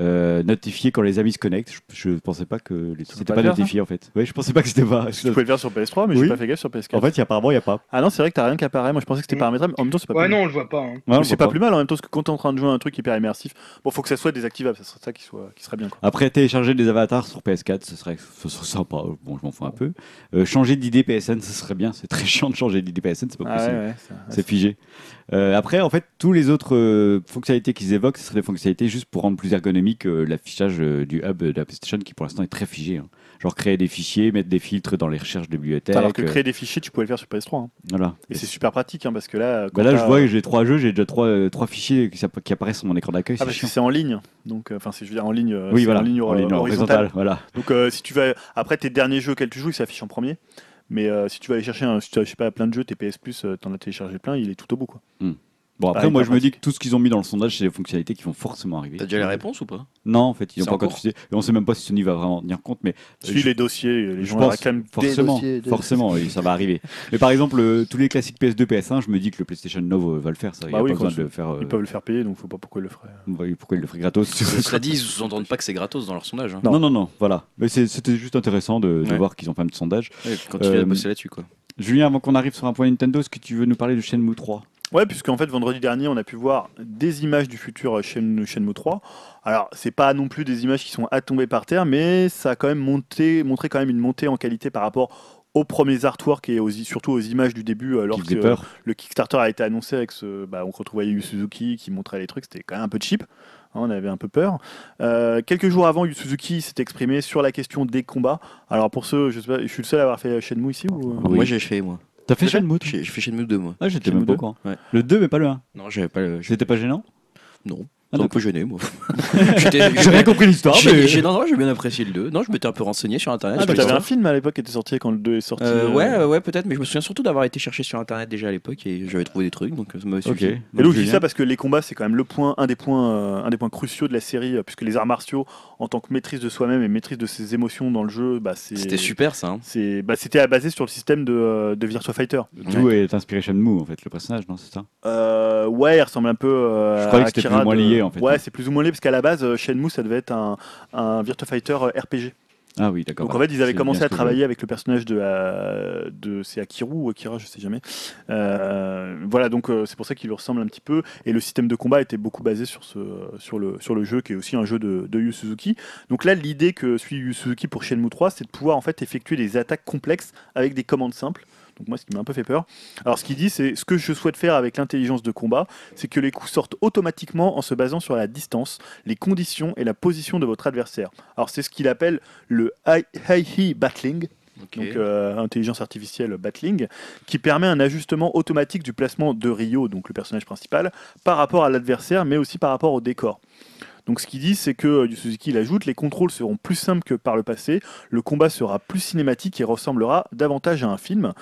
Speaker 1: Euh, notifier quand les amis se connectent. Je, je pensais pas que les- c'était
Speaker 3: pas
Speaker 1: pas notifié en fait. Ouais, je pensais pas que c'était pas.
Speaker 3: Tu pouvais le faire sur PS3, mais
Speaker 1: Oui.
Speaker 3: j'ai pas fait gaffe sur PS4.
Speaker 1: En fait, il y a- apparemment, il y a pas.
Speaker 3: Ah non, c'est vrai que t'as rien qui apparaît. Moi, je pensais que c'était
Speaker 4: Mm.
Speaker 3: paramétrable. En même temps, c'est pas
Speaker 4: Ouais,
Speaker 3: plus
Speaker 4: non, on le voit pas. hein.
Speaker 1: Ouais,
Speaker 3: c'est pas plus mal en même temps, parce que quand t'es en train de jouer à un truc hyper immersif, bon, faut que ça soit désactivable, ça serait ça qui, soit, qui serait bien. Quoi.
Speaker 1: Après, télécharger des avatars sur PS4, ce serait, ce serait sympa. Bon, je m'en fous un peu. Euh, changer d'idée PSN, ce serait bien. C'est très chiant de changer d'idée PSN, c'est pas
Speaker 3: Ah
Speaker 1: possible.
Speaker 3: ouais, ouais, ça-
Speaker 1: C'est figé. Euh, après, en fait, tous les autres euh, fonctionnalités qu'ils évoquent, ce seraient des fonctionnalités juste pour rendre plus ergonomique euh, l'affichage du hub de la PlayStation qui pour l'instant est très figé. hein. Genre créer des fichiers, mettre des filtres dans les recherches de bibliothèques.
Speaker 3: Alors que
Speaker 1: euh,
Speaker 3: créer des fichiers, tu pouvais le faire sur PS3. hein.
Speaker 1: voilà.
Speaker 3: Et c'est super pratique, hein, parce que là. quand
Speaker 1: Bah là, je vois que j'ai trois jeux, j'ai déjà trois, euh, trois fichiers qui, s'app- qui apparaissent sur mon écran d'accueil.
Speaker 3: Ah,
Speaker 1: c'est
Speaker 3: parce que
Speaker 1: chiant.
Speaker 3: c'est en ligne. Donc, euh, enfin, c'est je veux dire en ligne. euh,
Speaker 1: Oui,
Speaker 3: c'est
Speaker 1: voilà.
Speaker 3: En ligne,
Speaker 1: En ligne
Speaker 3: euh, horizontale.
Speaker 1: Voilà.
Speaker 3: Donc, euh, si tu vas après tes derniers jeux auxquels tu joues, ils s'affichent en premier. Mais euh, si tu vas aller chercher, un, si tu as, sais pas, plein de jeux, tes PS Plus, euh, t'en as téléchargé plein, il est tout au bout, quoi.
Speaker 1: Bon, après,
Speaker 3: Ah,
Speaker 1: moi, je me dis que tout ce qu'ils ont mis dans le sondage, c'est des fonctionnalités qui vont forcément arriver.
Speaker 2: T'as déjà les réponses ou pas?
Speaker 1: Non, en fait, ils n'ont pas
Speaker 2: en
Speaker 1: encore. Et on sait même pas si Sony va vraiment tenir compte, mais
Speaker 3: Suis
Speaker 1: je-
Speaker 3: les dossiers, les
Speaker 1: je
Speaker 3: gens
Speaker 1: pense
Speaker 3: réclament des
Speaker 1: forcément,
Speaker 3: dossiers, des-
Speaker 1: forcément, oui, ça va arriver. Mais par exemple, euh, tous les classiques PS2, PS1, je me dis que le PlayStation Now euh, va le faire. Ça, il y
Speaker 3: Bah
Speaker 1: a
Speaker 3: oui,
Speaker 1: pas
Speaker 3: quand
Speaker 1: besoin de le faire. euh,
Speaker 3: Ils peuvent le faire payer, donc faut pas pourquoi ils le feraient.
Speaker 1: bah Pourquoi il le ferait gratos
Speaker 2: Cela dit, ils sous-entendent pas que c'est gratos dans leur sondage. Hein.
Speaker 3: Non.
Speaker 1: Non, non, non, voilà. Mais c'était juste intéressant de, de
Speaker 2: Ouais.
Speaker 1: voir qu'ils ont fait un petit sondage.
Speaker 2: Ouais, continuer
Speaker 1: Euh,
Speaker 2: à bosser là-dessus, quoi.
Speaker 1: Julien, avant qu'on arrive sur un point Nintendo, est-ce que tu veux nous parler de Shenmue 3
Speaker 3: Ouais, puisqu'en fait, vendredi dernier, on a pu voir des images du futur euh, Shen- Shenmue 3. Alors, c'est pas non plus des images qui sont à tomber par terre, mais ça a quand même monté, montré quand même une montée en qualité par rapport aux premiers artworks et aux, surtout aux images du début, euh, lorsque
Speaker 1: peur
Speaker 3: le Kickstarter a été annoncé avec ce, bah, on retrouvait Yu Suzuki qui montrait les trucs, c'était quand même un peu cheap. hein, on avait un peu peur. Euh, quelques jours avant, Yu Suzuki s'est exprimé sur la question des combats. Alors pour ceux, je sais pas, je suis le seul à avoir fait Shenmue ici ou euh?
Speaker 1: Oui.
Speaker 2: Moi, j'ai fait, moi.
Speaker 1: T'as fait Shenmue toi
Speaker 2: J'ai j'ai fait Shenmue 2, moi.
Speaker 1: Ah, j'étais
Speaker 3: Shenmue
Speaker 1: même pas au
Speaker 3: 2?
Speaker 1: courant.
Speaker 2: Ouais.
Speaker 1: Le 2, mais pas le 1.
Speaker 2: Non, j'avais pas le.
Speaker 1: C'était pas gênant
Speaker 2: Non.
Speaker 1: Ah,
Speaker 2: un
Speaker 1: d'accord.
Speaker 2: peu gêné, moi. J'étais-
Speaker 1: J'ai rien compris l'histoire,
Speaker 2: J'ai-
Speaker 1: mais.
Speaker 2: j'ai- Non, non, j'ai bien apprécié le 2. Non, je m'étais un peu renseigné sur internet.
Speaker 3: Ah, bah,
Speaker 2: me
Speaker 3: t'avais
Speaker 2: disais-
Speaker 3: un film à l'époque qui était sorti quand le 2 est sorti.
Speaker 2: Euh,
Speaker 3: euh,
Speaker 2: ouais, euh, ouais, peut-être, mais je me souviens surtout d'avoir été chercher sur internet déjà à l'époque et j'avais trouvé des trucs, donc ça m'a
Speaker 1: Ok.
Speaker 2: suffi.
Speaker 3: Et donc je dis ça parce que les combats c'est quand même le point, un des points, euh, un des points cruciaux de la série, euh, puisque les arts martiaux en tant que maîtrise de soi-même et maîtrise de ses émotions dans le jeu, bah, c'est
Speaker 2: C'était super ça. hein.
Speaker 3: C'est bah, c'était basé sur le système de, euh, de Virtua Fighter.
Speaker 1: D'où est inspiré Shenmue, en fait, le personnage, non C'est ça?
Speaker 3: Euh, ouais, il ressemble un peu. euh,
Speaker 1: Je croyais
Speaker 3: à
Speaker 1: que c'était
Speaker 3: Akira
Speaker 1: plus ou moins
Speaker 3: de-
Speaker 1: lié, en fait.
Speaker 3: Ouais, c'est plus ou moins lié parce qu'à la base, euh, Shenmue ça devait être un, un Virtua Fighter euh, RPG.
Speaker 1: Ah oui, d'accord.
Speaker 3: Donc en fait, ils avaient commencé à travailler avec le personnage de, euh, de c'est Akiru ou Akira, je sais jamais. Euh, voilà, donc euh, c'est pour ça qu'il lui ressemble un petit peu. Et le système de combat était beaucoup basé sur, ce, sur, le, sur le jeu, qui est aussi un jeu de, de Yu Suzuki. Donc là, l'idée que suit Yu Suzuki pour Shenmue 3, c'est de pouvoir en fait effectuer des attaques complexes avec des commandes simples. Donc moi, ce qui m'a un peu fait peur. Alors ce qu'il dit, c'est ce que je souhaite faire avec l'intelligence de combat, c'est que les coups sortent automatiquement en se basant sur la distance, les conditions et la position de votre adversaire. Alors c'est ce qu'il appelle le high high battling, donc euh, intelligence artificielle battling, qui permet un ajustement automatique du placement de Ryo, donc le personnage principal, par rapport à l'adversaire, mais aussi par rapport au décor. Donc ce qu'il dit, c'est que euh, Yu Suzuki il ajoute, les contrôles seront plus simples que par le passé, le combat sera plus cinématique et ressemblera davantage à un film.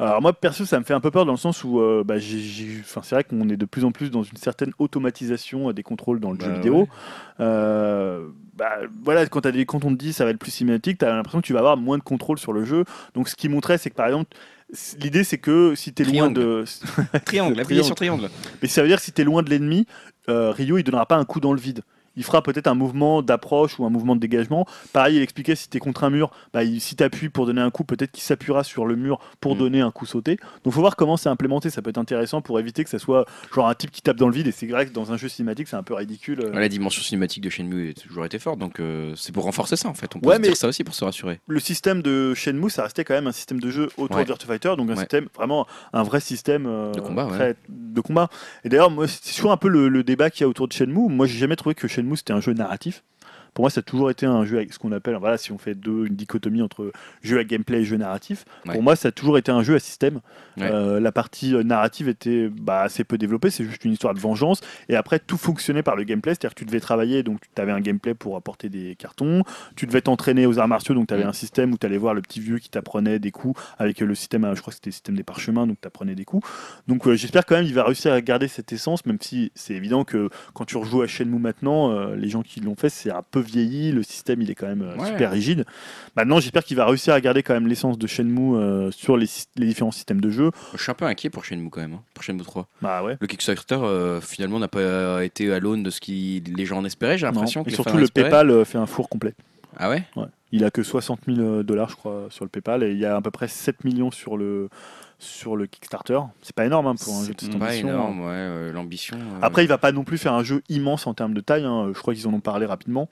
Speaker 3: Alors moi perso ça me fait un peu peur dans le sens où euh, bah, c'est vrai qu'on est de plus en plus dans une certaine automatisation euh, des contrôles dans le jeu
Speaker 2: Bah,
Speaker 3: vidéo.
Speaker 2: ouais.
Speaker 3: Euh, bah, voilà, quand, t'as des, quand on te dit ça va être plus cinématique, tu as l'impression que tu vas avoir moins de contrôle sur le jeu. Donc ce qui montrait c'est que par exemple L'idée c'est que si tu es loin de.
Speaker 2: Triangle, appuyez sur triangle.
Speaker 3: Mais ça veut dire que si tu es loin de l'ennemi, euh, Ryo il donnera pas un coup dans le vide. Il fera peut-être un mouvement d'approche ou un mouvement de dégagement. Pareil, il expliquait si tu es contre un mur, bah, il- si tu appuies pour donner un coup, peut-être qu'il s'appuiera sur le mur pour
Speaker 2: Mm.
Speaker 3: donner un coup sauté. Donc faut voir comment c'est implémenté. Ça peut être intéressant pour éviter que ça soit genre un type qui tape dans le vide. Et c'est vrai que dans un jeu cinématique, c'est un peu ridicule. euh.
Speaker 2: La dimension cinématique de Shenmue a toujours été forte, donc euh, c'est pour renforcer ça en fait. On peut
Speaker 3: Ouais,
Speaker 2: se
Speaker 3: mais-
Speaker 2: dire ça aussi pour se rassurer.
Speaker 3: Le système de Shenmue, ça restait quand même un système de jeu autour
Speaker 2: Ouais.
Speaker 3: de Virtua Fighter, donc un
Speaker 2: Ouais.
Speaker 3: système vraiment un vrai système euh,
Speaker 2: De combat, ouais.
Speaker 3: très- de combat. Et d'ailleurs, moi, c'est toujours un peu le, le débat qu'il y a autour de Shenmue. Moi, j'ai jamais trouvé que Shenmue c'était un jeu narratif. Pour moi, ça a toujours été un jeu avec ce qu'on appelle, voilà, si on fait deux, une dichotomie entre jeu à gameplay et jeu narratif.
Speaker 2: Ouais.
Speaker 3: Pour moi, ça a toujours été un jeu à système.
Speaker 2: Ouais.
Speaker 3: Euh, la partie euh, narrative était bah, assez peu développée, c'est juste une histoire de vengeance. Et après, tout fonctionnait par le gameplay, c'est-à-dire que tu devais travailler, donc tu avais un gameplay pour apporter des cartons, tu devais t'entraîner aux arts martiaux, donc tu avais un système où tu allais voir le petit vieux qui t'apprenait des coups avec le système, euh, je crois que c'était le système des parchemins, donc tu apprenais des coups. Donc euh, j'espère quand même qu'il va réussir à garder cette essence, même si c'est évident que quand tu rejoues à Shenmue maintenant, euh, les gens qui l'ont fait, c'est un peu vieilli, le système il est quand même euh,
Speaker 2: Ouais.
Speaker 3: super rigide. Maintenant, j'espère qu'il va réussir à garder quand même l'essence de Shenmue euh, sur les, différents systèmes de jeu.
Speaker 2: Je suis un peu inquiet pour Shenmue quand même, hein, pour Shenmue 3.
Speaker 3: Bah ouais.
Speaker 2: Le Kickstarter, euh, finalement, n'a pas été à l'aune de ce que les gens en espéraient, j'ai l'impression.
Speaker 3: Et surtout, le. PayPal fait un four complet.
Speaker 2: Ah ouais?
Speaker 3: Ouais. Il a que 60 000 dollars, je crois, sur le PayPal, et il y a à peu près 7 millions sur le, sur le Kickstarter. C'est pas énorme hein, pour un jeu de cette
Speaker 2: C'est pas
Speaker 3: ambition,
Speaker 2: énorme,
Speaker 3: hein.
Speaker 2: ouais, euh, l'ambition. euh,
Speaker 3: Après, il va pas non plus faire un jeu immense en termes de taille. hein. Je crois qu'ils en ont parlé rapidement.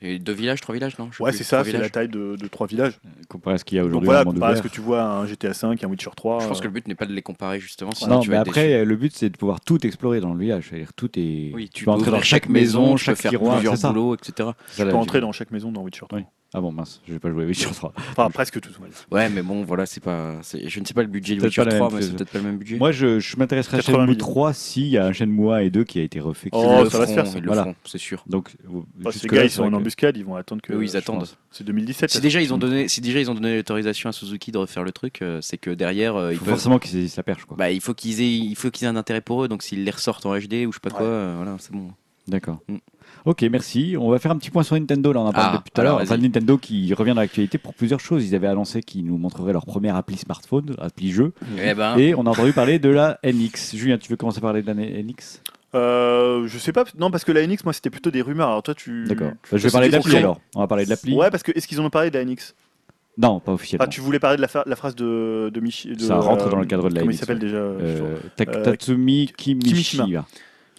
Speaker 2: Et deux villages, trois villages, non
Speaker 3: Ouais, c'est ça, c'est la taille de, de trois villages.
Speaker 1: Comparé à ce qu'il y a
Speaker 3: Donc
Speaker 1: aujourd'hui
Speaker 3: voilà,
Speaker 1: dans le monde
Speaker 3: comparé à ce que tu vois à un GTA 5, un Witcher 3.
Speaker 2: Je pense
Speaker 3: euh,
Speaker 2: que le but n'est pas de les comparer, justement. sinon
Speaker 1: Non,
Speaker 2: tu
Speaker 1: mais après,
Speaker 2: déçu.
Speaker 1: euh, le but c'est de pouvoir tout explorer dans le village. C'est-à-dire tout est.
Speaker 2: oui, tu,
Speaker 1: peux entrer dans chaque maison, chaque tiroir,
Speaker 2: plusieurs boulots, etc.
Speaker 3: Tu peux entrer dans chaque maison dans Witcher 3.
Speaker 1: Oui. Ah bon, mince, je vais pas jouer à Witcher 3.
Speaker 3: Enfin, presque tout.
Speaker 2: Ouais, mais bon, voilà, c'est pas. c'est- Je ne sais pas le budget de
Speaker 1: Peut-être
Speaker 2: Witcher
Speaker 1: pas la
Speaker 2: 3,
Speaker 1: même
Speaker 2: mais c'est peut-être pas le même budget.
Speaker 1: Moi, je, je m'intéresserai à
Speaker 3: 80
Speaker 1: Shenmue
Speaker 3: millions.
Speaker 1: 3 s'il y a un Shenmue 1 et 2 qui a été refait.
Speaker 3: Oh, ça va se faire,
Speaker 2: le
Speaker 1: Voilà.
Speaker 2: c'est sûr.
Speaker 1: Donc,
Speaker 3: Bah, ces gars, ils
Speaker 1: c'est
Speaker 3: sont en embuscade, ils vont attendre que.
Speaker 2: Oui, ils attendent.
Speaker 3: pense. C'est 2017.
Speaker 2: Si déjà ils ont donné, si déjà ils ont donné l'autorisation à Suzuki de refaire le truc, euh, c'est que derrière euh,
Speaker 1: Il
Speaker 2: ils
Speaker 1: faut forcément qu'ils saisissent la perche. Quoi.
Speaker 2: Bah, il faut qu'ils aient, il faut qu'ils aient un intérêt pour eux. Donc s'ils les ressortent en HD ou je sais pas quoi, euh, voilà, c'est bon.
Speaker 1: D'accord. Ok, merci. On va faire un petit point sur Nintendo. Là, on en parle
Speaker 2: Ah,
Speaker 1: depuis tout à l'heure. Enfin. Nintendo qui revient dans l'actualité pour plusieurs choses. Ils avaient annoncé qu'ils nous montreraient leur première appli smartphone, appli jeu.
Speaker 2: Eh ben,
Speaker 1: Et on a entendu parler de la NX. Julien, tu veux commencer à parler de la NX
Speaker 3: Euh, je sais pas, non, parce que la NX, moi, c'était plutôt des rumeurs. Alors toi, tu.
Speaker 1: D'accord. Bah, je vais parler de l'appli alors. On va parler de l'appli.
Speaker 3: Ouais, parce que est-ce qu'ils en ont parlé de la NX
Speaker 1: Non, pas officiellement.
Speaker 3: Ah, tu voulais parler de la, phrase de, de Michi. de,
Speaker 1: Ça rentre dans le cadre de la
Speaker 3: Comment il s'appelle
Speaker 1: ouais.
Speaker 3: déjà
Speaker 1: Euh,
Speaker 3: Euh,
Speaker 1: Tatsumi
Speaker 3: Kimishima.
Speaker 1: Kimishima.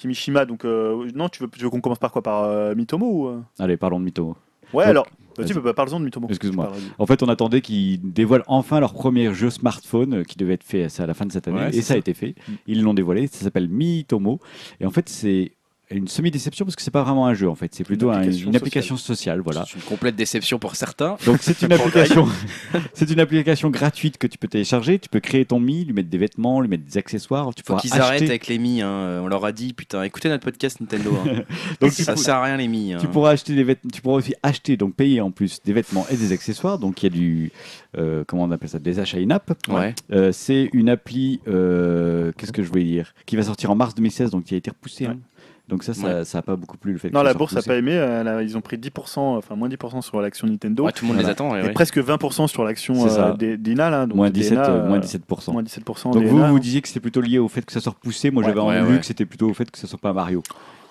Speaker 3: Kimishima. Donc, euh, non, tu veux, tu veux qu'on commence par quoi? Par euh, Mitomo ou, euh?
Speaker 1: Allez, parlons de Mito.
Speaker 3: Ouais,
Speaker 1: Donc,
Speaker 3: alors. Vas-y,
Speaker 1: vas-y.
Speaker 3: bah, parle-en de Mitomo.
Speaker 1: Excuse-moi. En fait, on attendait qu'ils dévoilent enfin leur premier jeu smartphone qui devait être fait à la fin de cette année.
Speaker 2: Ouais,
Speaker 1: et
Speaker 2: c'est
Speaker 1: ça, a
Speaker 2: ça.
Speaker 1: été fait.
Speaker 3: Mm.
Speaker 1: Ils l'ont dévoilé. Ça s'appelle Miitomo. Et en fait, c'est une semi-déception parce que c'est pas vraiment un jeu. En fait, c'est plutôt
Speaker 3: application
Speaker 1: une application sociale. Voilà.
Speaker 2: c'est une complète déception pour certains.
Speaker 1: Donc c'est une application, c'est une application gratuite que tu peux télécharger. Tu peux créer ton Mi, lui mettre des vêtements, lui mettre des accessoires. Tu
Speaker 2: Faut
Speaker 1: pourras
Speaker 2: qu'ils
Speaker 1: acheter.
Speaker 2: arrêtent avec les mi. Hein. On leur a dit, putain, écoutez notre podcast Nintendo. Hein.
Speaker 1: Donc
Speaker 2: ça
Speaker 1: peux-
Speaker 2: sert à rien les mi. hein.
Speaker 1: tu pourras acheter des vêtements. Tu pourras aussi acheter donc payer en plus des vêtements et des accessoires. Donc il y a du euh, comment on appelle ça des achats in-app.
Speaker 2: Ouais.
Speaker 1: Euh, c'est une appli, euh, qu'est-ce que je voulais dire, qui va sortir en mars 2016, donc qui a été repoussée. hein. Donc ça, ça, ça a pas beaucoup plu le fait. que
Speaker 3: Non, la bourse n'a pas aimé. euh, ils ont pris 10%, enfin moins 10% sur l'action Nintendo.
Speaker 2: Ouais, tout le monde les attend. ouais,
Speaker 3: Et
Speaker 2: ouais.
Speaker 3: presque 20% sur l'action euh, des- d'INA. là, donc
Speaker 1: Moins 17,
Speaker 3: DNA,
Speaker 1: euh, moins
Speaker 3: euh,
Speaker 1: 17%.
Speaker 3: moins 17%
Speaker 1: Donc vous, vous disiez que c'était plutôt lié au fait que ça soit repoussé. Moi,
Speaker 3: Ouais,
Speaker 1: j'avais
Speaker 2: ouais.
Speaker 1: que c'était plutôt au fait que ça soit pas Mario.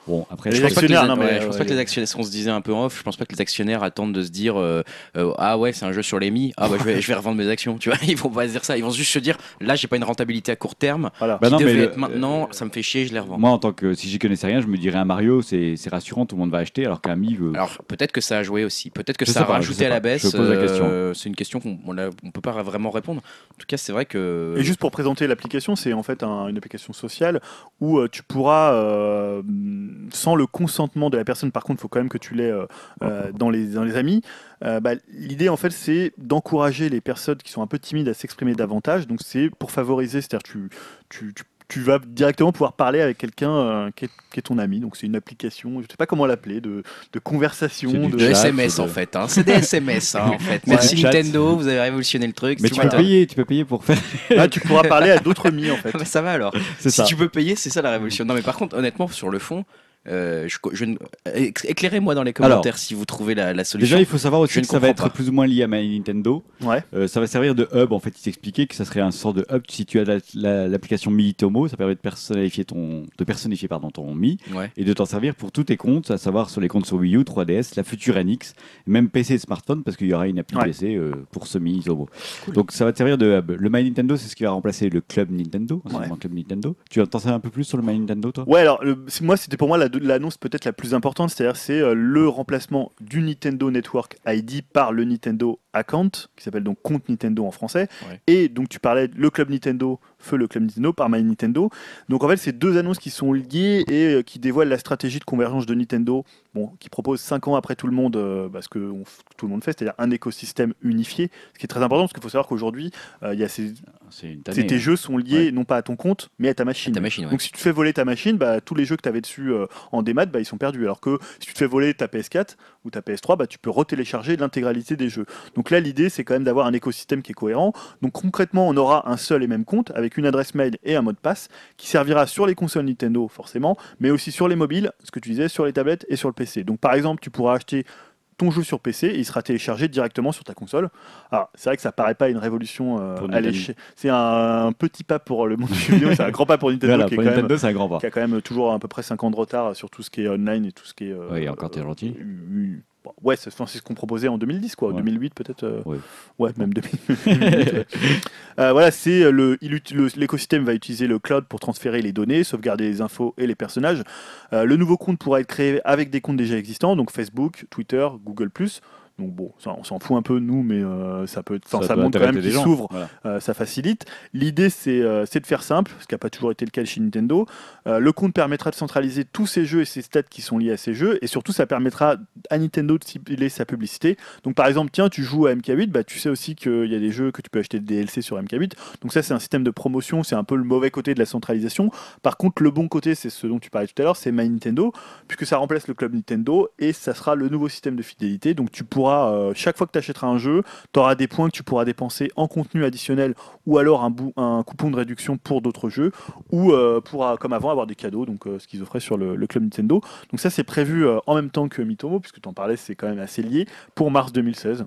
Speaker 1: Bon, après,
Speaker 3: Les
Speaker 2: Je pense, pas que les,
Speaker 3: actionnaires, non, mais,
Speaker 2: ouais, je pense pas que les actionnaires, ce qu'on se disait un peu en off, je pense pas que les actionnaires attendent de se dire euh, euh, ah ouais c'est un jeu sur les mi, ah bah je vais, je vais revendre mes actions, tu vois, ils vont pas se dire ça, ils vont juste se dire là j'ai pas une rentabilité à court terme,
Speaker 3: Voilà.
Speaker 1: Bah
Speaker 2: qui
Speaker 1: non, mais le-
Speaker 2: maintenant, ça me fait chier, je les revends.
Speaker 1: moi, en tant que si j'y connaissais rien, je me dirais un Mario, c'est c'est rassurant, tout le monde va acheter, alors qu'un Mi,
Speaker 2: Alors peut-être que ça a joué aussi, peut-être que
Speaker 1: Je
Speaker 2: ça a
Speaker 1: pas,
Speaker 2: rajouté à la baisse.
Speaker 1: Je pose la question.
Speaker 2: euh, c'est une question qu'on on on peut pas vraiment répondre. En tout cas c'est vrai que.
Speaker 3: Et juste pour présenter l'application, c'est en fait un- une application sociale où tu pourras, euh, sans le consentement de la personne, par contre, il faut quand même que tu l'aies euh, euh, dans, les, dans les amis. euh, bah, L'idée, en fait, c'est d'encourager les personnes qui sont un peu timides à s'exprimer davantage. Donc, c'est pour favoriser, c'est-à-dire tu, tu, tu, tu vas directement pouvoir parler avec quelqu'un euh, qui, est, qui est ton ami. Donc, c'est une application, je ne sais pas comment l'appeler, de, de conversation. De-
Speaker 1: chat,
Speaker 2: SMS en fait, hein. c'est des SMS hein, en fait. Merci. Nintendo, vous avez révolutionné le truc.
Speaker 1: mais tu peux payer, tu peux payer pour faire.
Speaker 3: Là, tu pourras parler à d'autres amis, en fait.
Speaker 2: Ah bah, ça va alors. Si
Speaker 1: ça.
Speaker 2: tu peux payer, c'est ça la révolution. Non, mais par contre, honnêtement, sur le fond, euh, je, je éclairez-moi dans les commentaires si vous trouvez la, la solution.
Speaker 1: Déjà, il faut savoir aussi
Speaker 2: Je
Speaker 1: que ça va être
Speaker 2: pas.
Speaker 1: plus ou moins lié à My Nintendo.
Speaker 3: Ouais.
Speaker 1: Euh, ça va servir de hub. En fait, il t'expliquait que ça serait un sort de hub. Si tu as la- la- l'application Miitomo, ça permet de personnifier ton, de personnifier pardon ton Mi
Speaker 2: Ouais.
Speaker 1: et de t'en servir pour tous tes comptes, à savoir sur les comptes sur Wii U, 3DS, la future NX, même PC et smartphone, parce qu'il y aura une appli
Speaker 3: Ouais.
Speaker 1: PC euh, pour ce Miitomo. Donc ça va te servir de hub. Le My Nintendo, c'est ce qui va remplacer le Club Nintendo, Club Nintendo. Tu t'en sais un peu plus sur le My Nintendo, toi?
Speaker 3: Ouais, alors le- moi c'était pour moi la- l'annonce peut-être la plus importante, c'est-à-dire c'est euh, le remplacement du Nintendo Network ID par le Nintendo Account, qui s'appelle donc compte Nintendo en français,
Speaker 2: Ouais.
Speaker 3: et donc tu parlais le club Nintendo, feu le club Nintendo par My Nintendo. Donc en fait c'est deux annonces qui sont liées et euh, qui dévoilent la stratégie de convergence de Nintendo, bon, qui propose 5 ans après tout le monde, euh, bah, ce que on tout le monde fait, c'est-à-dire un écosystème unifié, ce qui est très important parce qu'il faut savoir qu'aujourd'hui euh, il y a ces, ces- tes jeux sont liés non pas à ton compte mais à ta machine.
Speaker 2: Ta machine, ouais.
Speaker 3: Donc si tu fais voler ta machine, bah, tous les jeux que tu avais dessus euh, en démat, bah, ils sont perdus. Alors que si tu te fais voler ta PS4 ou ta PS3, bah, tu peux retélécharger l'intégralité des jeux. Donc là, l'idée, c'est quand même d'avoir un écosystème qui est cohérent. Donc concrètement, on aura un seul et même compte avec une adresse mail et un mot de passe qui servira sur les consoles Nintendo, forcément, mais aussi sur les mobiles, ce que tu disais, sur les tablettes et sur le PC. Donc par exemple, tu pourras acheter ton jeu sur PC et il sera téléchargé directement sur ta console. Alors, c'est vrai que ça paraît pas une révolution euh, à l'échelle. C'est un, petit pas pour le monde du jeu vidéo, c'est un grand pas pour Nintendo,
Speaker 1: Voilà,
Speaker 3: qui, est même-
Speaker 1: Nintendo, c'est un grand pas.
Speaker 3: qui a quand même toujours à peu près 5 ans de retard sur tout ce qui est online et tout ce qui est. euh,
Speaker 1: Oui, encore t'es gentil.
Speaker 3: Euh, bon, ouais, c'est ce qu'on proposait en 2010, quoi.
Speaker 1: Ouais.
Speaker 3: 2008 peut-être. euh,
Speaker 1: Ouais.
Speaker 3: Ouais, même 2008. ouais. Euh, voilà, c'est le- l'écosystème va utiliser le cloud pour transférer les données, sauvegarder les infos et les personnages. Euh, le nouveau compte pourra être créé avec des comptes déjà existants, donc Facebook, Twitter, Google+. Donc bon, ça, on s'en fout un peu nous, mais euh, ça peut, enfin, ça,
Speaker 1: doit
Speaker 3: montre quand même
Speaker 1: intéresser des
Speaker 3: qu'il
Speaker 1: gens.
Speaker 3: s'ouvre
Speaker 1: Voilà.
Speaker 3: euh, ça facilite. L'idée, c'est euh, c'est de faire simple, ce qui n'a pas toujours été le cas chez Nintendo. Le compte permettra de centraliser tous ces jeux et ces stats qui sont liés à ces jeux, et surtout, ça permettra à Nintendo de cibler sa publicité. Donc, par exemple, tiens, tu joues à MK8, bah, tu sais aussi qu'il y a des jeux que tu peux acheter de DLC sur MK8. Donc, ça, c'est un système de promotion, c'est un peu le mauvais côté de la centralisation. Par contre, le bon côté, c'est ce dont tu parlais tout à l'heure, c'est My Nintendo, puisque ça remplace le club Nintendo, et ça sera le nouveau système de fidélité. Donc, tu euh, chaque fois que tu achèteras un jeu, tu auras des points que tu pourras dépenser en contenu additionnel ou alors un, coupon de réduction pour d'autres jeux ou euh, pour, euh, comme avant, avoir des cadeaux, donc euh, ce qu'ils offraient sur le, le club Nintendo. Donc ça, c'est prévu en même temps que Mitomo, puisque tu en parlais, c'est quand même assez lié, pour mars 2016.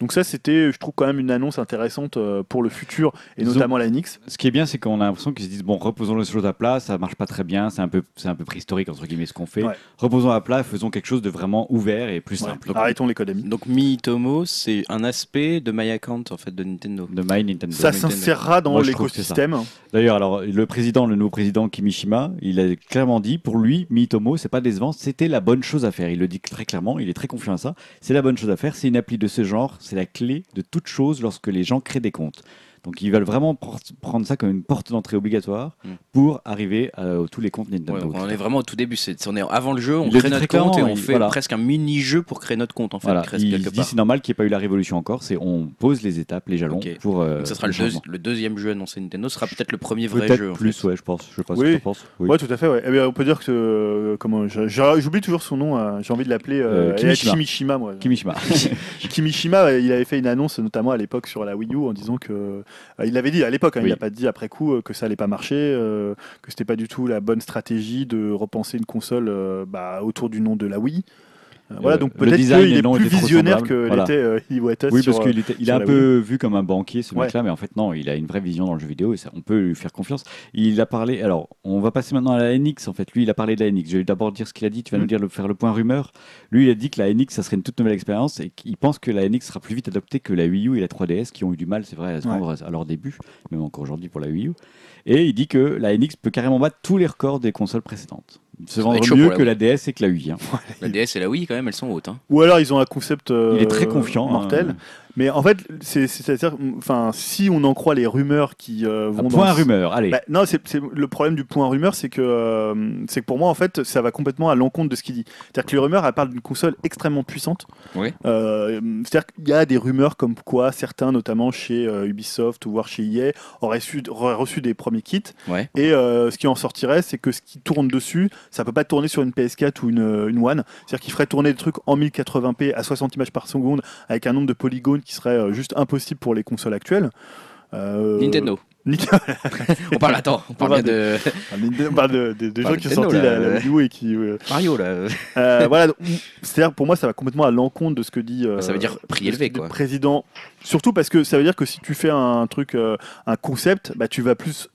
Speaker 3: Donc ça, c'était, je trouve, quand même une annonce intéressante euh, pour le futur, et
Speaker 1: Ils ont-
Speaker 3: notamment la NX.
Speaker 1: Ce qui est bien, c'est qu'on a l'impression qu'ils se disent bon, reposons les choses à plat, ça marche pas très bien, c'est un peu, c'est un peu préhistorique entre guillemets ce qu'on fait.
Speaker 3: Ouais.
Speaker 1: Reposons à plat, faisons quelque chose de vraiment ouvert et plus
Speaker 3: Ouais.
Speaker 1: simple.
Speaker 3: Arrêtons l'économie.
Speaker 2: Donc Miitomo, c'est un aspect de My Account en fait de Nintendo.
Speaker 1: De My Nintendo.
Speaker 3: Ça s'insérera dans l'écosystème.
Speaker 1: D'ailleurs, alors le président, le nouveau président Kimishima, il a clairement dit pour lui, Miitomo, c'est pas décevant, c'était la bonne chose à faire. Il le dit très clairement, il est très confiant à ça. C'est la bonne chose à faire. C'est une appli de ce genre, c'est la clé de toute chose lorsque les gens créent des comptes. Donc ils veulent vraiment pr- prendre ça comme une porte d'entrée obligatoire
Speaker 2: Mm.
Speaker 1: pour arriver à euh, tous les comptes Nintendo.
Speaker 2: Ouais, donc on en est vraiment au tout début. C'est, on est avant le jeu, on
Speaker 1: Il
Speaker 2: crée notre compte et on
Speaker 1: il-
Speaker 2: fait
Speaker 1: voilà.
Speaker 2: presque un mini-jeu pour créer notre compte en fait.
Speaker 1: Voilà, il dit c'est normal qu'il n'y ait pas eu la révolution encore, c'est on pose les étapes, les jalons pour. euh,
Speaker 2: Donc ça sera le,
Speaker 1: changement.
Speaker 2: deuxi- le deuxième jeu annoncé Nintendo, ce sera peut-être le premier vrai jeu. en
Speaker 1: plus,
Speaker 2: fait.
Speaker 1: ouais, je pense. Je pas
Speaker 3: Oui.
Speaker 1: ce que tu penses. Oui.
Speaker 3: Ouais, tout à fait. Ouais. Eh bien, on peut dire que euh, comment j'oublie toujours son nom. euh, J'ai envie de l'appeler
Speaker 1: Kimishima.
Speaker 3: Kimishima, moi.
Speaker 1: Kimishima.
Speaker 3: Kimishima, il avait fait une annonce notamment à l'époque sur la Wii U en disant que il l'avait dit à l'époque, hein,
Speaker 1: Oui.
Speaker 3: il n'a pas dit après coup euh, que ça allait pas marcher, euh, que c'était pas du tout la bonne stratégie de repenser une console euh, bah, autour du nom de la Wii. Euh, voilà, donc
Speaker 1: le
Speaker 3: peut-être qu'il est plus visionnaire que
Speaker 1: Voilà.
Speaker 3: l'était euh,
Speaker 1: Oui,
Speaker 3: sur,
Speaker 1: parce qu'il était, il est un peu vu comme un banquier, ce
Speaker 3: Ouais.
Speaker 1: mec-là, mais en fait, non, il a une vraie vision dans le jeu vidéo et ça, on peut lui faire confiance. Il a parlé, alors, on va passer maintenant à la NX, en fait. Lui, il a parlé de la NX. Je vais d'abord dire ce qu'il a dit, tu vas
Speaker 3: Mm.
Speaker 1: nous dire, le, faire le point rumeur. Lui, il a dit que la NX, ça serait une toute nouvelle expérience et qu'il pense que la NX sera plus vite adoptée que la Wii U et la 3DS qui ont eu du mal, c'est vrai, à se
Speaker 3: Ouais.
Speaker 1: rendre à leur début, même encore aujourd'hui pour la Wii U. Et il dit que la NX peut carrément battre tous les records des consoles précédentes. Se vendre mieux que la DS et que la Wii. hein.
Speaker 2: La DS et la Wii quand même, elles sont hautes. hein.
Speaker 3: Ou alors ils ont un concept euh,
Speaker 1: Il est très confiant.
Speaker 3: mortel. Mais en fait, c'est- c'est-à-dire, enfin, si on en croit les rumeurs qui euh,
Speaker 1: Un
Speaker 3: vont
Speaker 1: point
Speaker 3: dans
Speaker 1: rumeur, allez.
Speaker 3: Bah, non, c'est c'est- le problème du point rumeur, c'est que, euh, c'est que pour moi, en fait, ça va complètement à l'encontre de ce qu'il dit. C'est-à-dire que les rumeurs, elles parlent d'une console extrêmement puissante.
Speaker 2: Oui.
Speaker 3: Euh, C'est-à-dire qu'il y a des rumeurs comme quoi certains, notamment chez euh, Ubisoft ou voire chez EA, auraient, su- auraient reçu des premiers kits.
Speaker 2: Ouais.
Speaker 3: Et ce qui en sortirait, c'est que ce qui tourne dessus, ça peut pas tourner sur une PS4 ou une, une One. C'est-à-dire qu'il ferait tourner des trucs en 1080p à 60 images par seconde avec un nombre de polygones qui serait euh, juste impossible pour les consoles actuelles. Euh,
Speaker 2: Nintendo. On parle, attends, on parle
Speaker 3: parle
Speaker 2: bien de
Speaker 3: Nintendo- On parle de, de- des
Speaker 2: Parle
Speaker 3: gens qui ont
Speaker 2: Nintendo,
Speaker 3: sorti
Speaker 2: là,
Speaker 3: la, la U et qui. euh,
Speaker 2: Mario là.
Speaker 3: euh, voilà, c'est-à-dire pour moi, ça va complètement à l'encontre de ce que dit. euh,
Speaker 2: Ça veut dire prix
Speaker 3: de
Speaker 2: élevé, quoi.
Speaker 3: Président. Surtout parce que ça veut dire que si tu fais un truc, un concept, bah, tu vas plus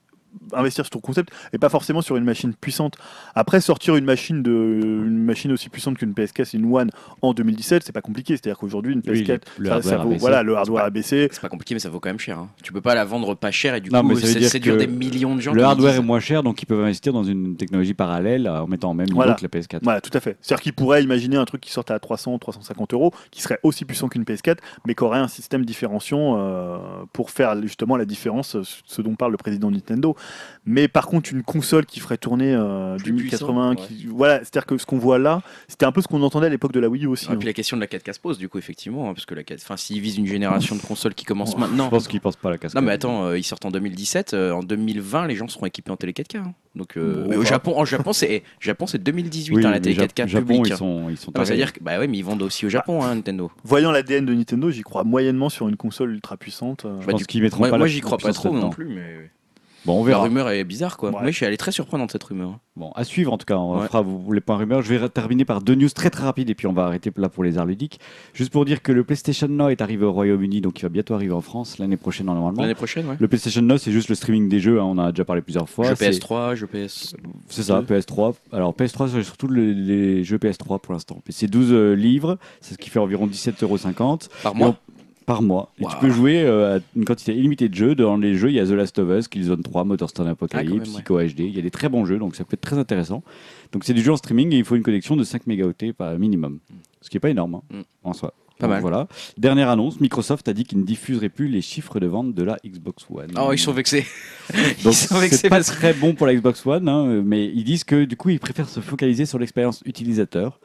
Speaker 3: investir sur ton concept et pas forcément sur une machine puissante. Après sortir une machine de une machine aussi puissante qu'une PS4 et une One en 2017, c'est pas compliqué, c'est-à-dire qu'aujourd'hui une
Speaker 1: Oui,
Speaker 3: PS4
Speaker 1: le
Speaker 3: ça- ça
Speaker 1: hardware a
Speaker 3: vaut-
Speaker 1: baissé.
Speaker 3: voilà, le hardware a baissé.
Speaker 2: C'est pas compliqué, mais ça vaut quand même cher. hein. Tu peux pas la vendre pas cher et du
Speaker 1: Non,
Speaker 2: coup
Speaker 1: mais ça veut
Speaker 2: c'est
Speaker 1: dire
Speaker 2: séduire
Speaker 1: que
Speaker 2: des millions de gens.
Speaker 1: Le hardware est moins cher, donc ils peuvent investir dans une technologie parallèle en mettant en même niveau
Speaker 3: Voilà.
Speaker 1: que la PS4.
Speaker 3: Voilà, tout à fait. C'est-à-dire qu'ils pourraient imaginer un truc qui sortait à 300, 350 euros, qui serait aussi puissant qu'une PS4, mais qui aurait un système différenciant euh, pour faire justement la différence, ce dont parle le président de Nintendo. Mais par contre, une console qui ferait tourner euh, du 1080,
Speaker 2: puissant,
Speaker 3: qui, voilà, c'est-à-dire que ce qu'on voit là, c'était un peu ce qu'on entendait à l'époque de la Wii U aussi.
Speaker 2: Et
Speaker 3: hein.
Speaker 2: puis la question de la 4K se pose, du coup, effectivement, hein, parce que la 4... enfin, s'ils visent une génération de consoles qui commence maintenant.
Speaker 1: Je pense qu'ils pensent pas à la cascade.
Speaker 2: Non, mais attends, euh, ils sortent en 2017. euh, en 2020, les gens seront équipés en télé 4K. hein. Donc, euh,
Speaker 3: Bon,
Speaker 2: mais au
Speaker 3: bah.
Speaker 2: Japon, en Japon, c'est Japon, c'est 2018
Speaker 1: Oui,
Speaker 2: hein, la télé
Speaker 1: Jap-
Speaker 2: 4K
Speaker 1: Japon,
Speaker 2: publique.
Speaker 1: ils
Speaker 2: hein.
Speaker 1: sont, ils sont
Speaker 2: Non, mais ça veut
Speaker 1: tarés.
Speaker 2: dire que bah ouais, mais ils vendent aussi au Japon, hein, Nintendo.
Speaker 3: Voyant l'ADN de Nintendo, j'y crois moyennement sur une console ultra puissante. euh.
Speaker 1: Je
Speaker 2: Bah,
Speaker 1: pense qu'ils mettront
Speaker 2: Moi,
Speaker 1: pas
Speaker 2: moi,
Speaker 1: la
Speaker 2: j'y crois pas trop non plus, mais
Speaker 1: Bon, on
Speaker 2: la
Speaker 1: verra.
Speaker 2: rumeur est bizarre, quoi.
Speaker 3: Ouais.
Speaker 2: Moi, je suis allé très surprenante cette rumeur.
Speaker 1: Bon, à suivre en tout cas. On
Speaker 2: Ouais.
Speaker 1: fera vous- les points rumeurs. Je vais terminer par deux news très très rapides et puis on va arrêter là pour les arts ludiques. Juste pour dire que le PlayStation Now est arrivé au Royaume-Uni, donc il va bientôt arriver en France l'année prochaine normalement.
Speaker 2: L'année prochaine, ouais.
Speaker 1: Le PlayStation Now, c'est juste le streaming des jeux. hein, on en a déjà parlé plusieurs fois.
Speaker 2: Jeu
Speaker 1: C'est-
Speaker 2: PS3, jeu PS.
Speaker 1: C'est ça, PS3. Alors PS3, c'est surtout le- les jeux PS3 pour l'instant. C'est 12 euh, livres, c'est ce qui fait environ 17,50€
Speaker 2: Par mois.
Speaker 1: Par mois. Et tu peux jouer euh, à une quantité illimitée de jeux. Dans les jeux, il y a The Last of Us, Killzone 3, Motorstorm Apocalypse,
Speaker 2: Ah, ouais.
Speaker 1: Psycho HD. Il y a des très bons jeux, donc ça peut être très intéressant. Donc c'est du jeu en streaming et il faut une connexion de 5 mégaoctets par minimum. Ce qui n'est pas énorme hein,
Speaker 2: Mm.
Speaker 1: en soi.
Speaker 2: Pas mal.
Speaker 1: Voilà. Dernière annonce, Microsoft a dit qu'il ne diffuserait plus les chiffres de vente de la Xbox One.
Speaker 2: Oh, ils sont vexés.
Speaker 1: Donc
Speaker 2: ils sont vexés
Speaker 1: c'est pas
Speaker 2: parce
Speaker 1: très bon pour la Xbox One, hein, mais ils disent que du coup ils préfèrent se focaliser sur l'expérience utilisateur.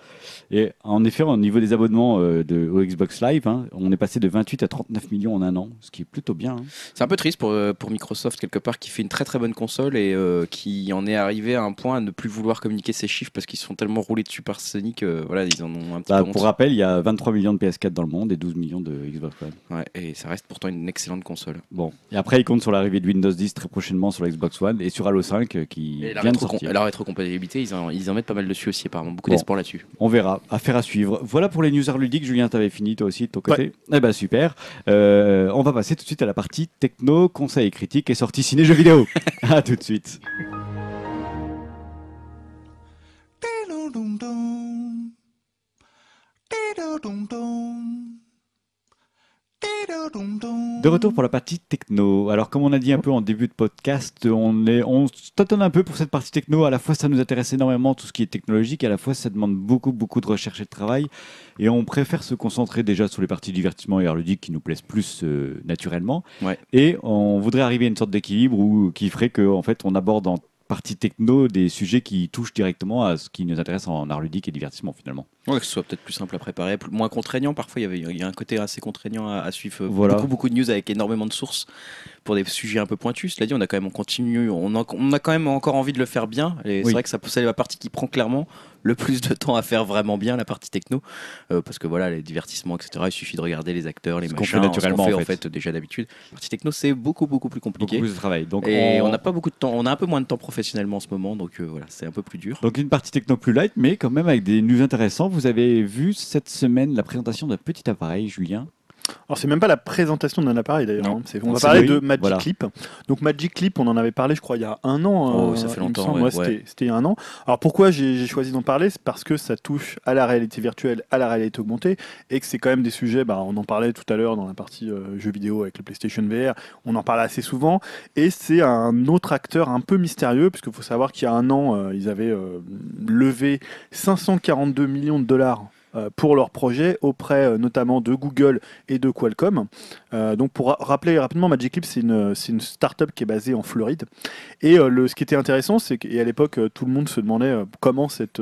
Speaker 1: Et en effet, au niveau des abonnements euh, de, au Xbox Live, hein, on est passé de 28 à 39 millions en un an, ce qui est plutôt bien. hein.
Speaker 2: C'est un peu triste pour, euh, pour Microsoft, quelque part, qui fait une très très bonne console et euh, qui en est arrivé à un point à ne plus vouloir communiquer ses chiffres parce qu'ils se sont tellement roulés dessus par Sony que voilà, ils en ont un petit
Speaker 1: Bah,
Speaker 2: peu honte.
Speaker 1: pour rappel, il y a 23 millions de PS4 dans le monde et 12 millions de Xbox One.
Speaker 2: Ouais, et ça reste pourtant une excellente console.
Speaker 1: Bon. Et après, ils comptent sur l'arrivée de Windows 10 très prochainement sur la Xbox One et sur Halo 5 euh, qui
Speaker 2: Et la,
Speaker 1: vient de
Speaker 2: rétrocom-
Speaker 1: sortir.
Speaker 2: la rétrocompatibilité, ils en, ils en mettent pas mal dessus aussi, apparemment. Beaucoup
Speaker 1: Bon.
Speaker 2: d'espoir là-dessus.
Speaker 1: On verra. Affaire à suivre. Voilà pour les news ludiques. Julien, t'avais fini toi aussi de ton côté Eh ben super. Euh, on va passer tout de suite à la partie techno, conseils et critiques et sortie ciné jeux vidéo. à tout de suite. De retour pour la partie techno. Alors, comme on a dit un peu en début de podcast, on, est, on tâtonne un peu pour cette partie techno. À la fois, ça nous intéresse énormément tout ce qui est technologique, à la fois, ça demande beaucoup, beaucoup de recherche et de travail. Et on préfère se concentrer déjà sur les parties divertissement et art ludique qui nous plaisent plus euh, naturellement.
Speaker 2: Ouais.
Speaker 1: Et on voudrait arriver à une sorte d'équilibre où, qui ferait qu'en en fait, on aborde en partie techno des sujets qui touchent directement à ce qui nous intéresse en art ludique et divertissement finalement.
Speaker 2: Ouais, que ce soit peut-être plus simple à préparer, plus- moins contraignant. Parfois, il y, avait, il y a un côté assez contraignant à, à suivre.
Speaker 1: Voilà.
Speaker 2: Beaucoup, beaucoup de news avec énormément de sources pour des sujets un peu pointus. Cela dit, on a quand même on continue, on a, on a quand même encore envie de le faire bien. Et
Speaker 1: Oui.
Speaker 2: c'est vrai que ça c'est la partie qui prend clairement le plus de temps à faire vraiment bien, la partie techno, Euh, parce que voilà, les divertissements, etc. Il suffit de regarder les acteurs, les
Speaker 1: Ce
Speaker 2: machins,
Speaker 1: fait naturellement,
Speaker 2: ce
Speaker 1: en
Speaker 2: fait, en fait déjà d'habitude. La partie techno, c'est beaucoup, beaucoup plus
Speaker 1: Beaucoup
Speaker 2: compliqué.
Speaker 1: plus de travail. Donc,
Speaker 2: et on n'a pas beaucoup de temps, on a un peu moins de temps professionnellement en ce moment, donc euh, voilà, c'est un peu plus dur.
Speaker 1: Donc une partie techno plus light, mais quand même avec des news intéressants. Vous avez vu cette semaine la présentation d'un petit appareil, Julien?
Speaker 3: Alors c'est même pas la présentation d'un appareil d'ailleurs. Hein. C'est- On va parler de Magic
Speaker 1: voilà.
Speaker 3: Clip. Donc Magic Clip, on en avait parlé, je crois, il y a un an.
Speaker 2: Oh,
Speaker 3: euh,
Speaker 2: ça fait longtemps, ouais,
Speaker 3: c'était-
Speaker 2: ouais.
Speaker 3: C'était il y a un an. Alors pourquoi j'ai choisi d'en parler? C'est parce que ça touche à la réalité virtuelle, à la réalité augmentée, et que c'est quand même des sujets. Bah, on en parlait tout à l'heure dans la partie euh, jeux vidéo avec le PlayStation VR. On en parle assez souvent, et c'est un autre acteur un peu mystérieux, puisqu'il faut savoir qu'il y a un an, euh, ils avaient euh, levé 542 millions de dollars pour leur projet auprès euh, notamment de Google et de Qualcomm. Euh, donc pour ra- rappeler rapidement, Magic Leap, c'est une, une start-up qui est basée en Floride. Et euh, le, ce qui était intéressant, c'est qu'à l'époque, euh, tout le monde se demandait comment cette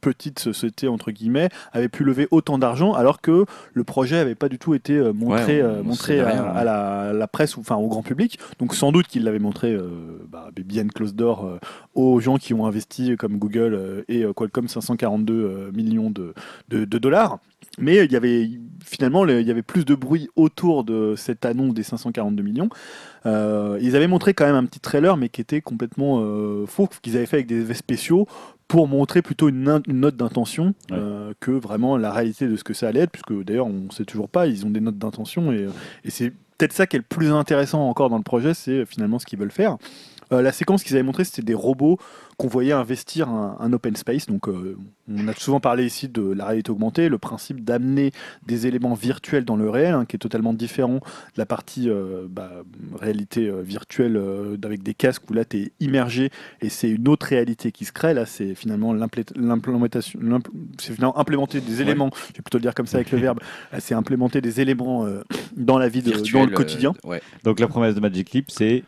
Speaker 3: petite société, entre guillemets, avait pu lever autant d'argent alors que le projet n'avait pas du tout été montré,
Speaker 2: Ouais, on- on
Speaker 3: montré
Speaker 2: savait
Speaker 3: à,
Speaker 2: rien,
Speaker 3: à
Speaker 2: ouais.
Speaker 3: la, à la presse, ou enfin au grand public. Donc sans doute qu'il l'avait montré bah, bien close door euh, aux gens qui ont investi comme Google et Qualcomm 542 euh, millions de, de, de dollars. Mais il y avait finalement le- il y avait plus de bruit autour de cette annonce des 542 millions. Euh, ils avaient montré quand même un petit trailer, mais qui était complètement euh, faux, qu'ils avaient fait avec des effets spéciaux pour montrer plutôt une, note d'intention
Speaker 1: Ouais.
Speaker 3: euh, que vraiment la réalité de ce que ça allait être, puisque d'ailleurs on ne sait toujours pas, ils ont des notes d'intention et, et c'est peut-être ça qui est le plus intéressant encore dans le projet, c'est finalement ce qu'ils veulent faire. La séquence qu'ils avaient montré, c'était des robots qu'on voyait investir un, un open space. Donc, euh, on a souvent parlé ici de la réalité augmentée, le principe d'amener des éléments virtuels dans le réel, hein, qui est totalement différent de la partie euh, bah, réalité euh, virtuelle euh, avec des casques où là, tu es immergé et c'est une autre réalité qui se crée. Là, c'est finalement l'implé- l'implémentation, l'impl- c'est finalement implémenter des éléments, je vais plutôt le dire comme ça avec le verbe, c'est implémenter des éléments euh, dans la vie, de, dans le quotidien.
Speaker 2: euh, ouais.
Speaker 1: Donc la promesse de Magic euh,
Speaker 3: C'est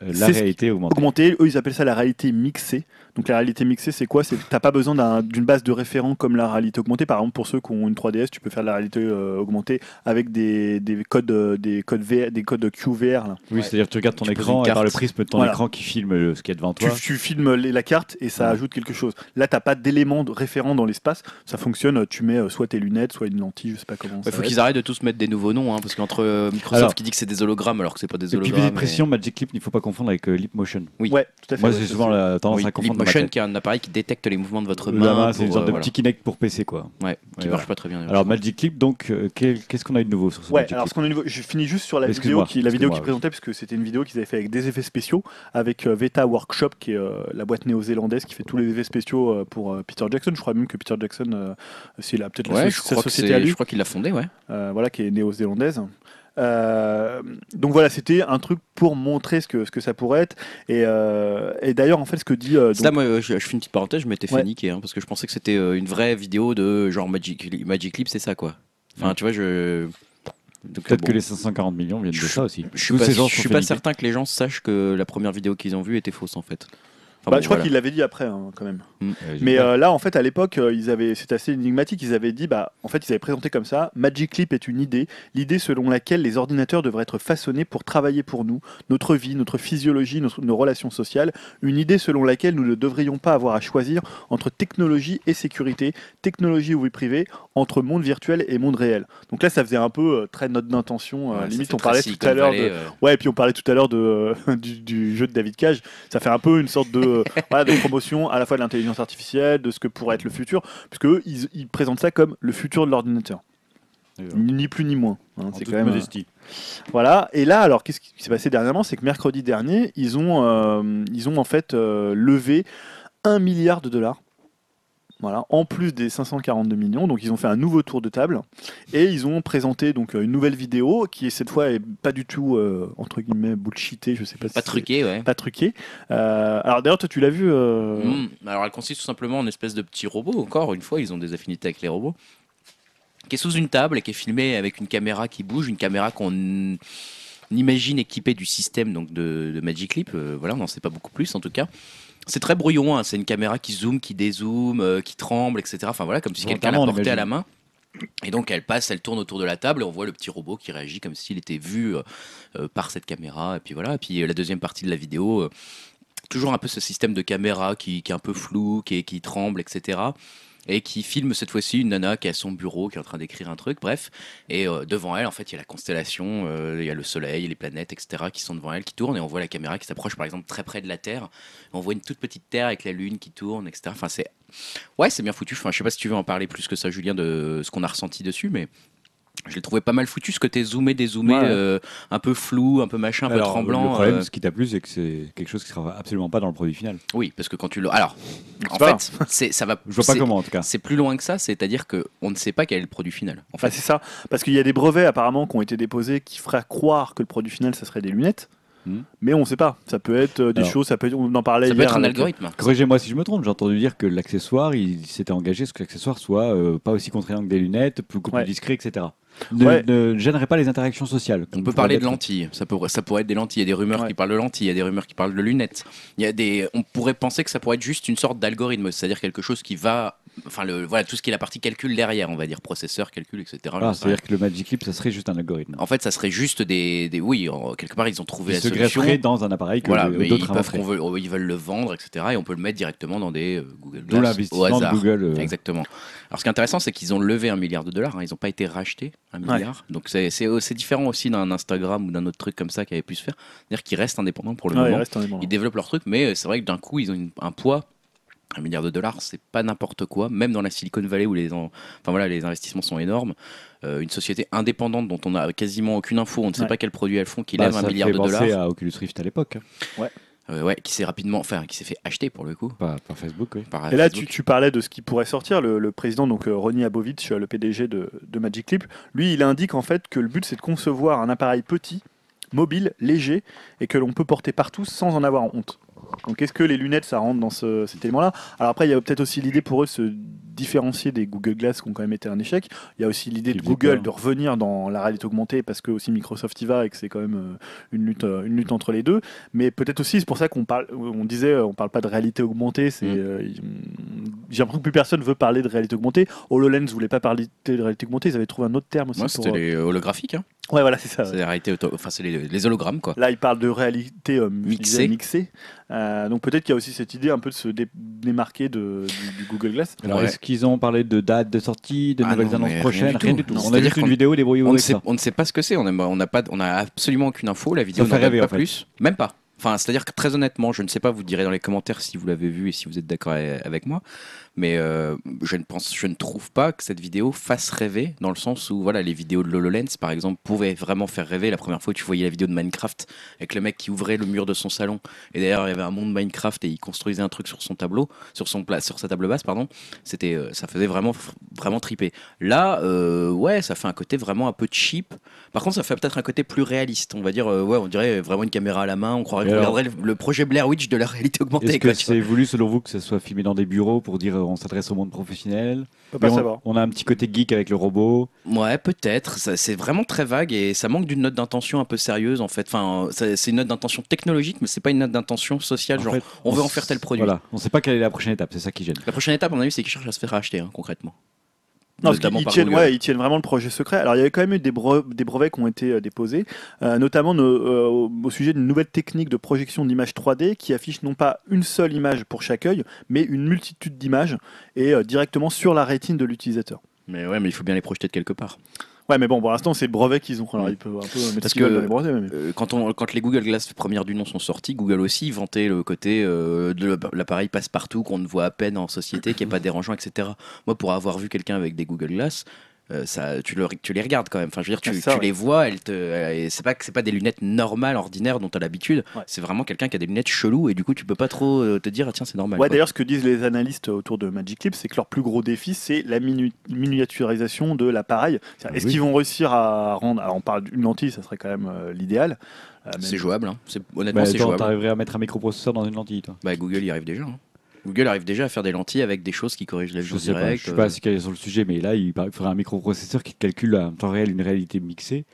Speaker 1: la
Speaker 3: ce-
Speaker 1: réalité augmentée.
Speaker 3: Augmenté, eux ils appellent ça la réalité mixée. Donc la réalité mixée c'est quoi? C'est t'as pas besoin d'un- d'une base de référent comme la réalité augmentée. Par exemple pour ceux qui ont une 3DS, tu peux faire de la réalité euh, augmentée avec des, des codes euh, des codes VR, des codes QVR. Là.
Speaker 1: Oui, c'est-à-dire que tu regardes ton
Speaker 2: Tu
Speaker 1: écran et par le prisme de ton
Speaker 3: Voilà.
Speaker 1: écran qui filme euh, ce qu'il y a devant toi.
Speaker 3: tu filmes les- la carte et ça
Speaker 1: Ouais.
Speaker 3: ajoute quelque chose. Là t'as pas d'élément de référent dans l'espace. Ça fonctionne. Tu mets euh, soit tes lunettes, soit une lentille, je sais pas comment.
Speaker 2: Il faut qu'ils arrêtent de tous mettre des nouveaux noms, hein, parce qu'entre euh, Microsoft
Speaker 1: Alors-
Speaker 2: qui dit que c'est des hologrammes alors que c'est pas des
Speaker 1: Et puis,
Speaker 2: hologrammes.
Speaker 1: précision, Magic Clip, il ne faut pas confondre avec euh, Leap Motion.
Speaker 2: Oui.
Speaker 3: Ouais, tout à fait.
Speaker 1: Moi, j'ai souvent la tendance
Speaker 2: Oui,
Speaker 1: à confondre tête.
Speaker 2: qui est un appareil qui détecte les mouvements de votre main.
Speaker 1: main, c'est une sorte
Speaker 2: euh,
Speaker 1: de
Speaker 2: voilà.
Speaker 1: petit Kinect pour PC, quoi.
Speaker 2: Ouais, qui
Speaker 1: Ouais,
Speaker 2: marche
Speaker 1: voilà.
Speaker 2: pas très bien.
Speaker 1: Alors, Magic Clip, donc, euh, qu'est-ce qu'on a eu de nouveau sur ce
Speaker 3: Ouais,
Speaker 1: Magic
Speaker 3: alors ce qu'on a au niveau, je finis juste sur la vidéo qui, la vidéo qui présentait, parce que c'était une vidéo qu'ils avaient fait avec des effets spéciaux, avec euh, Veta Workshop, qui est euh, la boîte néo-zélandaise qui fait tous les effets spéciaux euh, pour euh, Peter Jackson. Je crois même que Peter Jackson, euh, c'est peut-être la
Speaker 2: Ouais,
Speaker 3: so-
Speaker 2: je
Speaker 3: sa
Speaker 2: crois, que
Speaker 3: société à
Speaker 2: c'est-
Speaker 3: lui,
Speaker 2: je crois qu'il l'a fondé, ouais.
Speaker 3: voilà, qui est néo-zélandaise. Euh, donc voilà, c'était un truc pour montrer ce que, ce que ça pourrait être. Et, euh, et d'ailleurs, en fait, ce que dit. euh,
Speaker 2: Là,
Speaker 3: donc-
Speaker 2: moi, je, je fais une petite parenthèse, je m'étais fait
Speaker 3: Ouais.
Speaker 2: niquer, hein, parce que je pensais que c'était euh, une vraie vidéo de genre Magic, Magic Clip, c'est ça, quoi. Enfin, tu vois, je.
Speaker 1: Peut-être
Speaker 2: bon.
Speaker 1: que les 540 millions viennent de
Speaker 2: Je-
Speaker 1: ça aussi.
Speaker 2: Je suis
Speaker 1: Tous
Speaker 2: pas,
Speaker 1: ces gens
Speaker 2: je suis pas certain que les gens sachent que la première vidéo qu'ils ont vue était fausse, en fait. Enfin,
Speaker 3: bah,
Speaker 2: bon,
Speaker 3: je crois
Speaker 2: voilà.
Speaker 3: qu'il l'avait dit après, hein, quand même.
Speaker 1: Euh,
Speaker 3: Mais euh, là, en fait, à l'époque, euh, ils avaient, c'était assez énigmatique. Ils avaient dit, bah, en fait, ils avaient présenté comme ça Magic Clip est une idée, l'idée selon laquelle les ordinateurs devraient être façonnés pour travailler pour nous, notre vie, notre physiologie, notre- nos relations sociales. Une idée selon laquelle nous ne devrions pas avoir à choisir entre technologie et sécurité, technologie ou vie privée, entre monde virtuel et monde réel. Donc là, ça faisait un peu euh, très note d'intention.
Speaker 2: Ouais,
Speaker 3: limite, on parlait tout à l'heure de, Ouais, et puis on parlait tout à l'heure de, du, du jeu de David Cage. Ça fait un peu une sorte de, voilà, de promotion à la fois de l'intelligence artificielle, de ce que pourrait être le futur, puisque eux, ils, ils présentent ça comme le futur de l'ordinateur. Ni plus ni moins. hein, c'est quand même.
Speaker 1: modestie.
Speaker 3: euh, Voilà. Et là, alors, qu'est-ce qui s'est passé dernièrement? C'est que mercredi dernier, ils ont, euh, ils ont en fait euh, levé un milliard de dollars. Voilà, en plus des 542 millions, donc ils ont fait un nouveau tour de table et ils ont présenté donc une nouvelle vidéo qui cette fois est pas du tout euh, entre guillemets bullshitée, je sais pas
Speaker 2: Pas ouais.
Speaker 3: pas truqué. Euh, alors d'ailleurs, toi, tu l'as vu euh,
Speaker 2: Mm. Alors elle consiste tout simplement en une espèce de petit robot. Encore une fois, ils ont des affinités avec les robots. Qui est sous une table et qui est filmé avec une caméra qui bouge, une caméra qu'on imagine équipée du système donc de, de Magic Leap. Euh, voilà, on n'en sait pas beaucoup plus en tout cas. C'est très brouillon, hein. c'est une caméra qui zoome, qui dézoome, euh, qui tremble, etc. Enfin voilà, comme si quelqu'un la portait à la main. Et donc elle passe, elle tourne autour de la table et on voit le petit robot qui réagit comme s'il était vu euh, euh, par cette caméra. Et puis voilà, et puis euh, la deuxième partie de la vidéo, toujours un peu ce système de caméra qui, qui est un peu flou, qui tremble, etc. Et qui filme cette fois-ci une nana qui est à son bureau, qui est en train d'écrire un truc, bref. Et euh, devant elle, en fait, il y a la constellation, euh, il y a le soleil, les planètes, etc. qui sont devant elle, qui tournent. Et on voit la caméra qui s'approche, par exemple, très près de la Terre. On voit une toute petite Terre avec la Lune qui tourne, etc. Enfin, c'est. Ouais, c'est bien foutu. Enfin, je sais pas si tu veux en parler plus que ça, Julien, de ce qu'on a ressenti dessus, mais. Je l'ai trouvé pas mal foutu, ce côté zoomé, dézoomé,
Speaker 3: Ouais.
Speaker 2: euh, un peu flou, un peu machin, un peu
Speaker 1: Alors,
Speaker 2: tremblant.
Speaker 1: Le problème,
Speaker 2: euh,
Speaker 1: ce qui t'a plu, c'est que c'est quelque chose qui sera absolument pas dans le produit final.
Speaker 2: Oui, parce que quand tu le. Alors, en
Speaker 3: pas
Speaker 2: fait, c'est ça va.
Speaker 1: Je vois pas comment, en tout cas.
Speaker 2: C'est plus loin que ça, c'est-à-dire que on ne sait pas quel est le produit final. En
Speaker 3: Enfin,
Speaker 2: fait,
Speaker 3: c'est ça, parce qu'il y a des brevets apparemment qui ont été déposés qui feraient croire que le produit final, ça serait des lunettes.
Speaker 1: Hmm.
Speaker 3: Mais on ne sait pas. Ça peut être euh, des
Speaker 1: Alors,
Speaker 3: choses, ça peut être- on en parlait
Speaker 2: ça peut
Speaker 3: hier.
Speaker 2: être un algorithme.
Speaker 1: Corrigez-moi si je me trompe, j'ai entendu dire que l'accessoire, il s'était engagé à ce que l'accessoire soit euh, pas aussi contraignant que des lunettes,
Speaker 3: Ouais.
Speaker 1: plus discret, etc. Ne,
Speaker 3: Ouais.
Speaker 1: ne gênerait pas les interactions sociales.
Speaker 2: On peut parler de lentilles. Ça pourrait, ça pourrait être des lentilles. Il y a des rumeurs
Speaker 3: Ouais.
Speaker 2: qui parlent de lentilles. Il y a des rumeurs qui parlent de lunettes. Il y a des. On pourrait penser que ça pourrait être juste une sorte d'algorithme, c'est-à-dire quelque chose qui va. Enfin, le, voilà, tout ce qui est la partie calcul derrière, on va dire processeur, calcul, etc.
Speaker 1: Ah,
Speaker 2: J'en sais
Speaker 1: C'est-à-dire que le Magic Clip, ça serait juste un algorithme.
Speaker 2: En fait, ça serait juste des, des. Oui, en- quelque part, ils ont trouvé
Speaker 1: Il
Speaker 2: la
Speaker 1: se
Speaker 2: solution.
Speaker 1: dans un appareil que
Speaker 2: Voilà, mais ils,
Speaker 1: d'autres
Speaker 2: peuvent
Speaker 1: inventeraient.
Speaker 2: qu'on veut- oh, ils veulent le vendre, etc. Et on peut le mettre directement dans des euh, Google Glass au
Speaker 1: l'investissement de
Speaker 2: hasard.
Speaker 1: Google. euh,
Speaker 2: Exactement. Alors ce qui est intéressant, c'est qu'ils ont levé un milliard de dollars. hein. Ils n'ont pas été rachetés un
Speaker 3: Ouais.
Speaker 2: Donc c'est c'est- c'est différent aussi d'un Instagram ou d'un autre truc comme ça qui avait pu se faire. C'est-à-dire qu'ils restent indépendants pour le
Speaker 3: Ouais,
Speaker 2: moment. Ils développent leur truc, mais c'est vrai que d'un coup, ils ont une- un poids. Un milliard de dollars, c'est pas n'importe quoi. Même dans la Silicon Valley où les, en- enfin, voilà, les investissements sont énormes, euh, une société indépendante dont on a quasiment aucune info, on ne sait
Speaker 3: Ouais.
Speaker 2: pas quels produits elles font, qui
Speaker 1: bah,
Speaker 2: lève un
Speaker 1: ça
Speaker 2: milliard
Speaker 1: fait
Speaker 2: de
Speaker 1: penser
Speaker 2: dollars,
Speaker 1: à Oculus Rift à l'époque, hein.
Speaker 2: Euh, ouais, qui s'est rapidement, enfin, qui s'est fait acheter pour le coup.
Speaker 1: par, par Facebook. Oui.
Speaker 2: Par
Speaker 3: Et là, tu, tu parlais de ce qui pourrait sortir. Le, le président, donc euh, Ronnie Abovitch, euh, le PDG de, de Magic Clip, lui, il indique en fait que le but, c'est de concevoir un appareil petit, mobile, léger, et que l'on peut porter partout sans en avoir honte. Donc est-ce que les lunettes ça rentre dans ce- cet élément-là? Alors après il y a peut-être aussi l'idée pour eux de se différencier des Google Glass qui ont quand même été un échec. Il y a aussi l'idée de Google de revenir dans la réalité augmentée parce que aussi Microsoft y va et que c'est quand même euh, une lutte, euh, une lutte entre les deux. Mais peut-être aussi c'est pour ça qu'on parle, on disait euh, on parle pas de réalité augmentée. C'est,
Speaker 2: Mm.
Speaker 3: euh, j'ai l'impression que plus personne veut parler de réalité augmentée. HoloLens voulait pas parler de réalité augmentée. Ils avaient trouvé un autre terme aussi.
Speaker 2: Moi, c'était
Speaker 3: euh,
Speaker 2: les holographiques. Hein.
Speaker 3: Ouais voilà c'est ça. ouais.
Speaker 2: C'est la réalité Enfin, c'est les, les hologrammes, quoi.
Speaker 3: Là, il parle de réalité euh,
Speaker 2: Mixée.
Speaker 3: disais mixée. Euh, donc peut-être qu'il y a aussi cette idée un peu de se dé- démarquer de, du, du Google Glass.
Speaker 1: Alors,
Speaker 2: Ouais.
Speaker 1: est-ce qu'ils ont parlé de date de sortie, de
Speaker 2: Ah
Speaker 1: nouvelles
Speaker 2: non,
Speaker 1: annonces
Speaker 2: rien
Speaker 1: prochaines?
Speaker 2: du
Speaker 1: Rien
Speaker 2: tout.
Speaker 1: du tout.
Speaker 2: Non,
Speaker 1: On a juste une vidéo, débrouillez-vous
Speaker 2: On ne, sait,
Speaker 1: ça.
Speaker 2: on ne sait pas ce que c'est. On n'a on n'a pas, on a absolument aucune info. La vidéo n'en pas
Speaker 1: en fait.
Speaker 2: plus. Même pas. Enfin, c'est-à-dire que très honnêtement, je ne sais pas. Vous direz dans les commentaires si vous l'avez vu et si vous êtes d'accord avec moi. Mais euh, je ne pense, je ne trouve pas que cette vidéo fasse rêver dans le sens où voilà, les vidéos de HoloLens par exemple pouvaient vraiment faire rêver. La première fois où tu voyais la vidéo de Minecraft avec le mec qui ouvrait le mur de son salon et d'ailleurs il y avait un monde Minecraft et il construisait un truc sur son tableau, sur son pla- sur sa table basse pardon. C'était, euh, ça faisait vraiment vraiment triper. Là, euh, ouais, ça fait un côté vraiment un peu cheap. Par contre, ça fait peut-être un côté plus réaliste. On va dire, ouais, on dirait vraiment une caméra à la main. On croirait qu'on regarderait le, le projet Blair Witch de la réalité augmentée.
Speaker 1: Est-ce que c'est voulu selon vous que ça soit filmé dans des bureaux pour dire on s'adresse au monde professionnel
Speaker 3: On peut pas
Speaker 1: on, on a un petit côté geek avec le robot.
Speaker 2: Ouais, peut-être. C'est vraiment très vague et ça manque d'une note d'intention un peu sérieuse en fait. Enfin, c'est une note d'intention technologique, mais c'est pas une note d'intention sociale.
Speaker 1: En
Speaker 2: genre,
Speaker 1: fait,
Speaker 2: on veut en faire tel produit.
Speaker 1: Voilà, on sait pas quelle est la prochaine étape, c'est ça qui gêne.
Speaker 2: La prochaine étape, à mon avis, c'est qu'ils cherchent à se faire racheter hein, concrètement.
Speaker 3: Non, parce
Speaker 2: Notamment
Speaker 3: qu'ils
Speaker 2: par
Speaker 3: tiennent,
Speaker 2: Google.
Speaker 3: ouais, ils tiennent vraiment le projet secret. Alors, il y avait quand même eu des, bre- des brevets qui ont été euh, déposés, euh, notamment no- euh, au, sujet d'une nouvelle technique de projection d'images 3D qui affiche non pas une seule image pour chaque œil, mais une multitude d'images et directement sur la rétine de l'utilisateur.
Speaker 2: Mais ouais, mais il faut bien les projeter de quelque part.
Speaker 3: Ouais, mais bon, pour l'instant, c'est le brevet qu'ils ont. Alors, ils peuvent un peu mettre
Speaker 2: Parce que-
Speaker 3: dans les brevets, mais-
Speaker 2: Euh, quand, on, quand les Google Glass premières du nom sont sortis, Google aussi vantait le côté euh, de l'appareil passe-partout qu'on ne voit à peine en société, qui est pas dérangeant, etc. Moi, pour avoir vu quelqu'un avec des Google Glass, ça, tu, le- tu les regardes quand même. Enfin, je veux dire, tu,
Speaker 3: ça,
Speaker 2: tu
Speaker 3: ouais.
Speaker 2: les vois. Elles te, euh, c'est pas que c'est pas des lunettes normales, ordinaires, dont tu as l'habitude.
Speaker 3: Ouais.
Speaker 2: C'est vraiment quelqu'un qui a des lunettes cheloues et du coup, tu peux pas trop euh, te dire, ah, tiens, c'est normal.
Speaker 3: Ouais, d'ailleurs, ce que disent les analystes autour de Magic Clip, c'est que leur plus gros défi, c'est la minu- miniaturisation de l'appareil.
Speaker 1: Ah
Speaker 3: Est-ce
Speaker 1: oui.
Speaker 3: qu'ils vont réussir à rendre. Alors, on parle d'une lentille, ça serait quand même euh, l'idéal. Euh, même-
Speaker 2: c'est jouable. hein. C'est- Honnêtement,
Speaker 1: Bah,
Speaker 2: c'est
Speaker 1: attends,
Speaker 2: jouable.
Speaker 1: T'arriverais à mettre un microprocesseur dans une lentille, toi
Speaker 2: Bah, Google y arrive déjà. hein. Google arrive déjà à faire des lentilles avec des choses qui corrigent la
Speaker 1: Je
Speaker 2: vue
Speaker 1: sais pas, je
Speaker 2: euh,
Speaker 1: pas assez calé sur le sujet, mais là, il faudrait un microprocesseur qui calcule en temps réel une réalité mixée.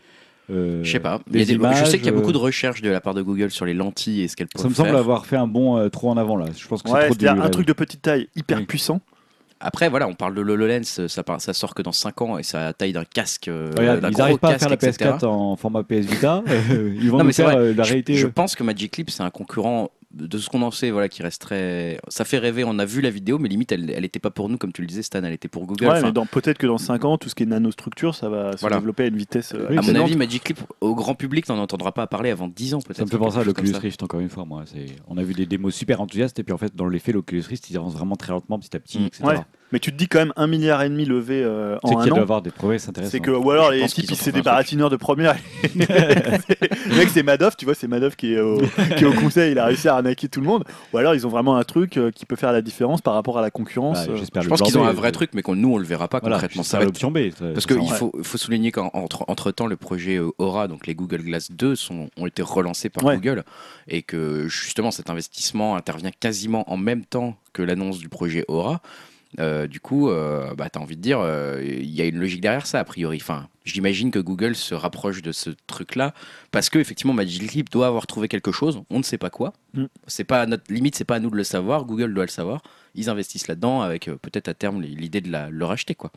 Speaker 1: Euh,
Speaker 2: Je sais pas. Il y
Speaker 1: des
Speaker 2: je sais qu'il y a beaucoup de
Speaker 1: euh,
Speaker 2: recherches de la part de Google sur les lentilles et ce qu'elles peuvent
Speaker 1: Ça me semble
Speaker 2: faire.
Speaker 1: avoir fait un bon euh, trop en avant là. Je pense que
Speaker 3: Ouais,
Speaker 1: c'est trop
Speaker 3: un truc de petite taille hyper
Speaker 1: Oui.
Speaker 3: puissant.
Speaker 2: Après, voilà, on parle de l'HoloLens, ça, ça sort que dans 5 ans et ça a la taille d'un casque. euh, d'un
Speaker 1: ils
Speaker 2: gros
Speaker 1: n'arrivent pas à
Speaker 2: casque,
Speaker 1: faire la
Speaker 2: etc.
Speaker 1: PS4 en format PS Vita. ils vont
Speaker 2: Non,
Speaker 1: nous
Speaker 2: mais c'est
Speaker 1: faire
Speaker 2: vrai.
Speaker 1: la
Speaker 2: Je-
Speaker 1: réalité.
Speaker 2: Je, pense que Magic Clip, c'est un concurrent de ce qu'on en sait, voilà, qui resterait. Ça fait rêver. On a vu la vidéo, mais limite, elle, elle était pas pour nous, comme tu le disais, Stan. Elle était pour Google.
Speaker 3: Ouais,
Speaker 2: Enfin,
Speaker 3: mais dans- peut-être que dans 5 ans, tout ce qui est nanostructure, ça va se
Speaker 2: Voilà.
Speaker 3: développer à une vitesse euh,
Speaker 1: Oui,
Speaker 2: à mon avis, Magic Clip, au grand public, t'en entendras pas parler avant 10 ans, peut-être.
Speaker 1: Ça me fait penser à l'Oculus. Rift encore une fois. Moi, c'est on a vu des démos super enthousiastes et puis en fait dans les faits l'Oculus Rift ils avancent vraiment très lentement petit à petit,
Speaker 2: Mm.
Speaker 1: etc.
Speaker 3: Ouais. Mais tu te dis quand même un milliard et demi levé euh,
Speaker 1: C'est
Speaker 3: en
Speaker 1: qu'il
Speaker 3: un
Speaker 1: doit
Speaker 3: an.
Speaker 1: avoir des prouesses intéressantes.
Speaker 3: C'est que, ou alors
Speaker 2: Je
Speaker 3: les types, c'est des baratineurs de première. le mec, c'est Madoff, tu vois, c'est Madoff qui est, au, qui est au conseil, il a réussi à arnaquer tout le monde. Ou alors ils ont vraiment un truc euh, qui peut faire la différence par rapport à la concurrence.
Speaker 1: Bah,
Speaker 3: euh.
Speaker 1: j'espère
Speaker 2: Je
Speaker 1: le
Speaker 2: pense qu'ils ont un
Speaker 1: B,
Speaker 2: vrai
Speaker 1: euh,
Speaker 2: truc, mais qu'on nous, on le verra pas
Speaker 1: Voilà,
Speaker 2: concrètement.
Speaker 1: c'est
Speaker 2: Ça
Speaker 1: l'option B.
Speaker 2: Parce qu'il faut, faut souligner qu'entre entre temps, le projet euh, Aura, donc les Google Glass 2, sont, ont été relancés par
Speaker 3: Ouais.
Speaker 2: Google et que justement cet investissement intervient quasiment en même temps que l'annonce du projet Aura. Euh, du coup, euh, bah, tu as envie de dire, euh, il y a une logique derrière ça, a priori. Enfin, j'imagine que Google se rapproche de ce truc-là parce que effectivement, Magic Leap doit avoir trouvé quelque chose. On ne sait pas quoi.
Speaker 3: Mm.
Speaker 2: C'est pas à notre limite, c'est pas à nous de le savoir. Google doit le savoir. Ils investissent là-dedans avec euh, peut-être à terme l'idée de la- le racheter, quoi.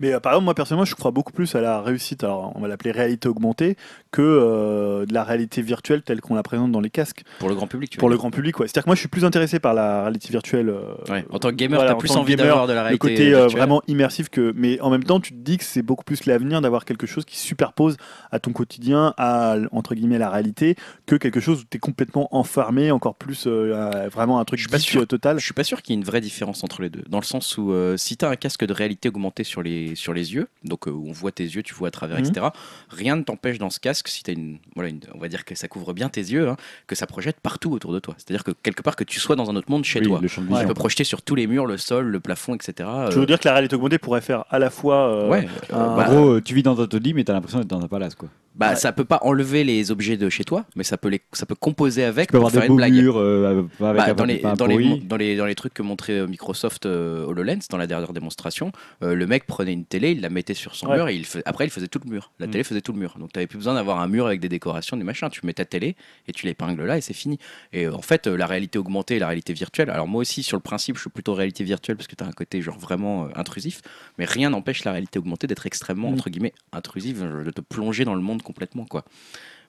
Speaker 3: Mais euh, par exemple, moi personnellement, je crois beaucoup plus à la réussite, alors on va l'appeler réalité augmentée, que euh, de la réalité virtuelle telle qu'on la présente dans les casques.
Speaker 2: Pour le grand public, tu
Speaker 3: Pour
Speaker 2: veux
Speaker 3: le
Speaker 2: dire.
Speaker 3: grand public, ouais. C'est-à-dire que moi, je suis plus intéressé par la réalité virtuelle. euh,
Speaker 2: Ouais, En tant que gamer,
Speaker 3: voilà,
Speaker 2: t'as
Speaker 3: en
Speaker 2: plus
Speaker 3: tant que
Speaker 2: envie
Speaker 3: gamer,
Speaker 2: d'avoir de la
Speaker 3: le
Speaker 2: réalité
Speaker 3: côté euh,
Speaker 2: virtuelle.
Speaker 3: vraiment immersif que mais en même temps tu te dis que c'est beaucoup plus l'avenir d'avoir quelque chose qui superpose à ton quotidien à entre guillemets la réalité que quelque chose où tu es complètement enfermé encore plus euh, à vraiment un truc
Speaker 2: Je suis pas
Speaker 3: geek,
Speaker 2: sûr.
Speaker 3: euh, total
Speaker 2: Je suis pas sûr qu'il y ait une vraie différence entre les deux. Dans le sens où euh, si tu as un casque de réalité augmentée sur les, sur les yeux, donc euh, où on voit tes yeux, tu vois à travers,
Speaker 3: Mhm.
Speaker 2: etc., rien ne t'empêche dans ce casque, si tu as une, voilà, une- On va dire que ça couvre bien tes yeux, hein, que ça projette partout autour de toi. C'est-à-dire que quelque part que tu sois dans un autre monde chez
Speaker 1: Oui,
Speaker 2: toi.
Speaker 1: le champ de
Speaker 2: Tu peux projeter sur tous les murs, le sol, le plafond, etc.
Speaker 3: je veux dire que la réalité augmentée pourrait faire à la fois euh,
Speaker 2: ouais,
Speaker 3: un-
Speaker 2: euh,
Speaker 1: En
Speaker 2: bah,
Speaker 1: gros, euh, tu vis dans un taudis, mais t'as l'impression d'être dans un palace, quoi.
Speaker 2: Bah,
Speaker 3: Ouais.
Speaker 2: ça peut pas enlever les objets de chez toi, mais ça peut les, ça peut composer avec
Speaker 1: Tu peux
Speaker 2: pour
Speaker 1: avoir
Speaker 2: faire
Speaker 1: des
Speaker 2: une
Speaker 1: beaux
Speaker 2: blague.
Speaker 1: murs euh, avec
Speaker 2: Bah,
Speaker 1: un
Speaker 2: dans, les, dans, les, dans, les, dans les trucs que montrait euh, Microsoft euh, HoloLens dans la dernière démonstration, euh, le mec prenait une télé, il la mettait sur son
Speaker 3: Ouais.
Speaker 2: mur et il fais- après il faisait tout le mur. La
Speaker 1: Mm.
Speaker 2: télé faisait tout le mur. Donc tu n'avais plus besoin d'avoir un mur avec des décorations, des machins. Tu mets ta télé et tu l'épingles là et c'est fini. Et euh, en fait, euh, la réalité augmentée et la réalité virtuelle, alors moi aussi sur le principe, je suis plutôt réalité virtuelle parce que tu as un côté genre vraiment euh, intrusif, mais rien n'empêche la réalité augmentée d'être extrêmement,
Speaker 3: Mm.
Speaker 2: entre guillemets, intrusive, de te plonger dans le monde complètement. quoi.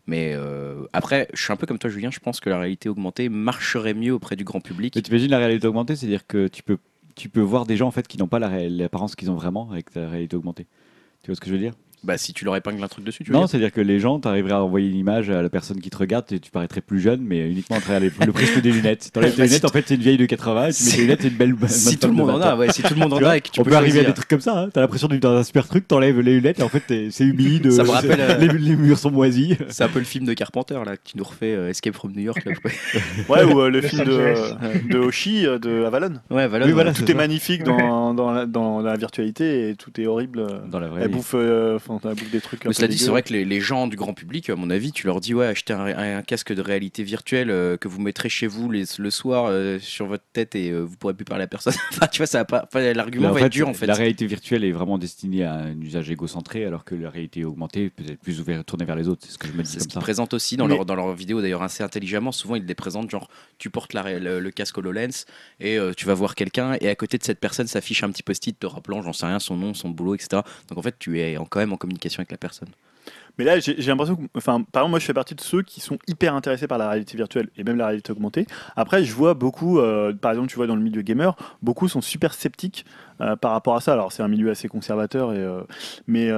Speaker 2: Mais euh, après, je suis un peu comme toi, Julien. Je pense que la réalité augmentée marcherait mieux auprès du grand public.
Speaker 1: Mais tu imagines la réalité augmentée, c'est-à-dire que tu peux, tu peux voir des gens en fait qui n'ont pas la l'apparence qu'ils ont vraiment avec la réalité augmentée. Tu vois ce que je veux dire?
Speaker 2: Bah, si tu leur épingles un truc dessus, tu
Speaker 1: Non,
Speaker 2: dire
Speaker 1: c'est-à-dire que les gens, tu arriverais à envoyer une image à la personne qui te regarde et tu paraîtrais plus jeune, mais uniquement à travers les- le prisme des lunettes. T'enlèves tes
Speaker 2: Bah,
Speaker 1: lunettes,
Speaker 2: si
Speaker 1: en fait, c'est une vieille de 80 et tu mets tes lunettes, c'est une belle. bonne
Speaker 2: Si tout
Speaker 1: femme
Speaker 2: le
Speaker 1: de
Speaker 2: monde en
Speaker 1: 20
Speaker 2: a,
Speaker 1: ans.
Speaker 2: ouais, si tout le monde en
Speaker 1: Tu vois,
Speaker 2: a et que tu
Speaker 1: on
Speaker 2: peux
Speaker 1: peut arriver à
Speaker 2: choisir.
Speaker 1: des trucs comme ça. Hein. T'as l'impression d'être dans un super truc, t'enlèves les lunettes et en fait t'es- c'est humide.
Speaker 2: Ça me
Speaker 1: euh,
Speaker 2: rappelle, euh,
Speaker 1: les, les murs sont moisis.
Speaker 2: C'est un peu le film de Carpenter là, qui nous refait euh, Escape from New York. Là.
Speaker 3: Ouais, ou euh, le film de, de Hoshi euh, de Avalon.
Speaker 2: ouais, voilà.
Speaker 1: Oui, voilà.
Speaker 3: tout
Speaker 1: c'est
Speaker 3: est
Speaker 1: ça.
Speaker 3: magnifique dans, dans, la, dans la virtualité et tout est horrible. euh.
Speaker 1: Dans la vraie
Speaker 3: Elle
Speaker 1: vie.
Speaker 3: bouffe, euh, enfin, bouffe des trucs. un
Speaker 2: Mais
Speaker 3: peu
Speaker 2: cela dit, c'est vrai que les, les gens du grand public, à mon avis, tu leur dis ouais, achetez un, un casque de réalité virtuelle euh, que vous mettrez chez vous les- le soir euh, sur votre tête et euh, vous pourrez plus parler à personne. enfin, tu vois, ça va pas. enfin, L'argument
Speaker 1: en
Speaker 2: va
Speaker 1: fait,
Speaker 2: être dur en fait.
Speaker 1: La réalité virtuelle est vraiment destinée à un usage égocentré, alors que la réalité augmentée peut être plus ouverte, tournée vers les autres. C'est ce que je me dis
Speaker 2: C'est ce
Speaker 1: comme
Speaker 2: qu'ils présentent aussi dans,
Speaker 3: Mais-
Speaker 2: leur, dans leur vidéo d'ailleurs assez intelligemment. Souvent ils les présentent genre tu portes la le, le casque HoloLens et euh, tu vas voir quelqu'un et à côté de cette personne s'affiche un petit post-it te rappelant j'en sais rien son nom, son boulot, etc. Donc en fait tu es quand même communication avec la personne.
Speaker 3: Mais là, j'ai l'impression que, enfin, par exemple, moi, je fais partie de ceux qui sont hyper intéressés par la réalité virtuelle et même la réalité augmentée. Après, je vois beaucoup, euh, par exemple, tu vois dans le milieu gamer, beaucoup sont super sceptiques euh, par rapport à ça. Alors, c'est un milieu assez conservateur, et, euh, mais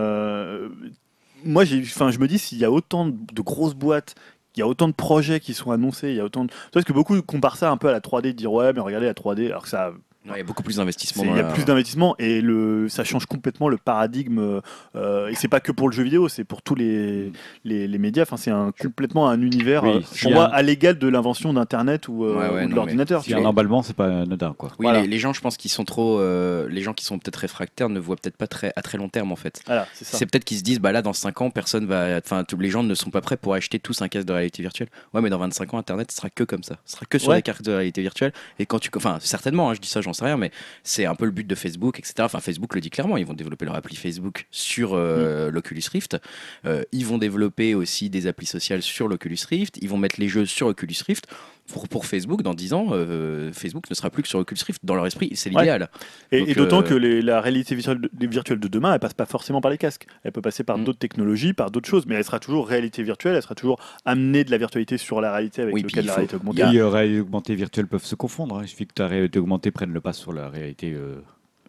Speaker 3: moi, enfin, je me dis s'il y a autant de grosses boîtes. Il y a autant de projets qui sont annoncés, il y a autant de... Parce que beaucoup comparent ça un peu à la 3D, de dire ouais, mais regardez la 3D, alors que ça,
Speaker 2: Ouais, il y a beaucoup plus d'investissement.
Speaker 3: Il y a plus d'investissement et le, ça change complètement le paradigme. euh, et c'est pas que pour le jeu vidéo, c'est pour tous les, les, les médias. Enfin, c'est un, complètement un univers
Speaker 1: Oui,
Speaker 3: euh,
Speaker 1: un-
Speaker 3: à l'égal de l'invention d'Internet ou, euh,
Speaker 2: Ouais, ouais,
Speaker 3: ou de l'ordinateur.
Speaker 1: A un emballement, c'est pas anodin, quoi.
Speaker 2: Oui,
Speaker 3: Voilà.
Speaker 2: les, les gens, je pense qu'ils sont trop. euh, les gens qui sont peut-être réfractaires ne voient peut-être pas très, à très long terme en fait.
Speaker 3: Voilà, c'est
Speaker 2: peut-être qu'ils se disent, bah là, dans 5 ans, personne va. Enfin, tous les gens ne sont pas prêts pour acheter tous un casque de réalité virtuelle. Ouais, mais dans 25 ans, Internet sera que comme ça. Ce sera que sur
Speaker 3: Ouais.
Speaker 2: des casques de réalité virtuelle. Et quand tu. Enfin, certainement, hein, je dis ça, j'en sais rien, mais c'est un peu le but de Facebook, etc. Enfin, Facebook le dit clairement, ils vont développer leur appli Facebook sur euh, l'Oculus Rift. Euh, ils vont développer aussi des applis sociales sur l'Oculus Rift. Ils vont mettre les jeux sur Oculus Rift. Pour, pour Facebook, dans 10 ans, euh, Facebook ne sera plus que sur Oculus Rift. Dans leur esprit, c'est
Speaker 3: Ouais.
Speaker 2: l'idéal.
Speaker 3: Et, d'autant
Speaker 2: euh,
Speaker 3: que les- la réalité virtuelle de, les virtuelles de demain, elle passe pas forcément par les casques. Elle peut passer par
Speaker 2: Mm.
Speaker 3: d'autres technologies, par d'autres choses, mais elle sera toujours réalité virtuelle. Elle sera toujours amenée de la virtualité sur la réalité avec
Speaker 2: Oui, il
Speaker 3: la réalité augmentée.
Speaker 2: Il y a-
Speaker 1: Et euh, réalité augmentée et virtuelle peuvent se confondre. hein. Il suffit que ta réalité augmentée prenne le pas sur la réalité euh,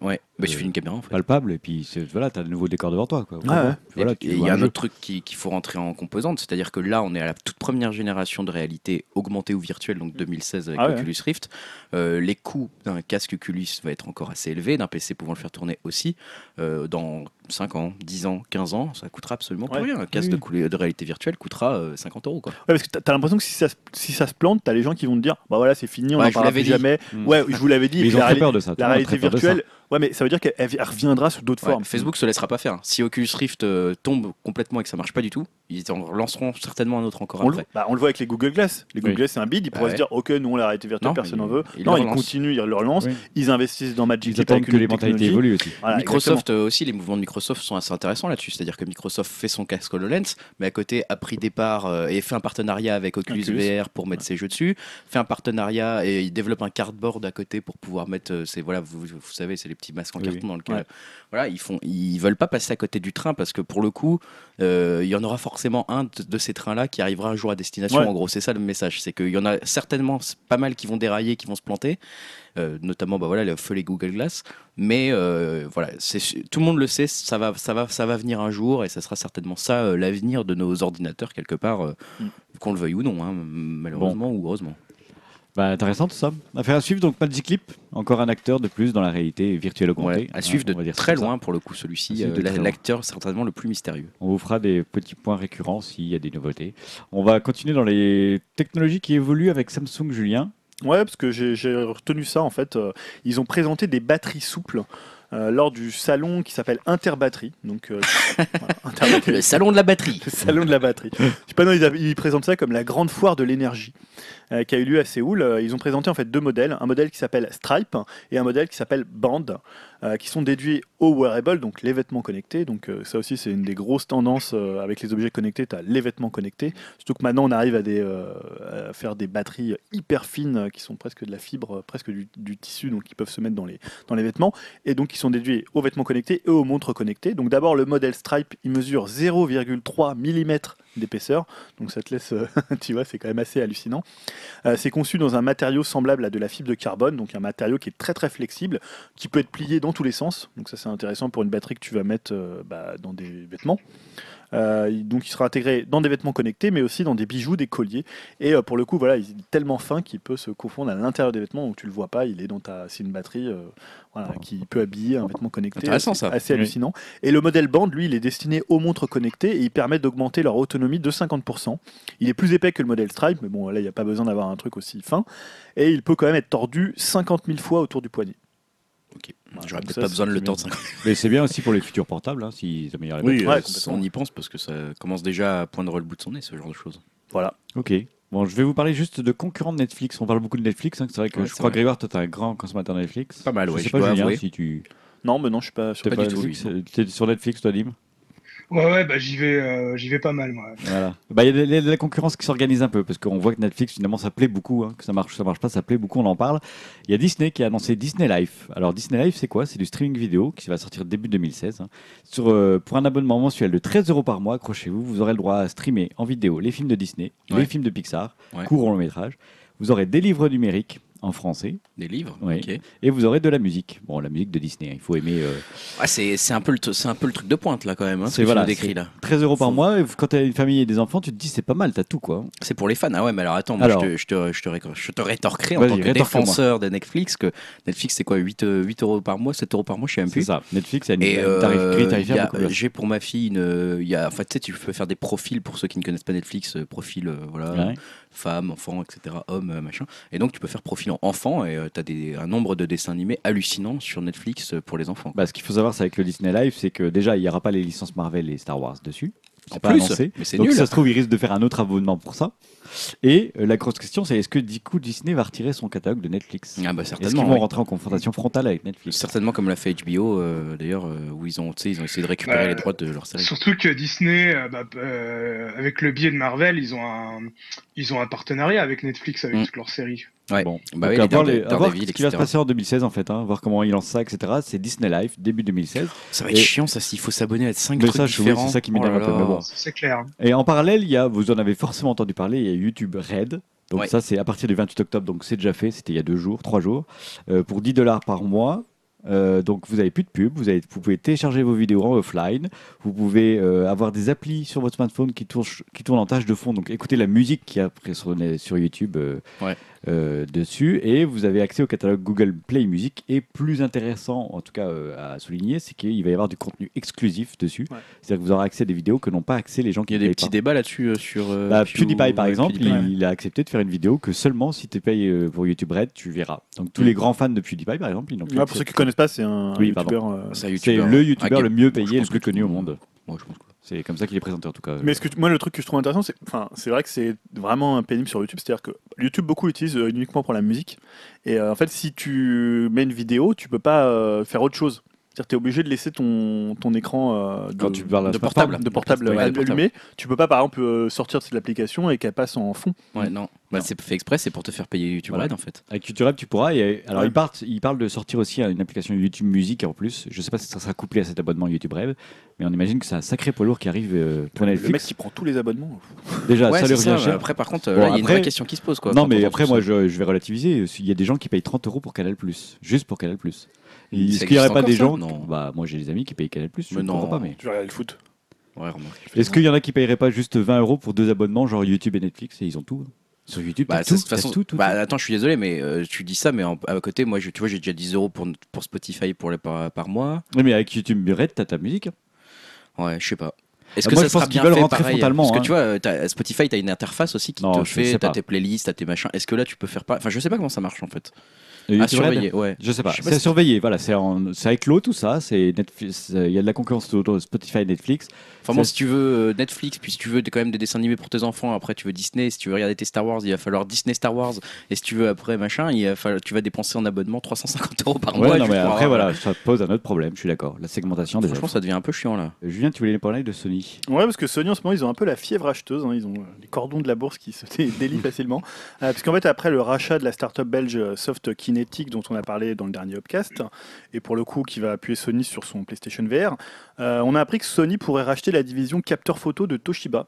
Speaker 2: Ouais, bah, il suffit
Speaker 1: Euh,
Speaker 2: d'une caméra en fait.
Speaker 1: palpable et puis voilà, t'as de nouveaux décors devant toi. Quoi.
Speaker 3: ouais.
Speaker 1: Puis voilà,
Speaker 2: Et-
Speaker 1: tu
Speaker 2: il y a un
Speaker 1: jeu.
Speaker 2: autre truc qui- qu'il faut rentrer en composante, c'est-à-dire que là, on est à la toute première génération de réalité augmentée ou virtuelle, donc 2016 avec
Speaker 3: Ah ouais.
Speaker 2: Oculus Rift. Euh, les coûts d'un casque Oculus va être encore assez élevés, d'un PC pouvant le faire tourner aussi. Euh, dans 5 ans, 10 ans, 15 ans, ça coûtera absolument plus rien. Un casque
Speaker 1: Oui.
Speaker 2: de, réalité virtuelle coûtera euh, 50 euros. Quoi.
Speaker 3: Ouais, parce que t'as l'impression que si ça, se- si ça se plante, t'as les gens qui vont te dire bah voilà, c'est fini, on
Speaker 2: Ouais,
Speaker 3: n'en parlera plus jamais.
Speaker 1: Mm.
Speaker 3: Ouais, je vous l'avais dit.
Speaker 1: Mais ils
Speaker 3: la
Speaker 1: ont très peur de ça.
Speaker 3: La réalité virtuelle, ouais, mais ça veut dire qu'elle elle reviendra sous d'autres
Speaker 2: Ouais,
Speaker 3: formes.
Speaker 2: Facebook se laissera pas faire. Si Oculus Rift euh, tombe complètement et que ça marche pas du tout, ils en lanceront certainement un autre encore
Speaker 3: On le,
Speaker 2: après.
Speaker 3: bah, on le voit avec les Google Glass. Les Google
Speaker 1: Oui.
Speaker 3: Glass, c'est un bid. Ils
Speaker 2: Bah
Speaker 3: pourraient
Speaker 2: ouais.
Speaker 3: se dire, ok, nous on la réalité virtuelle,
Speaker 2: Non,
Speaker 3: personne n'en veut.
Speaker 2: ils
Speaker 3: non,
Speaker 2: le
Speaker 3: ils continuent, ils le relancent.
Speaker 1: Oui.
Speaker 3: Ils investissent dans Magic
Speaker 1: Ils attendent que les mentalités évoluent aussi.
Speaker 3: Voilà,
Speaker 2: Microsoft euh, aussi, les mouvements de Microsoft sont assez intéressants là-dessus. C'est-à-dire que Microsoft fait son casque HoloLens, mais à côté a pris des parts euh, et fait un partenariat avec Oculus,
Speaker 3: Oculus.
Speaker 2: VR pour mettre ses jeux dessus. Fait un partenariat et il développe un cardboard à côté pour pouvoir mettre. euh, ces voilà, vous, vous savez, c'est les petits masques en
Speaker 1: Oui,
Speaker 2: carton dans lequel.
Speaker 3: Ouais.
Speaker 2: Voilà, ils font, ils veulent pas passer à côté du train parce que pour le coup, euh, il y en aura forcément un de, de ces trains-là qui arrivera un jour à destination.
Speaker 3: Ouais.
Speaker 2: En gros, c'est ça le message, c'est qu'il y en a certainement pas mal qui vont dérailler, qui vont se planter. Euh, notamment bah voilà le feu les Google Glass mais euh, voilà c'est tout le monde le sait ça va ça va ça va venir un jour et ça sera certainement ça euh, l'avenir de nos ordinateurs quelque part euh,
Speaker 3: Mm.
Speaker 2: qu'on le veuille ou non hein, malheureusement ou heureusement
Speaker 1: Bah, intéressant tout ça. Affaire à suivre, donc Magic Leap, encore un acteur de plus dans la réalité virtuelle augmentée.
Speaker 2: Ouais, à suivre de
Speaker 1: dire
Speaker 2: très
Speaker 1: ça.
Speaker 2: loin pour le coup celui-ci euh, l'acteur certainement le plus mystérieux
Speaker 1: On vous fera des petits points récurrents s'il y a des nouveautés. On va continuer dans les technologies qui évoluent avec Samsung Julien.
Speaker 3: Ouais, parce que j'ai j'ai retenu ça en fait. euh, ils ont présenté des batteries souples. Euh, lors du salon qui s'appelle Interbatterie. Donc, euh, voilà, Interbatterie.
Speaker 2: Le salon de la batterie.
Speaker 3: Le salon de la batterie. Je sais pas, non, ils, présentent ça comme la grande foire de l'énergie euh, qui a eu lieu à Séoul. Ils ont présenté en fait deux modèles, un modèle qui s'appelle Stripe et un modèle qui s'appelle Band, euh, qui sont déduits au wearable, donc les vêtements connectés. Donc euh, ça aussi c'est une des grosses tendances euh, avec les objets connectés, tu as les vêtements connectés. Surtout que maintenant on arrive à, faire des batteries hyper fines qui sont presque de la fibre, presque du, du tissu, donc qui peuvent se mettre dans les, dans les vêtements et donc qui sont déduits aux vêtements connectés et aux montres connectées. Donc d'abord le modèle Stripe, il mesure 0,3 mm d'épaisseur, donc ça te laisse, euh, tu vois, c'est quand même assez hallucinant. Euh, c'est conçu dans un matériau semblable à de la fibre de carbone, donc un matériau qui est très très flexible, qui peut être plié dans tous les sens. Donc ça c'est intéressant pour une batterie que tu vas mettre euh, bah, dans des vêtements. Euh, donc il sera intégré dans des vêtements connectés, mais aussi dans des bijoux, des colliers. Et euh, pour le coup, voilà, il est tellement fin qu'il peut se confondre à l'intérieur des vêtements où tu le vois pas. Il est dans ta, c'est une batterie, euh, voilà, qui peut habiller un vêtement connecté.
Speaker 2: Intéressant,
Speaker 3: assez,
Speaker 2: ça.
Speaker 3: assez
Speaker 1: Oui.
Speaker 3: hallucinant. Et le modèle Band, lui, il est destiné aux montres connectées et il permet d'augmenter leur autonomie de 50%. Il est plus épais que le modèle Stripe, mais bon, là, il n'y a pas besoin d'avoir un truc aussi fin. Et il peut quand même être tordu 50 000 fois autour du poignet.
Speaker 2: Ok.
Speaker 3: Voilà,
Speaker 2: J'aurais
Speaker 3: donc
Speaker 2: peut-être pas besoin de le temps de 50
Speaker 1: Mais c'est bien aussi pour les futurs portables, hein, s'ils améliorent les
Speaker 2: Oui.
Speaker 3: Ouais,
Speaker 2: euh, on y pense parce que ça commence déjà à poindre le bout de son nez, ce genre de choses.
Speaker 3: Voilà.
Speaker 1: Ok. Bon, je vais vous parler juste de concurrents de Netflix. On parle beaucoup de Netflix. hein, c'est vrai que
Speaker 2: Ouais,
Speaker 1: je crois,
Speaker 2: vrai.
Speaker 1: Grégoire, toi, t'es un grand consommateur de Netflix.
Speaker 2: Pas mal,
Speaker 1: Je
Speaker 2: ouais,
Speaker 1: sais
Speaker 2: je
Speaker 1: pas, Julien,
Speaker 2: avouer.
Speaker 1: si tu.
Speaker 3: Non, mais non, je suis pas sur
Speaker 2: Pas
Speaker 1: pas Netflix, t'es sur Netflix, toi, Dim?
Speaker 4: Ouais, ouais, bah j'y vais, euh, j'y vais pas mal, moi.
Speaker 1: Voilà. Bah, il y a de, la concurrence qui s'organise un peu parce qu'on voit que Netflix finalement ça plaît beaucoup, hein, que ça marche, ça marche pas, ça plaît beaucoup, on en parle. Il y a Disney qui a annoncé Disney Life. Alors Disney Life c'est quoi? C'est du streaming vidéo qui va sortir début 2016. hein. Sur, euh, pour un abonnement mensuel de 13 euros par mois, accrochez-vous, vous aurez le droit à streamer en vidéo les films de Disney, les
Speaker 2: Ouais.
Speaker 1: films de Pixar,
Speaker 2: Ouais.
Speaker 1: court ou long métrage. Vous aurez des livres numériques en français
Speaker 2: Des livres
Speaker 1: Oui. et vous aurez de la musique. Bon, la musique de Disney, hein, il faut aimer. euh,
Speaker 2: Ah, c'est c'est un, peu le c'est un peu le truc de pointe là quand même, hein, ce
Speaker 1: C'est
Speaker 2: que
Speaker 1: voilà, c'est-
Speaker 2: là.
Speaker 1: 13 euros par mois. Et quand tu as une famille et des enfants, tu te dis c'est pas mal, t'as tout quoi.
Speaker 2: C'est pour les fans. Ah ouais, mais alors attends, moi,
Speaker 1: Alors.
Speaker 2: je, te, je, te, je, te, ré- je te rétorquerai en tant que défenseur de Netflix que Netflix c'est quoi 8, euh, 8 euros par mois, 7 euros par mois, je sais même
Speaker 1: C'est
Speaker 2: plus.
Speaker 1: ça. Netflix, a une, tarif,
Speaker 2: euh,
Speaker 1: plus.
Speaker 2: j'ai pour ma fille une, euh, y a, en fait, tu sais, tu peux faire des profils pour ceux qui ne connaissent pas Netflix, euh, profil, euh, voilà,
Speaker 1: Ouais.
Speaker 2: Femme, enfant, etc., homme, euh, machin. Et donc tu peux faire profil en enfant et tu as des, un nombre de dessins animés hallucinants sur Netflix euh, pour les enfants.
Speaker 1: Bah, ce qu'il faut savoir, c'est avec le Disney Live, c'est que déjà, il n'y aura pas les licences Marvel et Star Wars dessus. C'est pas
Speaker 2: plus,
Speaker 1: annoncé.
Speaker 2: mais c'est
Speaker 1: Donc,
Speaker 2: nul.
Speaker 1: si ça se trouve, ils risquent de faire un autre abonnement pour ça. Et euh, la grosse question, c'est est-ce que du coup, Disney va retirer son catalogue de Netflix?
Speaker 2: Ah bah
Speaker 1: Est-ce qu'ils
Speaker 2: certainement.
Speaker 1: vont
Speaker 2: oui.
Speaker 1: rentrer en confrontation frontale avec Netflix?
Speaker 2: Certainement comme l'a fait HBO euh, d'ailleurs euh, où ils ont, tu sais, ils ont essayé de récupérer
Speaker 4: Bah,
Speaker 2: les droits de leur série.
Speaker 4: Surtout que Disney, euh, bah, euh, avec le biais de Marvel, ils ont un, ils ont un partenariat avec Netflix avec
Speaker 2: Mm.
Speaker 4: toutes leurs séries.
Speaker 2: Ouais.
Speaker 1: Bon,
Speaker 2: Bah
Speaker 1: donc
Speaker 2: oui,
Speaker 1: à
Speaker 2: les
Speaker 1: voir,
Speaker 2: Darede-
Speaker 1: les- à voir
Speaker 2: Daredevil,
Speaker 1: ce qui va se
Speaker 2: etc.
Speaker 1: passer en 2016 en fait, hein, voir comment ils lancent ça, etc. C'est Disney Live, début 2016.
Speaker 2: Ça va être
Speaker 1: Et-
Speaker 2: chiant ça s'il faut s'abonner à 5
Speaker 1: Mais
Speaker 2: trucs
Speaker 1: ça, je- oui,
Speaker 2: différents.
Speaker 1: c'est ça qui
Speaker 2: Oh
Speaker 1: m'énerve
Speaker 2: là
Speaker 1: un peu, mais bon.
Speaker 4: C'est clair.
Speaker 1: Et en parallèle, il y a, vous en avez forcément entendu parler, il y a YouTube Red. Donc
Speaker 2: Ouais.
Speaker 1: ça, c'est à partir du 28 octobre, donc c'est déjà fait, c'était il y a deux jours, trois jours, euh, pour 10 dollars par mois. Euh, donc vous avez plus de pub, vous, avez, vous pouvez télécharger vos vidéos en offline, vous pouvez euh, avoir des applis sur votre smartphone qui tournent, qui tournent en tâche de fond, donc écoutez la musique qui après sur, sur YouTube
Speaker 2: Ouais.
Speaker 1: Euh, dessus, et vous avez accès au catalogue Google Play Music, et plus intéressant, en tout cas euh, à souligner, c'est qu'il va y avoir du contenu exclusif dessus,
Speaker 3: Ouais.
Speaker 1: c'est-à-dire que vous aurez accès à des vidéos que n'ont pas accès les gens qui
Speaker 2: Il y a des petits
Speaker 1: pas.
Speaker 2: débats là-dessus euh, sur. euh,
Speaker 1: Bah,
Speaker 2: Pew-
Speaker 1: PewDiePie par exemple,
Speaker 2: PewDiePie.
Speaker 1: il, il a accepté de faire une vidéo que seulement si tu payes euh, pour YouTube Red, tu verras. Donc tous
Speaker 2: Mm.
Speaker 1: les grands fans de PewDiePie par exemple, ils n'ont accès.
Speaker 3: pour ceux qui connaissent pas, c'est un
Speaker 1: Oui,
Speaker 3: euh,
Speaker 2: C'est
Speaker 1: le
Speaker 2: ouais.
Speaker 1: youtubeur
Speaker 2: Ah,
Speaker 1: le mieux payé et le plus connu au
Speaker 2: monde-. Ouais, je pense que-
Speaker 1: C'est comme ça qu'il est présenté en tout cas.
Speaker 3: Mais moi, le truc que je trouve intéressant, c'est, enfin, c'est vrai que c'est vraiment pénible sur YouTube. C'est-à-dire que YouTube, beaucoup l'utilisent euh, uniquement pour la musique. Et euh, en fait, si tu mets une vidéo, tu peux pas euh, faire autre chose. C'est-à-dire que tu es obligé de laisser ton, ton écran euh, de,
Speaker 1: Quand tu parles
Speaker 2: de
Speaker 1: de
Speaker 2: portable.
Speaker 3: de portable
Speaker 2: Ouais, de
Speaker 3: allumé.
Speaker 2: portable.
Speaker 3: Tu peux pas, par exemple, euh, sortir de l'application et qu'elle passe en fond.
Speaker 2: Ouais, non. Bah,
Speaker 1: Non.
Speaker 2: c'est fait exprès, c'est pour te faire payer YouTube
Speaker 1: Voilà.
Speaker 2: Red en fait.
Speaker 1: Avec YouTube Red, tu pourras. Et, alors
Speaker 3: Ouais.
Speaker 1: ils partent, ils parlent de sortir aussi une application YouTube Musique en plus. Je sais pas si ça sera couplé à cet abonnement YouTube Red, mais on imagine que c'est un sacré poids lourd qui arrive euh, pour
Speaker 3: Le mec
Speaker 1: Netflix.
Speaker 3: qui prend tous les abonnements.
Speaker 1: Déjà,
Speaker 2: ouais,
Speaker 1: ça lui
Speaker 2: ça.
Speaker 1: revient cher.
Speaker 2: Après, par contre,
Speaker 1: Bon,
Speaker 2: il y a une vraie question qui se pose quoi.
Speaker 1: Non, mais après, moi, je, je vais relativiser. Il y a des gens qui payent 30 euros pour Canal juste pour Canal Est-ce qu'il n'y aurait pas des gens
Speaker 2: Non.
Speaker 1: Bah, moi, j'ai des amis qui payent Canal je
Speaker 2: Mais
Speaker 1: ne
Speaker 2: non.
Speaker 1: comprends pas. Mais
Speaker 3: regarder le foot.
Speaker 2: Ouais,
Speaker 1: est-ce qu'il y en a qui payeraient pas juste 20 euros pour deux abonnements, genre YouTube et Netflix, et ils ont tout hein? Sur YouTube,
Speaker 2: Bah,
Speaker 1: t'as tout,
Speaker 2: de toute
Speaker 1: t'as
Speaker 2: façon,
Speaker 1: tout, tout,
Speaker 2: bah,
Speaker 1: tout.
Speaker 2: attends, je suis désolé, mais euh, tu dis ça, mais en- à côté, moi, je, tu vois, j'ai déjà 10 euros pour, pour Spotify pour les, par, par mois.
Speaker 1: Oui, mais avec YouTube Red, t'as ta musique. hein.
Speaker 2: Ouais, je sais pas. Est-ce
Speaker 1: Ah,
Speaker 2: que
Speaker 1: moi,
Speaker 2: ça
Speaker 1: je pense qu'ils veulent rentrer
Speaker 2: pareil
Speaker 1: frontalement,
Speaker 2: Parce que
Speaker 1: hein.
Speaker 2: tu vois, euh, t'as- Spotify, tu as une interface aussi qui
Speaker 1: Non,
Speaker 2: te
Speaker 1: je sais
Speaker 2: fait, t'as tes playlists, t'as tes machins. Est-ce que là, tu peux faire pas Enfin, je sais pas comment ça marche en fait. À
Speaker 1: regardes
Speaker 2: surveiller, ouais.
Speaker 1: Je sais pas.
Speaker 2: Sais pas
Speaker 1: c'est
Speaker 2: si-
Speaker 1: surveillé. Voilà, c'est avec l'eau tout ça. C'est Netflix. Il y a de la concurrence autour de Spotify, et Netflix.
Speaker 2: Enfin bon, si tu veux euh, Netflix, puis si tu veux quand même des dessins animés pour tes enfants, après tu veux Disney, si tu veux regarder tes Star Wars, il va falloir Disney Star Wars, et si tu veux après machin, il va falloir, tu vas dépenser en abonnement 350 euros par
Speaker 1: Ouais,
Speaker 2: mois.
Speaker 1: non, mais après
Speaker 2: avoir-
Speaker 1: voilà, ça pose un autre problème. Je suis d'accord. La segmentation des
Speaker 2: Franchement, ça devient un peu chiant là.
Speaker 1: Julien, tu voulais parler de Sony?
Speaker 3: Ouais, parce que Sony en ce moment, ils ont un peu la fièvre acheteuse. hein. Ils ont euh, les cordons de la bourse qui se dé- délient facilement. Euh, parce qu'en fait, après le rachat de la startup belge Soft Dont on a parlé dans le dernier upcast, et pour le coup qui va appuyer Sony sur son PlayStation VR, euh, on a appris que Sony pourrait racheter la division capteur photo de Toshiba.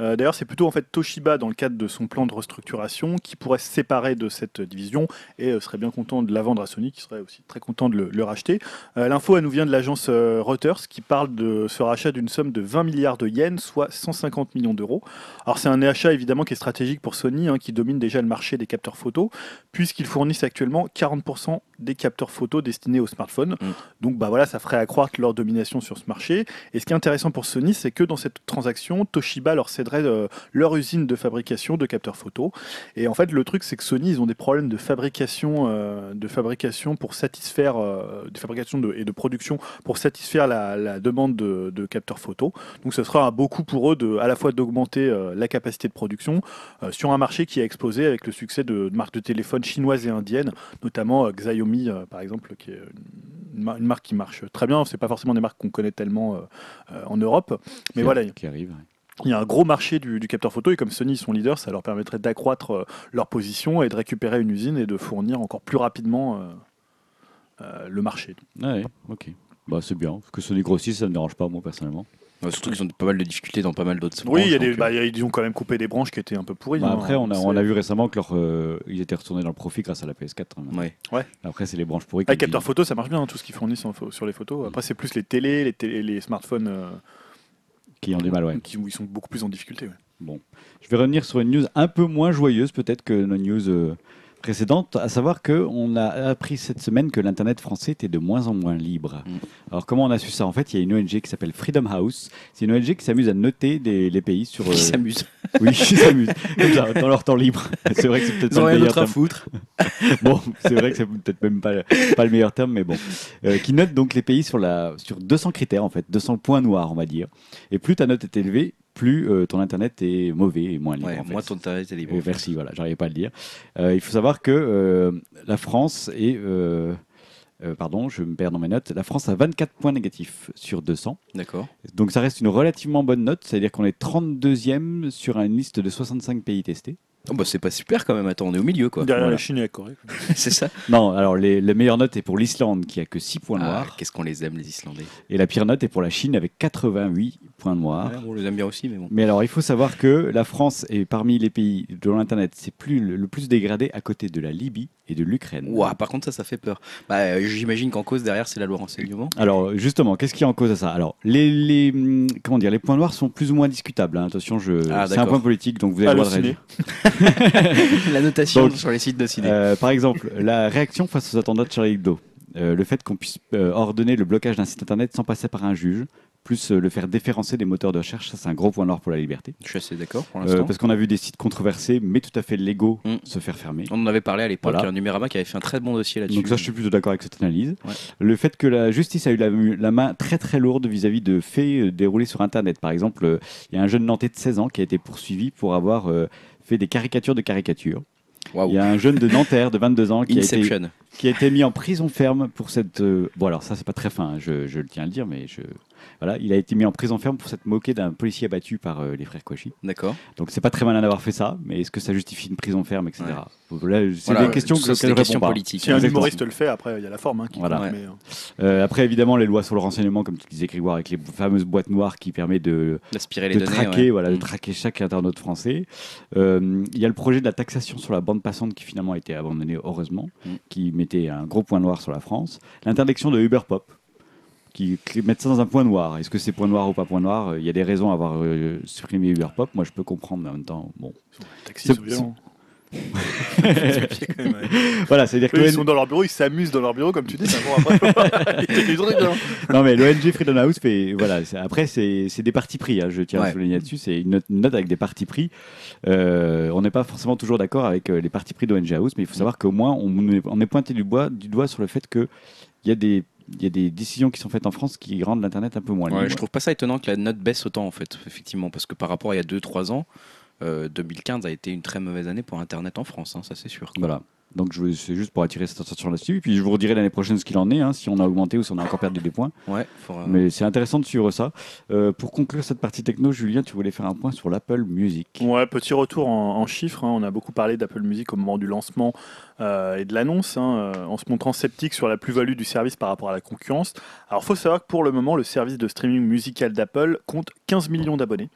Speaker 3: Euh, D'ailleurs, c'est plutôt en fait Toshiba, dans le cadre de son plan de restructuration, qui pourrait se séparer de cette division et euh, serait bien content de la vendre à Sony, qui serait aussi très content de le, le racheter. Euh, L'info, elle nous vient de l'agence Reuters, qui parle de ce rachat d'une somme de 20 milliards de yens, soit 150 millions d'euros. Alors, c'est un achat évidemment qui est stratégique pour Sony, hein, qui domine déjà le marché des capteurs photo, puisqu'ils fournissent actuellement 40% des capteurs photo destinés aux smartphones.
Speaker 2: Mm.
Speaker 3: Donc, bah voilà, ça ferait accroître leur domination sur ce marché. Et ce qui est intéressant pour Sony, c'est que dans cette transaction, Toshiba leur euh, leur usine de fabrication de capteurs photo. Et en fait, le truc, c'est que Sony, ils ont des problèmes de fabrication, euh, de fabrication pour satisfaire, euh, de fabrication de- et de production pour satisfaire la, la demande de, de capteurs photo. Donc, ce sera un beau coup pour eux de, à la fois d'augmenter euh, la capacité de production sur un marché qui a explosé avec le succès de, de marques de téléphone chinoises et indiennes, notamment Xiaomi, par exemple, qui est une, mar- une marque qui marche très bien. C'est pas forcément des marques qu'on connaît tellement en Europe, mais
Speaker 1: qui-
Speaker 3: voilà,
Speaker 1: qui arrive.
Speaker 3: Il y a un gros marché du, du capteur photo et comme Sony sont leaders, ça leur permettrait d'accroître euh, leur position et de récupérer une usine et de fournir encore plus rapidement euh, euh, le marché.
Speaker 1: Ouais, ok. Bah, c'est bien. Parce que Sony grossit, ça ne me dérange pas, moi, personnellement.
Speaker 2: Ouais, surtout qu'ils ont pas mal de difficultés dans pas mal d'autres.
Speaker 3: Oui, il y a
Speaker 2: branches,
Speaker 3: des,
Speaker 2: donc,
Speaker 3: bah, ils ont quand même coupé des branches qui étaient un peu pourries.
Speaker 1: Bah,
Speaker 3: hein.
Speaker 1: après, on a,
Speaker 3: C'est-
Speaker 1: on a vu récemment que leur, euh, ils étaient retournés dans le profit grâce à la PS4. hein.
Speaker 2: Ouais.
Speaker 1: Après, c'est les branches pourries.
Speaker 3: Ah,
Speaker 1: qui-
Speaker 3: capteur photo, ça marche bien, hein, tout ce qu'ils fournissent en sur les photos. Après, c'est plus les télés, les, télé- les smartphones euh,
Speaker 1: qui ont du mal, ouais.
Speaker 3: qui, où ils sont beaucoup plus en difficulté. ouais.
Speaker 1: Je vais revenir sur une news un peu moins joyeuse peut-être que nos news euh, précédentes, à savoir qu'on a appris cette semaine que l'Internet français était de moins en moins libre.
Speaker 2: Mm.
Speaker 1: Alors comment on a su ça? En fait, il y a une ONG qui s'appelle Freedom House. C'est une ONG qui s'amuse à noter des- les pays sur... Euh,
Speaker 2: s'amusent.
Speaker 1: Oui, ils s'amusent. Comme ça, dans leur temps libre. C'est vrai que c'est peut-être pas le meilleur
Speaker 2: d'autre à
Speaker 1: terme.
Speaker 2: foutre.
Speaker 1: Bon, c'est vrai que c'est peut-être même pas, pas le meilleur terme, mais bon. Euh, qui note donc les pays sur, la, sur 200 critères, en fait, 200 points noirs, on va dire. Et plus ta note est élevée, plus euh, ton Internet est mauvais et moins libre.
Speaker 2: Ouais,
Speaker 1: en fait.
Speaker 2: moi, ton tarif est libre.
Speaker 1: Euh, merci, voilà, j'arrivais pas à le dire. Euh, il faut savoir que euh, la France est. pardon, je me perds dans mes notes. La France a 24 points négatifs sur 200.
Speaker 2: D'accord.
Speaker 1: Donc ça reste une relativement bonne note, c'est-à-dire qu'on est 32e sur une liste de 65 pays testés.
Speaker 2: Oh, bah, c'est pas super quand même. Attends, on est au milieu quoi.
Speaker 3: Derrière
Speaker 1: voilà.
Speaker 3: la Chine et la Corée.
Speaker 2: c'est ça.
Speaker 1: Non, alors les, les meilleures notes est pour l'Islande qui a que 6 points
Speaker 2: Ah,
Speaker 1: noirs.
Speaker 2: Qu'est-ce qu'on les aime, les Islandais.
Speaker 1: Et la pire note est pour la Chine avec 88 points noirs.
Speaker 2: Ouais, on les aime bien aussi, mais bon.
Speaker 1: Mais alors, il faut savoir que la France est parmi les pays de l'Internet, c'est plus le, le plus dégradé à côté de la Libye et de l'Ukraine.
Speaker 2: Ouah, par contre, ça, ça fait peur. Bah, euh, j'imagine qu'en cause derrière, c'est la loi renseignement.
Speaker 1: Alors justement, qu'est-ce qui est en cause à ça? Alors les, les hum, comment dire, les points noirs sont plus ou moins discutables. hein. Attention, je,
Speaker 2: Ah,
Speaker 1: c'est un
Speaker 2: d'accord.
Speaker 1: point politique, donc vous avez le droit de
Speaker 3: Halluciné.
Speaker 1: réagir.
Speaker 2: la notation
Speaker 1: Donc,
Speaker 2: sur les sites de ciné.
Speaker 1: Euh, par exemple, la réaction face aux attentats de Charlie Hebdo, Euh, le fait qu'on puisse euh, ordonner le blocage d'un site internet sans passer par un juge, plus euh, le faire déférencer des moteurs de recherche, ça c'est un gros point noir pour la liberté.
Speaker 2: Je suis assez d'accord pour l'instant.
Speaker 1: parce qu'on a vu des sites controversés, mais tout à fait légaux,
Speaker 2: Mm.
Speaker 1: se faire fermer.
Speaker 2: On en avait parlé à l'époque,
Speaker 1: Voilà.
Speaker 2: un Numérama qui avait fait un très bon dossier là-dessus.
Speaker 1: Donc ça, je suis plutôt d'accord avec cette analyse.
Speaker 2: Ouais.
Speaker 1: Le fait que la justice a eu la, la main très très lourde vis-à-vis de faits déroulés sur Internet. Par exemple, il y a un jeune Nantais de 16 ans qui a été poursuivi pour avoir fait des caricatures de caricatures. Il y a un jeune de Nanterre de 22 ans qui a, été,
Speaker 2: Inception.
Speaker 1: qui a été mis en prison ferme pour cette... euh, Bon alors ça c'est pas très fin, hein, je, je le tiens à le dire, mais je... Voilà, il a été mis en prison ferme pour s'être moqué d'un policier abattu par euh, les frères Kouachi.
Speaker 2: D'accord.
Speaker 1: Donc c'est pas très malin d'avoir fait ça, mais est-ce que ça justifie une prison ferme, etc. Voilà, c'est
Speaker 2: Voilà,
Speaker 1: des questions que je réponds
Speaker 2: questions
Speaker 1: pas.
Speaker 2: politiques.
Speaker 3: Si un
Speaker 1: Exactement.
Speaker 3: humoriste le fait, après, il y a la forme hein, qui
Speaker 1: Voilà.
Speaker 3: compte,
Speaker 2: Ouais.
Speaker 3: mais, euh,
Speaker 1: Euh, après, évidemment, les lois sur le renseignement, comme tu disais, Grégoire, avec les fameuses boîtes noires qui permettent de,
Speaker 2: D'aspirer les
Speaker 1: de
Speaker 2: données.
Speaker 1: traquer,
Speaker 2: ouais.
Speaker 1: voilà, de
Speaker 2: Mm.
Speaker 1: traquer chaque internaute français. Euh, Il y a le projet de la taxation sur la bande passante qui finalement a été abandonné, heureusement,
Speaker 2: Mm.
Speaker 1: qui mettait un gros point noir sur la France. L'interdiction de Uber Pop, qui mettent ça dans un point noir. Est-ce que c'est point noir ou pas point noir? Il y a des raisons à avoir euh, supprimé Uber Pop. Moi, je peux comprendre, mais en même temps, bon.
Speaker 3: violents.
Speaker 1: Voilà, c'est-à-dire que
Speaker 3: ils sont dans leur bureau, ils s'amusent dans leur bureau, comme tu dis. après, hein.
Speaker 1: Non mais l'ONG Freedom House fait voilà après c'est des partis pris hein, je tiens à souligner là-dessus c'est une note, avec des partis pris Euh, on n'est pas forcément toujours d'accord avec euh, les partis pris d'ONG House mais il faut savoir qu'au moins on est, on est pointé du, bois, du doigt sur le fait que il y a des il y a des décisions qui sont faites en France qui rendent l'internet un peu moins
Speaker 2: Ouais,
Speaker 1: libre.
Speaker 2: je trouve pas ça étonnant que la note baisse autant en fait, effectivement, parce que par rapport à il y a 2-3 ans, euh, 2015 a été une très mauvaise année pour Internet en France, hein, ça c'est sûr. quoi.
Speaker 1: Voilà. Donc je c'est juste pour attirer cette attention là-dessus. Et puis je vous redirai l'année prochaine ce qu'il en est, hein, si on a augmenté ou si on a encore perdu des points.
Speaker 2: Ouais,
Speaker 1: Mais c'est intéressant de suivre ça. Euh, pour conclure cette partie techno, Julien, tu voulais faire un point sur l'Apple Music.
Speaker 3: Ouais, petit retour en, en chiffres. hein. On a beaucoup parlé d'Apple Music au moment du lancement euh, et de l'annonce, hein, euh, en se montrant sceptique sur la plus-value du service par rapport à la concurrence. Alors, il faut savoir que pour le moment, le service de streaming musical d'Apple compte 15 millions d'abonnés.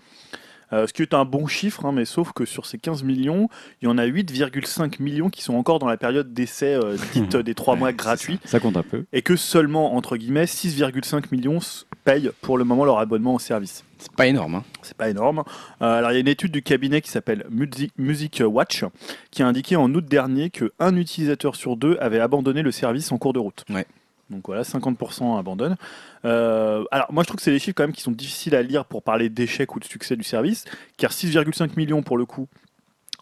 Speaker 3: Euh, ce qui est un bon chiffre, hein, mais sauf que sur ces 15 millions, il y en a 8,5 millions qui sont encore dans la période d'essai euh, dite des 3 mois gratuits,
Speaker 1: Ça compte un peu.
Speaker 3: et que seulement, entre guillemets, 6,5 millions payent pour le moment leur abonnement au service.
Speaker 2: C'est pas énorme. Hein.
Speaker 3: C'est pas énorme. Euh, alors, il y a une étude du cabinet qui s'appelle Music, Music Watch qui a indiqué en août dernier qu'un utilisateur sur deux avait abandonné le service en cours de route.
Speaker 2: Ouais.
Speaker 3: Donc voilà, 50% abandonnent. Euh, alors, moi, je trouve que c'est des chiffres quand même qui sont difficiles à lire pour parler d'échec ou de succès du service, car 6,5 millions pour le coup,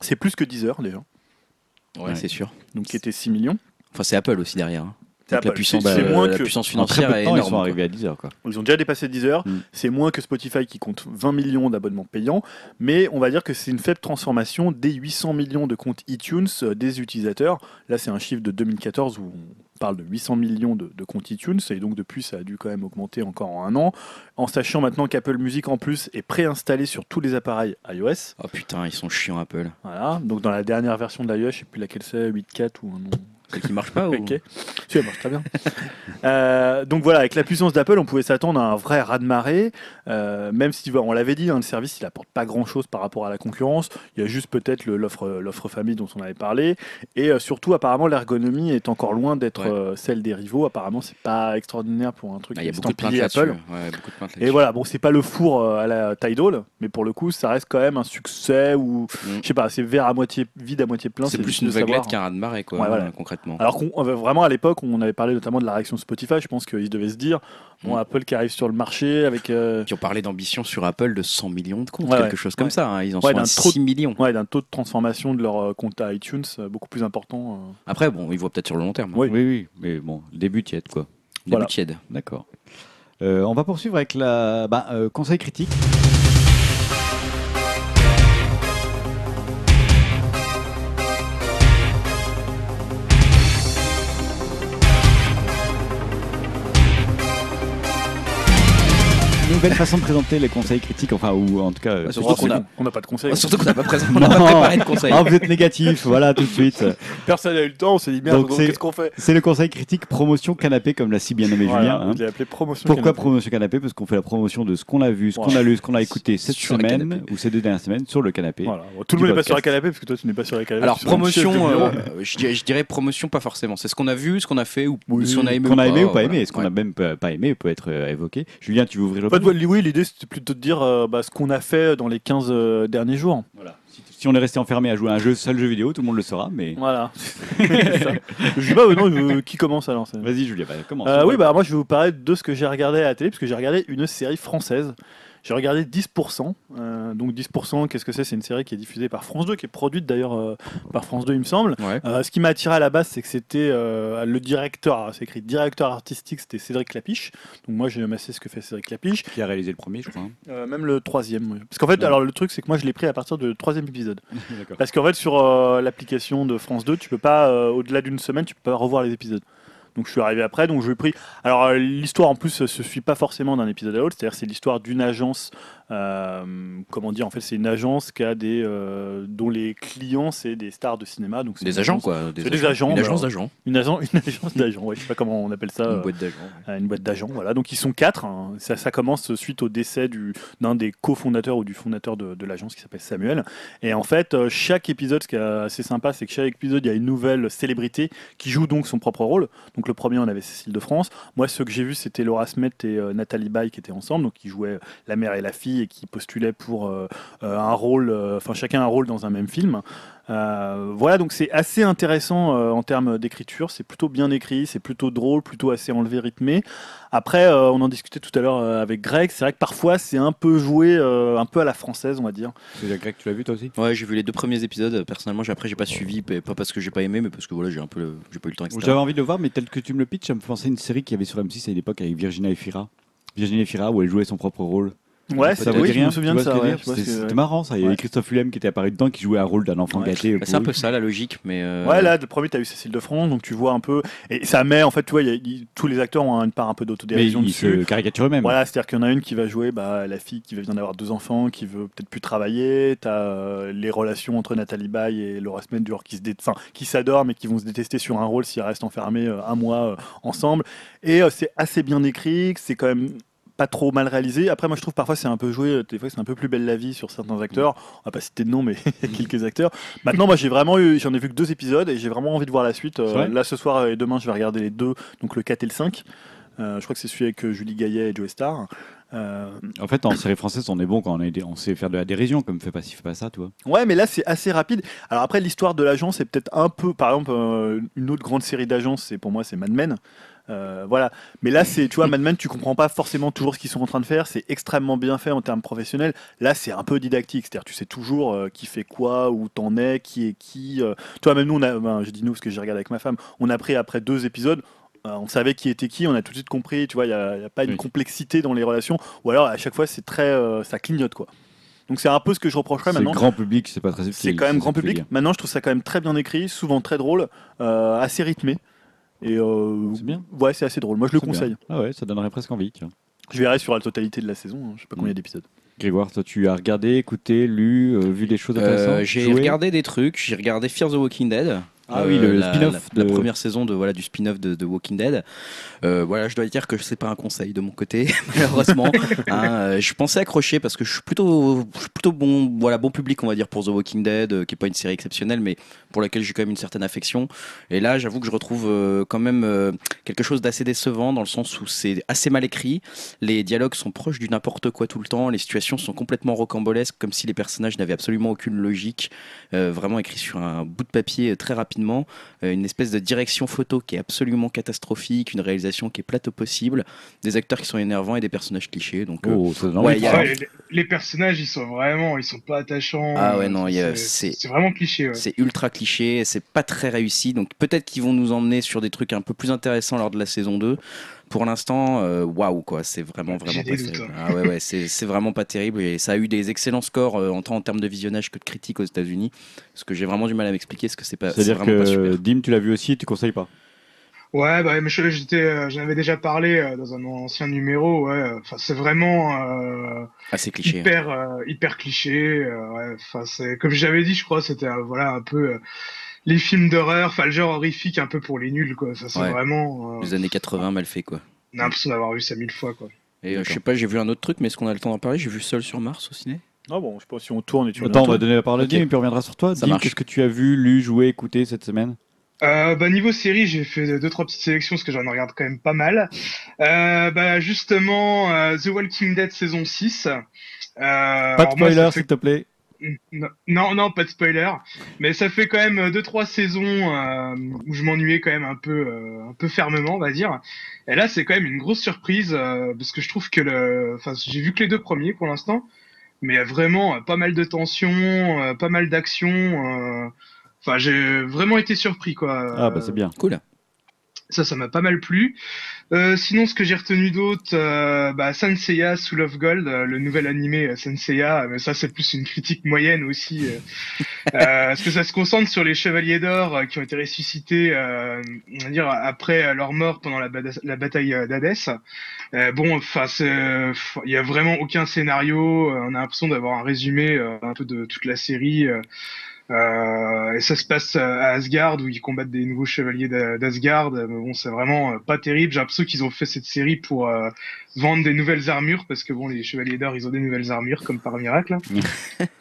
Speaker 3: c'est plus que 10 heures déjà,
Speaker 2: Ouais,
Speaker 1: Ouais.
Speaker 2: c'est sûr.
Speaker 3: donc qui était 6 millions.
Speaker 2: Enfin, c'est Apple aussi derrière. hein.
Speaker 3: C'est
Speaker 2: Donc, la
Speaker 3: Apple.
Speaker 2: puissance, euh,
Speaker 3: moins
Speaker 2: la
Speaker 3: que-
Speaker 2: puissance financière est énorme.
Speaker 1: ils sont
Speaker 2: quoi.
Speaker 1: arrivés à 10 heures. Quoi.
Speaker 3: Ils ont déjà dépassé 10 heures.
Speaker 1: Mm.
Speaker 3: C'est moins que Spotify qui compte 20 millions d'abonnements payants. Mais on va dire que c'est une faible transformation des 800 millions de comptes iTunes euh, des utilisateurs. Là, c'est un chiffre de 2014 où on parle de 800 millions de, de comptes iTunes. Et donc, depuis, ça a dû quand même augmenter encore en un an. En sachant maintenant qu'Apple Music, en plus, est préinstallé sur tous les appareils iOS.
Speaker 2: Oh putain, ils sont chiants Apple.
Speaker 3: Voilà. Donc, dans la dernière version de l'iOS, je sais plus laquelle c'est, 8.4 ou un nom.
Speaker 2: Celle qui marche pas ou...
Speaker 3: Ok. Si, elle marche très bien. Euh, donc voilà, avec la puissance d'Apple, on pouvait s'attendre à un vrai raz-de-marée. euh, même si, on l'avait dit, hein, le service, il apporte pas grand-chose par rapport à la concurrence. Il y a juste peut-être le- l'offre famille dont on avait parlé. Et euh, surtout, apparemment, l'ergonomie est encore loin d'être
Speaker 2: Ouais.
Speaker 3: euh, celle des rivaux. Apparemment, c'est pas extraordinaire pour un truc
Speaker 2: Ah, beaucoup de plaintes
Speaker 3: estampillé. Apple.
Speaker 2: Ouais, beaucoup de
Speaker 3: Et voilà, bon, c'est pas le four euh, à la Tidal, mais pour le coup, ça reste quand même un succès ou,
Speaker 2: Mm.
Speaker 3: je sais pas, c'est verre à moitié vide, à moitié plein.
Speaker 2: C'est plus une vaguelette qu'un raz-de-marée, quoi,
Speaker 3: Ouais, voilà.
Speaker 2: hein, concrètement.
Speaker 3: Alors qu'on avait vraiment à l'époque, on avait parlé notamment de la réaction Spotify. Je pense qu'ils devaient se dire, bon,
Speaker 2: Mm.
Speaker 3: Apple qui arrive sur le marché avec euh,
Speaker 2: Qui ont parlé d'ambition sur Apple de 100 millions de comptes,
Speaker 3: Ouais,
Speaker 2: quelque
Speaker 3: ouais.
Speaker 2: chose comme
Speaker 3: Ouais.
Speaker 2: ça. hein. Ils en
Speaker 3: Ouais,
Speaker 2: sont
Speaker 3: d'un
Speaker 2: à
Speaker 3: trop-
Speaker 2: 6 millions.
Speaker 3: ouais, d'un taux de transformation de leur euh, compte à iTunes euh, beaucoup plus important. euh.
Speaker 2: Après, bon, ils voient peut-être sur le long terme.
Speaker 3: Oui.
Speaker 1: Oui, oui, mais bon, début tiède quoi.
Speaker 2: Début
Speaker 3: Voilà.
Speaker 2: tiède.
Speaker 1: D'accord. Euh, on va poursuivre avec la bah, euh, conseil critique. Nouvelle façon de présenter les conseils critiques, enfin, ou en tout cas.
Speaker 2: Bah, surtout qu'on a-
Speaker 3: n'a pas de conseil.
Speaker 2: Surtout qu'on n'a pas, présent- on n'a pas
Speaker 1: Non.
Speaker 2: préparé de conseils.
Speaker 1: Ah, vous êtes négatif, voilà, tout de suite.
Speaker 3: Personne n'a eu le temps. On s'est dit merde. Qu'est-ce qu'on fait?
Speaker 1: C'est le conseil critique promotion canapé, comme l'a si bien nommé
Speaker 3: Voilà,
Speaker 1: Julien. hein.
Speaker 3: Je l'ai appelé promotion.
Speaker 1: Pourquoi
Speaker 3: canapé.
Speaker 1: promotion canapé? Parce qu'on fait la promotion de ce qu'on a vu, ce qu'on a lu, ce qu'on a écouté cette
Speaker 2: le
Speaker 1: semaine ou ces deux dernières semaines sur le canapé.
Speaker 3: Voilà. Tout le monde n'est pas sur
Speaker 1: podcast.
Speaker 3: canapé parce que toi tu n'es pas sur la canapé.
Speaker 2: Alors, promotion, euh, je, dirais, promotion, pas forcément. C'est ce qu'on a vu, ce qu'on a fait ou ce qu'on a aimé
Speaker 1: Qu'on a aimé ou pas aimé, est-ce qu'on a même pas aimé peut être euh, évoqué. Julien, tu veux ouvrir le
Speaker 3: oui, l'idée c'était plutôt de dire euh, bah, ce qu'on a fait dans les 15 euh, derniers jours.
Speaker 1: Voilà. Si, si on est resté enfermé à jouer à un jeu, seul jeu vidéo, tout le monde le saura. Mais
Speaker 3: Voilà. C'est ça. je dis pas, euh, non, je- qui commence alors c'est-
Speaker 1: vas-y, Julien, bah, commence.
Speaker 3: Euh, oui, bah moi je vais vous parler de ce que j'ai regardé à la télé, parce que j'ai regardé une série française. J'ai regardé 10%. euh, donc 10%, qu'est-ce que c'est? C'est une série qui est diffusée par France 2, qui est produite d'ailleurs euh, par France 2, il me semble.
Speaker 2: Ouais.
Speaker 3: Euh, ce qui m'a attiré à la base, c'est que c'était le directeur, c'est écrit directeur artistique, c'était Cédric Clapiche. Donc moi j'ai amassé ce que fait Cédric Clapiche.
Speaker 1: Qui a réalisé le premier, je crois. hein.
Speaker 3: Même le troisième. oui. Parce qu'en fait,
Speaker 1: Ouais.
Speaker 3: alors le truc, c'est que moi je l'ai pris à partir du troisième épisode. Parce qu'en fait, sur l'application de France 2, tu peux pas, au-delà d'une semaine, tu peux pas revoir les épisodes. Donc je suis arrivé après, donc je pris. Alors euh, l'histoire en plus se suit pas forcément d'un épisode à l'autre, c'est-à-dire c'est l'histoire d'une agence. Euh, comment dire En fait, c'est une agence qui a des, euh, dont les clients c'est des stars de cinéma. Donc c'est
Speaker 2: Des agents,
Speaker 3: agence-
Speaker 2: quoi.
Speaker 3: C'est des agents,
Speaker 2: Une agence d'agents.
Speaker 3: Une, agence d'agents. Ouais, je sais pas comment on appelle ça.
Speaker 2: Une
Speaker 3: euh,
Speaker 2: boîte d'agents.
Speaker 3: une boîte d'agents. Voilà. Donc ils sont quatre. hein. Ça, ça commence suite au décès du- d'un des cofondateurs ou du fondateur de, de l'agence qui s'appelle Samuel. Et en fait, chaque épisode, ce qui est assez sympa, c'est que chaque épisode, il y a une nouvelle célébrité qui joue donc son propre rôle. Donc le premier, on avait Cécile de France. Moi, ceux que j'ai vus, c'était Laura Smet et euh, Nathalie Baye qui étaient ensemble. Donc ils jouaient la mère et la fille. Et qui postulaient pour euh, euh, un rôle, euh, enfin chacun un rôle dans un même film. Euh, voilà, donc c'est assez intéressant euh, en termes d'écriture. C'est plutôt bien écrit, c'est plutôt drôle, plutôt assez enlevé, rythmé. Après, euh, on en discutait tout à l'heure euh, avec Greg. C'est vrai que parfois c'est un peu joué, euh, un peu à la française, on va dire.
Speaker 1: C'est Greg, tu l'as vu toi aussi?
Speaker 2: Ouais, j'ai vu les deux premiers épisodes. Personnellement, j'ai- après, j'ai pas suivi, pas parce que j'ai pas aimé, mais parce que voilà, j'ai un peu, le- j'ai pas eu le temps.
Speaker 1: J'avais envie de le voir, mais tel que tu me le pitches, ça me fait penser à une série qu'il y avait sur M6 à l'époque avec Virginia Efira. Virginia Efira, où elle jouait son propre rôle.
Speaker 3: Ouais,
Speaker 1: Ça
Speaker 3: oui, je me souviens de ça. ouais,
Speaker 1: C'était marrant, ça. Il y avait
Speaker 3: Ouais.
Speaker 1: Christophe Willem qui était apparu dedans, qui jouait un rôle d'un enfant
Speaker 3: Ouais.
Speaker 1: gâté.
Speaker 2: Bah, c'est un peu ça la logique, mais. euh,
Speaker 3: Ouais, là, le premier, tu as eu Cécile de France, donc tu vois un peu. Et ça met, en fait, tu vois, y a- tous les acteurs ont une part un peu d'autodérision
Speaker 1: ils
Speaker 3: dessus.
Speaker 1: se caricaturent eux-mêmes.
Speaker 3: Voilà, c'est-à-dire qu'il y en a une qui va jouer bah, la fille qui vient d'avoir deux enfants, qui veut peut-être plus travailler. Tu as les relations entre Nathalie Baye et Laura Smendur qui se dé- enfin, qui s'adorent mais qui vont se détester sur un rôle s'ils restent enfermés euh, un mois euh, ensemble. Et euh, c'est assez bien écrit, c'est quand même pas trop mal réalisé. Après, moi, je trouve parfois c'est un peu joué, euh, des fois c'est un peu plus belle la vie sur certains acteurs. On va pas citer de nom, mais quelques acteurs. Maintenant, moi, j'ai vraiment eu, j'en ai vu que deux épisodes et j'ai vraiment envie de voir la suite. Euh, là, ce soir et demain, je vais regarder les deux, donc le 4 et le 5. Euh, je crois que c'est celui avec Julie Gaillet et Joe Star. Euh,
Speaker 1: En fait, en série française, on est bon quand on, est des- on sait faire de la dérision, comme fait pas ci, fait pas ça, tu vois.
Speaker 3: Ouais, mais là c'est assez rapide. Alors après, l'histoire de l'agence est peut-être un peu, par exemple, une autre grande série d'agences, c'est pour moi c'est Mad Men. Euh, voilà. Mais là, c'est, tu vois, Mad Men, tu comprends pas forcément toujours ce qu'ils sont en train de faire. C'est extrêmement bien fait en termes professionnels. Là, c'est un peu didactique. C'est-à-dire, tu sais toujours euh, qui fait quoi, où t'en es, qui est qui. euh. Toi, même nous, on a, ben, je dis nous parce que j'ai regardé avec ma femme, on a pris après deux épisodes. on savait qui était qui, on a tout de suite compris, tu vois, il n'y a, y a pas une
Speaker 1: Oui.
Speaker 3: complexité dans les relations, ou alors à chaque fois c'est très, ça clignote quoi. Donc c'est un peu ce que je reprocherais
Speaker 1: C'est
Speaker 3: maintenant.
Speaker 1: grand public, c'est pas très.
Speaker 3: C'est quand même
Speaker 1: c'est
Speaker 3: grand public. Maintenant, je trouve ça quand même très bien écrit, souvent très drôle, euh, assez rythmé. Et euh,
Speaker 1: C'est bien.
Speaker 3: Ouais, c'est assez drôle. Moi, je le
Speaker 1: bien.
Speaker 3: conseille.
Speaker 1: Ah ouais, ça donnerait presque envie. tiens.
Speaker 3: Je verrai sur la totalité de la saison. hein. Je sais pas combien
Speaker 1: Mm.
Speaker 3: d'épisodes.
Speaker 1: Grégoire, toi, tu as regardé, écouté, lu, euh, vu des choses intéressantes
Speaker 2: Euh, j'ai regardé des trucs, j'ai regardé Fear the Walking Dead.
Speaker 1: Ah oui, le
Speaker 2: la-
Speaker 1: spin-off
Speaker 2: La,
Speaker 1: de-
Speaker 2: la première saison de, voilà, du spin-off de, de Walking Dead. Euh, voilà, je dois dire que c'est pas un conseil de mon côté, malheureusement. Hein, euh, je pensais accrocher parce que je suis plutôt, je suis plutôt bon, voilà, bon public, on va dire, pour The Walking Dead, euh, qui est pas une série exceptionnelle, mais pour laquelle j'ai quand même une certaine affection. Et là, j'avoue que je retrouve euh, quand même euh, quelque chose d'assez décevant dans le sens où c'est assez mal écrit. Les dialogues sont proches du n'importe quoi tout le temps. Les situations sont complètement rocambolesques, comme si les personnages n'avaient absolument aucune logique. Euh, vraiment écrit sur un bout de papier euh, très rapidement. Euh, une espèce de direction photo qui est absolument catastrophique, une réalisation qui est plate au possible, des acteurs qui sont énervants et des personnages clichés. Donc, euh,
Speaker 1: Oh,
Speaker 2: Ouais, y a-
Speaker 4: Ouais, les, les personnages, ils sont vraiment, ils sont pas attachants.
Speaker 2: Ah ouais, non,
Speaker 4: c'est vraiment cliché. Ouais.
Speaker 2: C'est ultra cliché, c'est pas très réussi. Donc peut-être qu'ils vont nous emmener sur des trucs un peu plus intéressants lors de la saison 2. Pour l'instant, euh, waouh quoi, c'est vraiment vraiment pas terrible. Ah ouais ouais, c'est vraiment pas terrible et ça a eu des excellents scores euh, en tant en termes de visionnage que de critiques aux États-Unis. Ce que j'ai vraiment du mal à m'expliquer, parce que c'est pas c'est
Speaker 1: C'est-à-dire
Speaker 2: vraiment pas super.
Speaker 1: que Dim, tu l'as vu aussi et tu conseilles pas?
Speaker 4: Ouais, bah, j'étais, euh, j'en avais déjà parlé euh, dans un ancien numéro. Ouais, enfin, c'est vraiment euh,
Speaker 2: Ah cliché.
Speaker 4: hyper, euh, hyper cliché. euh, ouais, enfin, c'est comme j'avais dit, je crois, c'était euh, voilà un peu euh, les films d'horreur, enfin le genre horrifique un peu pour les nuls, quoi. Ça, c'est
Speaker 2: Ouais.
Speaker 4: vraiment. euh,
Speaker 2: Les années 80 mal fait quoi.
Speaker 4: on a l'impression d'avoir vu ça mille fois, quoi.
Speaker 2: Et euh, je sais pas, j'ai vu un autre truc, mais est-ce qu'on a le temps d'en parler? J'ai vu Seul sur Mars au ciné.
Speaker 3: Ah bon, je sais pas si on tourne et tu
Speaker 1: Attends, on va donner la parole à
Speaker 2: Ok.
Speaker 1: Dim et puis on reviendra sur toi.
Speaker 2: Ça
Speaker 1: Dim, qu'est-ce que tu as vu, lu, joué, écouté cette semaine?
Speaker 4: Euh, bah, niveau série, j'ai fait deux trois petites sélections parce que j'en regarde quand même pas mal. Euh, bah justement, euh, The Walking Dead saison 6. Euh,
Speaker 1: Pas de spoiler,
Speaker 4: fait-
Speaker 1: s'il te plaît.
Speaker 4: Non, non, pas de spoiler. Mais ça fait quand même deux trois saisons euh, où je m'ennuyais quand même un peu, euh, un peu fermement, on va dire. Et là, c'est quand même une grosse surprise euh, parce que je trouve que le, enfin, j'ai vu que les deux premiers pour l'instant, mais vraiment euh, pas mal de tension, euh, pas mal d'action. euh, Enfin, j'ai vraiment été surpris, quoi.
Speaker 1: Ah, bah c'est bien.
Speaker 2: Cool.
Speaker 4: Ça, ça m'a pas mal plu. Euh, sinon, ce que j'ai retenu d'autre, euh, bah, Senseiya Soul of Gold, euh, le nouvel animé euh, Senseiya, mais ça c'est plus une critique moyenne aussi, euh, euh, parce que ça se concentre sur les chevaliers d'or euh, qui ont été ressuscités, euh, on va dire après euh, leur mort pendant la, la bataille euh, d'Hadès. Euh, bon, enfin, il y a vraiment aucun scénario. euh, on a l'impression d'avoir un résumé euh, un peu de toute la série. Euh. Euh, et ça se passe à Asgard où ils combattent des nouveaux chevaliers d'A- d'Asgard. Mais bon, c'est vraiment euh, pas terrible. J'ai l'impression qu'ils ont fait cette série pour euh, vendre des nouvelles armures parce que bon, les chevaliers d'or, ils ont des nouvelles armures comme par miracle. hein.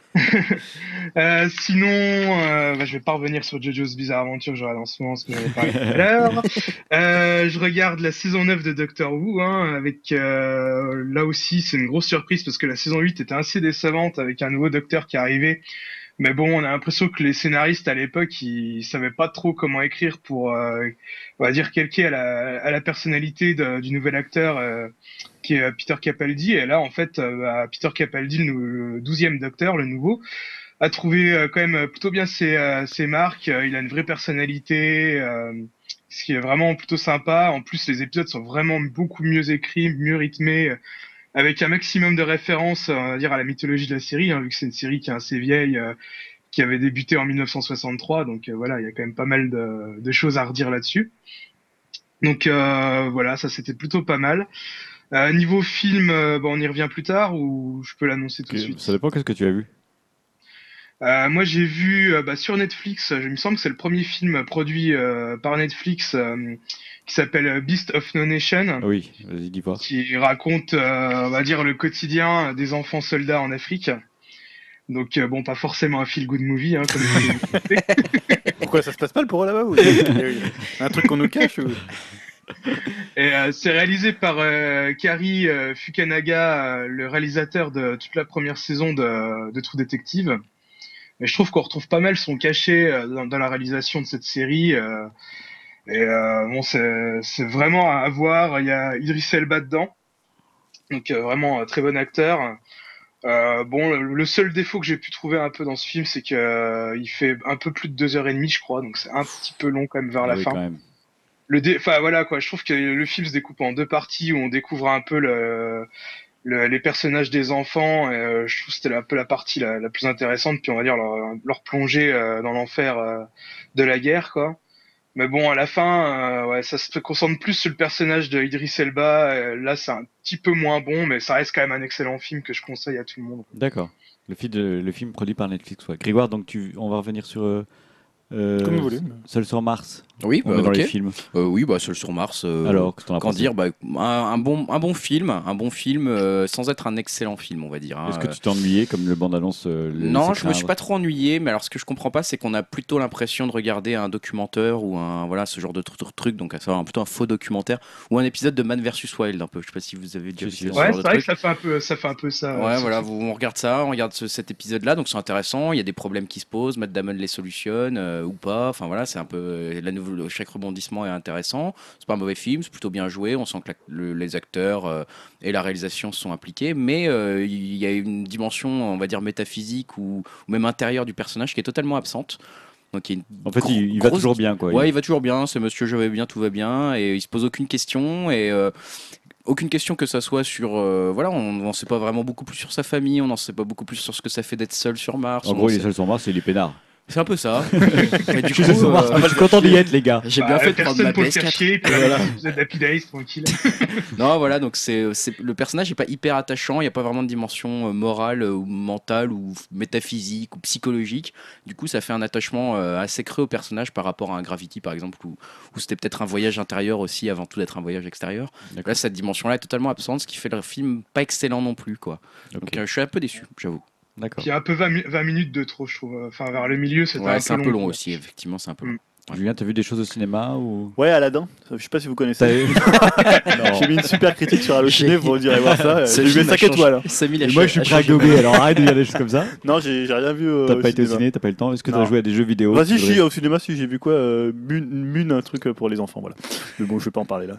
Speaker 4: Euh, sinon, euh, bah, je vais pas revenir sur JoJo's Bizarre Adventure que en ce moment, ce que j'avais parlé tout à l'heure. Euh, je regarde la saison 9 de Doctor Who, hein, avec euh, là aussi c'est une grosse surprise parce que la saison 8 était assez décevante avec un nouveau docteur qui est arrivé. Mais bon, on a l'impression que les scénaristes à l'époque, ils savaient pas trop comment écrire pour, euh, on va dire, calquer à la, à la personnalité du nouvel acteur euh, qui est euh, Peter Capaldi. Et là, en fait, euh, bah, Peter Capaldi, le, 12e docteur, le nouveau, a trouvé euh, quand même plutôt bien ses, ses marques. Il a une vraie personnalité, ce qui est vraiment plutôt sympa. En plus, les épisodes sont vraiment beaucoup mieux écrits, mieux rythmés, avec un maximum de références, euh, dire, à la mythologie de la série, hein, vu que c'est une série qui est assez vieille, euh, qui avait débuté en 1963. Donc euh, voilà, il y a quand même pas mal de, de choses à redire là-dessus. Donc euh, voilà, ça c'était plutôt pas mal. Niveau film, bon, on y revient plus tard ou je peux l'annoncer tout de suite?
Speaker 1: Ça dépend qu'est-ce que tu as vu?
Speaker 4: Euh, moi, j'ai vu euh, bah, sur Netflix, il me semble que c'est le premier film produit euh, par Netflix qui s'appelle euh, Beast of No Nation,
Speaker 1: oui, vas-y, dis pas.
Speaker 4: qui raconte, euh, on va dire, le quotidien des enfants soldats en Afrique. Donc, euh, bon, pas forcément un feel-good movie, hein, comme vous l'avez dit.
Speaker 3: Pourquoi ça se passe mal pour eux là-bas ou- Un truc qu'on nous cache ou-
Speaker 4: Et euh, c'est réalisé par euh, Kari euh, Fukanaga, euh, le réalisateur de toute la première saison de, de True Detective. Et je trouve qu'on retrouve pas mal son cachet euh, dans, dans la réalisation de cette série. Euh, et euh, bon, c'est c'est vraiment à voir. Il y a Idris Elba dedans, donc euh, vraiment un très bon acteur. Euh, bon, le, le seul défaut que j'ai pu trouver un peu dans ce film, c'est que euh, il fait un peu plus de deux heures et demie, je crois, donc c'est un petit peu long quand même vers
Speaker 1: Ah
Speaker 4: la
Speaker 1: oui,
Speaker 4: fin.
Speaker 1: quand même.
Speaker 4: le dé... enfin voilà quoi. Je trouve que le film se découpe en deux parties où on découvre un peu le, le- les personnages des enfants. Et, euh, je trouve que c'était un peu la partie la, la plus intéressante. Puis on va dire leur, leur plongée euh, dans l'enfer euh, de la guerre quoi mais bon à la fin euh, ouais ça se concentre plus sur le personnage de Idris Elba euh, là c'est un petit peu moins bon mais ça reste quand même un excellent film que je conseille à tout le monde
Speaker 1: D'accord. Le, film de- le film produit par Netflix, ouais. Grégoire, donc tu, on va revenir sur. Euh, euh,
Speaker 3: Comme vous voulez.
Speaker 1: Seul sur Mars.
Speaker 2: Oui,
Speaker 1: On
Speaker 2: bah,
Speaker 1: est dans
Speaker 2: ok.
Speaker 1: les films.
Speaker 2: Euh, oui, bah, Seul sur Mars. euh,
Speaker 1: Alors,
Speaker 2: Qu'en dire bah, un, un bon, un bon film, un bon film euh, sans être un excellent film, on va dire. hein.
Speaker 1: Est-ce que tu t'es ennuyé comme le bande-annonce euh,
Speaker 2: Non, je me suis pas trop ennuyé, mais alors ce que je comprends pas, c'est qu'on a plutôt l'impression de regarder un documentaire ou un voilà ce genre de tr- tr- truc, donc à savoir un- plutôt un faux documentaire ou un épisode de Man vs Wild un peu. Je sais pas si vous avez déjà vu
Speaker 1: si,
Speaker 2: ce
Speaker 4: ouais
Speaker 2: genre
Speaker 4: c'est
Speaker 2: de
Speaker 4: vrai
Speaker 2: truc.
Speaker 4: que ça fait un peu ça fait un peu ça
Speaker 2: Ouais, voilà, vous, on regarde ça, on regarde ce- cet épisode-là, donc c'est intéressant. Il y a des problèmes qui se posent, Matt Damon les solutionne euh, ou pas. Enfin voilà, c'est un peu euh, la nouvelle, chaque rebondissement est intéressant. C'est pas un mauvais film, c'est plutôt bien joué. On sent que la- le- les acteurs euh, et la réalisation sont impliqués, mais euh, il y a une dimension, on va dire métaphysique ou, ou même intérieure du personnage qui est totalement absente. Donc il
Speaker 1: En fait, il, il va
Speaker 2: grosse-
Speaker 1: toujours bien, quoi.
Speaker 2: Ouais, il va toujours bien, c'est monsieur, je vais bien, tout va bien, et il se pose aucune question, et euh, aucune question que ça soit sur. euh, voilà, on n'en sait pas vraiment beaucoup plus sur sa famille, on n'en sait pas beaucoup plus sur ce que ça fait d'être seul sur Mars.
Speaker 1: En gros, il est seul sur Mars et il est peinard.
Speaker 2: C'est un peu ça. Mais du
Speaker 1: Je suis seul
Speaker 2: coup, euh,
Speaker 1: je suis content d'y être, les gars.
Speaker 2: j'ai
Speaker 4: Bah,
Speaker 2: bien fait de prendre ma
Speaker 4: pour le faire
Speaker 2: PS4.
Speaker 4: chier puis
Speaker 2: Voilà.
Speaker 4: vous êtes Happy Days tranquille
Speaker 2: Non, voilà, donc c'est, le personnage n'est pas hyper attachant, il n'y a pas vraiment de dimension euh, morale euh, ou mentale ou métaphysique ou psychologique. Du coup, ça fait un attachement euh, assez creux au personnage par rapport à un Gravity, par exemple, où, où c'était peut-être un voyage intérieur aussi avant tout d'être un voyage extérieur. Là, cette dimension-là est totalement absente, ce qui fait le film pas excellent non plus. Quoi. Donc, euh, je suis un peu déçu, j'avoue.
Speaker 1: D'accord.
Speaker 4: Puis il y a un peu 20, mi- 20 minutes de trop, je trouve. Enfin, vers le milieu, c'était
Speaker 2: Ouais,
Speaker 4: un,
Speaker 2: c'est un peu long aussi, effectivement, c'est un peu long.
Speaker 1: Julien, t'as vu des choses au cinéma ou?
Speaker 3: Ouais, Aladdin. Je sais pas si vous connaissez. J'ai mis une super critique sur Allociné, vous direz voir ça. J'ai mis
Speaker 2: a
Speaker 3: 5
Speaker 2: changé-
Speaker 3: étoiles. hein.
Speaker 1: Et moi, je suis prêt à gober, alors arrête de dire des choses comme ça.
Speaker 3: Non, j'ai rien vu. euh,
Speaker 1: T'as pas été au
Speaker 3: cinéma.
Speaker 1: ciné, t'as pas eu le temps? Est-ce que t'as joué à des jeux vidéo?
Speaker 3: Vas-y, si, au cinéma, si j'ai vu quoi euh, Mune, un truc pour les enfants, voilà. Mais bon, je vais pas en parler là.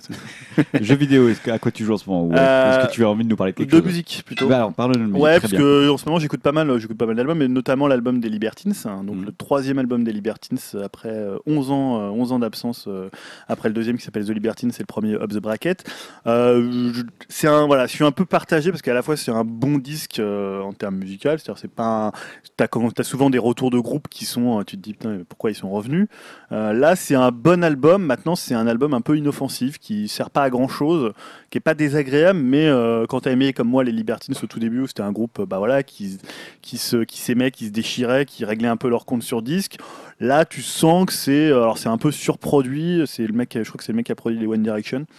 Speaker 1: Jeux vidéo, est-ce que- à quoi tu joues en ce moment?
Speaker 3: Euh,
Speaker 1: Est-ce que tu as envie de nous parler de quelque
Speaker 3: De
Speaker 1: chose?
Speaker 3: musique plutôt.
Speaker 1: Bah alors, parle de musique.
Speaker 3: Ouais, parce
Speaker 1: bien.
Speaker 3: que en ce moment j'écoute pas mal, j'écoute pas mal d'albums, et notamment l'album des Libertines, hein, donc
Speaker 1: Mhm.
Speaker 3: le troisième album des Libertines après euh, 11 ans, euh, 11 ans d'absence euh, après le deuxième qui s'appelle The Libertine, c'est le premier Up the Bracket. Euh, c'est voilà, je suis un peu partagé parce qu'à la fois c'est un bon disque en termes musicaux, c'est-à-dire c'est pas t'as t'as souvent des retours de groupe qui sont tu te dis pourquoi ils sont revenus? Là c'est un bon album. Maintenant c'est un album un peu inoffensif qui sert pas à grand chose, qui est pas désagréable, mais quand t'as aimé comme moi les Libertines au tout début où c'était un groupe bah voilà qui qui se qui s'aimaient, qui se déchiraient, qui réglaient un peu leur compte sur disque. Là, tu sens que c'est alors c'est un peu surproduit. C'est le mec, je crois que c'est le mec qui a produit les One Direction.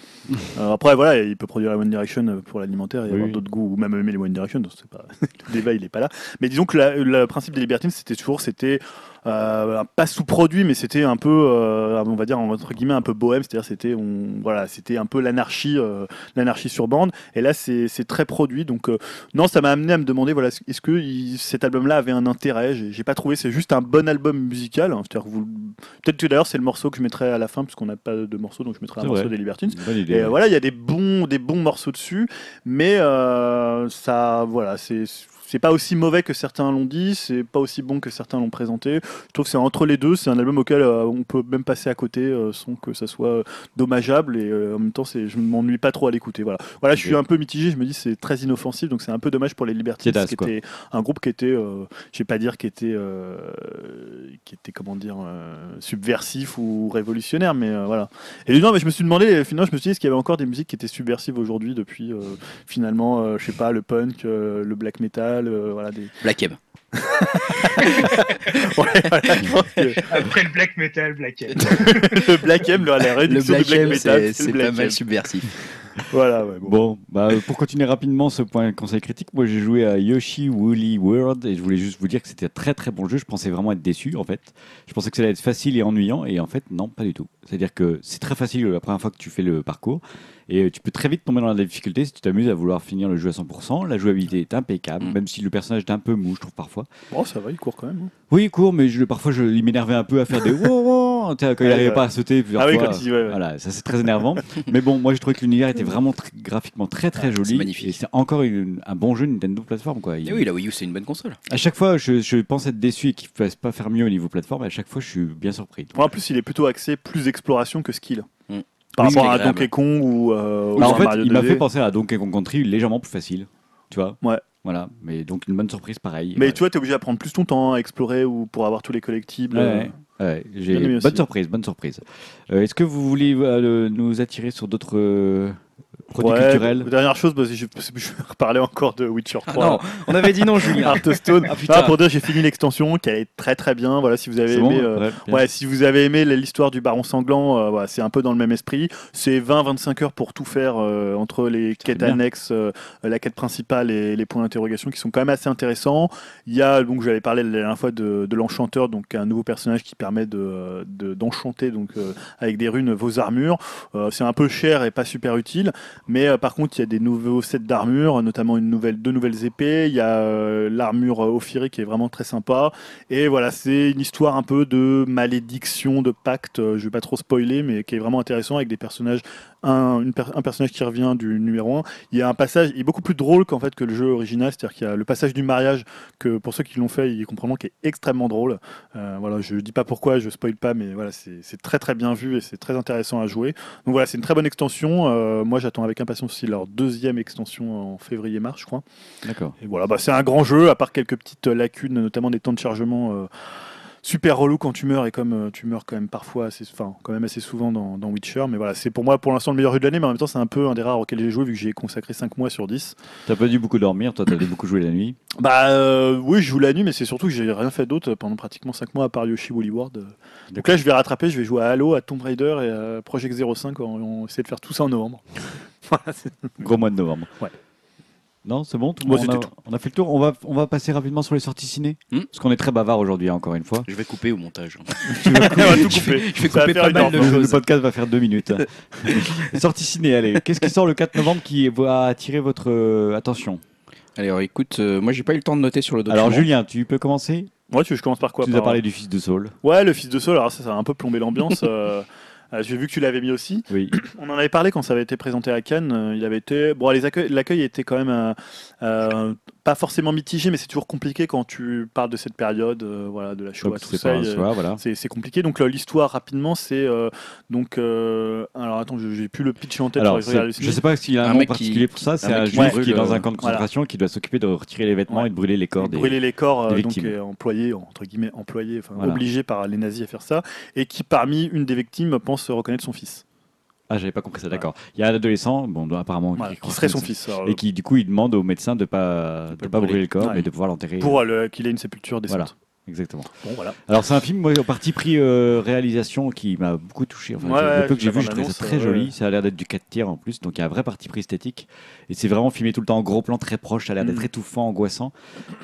Speaker 3: Euh, après, voilà, il peut produire la One Direction euh, pour l'alimentaire et
Speaker 1: Oui,
Speaker 3: avoir d'autres goûts, ou même aimer les One Direction. donc c'est pas le débat, il est pas là. Mais disons que la- le principe des Libertines, c'était toujours, c'était euh, pas sous-produit, mais c'était un peu, euh, on va dire entre guillemets, un peu bohème. C'est-à-dire, c'était, on, voilà, c'était un peu l'anarchie, euh, l'anarchie sur bande. Et là, c'est c'est très produit. Donc, euh, non, ça m'a amené à me demander, voilà, est-ce que il- cet album-là avait un intérêt? J'ai j'ai pas trouvé. C'est juste un bon album musical. hein. C'est-à-dire que vous- Peut-être que d'ailleurs, c'est le morceau que je mettrai à la fin, puisqu'on n'a pas de morceau, donc je mettrai un
Speaker 1: C'est
Speaker 3: morceau
Speaker 1: vrai.
Speaker 3: des Libertines.
Speaker 1: Bonne idée.
Speaker 3: Et
Speaker 1: ouais.
Speaker 3: voilà, il y a des bons, des bons morceaux dessus, mais euh, ça, voilà, c'est c'est pas aussi mauvais que certains l'ont dit, c'est pas aussi bon que certains l'ont présenté. Je trouve que c'est entre les deux, c'est un album auquel euh, on peut même passer à côté euh, sans que ça soit euh, dommageable et en même temps, c'est, je m'ennuie pas trop à l'écouter. Voilà, voilà, je suis un peu mitigé. Je me dis c'est très inoffensif, donc c'est un peu dommage pour les Libertines, qui
Speaker 1: quoi.
Speaker 3: était un groupe qui était, je vais pas dire qui était, qui était comment dire, subversif ou révolutionnaire, mais voilà. Et non, mais je me suis demandé, finalement, je me suis dit, est-ce qu'il y avait encore des musiques qui étaient subversives aujourd'hui depuis, finalement, je sais pas, le punk, le black metal, euh, voilà, des.
Speaker 2: Black Ebb.
Speaker 3: Ouais, voilà, je pense que
Speaker 4: Après le black metal, black M.
Speaker 3: le black M, la
Speaker 2: Le Black
Speaker 3: du black metal,
Speaker 2: c'est pas mal subversif.
Speaker 3: Voilà, ouais, bon.
Speaker 1: Bon, bah, euh, pour continuer rapidement ce point conseil critique, moi j'ai joué à Yoshi Woolly World et je voulais juste vous dire que c'était un très très bon jeu. Je pensais vraiment être déçu en fait. Je pensais que ça allait être facile et ennuyant et en fait non, pas du tout. C'est-à-dire que c'est très facile la première fois que tu fais le parcours et euh, tu peux très vite tomber dans la difficulté si tu t'amuses à vouloir finir le jeu à 100%. La jouabilité est impeccable,
Speaker 2: Mm.
Speaker 1: même si le personnage est un peu mou, je trouve parfois.
Speaker 3: Bon, ça va, il court quand même. hein.
Speaker 1: Oui, il court, mais je, parfois je, il m'énervait un peu à faire des wow, wow, quand il n'arrivait
Speaker 3: ouais.
Speaker 1: pas à sauter plusieurs
Speaker 3: Ah oui, quand il- ouais, ouais.
Speaker 1: Voilà, ça c'est très énervant. mais bon, moi j'ai trouvé que l'univers était vraiment très- graphiquement très très
Speaker 2: Ah, c'est
Speaker 1: joli.
Speaker 2: magnifique.
Speaker 1: Et c'est encore une- un bon jeu Nintendo plateforme quoi. Il-
Speaker 2: Et oui, la Wii U, c'est une bonne console.
Speaker 1: À chaque fois, je, je pense être déçu et qu'ils ne fassent pas faire mieux au niveau plateforme. Et à chaque fois, je suis bien surpris. Donc,
Speaker 3: en plus, il est plutôt axé plus exploration que skill.
Speaker 2: Mm.
Speaker 3: Par
Speaker 2: Oui,
Speaker 3: rapport à. Donkey Kong ou, euh, ou
Speaker 1: bah, en fait,
Speaker 3: Mario
Speaker 1: il m'a
Speaker 3: 2D.
Speaker 1: fait penser à Donkey Kong Country légèrement plus facile. Tu vois
Speaker 3: Ouais.
Speaker 1: Voilà. Mais donc une bonne surprise pareil.
Speaker 3: Mais
Speaker 1: Ouais.
Speaker 3: tu vois, t'es obligé à prendre plus ton temps à explorer ou pour avoir tous les collectibles.
Speaker 1: Ouais,
Speaker 3: euh,
Speaker 1: ouais. J'ai bonne
Speaker 3: aussi.
Speaker 1: surprise, bonne surprise. Euh, Est-ce que vous voulez nous attirer sur d'autres produits
Speaker 3: ouais,
Speaker 1: culturels
Speaker 3: Dernière chose, bah, je, je vais reparler encore de Witcher 3.
Speaker 2: Ah non, on avait dit non, Julien.
Speaker 3: Hearthstone.
Speaker 2: Ah, putain.
Speaker 3: Ah, pour dire, j'ai fini l'extension qui est très très bien. Voilà, si vous avez aimé,
Speaker 1: bon
Speaker 3: euh,
Speaker 1: Ouais, bien.
Speaker 3: Ouais, si vous avez aimé l'histoire du Baron Sanglant, euh, voilà, c'est un peu dans le même esprit. C'est 20-25 heures pour tout faire euh, entre les quêtes
Speaker 1: bien.
Speaker 3: annexes, euh, la quête principale et les points d'interrogation qui sont quand même assez intéressants. Il y a, donc j'avais parlé la dernière fois de, de l'enchanteur, donc un nouveau personnage qui permet de, de- d'enchanter donc euh, avec des runes vos armures. Euh, c'est un peu cher et pas super utile, mais euh, par contre il y a des nouveaux sets d'armures, notamment une nouvelle, deux nouvelles épées. Il y a euh, l'armure euh, Ophiri qui est vraiment très sympa. Et voilà, c'est une histoire un peu de malédiction, de pacte, je vais pas trop spoiler, mais qui est vraiment intéressant avec des personnages, un, une per- un personnage qui revient du numéro 1. Il y a un passage, il est beaucoup plus drôle qu'en fait que le jeu original, c'est-à-dire qu'il y a le passage du mariage, que pour ceux qui l'ont fait, ils comprendront qui est extrêmement drôle. Euh, voilà, je dis pas pourquoi, je spoil pas, mais voilà, c'est c'est très très bien vu et c'est très intéressant à jouer. Donc voilà, c'est une très bonne extension. Euh, moi, j'attends avec impatience aussi leur deuxième extension en février-mars, je crois.
Speaker 1: D'accord.
Speaker 3: Et voilà, bah, c'est un grand jeu, à part quelques petites lacunes, notamment des temps de chargement euh, super relou quand tu meurs, et comme euh, tu meurs quand même parfois, assez, enfin, quand même assez souvent dans, dans Witcher. Mais voilà, c'est pour moi pour l'instant le meilleur jeu de l'année, mais en même temps, c'est un peu un des rares auxquels j'ai joué, vu que j'ai consacré 5 mois sur 10.
Speaker 1: T'as pas dû beaucoup dormir, toi, t'as dû beaucoup jouer la nuit.
Speaker 3: Bah euh, oui, je joue la nuit, mais c'est surtout que j'ai rien fait d'autre pendant pratiquement 5 mois à part Yoshi Woolly World. Donc là, je vais rattraper, je vais jouer à Halo, à Tomb Raider et à Project 05. On, on essaie de faire tout ça en novembre.
Speaker 1: Gros mois de novembre.
Speaker 3: Ouais.
Speaker 1: Non, c'est bon, tout le
Speaker 3: Moi,
Speaker 1: monde- on, a,
Speaker 3: c'était
Speaker 1: on a fait le tour. On va, on va passer rapidement sur les sorties ciné.
Speaker 2: Hmm.
Speaker 1: Parce qu'on est très bavard aujourd'hui, hein, encore une fois.
Speaker 2: Je vais couper au montage.
Speaker 3: tout couper.
Speaker 2: Je vais couper pas mal de
Speaker 1: Le podcast va faire deux minutes. Sortie ciné, allez. Qu'est-ce qui sort le 4 novembre qui va attirer votre euh, attention?
Speaker 2: Alors écoute, euh, moi j'ai pas eu le temps de noter sur le document.
Speaker 1: Alors, Julien, tu peux commencer?
Speaker 3: Moi, tu veux que je commence par quoi
Speaker 1: Tu nous as
Speaker 3: par-
Speaker 1: parlé du fils de Saul.
Speaker 3: Ouais, le fils de Saul, alors ça, ça a un peu plombé l'ambiance. euh, euh, J'ai vu que tu l'avais mis aussi.
Speaker 1: Oui.
Speaker 3: On en avait parlé quand ça avait été présenté à Cannes. euh, il avait été bon, l'accueil était quand même euh, euh, pas forcément mitigé, mais c'est toujours compliqué quand tu parles de cette période, euh, voilà, de la Shoah,
Speaker 1: Donc,
Speaker 3: tout
Speaker 1: c'est
Speaker 3: ça.
Speaker 1: voilà.
Speaker 3: c'est c'est compliqué. Donc là, l'histoire rapidement, c'est euh, donc euh, alors attends, je- j'ai plus le pitch en tête.
Speaker 1: Alors,
Speaker 3: je
Speaker 1: sais pas s'il y a un,
Speaker 2: Un
Speaker 1: nom
Speaker 2: mec qui-
Speaker 1: particulier pour ça. C'est
Speaker 2: un
Speaker 1: un
Speaker 2: mec qui
Speaker 1: juif qui est dans
Speaker 2: euh,
Speaker 1: un camp de
Speaker 3: voilà.
Speaker 1: concentration qui doit s'occuper de retirer les vêtements
Speaker 3: Ouais.
Speaker 1: et de brûler les corps des.
Speaker 3: brûler les corps, euh,
Speaker 1: des
Speaker 3: donc euh, employés entre guillemets employés, enfin
Speaker 1: Voilà.
Speaker 3: obligés par les nazis à faire ça, et qui parmi une des victimes pense reconnaître son fils,
Speaker 1: Ah, j'avais pas compris ça. D'accord. Il y a un adolescent, bon, apparemment,
Speaker 3: Voilà,
Speaker 1: qui,
Speaker 3: serait son fils. alors,
Speaker 1: et qui du coup il demande au médecin de pas de
Speaker 2: pas
Speaker 1: pas
Speaker 2: le
Speaker 1: brûler le corps
Speaker 3: Ouais.
Speaker 1: mais de pouvoir l'enterrer.
Speaker 3: pour euh, le- qu'il ait une sépulture décente.
Speaker 1: Voilà. Exactement.
Speaker 3: Bon voilà.
Speaker 1: Alors c'est un film moi, au parti pris euh, réalisation qui m'a beaucoup touché. Enfin,
Speaker 3: Ouais,
Speaker 1: le
Speaker 3: ouais,
Speaker 1: peu que j'ai
Speaker 3: la
Speaker 1: vu, je trouvais ça
Speaker 3: bande-annonce,
Speaker 1: très
Speaker 3: euh,
Speaker 1: joli.
Speaker 3: ouais.
Speaker 1: Ça a l'air d'être du 4 tiers en plus, donc il y a un vrai parti pris esthétique. Et c'est vraiment filmé tout le temps en gros plan, très proche. Ça a l'air d'être
Speaker 3: Mm.
Speaker 1: étouffant, angoissant.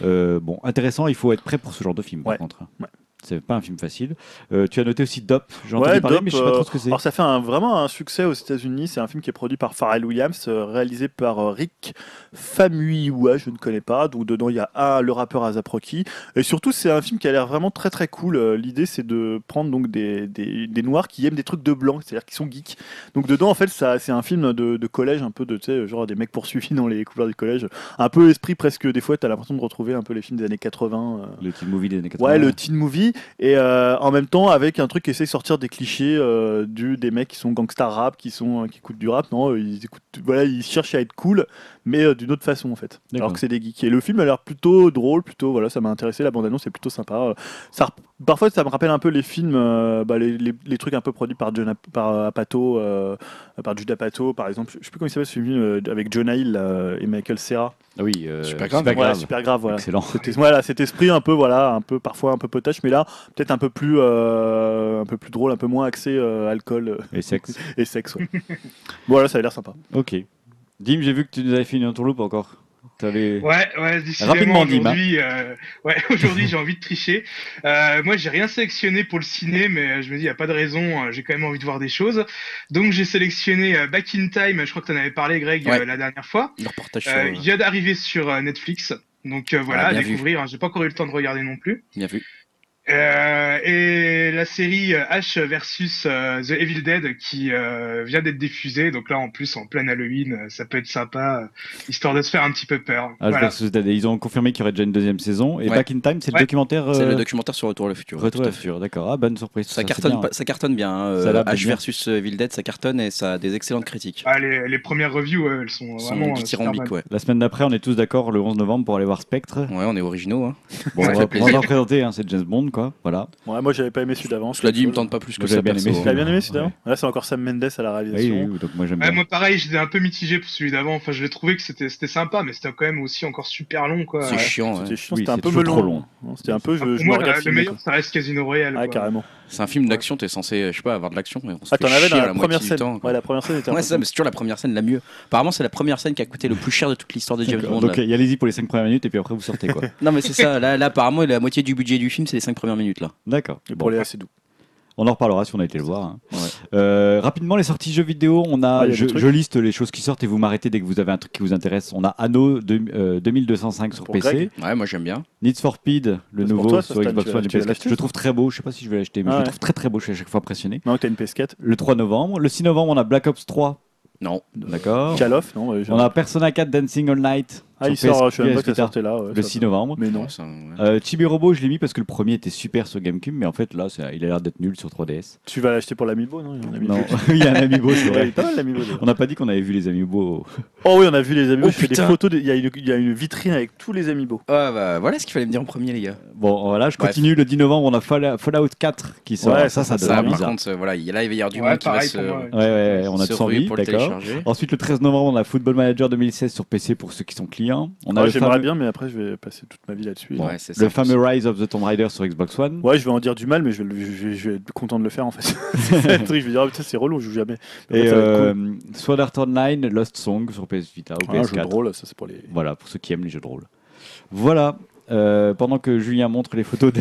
Speaker 1: Euh, bon, intéressant. Il faut être prêt pour ce genre de film.
Speaker 3: Ouais.
Speaker 1: Par contre,
Speaker 3: Ouais.
Speaker 1: C'est pas un film facile. Euh, tu as noté aussi Dop. J'ai
Speaker 3: Ouais,
Speaker 1: parler,
Speaker 3: Dop,
Speaker 1: mais je sais pas
Speaker 3: euh,
Speaker 1: trop ce que c'est.
Speaker 3: Alors ça fait un- vraiment un succès aux États-Unis. C'est un film qui est produit par Pharrell Williams, euh, réalisé par euh, Rick Famuyiwa, je ne connais pas. Donc dedans il y a un, le rappeur Asap Rocky. Et surtout c'est un film qui a l'air vraiment très très cool. Euh, L'idée c'est de prendre donc des, des, des noirs qui aiment des trucs de blancs, c'est-à-dire qui sont geeks. Donc dedans en fait ça c'est un film de, de collège, un peu de tu sais genre des mecs poursuivis dans les couloirs du collège. Un peu esprit presque des fois t'as l'impression de retrouver un peu les films des années 80. euh,
Speaker 1: Le teen movie des années 80.
Speaker 3: Ouais, le teen movie, et euh, en même temps avec un truc qui essaie de sortir des clichés euh, du, des mecs qui sont gangsta rap, qui, sont, qui écoutent du rap. Non, euh, ils, écoutent, voilà, ils cherchent à être cool, mais euh, d'une autre façon en fait. Alors que c'est des geeks. Et le film a l'air plutôt drôle, plutôt, voilà, ça m'a intéressé, la bande-annonce est plutôt sympa. Euh, Ça, parfois, ça me rappelle un peu les films, euh, bah, les, les- les trucs un peu produits par, John, Ap- par euh, euh, par Apatow, par exemple. Je sais plus comment il s'appelle ce film euh, avec Jonah Hill et Michael Cera.
Speaker 1: Ah oui, euh,
Speaker 2: Super grave.
Speaker 1: Super grave.
Speaker 3: super grave, voilà.
Speaker 1: Excellent.
Speaker 3: Voilà, cet esprit un peu voilà, un peu parfois un peu potache, mais là peut-être un peu plus euh, un peu plus drôle, un peu moins axé euh, alcool
Speaker 1: Et sexe.
Speaker 3: et sexe. Ouais. voilà, ça a l'air sympa.
Speaker 1: Ok. Dim, j'ai vu que tu nous avais fait une entourloupe encore. T'avais-
Speaker 4: Ouais, ouais, décidément,
Speaker 1: Rapidement, hein.
Speaker 4: aujourd'hui, euh, ouais, aujourd'hui, j'ai envie de tricher. Euh, moi, j'ai rien sélectionné pour le ciné, mais je me dis, il n'y a pas de raison, euh, j'ai quand même envie de voir des choses. Donc, j'ai sélectionné euh, Back in Time, je crois que tu en avais parlé, Greg,
Speaker 2: Ouais.
Speaker 4: euh, la dernière fois.
Speaker 2: Le reportage sur.
Speaker 4: Euh, il vient d'arriver sur euh, Netflix. Donc, euh, voilà,
Speaker 2: Ah,
Speaker 4: à découvrir. hein. J'ai pas encore eu le temps de regarder non plus.
Speaker 2: Bien vu.
Speaker 4: Euh, et la série euh, Ash versus euh, The Evil Dead qui euh, vient d'être diffusée. Donc là, en plus, en plein Halloween, euh, ça peut être sympa, euh, histoire de se faire un petit peu peur.
Speaker 1: Ah,
Speaker 4: Voilà.
Speaker 1: versus Dead. Et Ils ont confirmé qu'il y aurait déjà une deuxième saison. Et
Speaker 2: Ouais.
Speaker 1: Back in Time, c'est le documentaire.
Speaker 2: C'est
Speaker 1: euh,
Speaker 2: le documentaire sur Retour à le futur.
Speaker 1: Retour à le futur, d'accord. Ah, bonne surprise.
Speaker 2: Ça, cartonne,
Speaker 1: bien.
Speaker 2: ça cartonne bien. hein,
Speaker 1: Ça
Speaker 2: euh, H
Speaker 1: bien.
Speaker 2: versus euh, Evil Dead, ça cartonne et ça a des excellentes critiques.
Speaker 4: Ah, les, les premières reviews, elles sont
Speaker 2: sont
Speaker 4: vraiment euh,
Speaker 2: dithyrambiques, ouais.
Speaker 1: La semaine d'après, on est tous d'accord le 11 novembre pour aller voir Spectre.
Speaker 2: Ouais, on est originaux. Hein.
Speaker 1: Bon,
Speaker 2: Ça
Speaker 1: on va, présenter, hein, c'est James Bond, quoi. Voilà.
Speaker 3: Ouais, moi j'avais pas aimé celui d'avant.
Speaker 2: Cela dit, il me tente pas plus que ça.
Speaker 1: j'avais bien aimé
Speaker 3: bien aimé celui
Speaker 1: Ouais.
Speaker 3: d'avant Là, c'est encore Sam Mendes à la
Speaker 1: Oui,
Speaker 3: réalisation.
Speaker 1: oui, donc moi j'aime
Speaker 4: Ouais,
Speaker 1: bien.
Speaker 4: moi pareil, j'étais un peu mitigé pour celui d'avant. Enfin, je l'ai trouvé que c'était c'était sympa, mais c'était quand même aussi encore super long, quoi.
Speaker 2: C'est
Speaker 4: Ouais.
Speaker 2: chiant.
Speaker 3: C'était
Speaker 2: ouais.
Speaker 3: chiant,
Speaker 1: Oui,
Speaker 3: c'était un peu
Speaker 1: trop long.
Speaker 3: C'était un peu, je, je
Speaker 4: moi, le meilleur, ça reste Casino Royale.
Speaker 3: Ah, carrément.
Speaker 2: C'est un film d'action, t'es censé, je sais pas, avoir de l'action, mais on se
Speaker 3: Ah,
Speaker 2: fait
Speaker 3: t'en avais
Speaker 2: chier
Speaker 3: dans
Speaker 2: à
Speaker 3: la,
Speaker 2: la
Speaker 3: première scène.
Speaker 2: temps.
Speaker 3: Ouais, la première scène était
Speaker 2: Ouais, c'est ça, mais c'est toujours la première scène la mieux. Apparemment, c'est la première scène qui a coûté le plus cher de toute l'histoire de James. Bond.
Speaker 1: Donc y allez-y pour les 5 premières minutes et puis après vous sortez quoi.
Speaker 2: Non, mais c'est ça. Là, là, apparemment, la moitié du budget du film, c'est les 5 premières minutes là.
Speaker 1: D'accord.
Speaker 3: Et
Speaker 1: Bon,
Speaker 3: pour les assez doux.
Speaker 1: On en reparlera si on a été le voir. hein.
Speaker 2: Ouais.
Speaker 1: Euh, rapidement, les sorties jeux vidéo, on a,
Speaker 3: Ah, il y a des
Speaker 1: je,
Speaker 3: trucs.
Speaker 1: je liste les choses qui sortent et vous m'arrêtez dès que vous avez un truc qui vous intéresse. On a Anno de- euh, 2205 sur
Speaker 3: Pour
Speaker 1: PC,
Speaker 3: Greg
Speaker 2: Ouais, moi j'aime bien.
Speaker 1: Need for Speed, le
Speaker 3: C'est pour
Speaker 1: nouveau
Speaker 3: toi, ça,
Speaker 1: sur
Speaker 3: Stan,
Speaker 1: Xbox
Speaker 3: vas-
Speaker 1: One et
Speaker 3: tu vas
Speaker 1: PS4.
Speaker 3: l'acheter,
Speaker 1: Je le trouve très beau, je sais pas si je vais l'acheter, mais
Speaker 3: Ah
Speaker 1: je
Speaker 3: ouais.
Speaker 1: le trouve très très beau, je suis à chaque fois impressionné.
Speaker 3: Non, t'as une PS4.
Speaker 1: Le 3 novembre, le 6 novembre, on a Black Ops 3,
Speaker 2: Non.
Speaker 1: d'accord.
Speaker 3: Call of, non j'ai-
Speaker 1: On a Persona 4 Dancing All Night
Speaker 3: Ah, il sort,
Speaker 1: PS,
Speaker 3: je sais même pas que ça
Speaker 1: Vita,
Speaker 3: sortait là. ouais,
Speaker 1: le
Speaker 3: ça-
Speaker 1: 6 novembre.
Speaker 3: Mais non.
Speaker 2: Ça, ouais.
Speaker 1: Euh, Chibi Robo, je l'ai mis parce que le premier était super sur GameCube, mais en fait là, il a l'air d'être nul sur 3DS.
Speaker 3: Tu vas l'acheter pour l'Amiibo, non? Il y a
Speaker 1: il y un amiibo, c'est
Speaker 3: il
Speaker 1: vrai.
Speaker 3: est pas mal l'Amiibo. d'ailleurs.
Speaker 1: On n'a pas dit qu'on avait vu les amiibo.
Speaker 3: Oh oui, on a vu les Amiibo.
Speaker 2: Oh,
Speaker 3: je fais des
Speaker 2: putain.
Speaker 3: photos. de- Il y, a une- il y a une vitrine avec tous les Amiibo.
Speaker 2: Ah, bah, voilà ce qu'il fallait me dire en premier, les gars.
Speaker 1: Bon, voilà, je
Speaker 2: Bref.
Speaker 1: continue. Le 10 novembre, on a Fall- Fallout 4 qui sort.
Speaker 3: Ouais,
Speaker 1: ça, ça,
Speaker 3: ça,
Speaker 1: donne
Speaker 2: par
Speaker 1: ça.
Speaker 2: contre, euh, voilà, il- là, il va y avoir du monde qui va
Speaker 4: pareil
Speaker 2: se,
Speaker 4: pour moi.
Speaker 1: Ouais, ouais, ouais, on a
Speaker 2: se
Speaker 1: tous
Speaker 2: ruer
Speaker 1: envie,
Speaker 2: pour le
Speaker 1: d'accord.
Speaker 2: télécharger.
Speaker 1: Ensuite, le 13 novembre, on a Football Manager 2016 sur PC pour ceux qui sont clients. On a
Speaker 3: Ouais,
Speaker 1: le
Speaker 3: J'aimerais
Speaker 1: fameux,
Speaker 3: bien, mais après, je vais passer toute ma vie là-dessus.
Speaker 2: Ouais, c'est
Speaker 1: le
Speaker 2: ça,
Speaker 1: fameux Rise of the Tomb Raider sur Xbox One.
Speaker 3: Ouais, je vais en dire du mal, mais je vais, le- je vais- je vais être content de le faire en fait. C'est le truc, je vais dire, oh, putain, c'est relou, je joue jamais. Mais
Speaker 1: Et
Speaker 3: cool.
Speaker 1: euh, Sword Art Online, Lost Song sur PS Vita ou
Speaker 3: Ah, un jeu de
Speaker 1: PS4.
Speaker 3: rôle, ça c'est pour les.
Speaker 1: Voilà, pour ceux qui aiment les jeux de rôle. Voilà. Euh, pendant que Julien montre les photos de,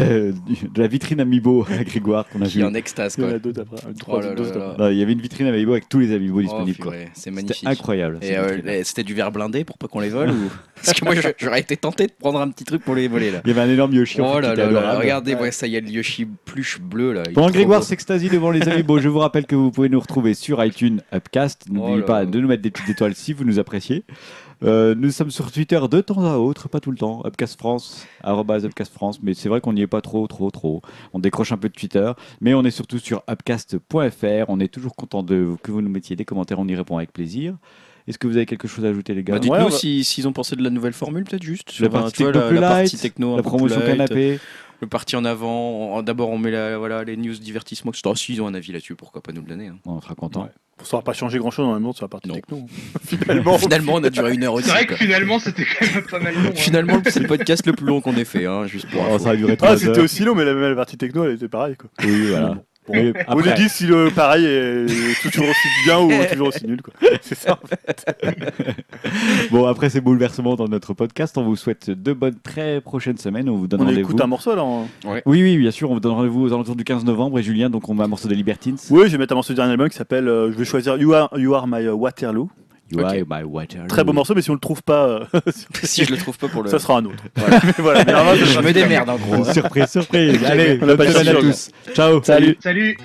Speaker 1: de la vitrine Amiibo à Grégoire qu'on a
Speaker 2: Qui
Speaker 1: vu.
Speaker 2: est en extase,
Speaker 3: Il y en
Speaker 2: quoi.
Speaker 3: a après.
Speaker 2: Oh
Speaker 3: trois-
Speaker 2: là
Speaker 3: deux
Speaker 2: là
Speaker 3: autres
Speaker 2: là.
Speaker 3: après.
Speaker 1: Non, Il y avait une vitrine Amiibo avec tous les Amiibo
Speaker 2: Oh,
Speaker 1: disponibles. quoi.
Speaker 2: purée, c'est
Speaker 1: C'était incroyable.
Speaker 2: Et euh, c'était du verre blindé pour pas qu'on les vole ou Parce que moi j'aurais été tenté de prendre un petit truc pour les voler là.
Speaker 1: Il y avait un énorme Yoshi en
Speaker 2: Oh là là regardez,
Speaker 3: Ouais.
Speaker 2: ouais, ça y est, le Yoshi pluche bleu là.
Speaker 1: Pendant Grégoire s'extasie devant les Amiibo, je vous rappelle que vous pouvez nous retrouver sur iTunes, Upcast. N'oubliez
Speaker 2: Oh là
Speaker 1: pas de nous mettre des petites étoiles si vous nous appréciez. Euh, nous sommes sur Twitter de temps à autre, pas tout le temps. Upcast France, arrobase Upcast France, mais c'est vrai qu'on n'y est pas trop, trop, trop. On décroche un peu de Twitter, mais on est surtout sur upcast.fr. On est toujours content de que vous nous mettiez des commentaires, on y répond avec plaisir. Est-ce que vous avez quelque chose à ajouter, les gars
Speaker 2: Bah, Dites-nous
Speaker 3: Ouais,
Speaker 2: si- s'ils ont pensé de la nouvelle formule, peut-être juste.
Speaker 1: La
Speaker 2: sur,
Speaker 1: partie
Speaker 2: vois, la, la partie
Speaker 1: light,
Speaker 2: techno,
Speaker 1: La promotion
Speaker 2: light,
Speaker 1: canapé
Speaker 2: Le parti en avant. D'abord, on met la, voilà, les news divertissement. etc. S'ils ont un avis là-dessus, pourquoi pas nous le donner. hein.
Speaker 1: On sera content.
Speaker 3: Ouais. Ça va pas changer grand chose dans le monde sur la partie
Speaker 2: Non.
Speaker 3: techno. Finalement,
Speaker 2: Finalement, on a duré une heure aussi.
Speaker 5: C'est vrai que
Speaker 2: quoi.
Speaker 5: finalement, c'était quand même pas mal long. hein.
Speaker 2: Finalement, c'est le podcast le plus long qu'on ait fait, hein, juste pour.
Speaker 1: Oh,
Speaker 2: info.
Speaker 1: ça a duré
Speaker 3: ah,
Speaker 1: 3
Speaker 3: c'était aussi long, mais la, la partie techno, elle était pareille. Quoi.
Speaker 1: Oui, voilà.
Speaker 3: Bon.
Speaker 1: Mais
Speaker 3: On nous dit si le pareil est toujours aussi bien ou toujours aussi nul. quoi. C'est ça. en fait.
Speaker 1: Bon, après ces bouleversements dans notre podcast, on vous souhaite de bonnes, très prochaines semaines. On vous donne
Speaker 3: On
Speaker 1: rendez-vous.
Speaker 3: écoute un morceau là. en-
Speaker 1: Oui, oui, bien sûr, on vous donne rendez-vous aux alentours du 15 novembre. Et Julien, donc on met un morceau de Libertines.
Speaker 3: Oui, je vais mettre un morceau du dernier album qui s'appelle euh, Je vais choisir You Are, you Are My euh, Waterloo.
Speaker 1: You
Speaker 2: Ok.
Speaker 1: are my Waterloo.
Speaker 3: Très beau morceau, mais si on le trouve pas, euh,
Speaker 2: si je le trouve pas pour le.
Speaker 3: ça sera un autre. Voilà. Mais voilà, mais
Speaker 2: je me démerde en gros.
Speaker 1: surprise, surprise. Allez,
Speaker 3: On a
Speaker 1: bonne
Speaker 3: pas
Speaker 1: à tous. Ciao.
Speaker 3: Salut.
Speaker 5: Salut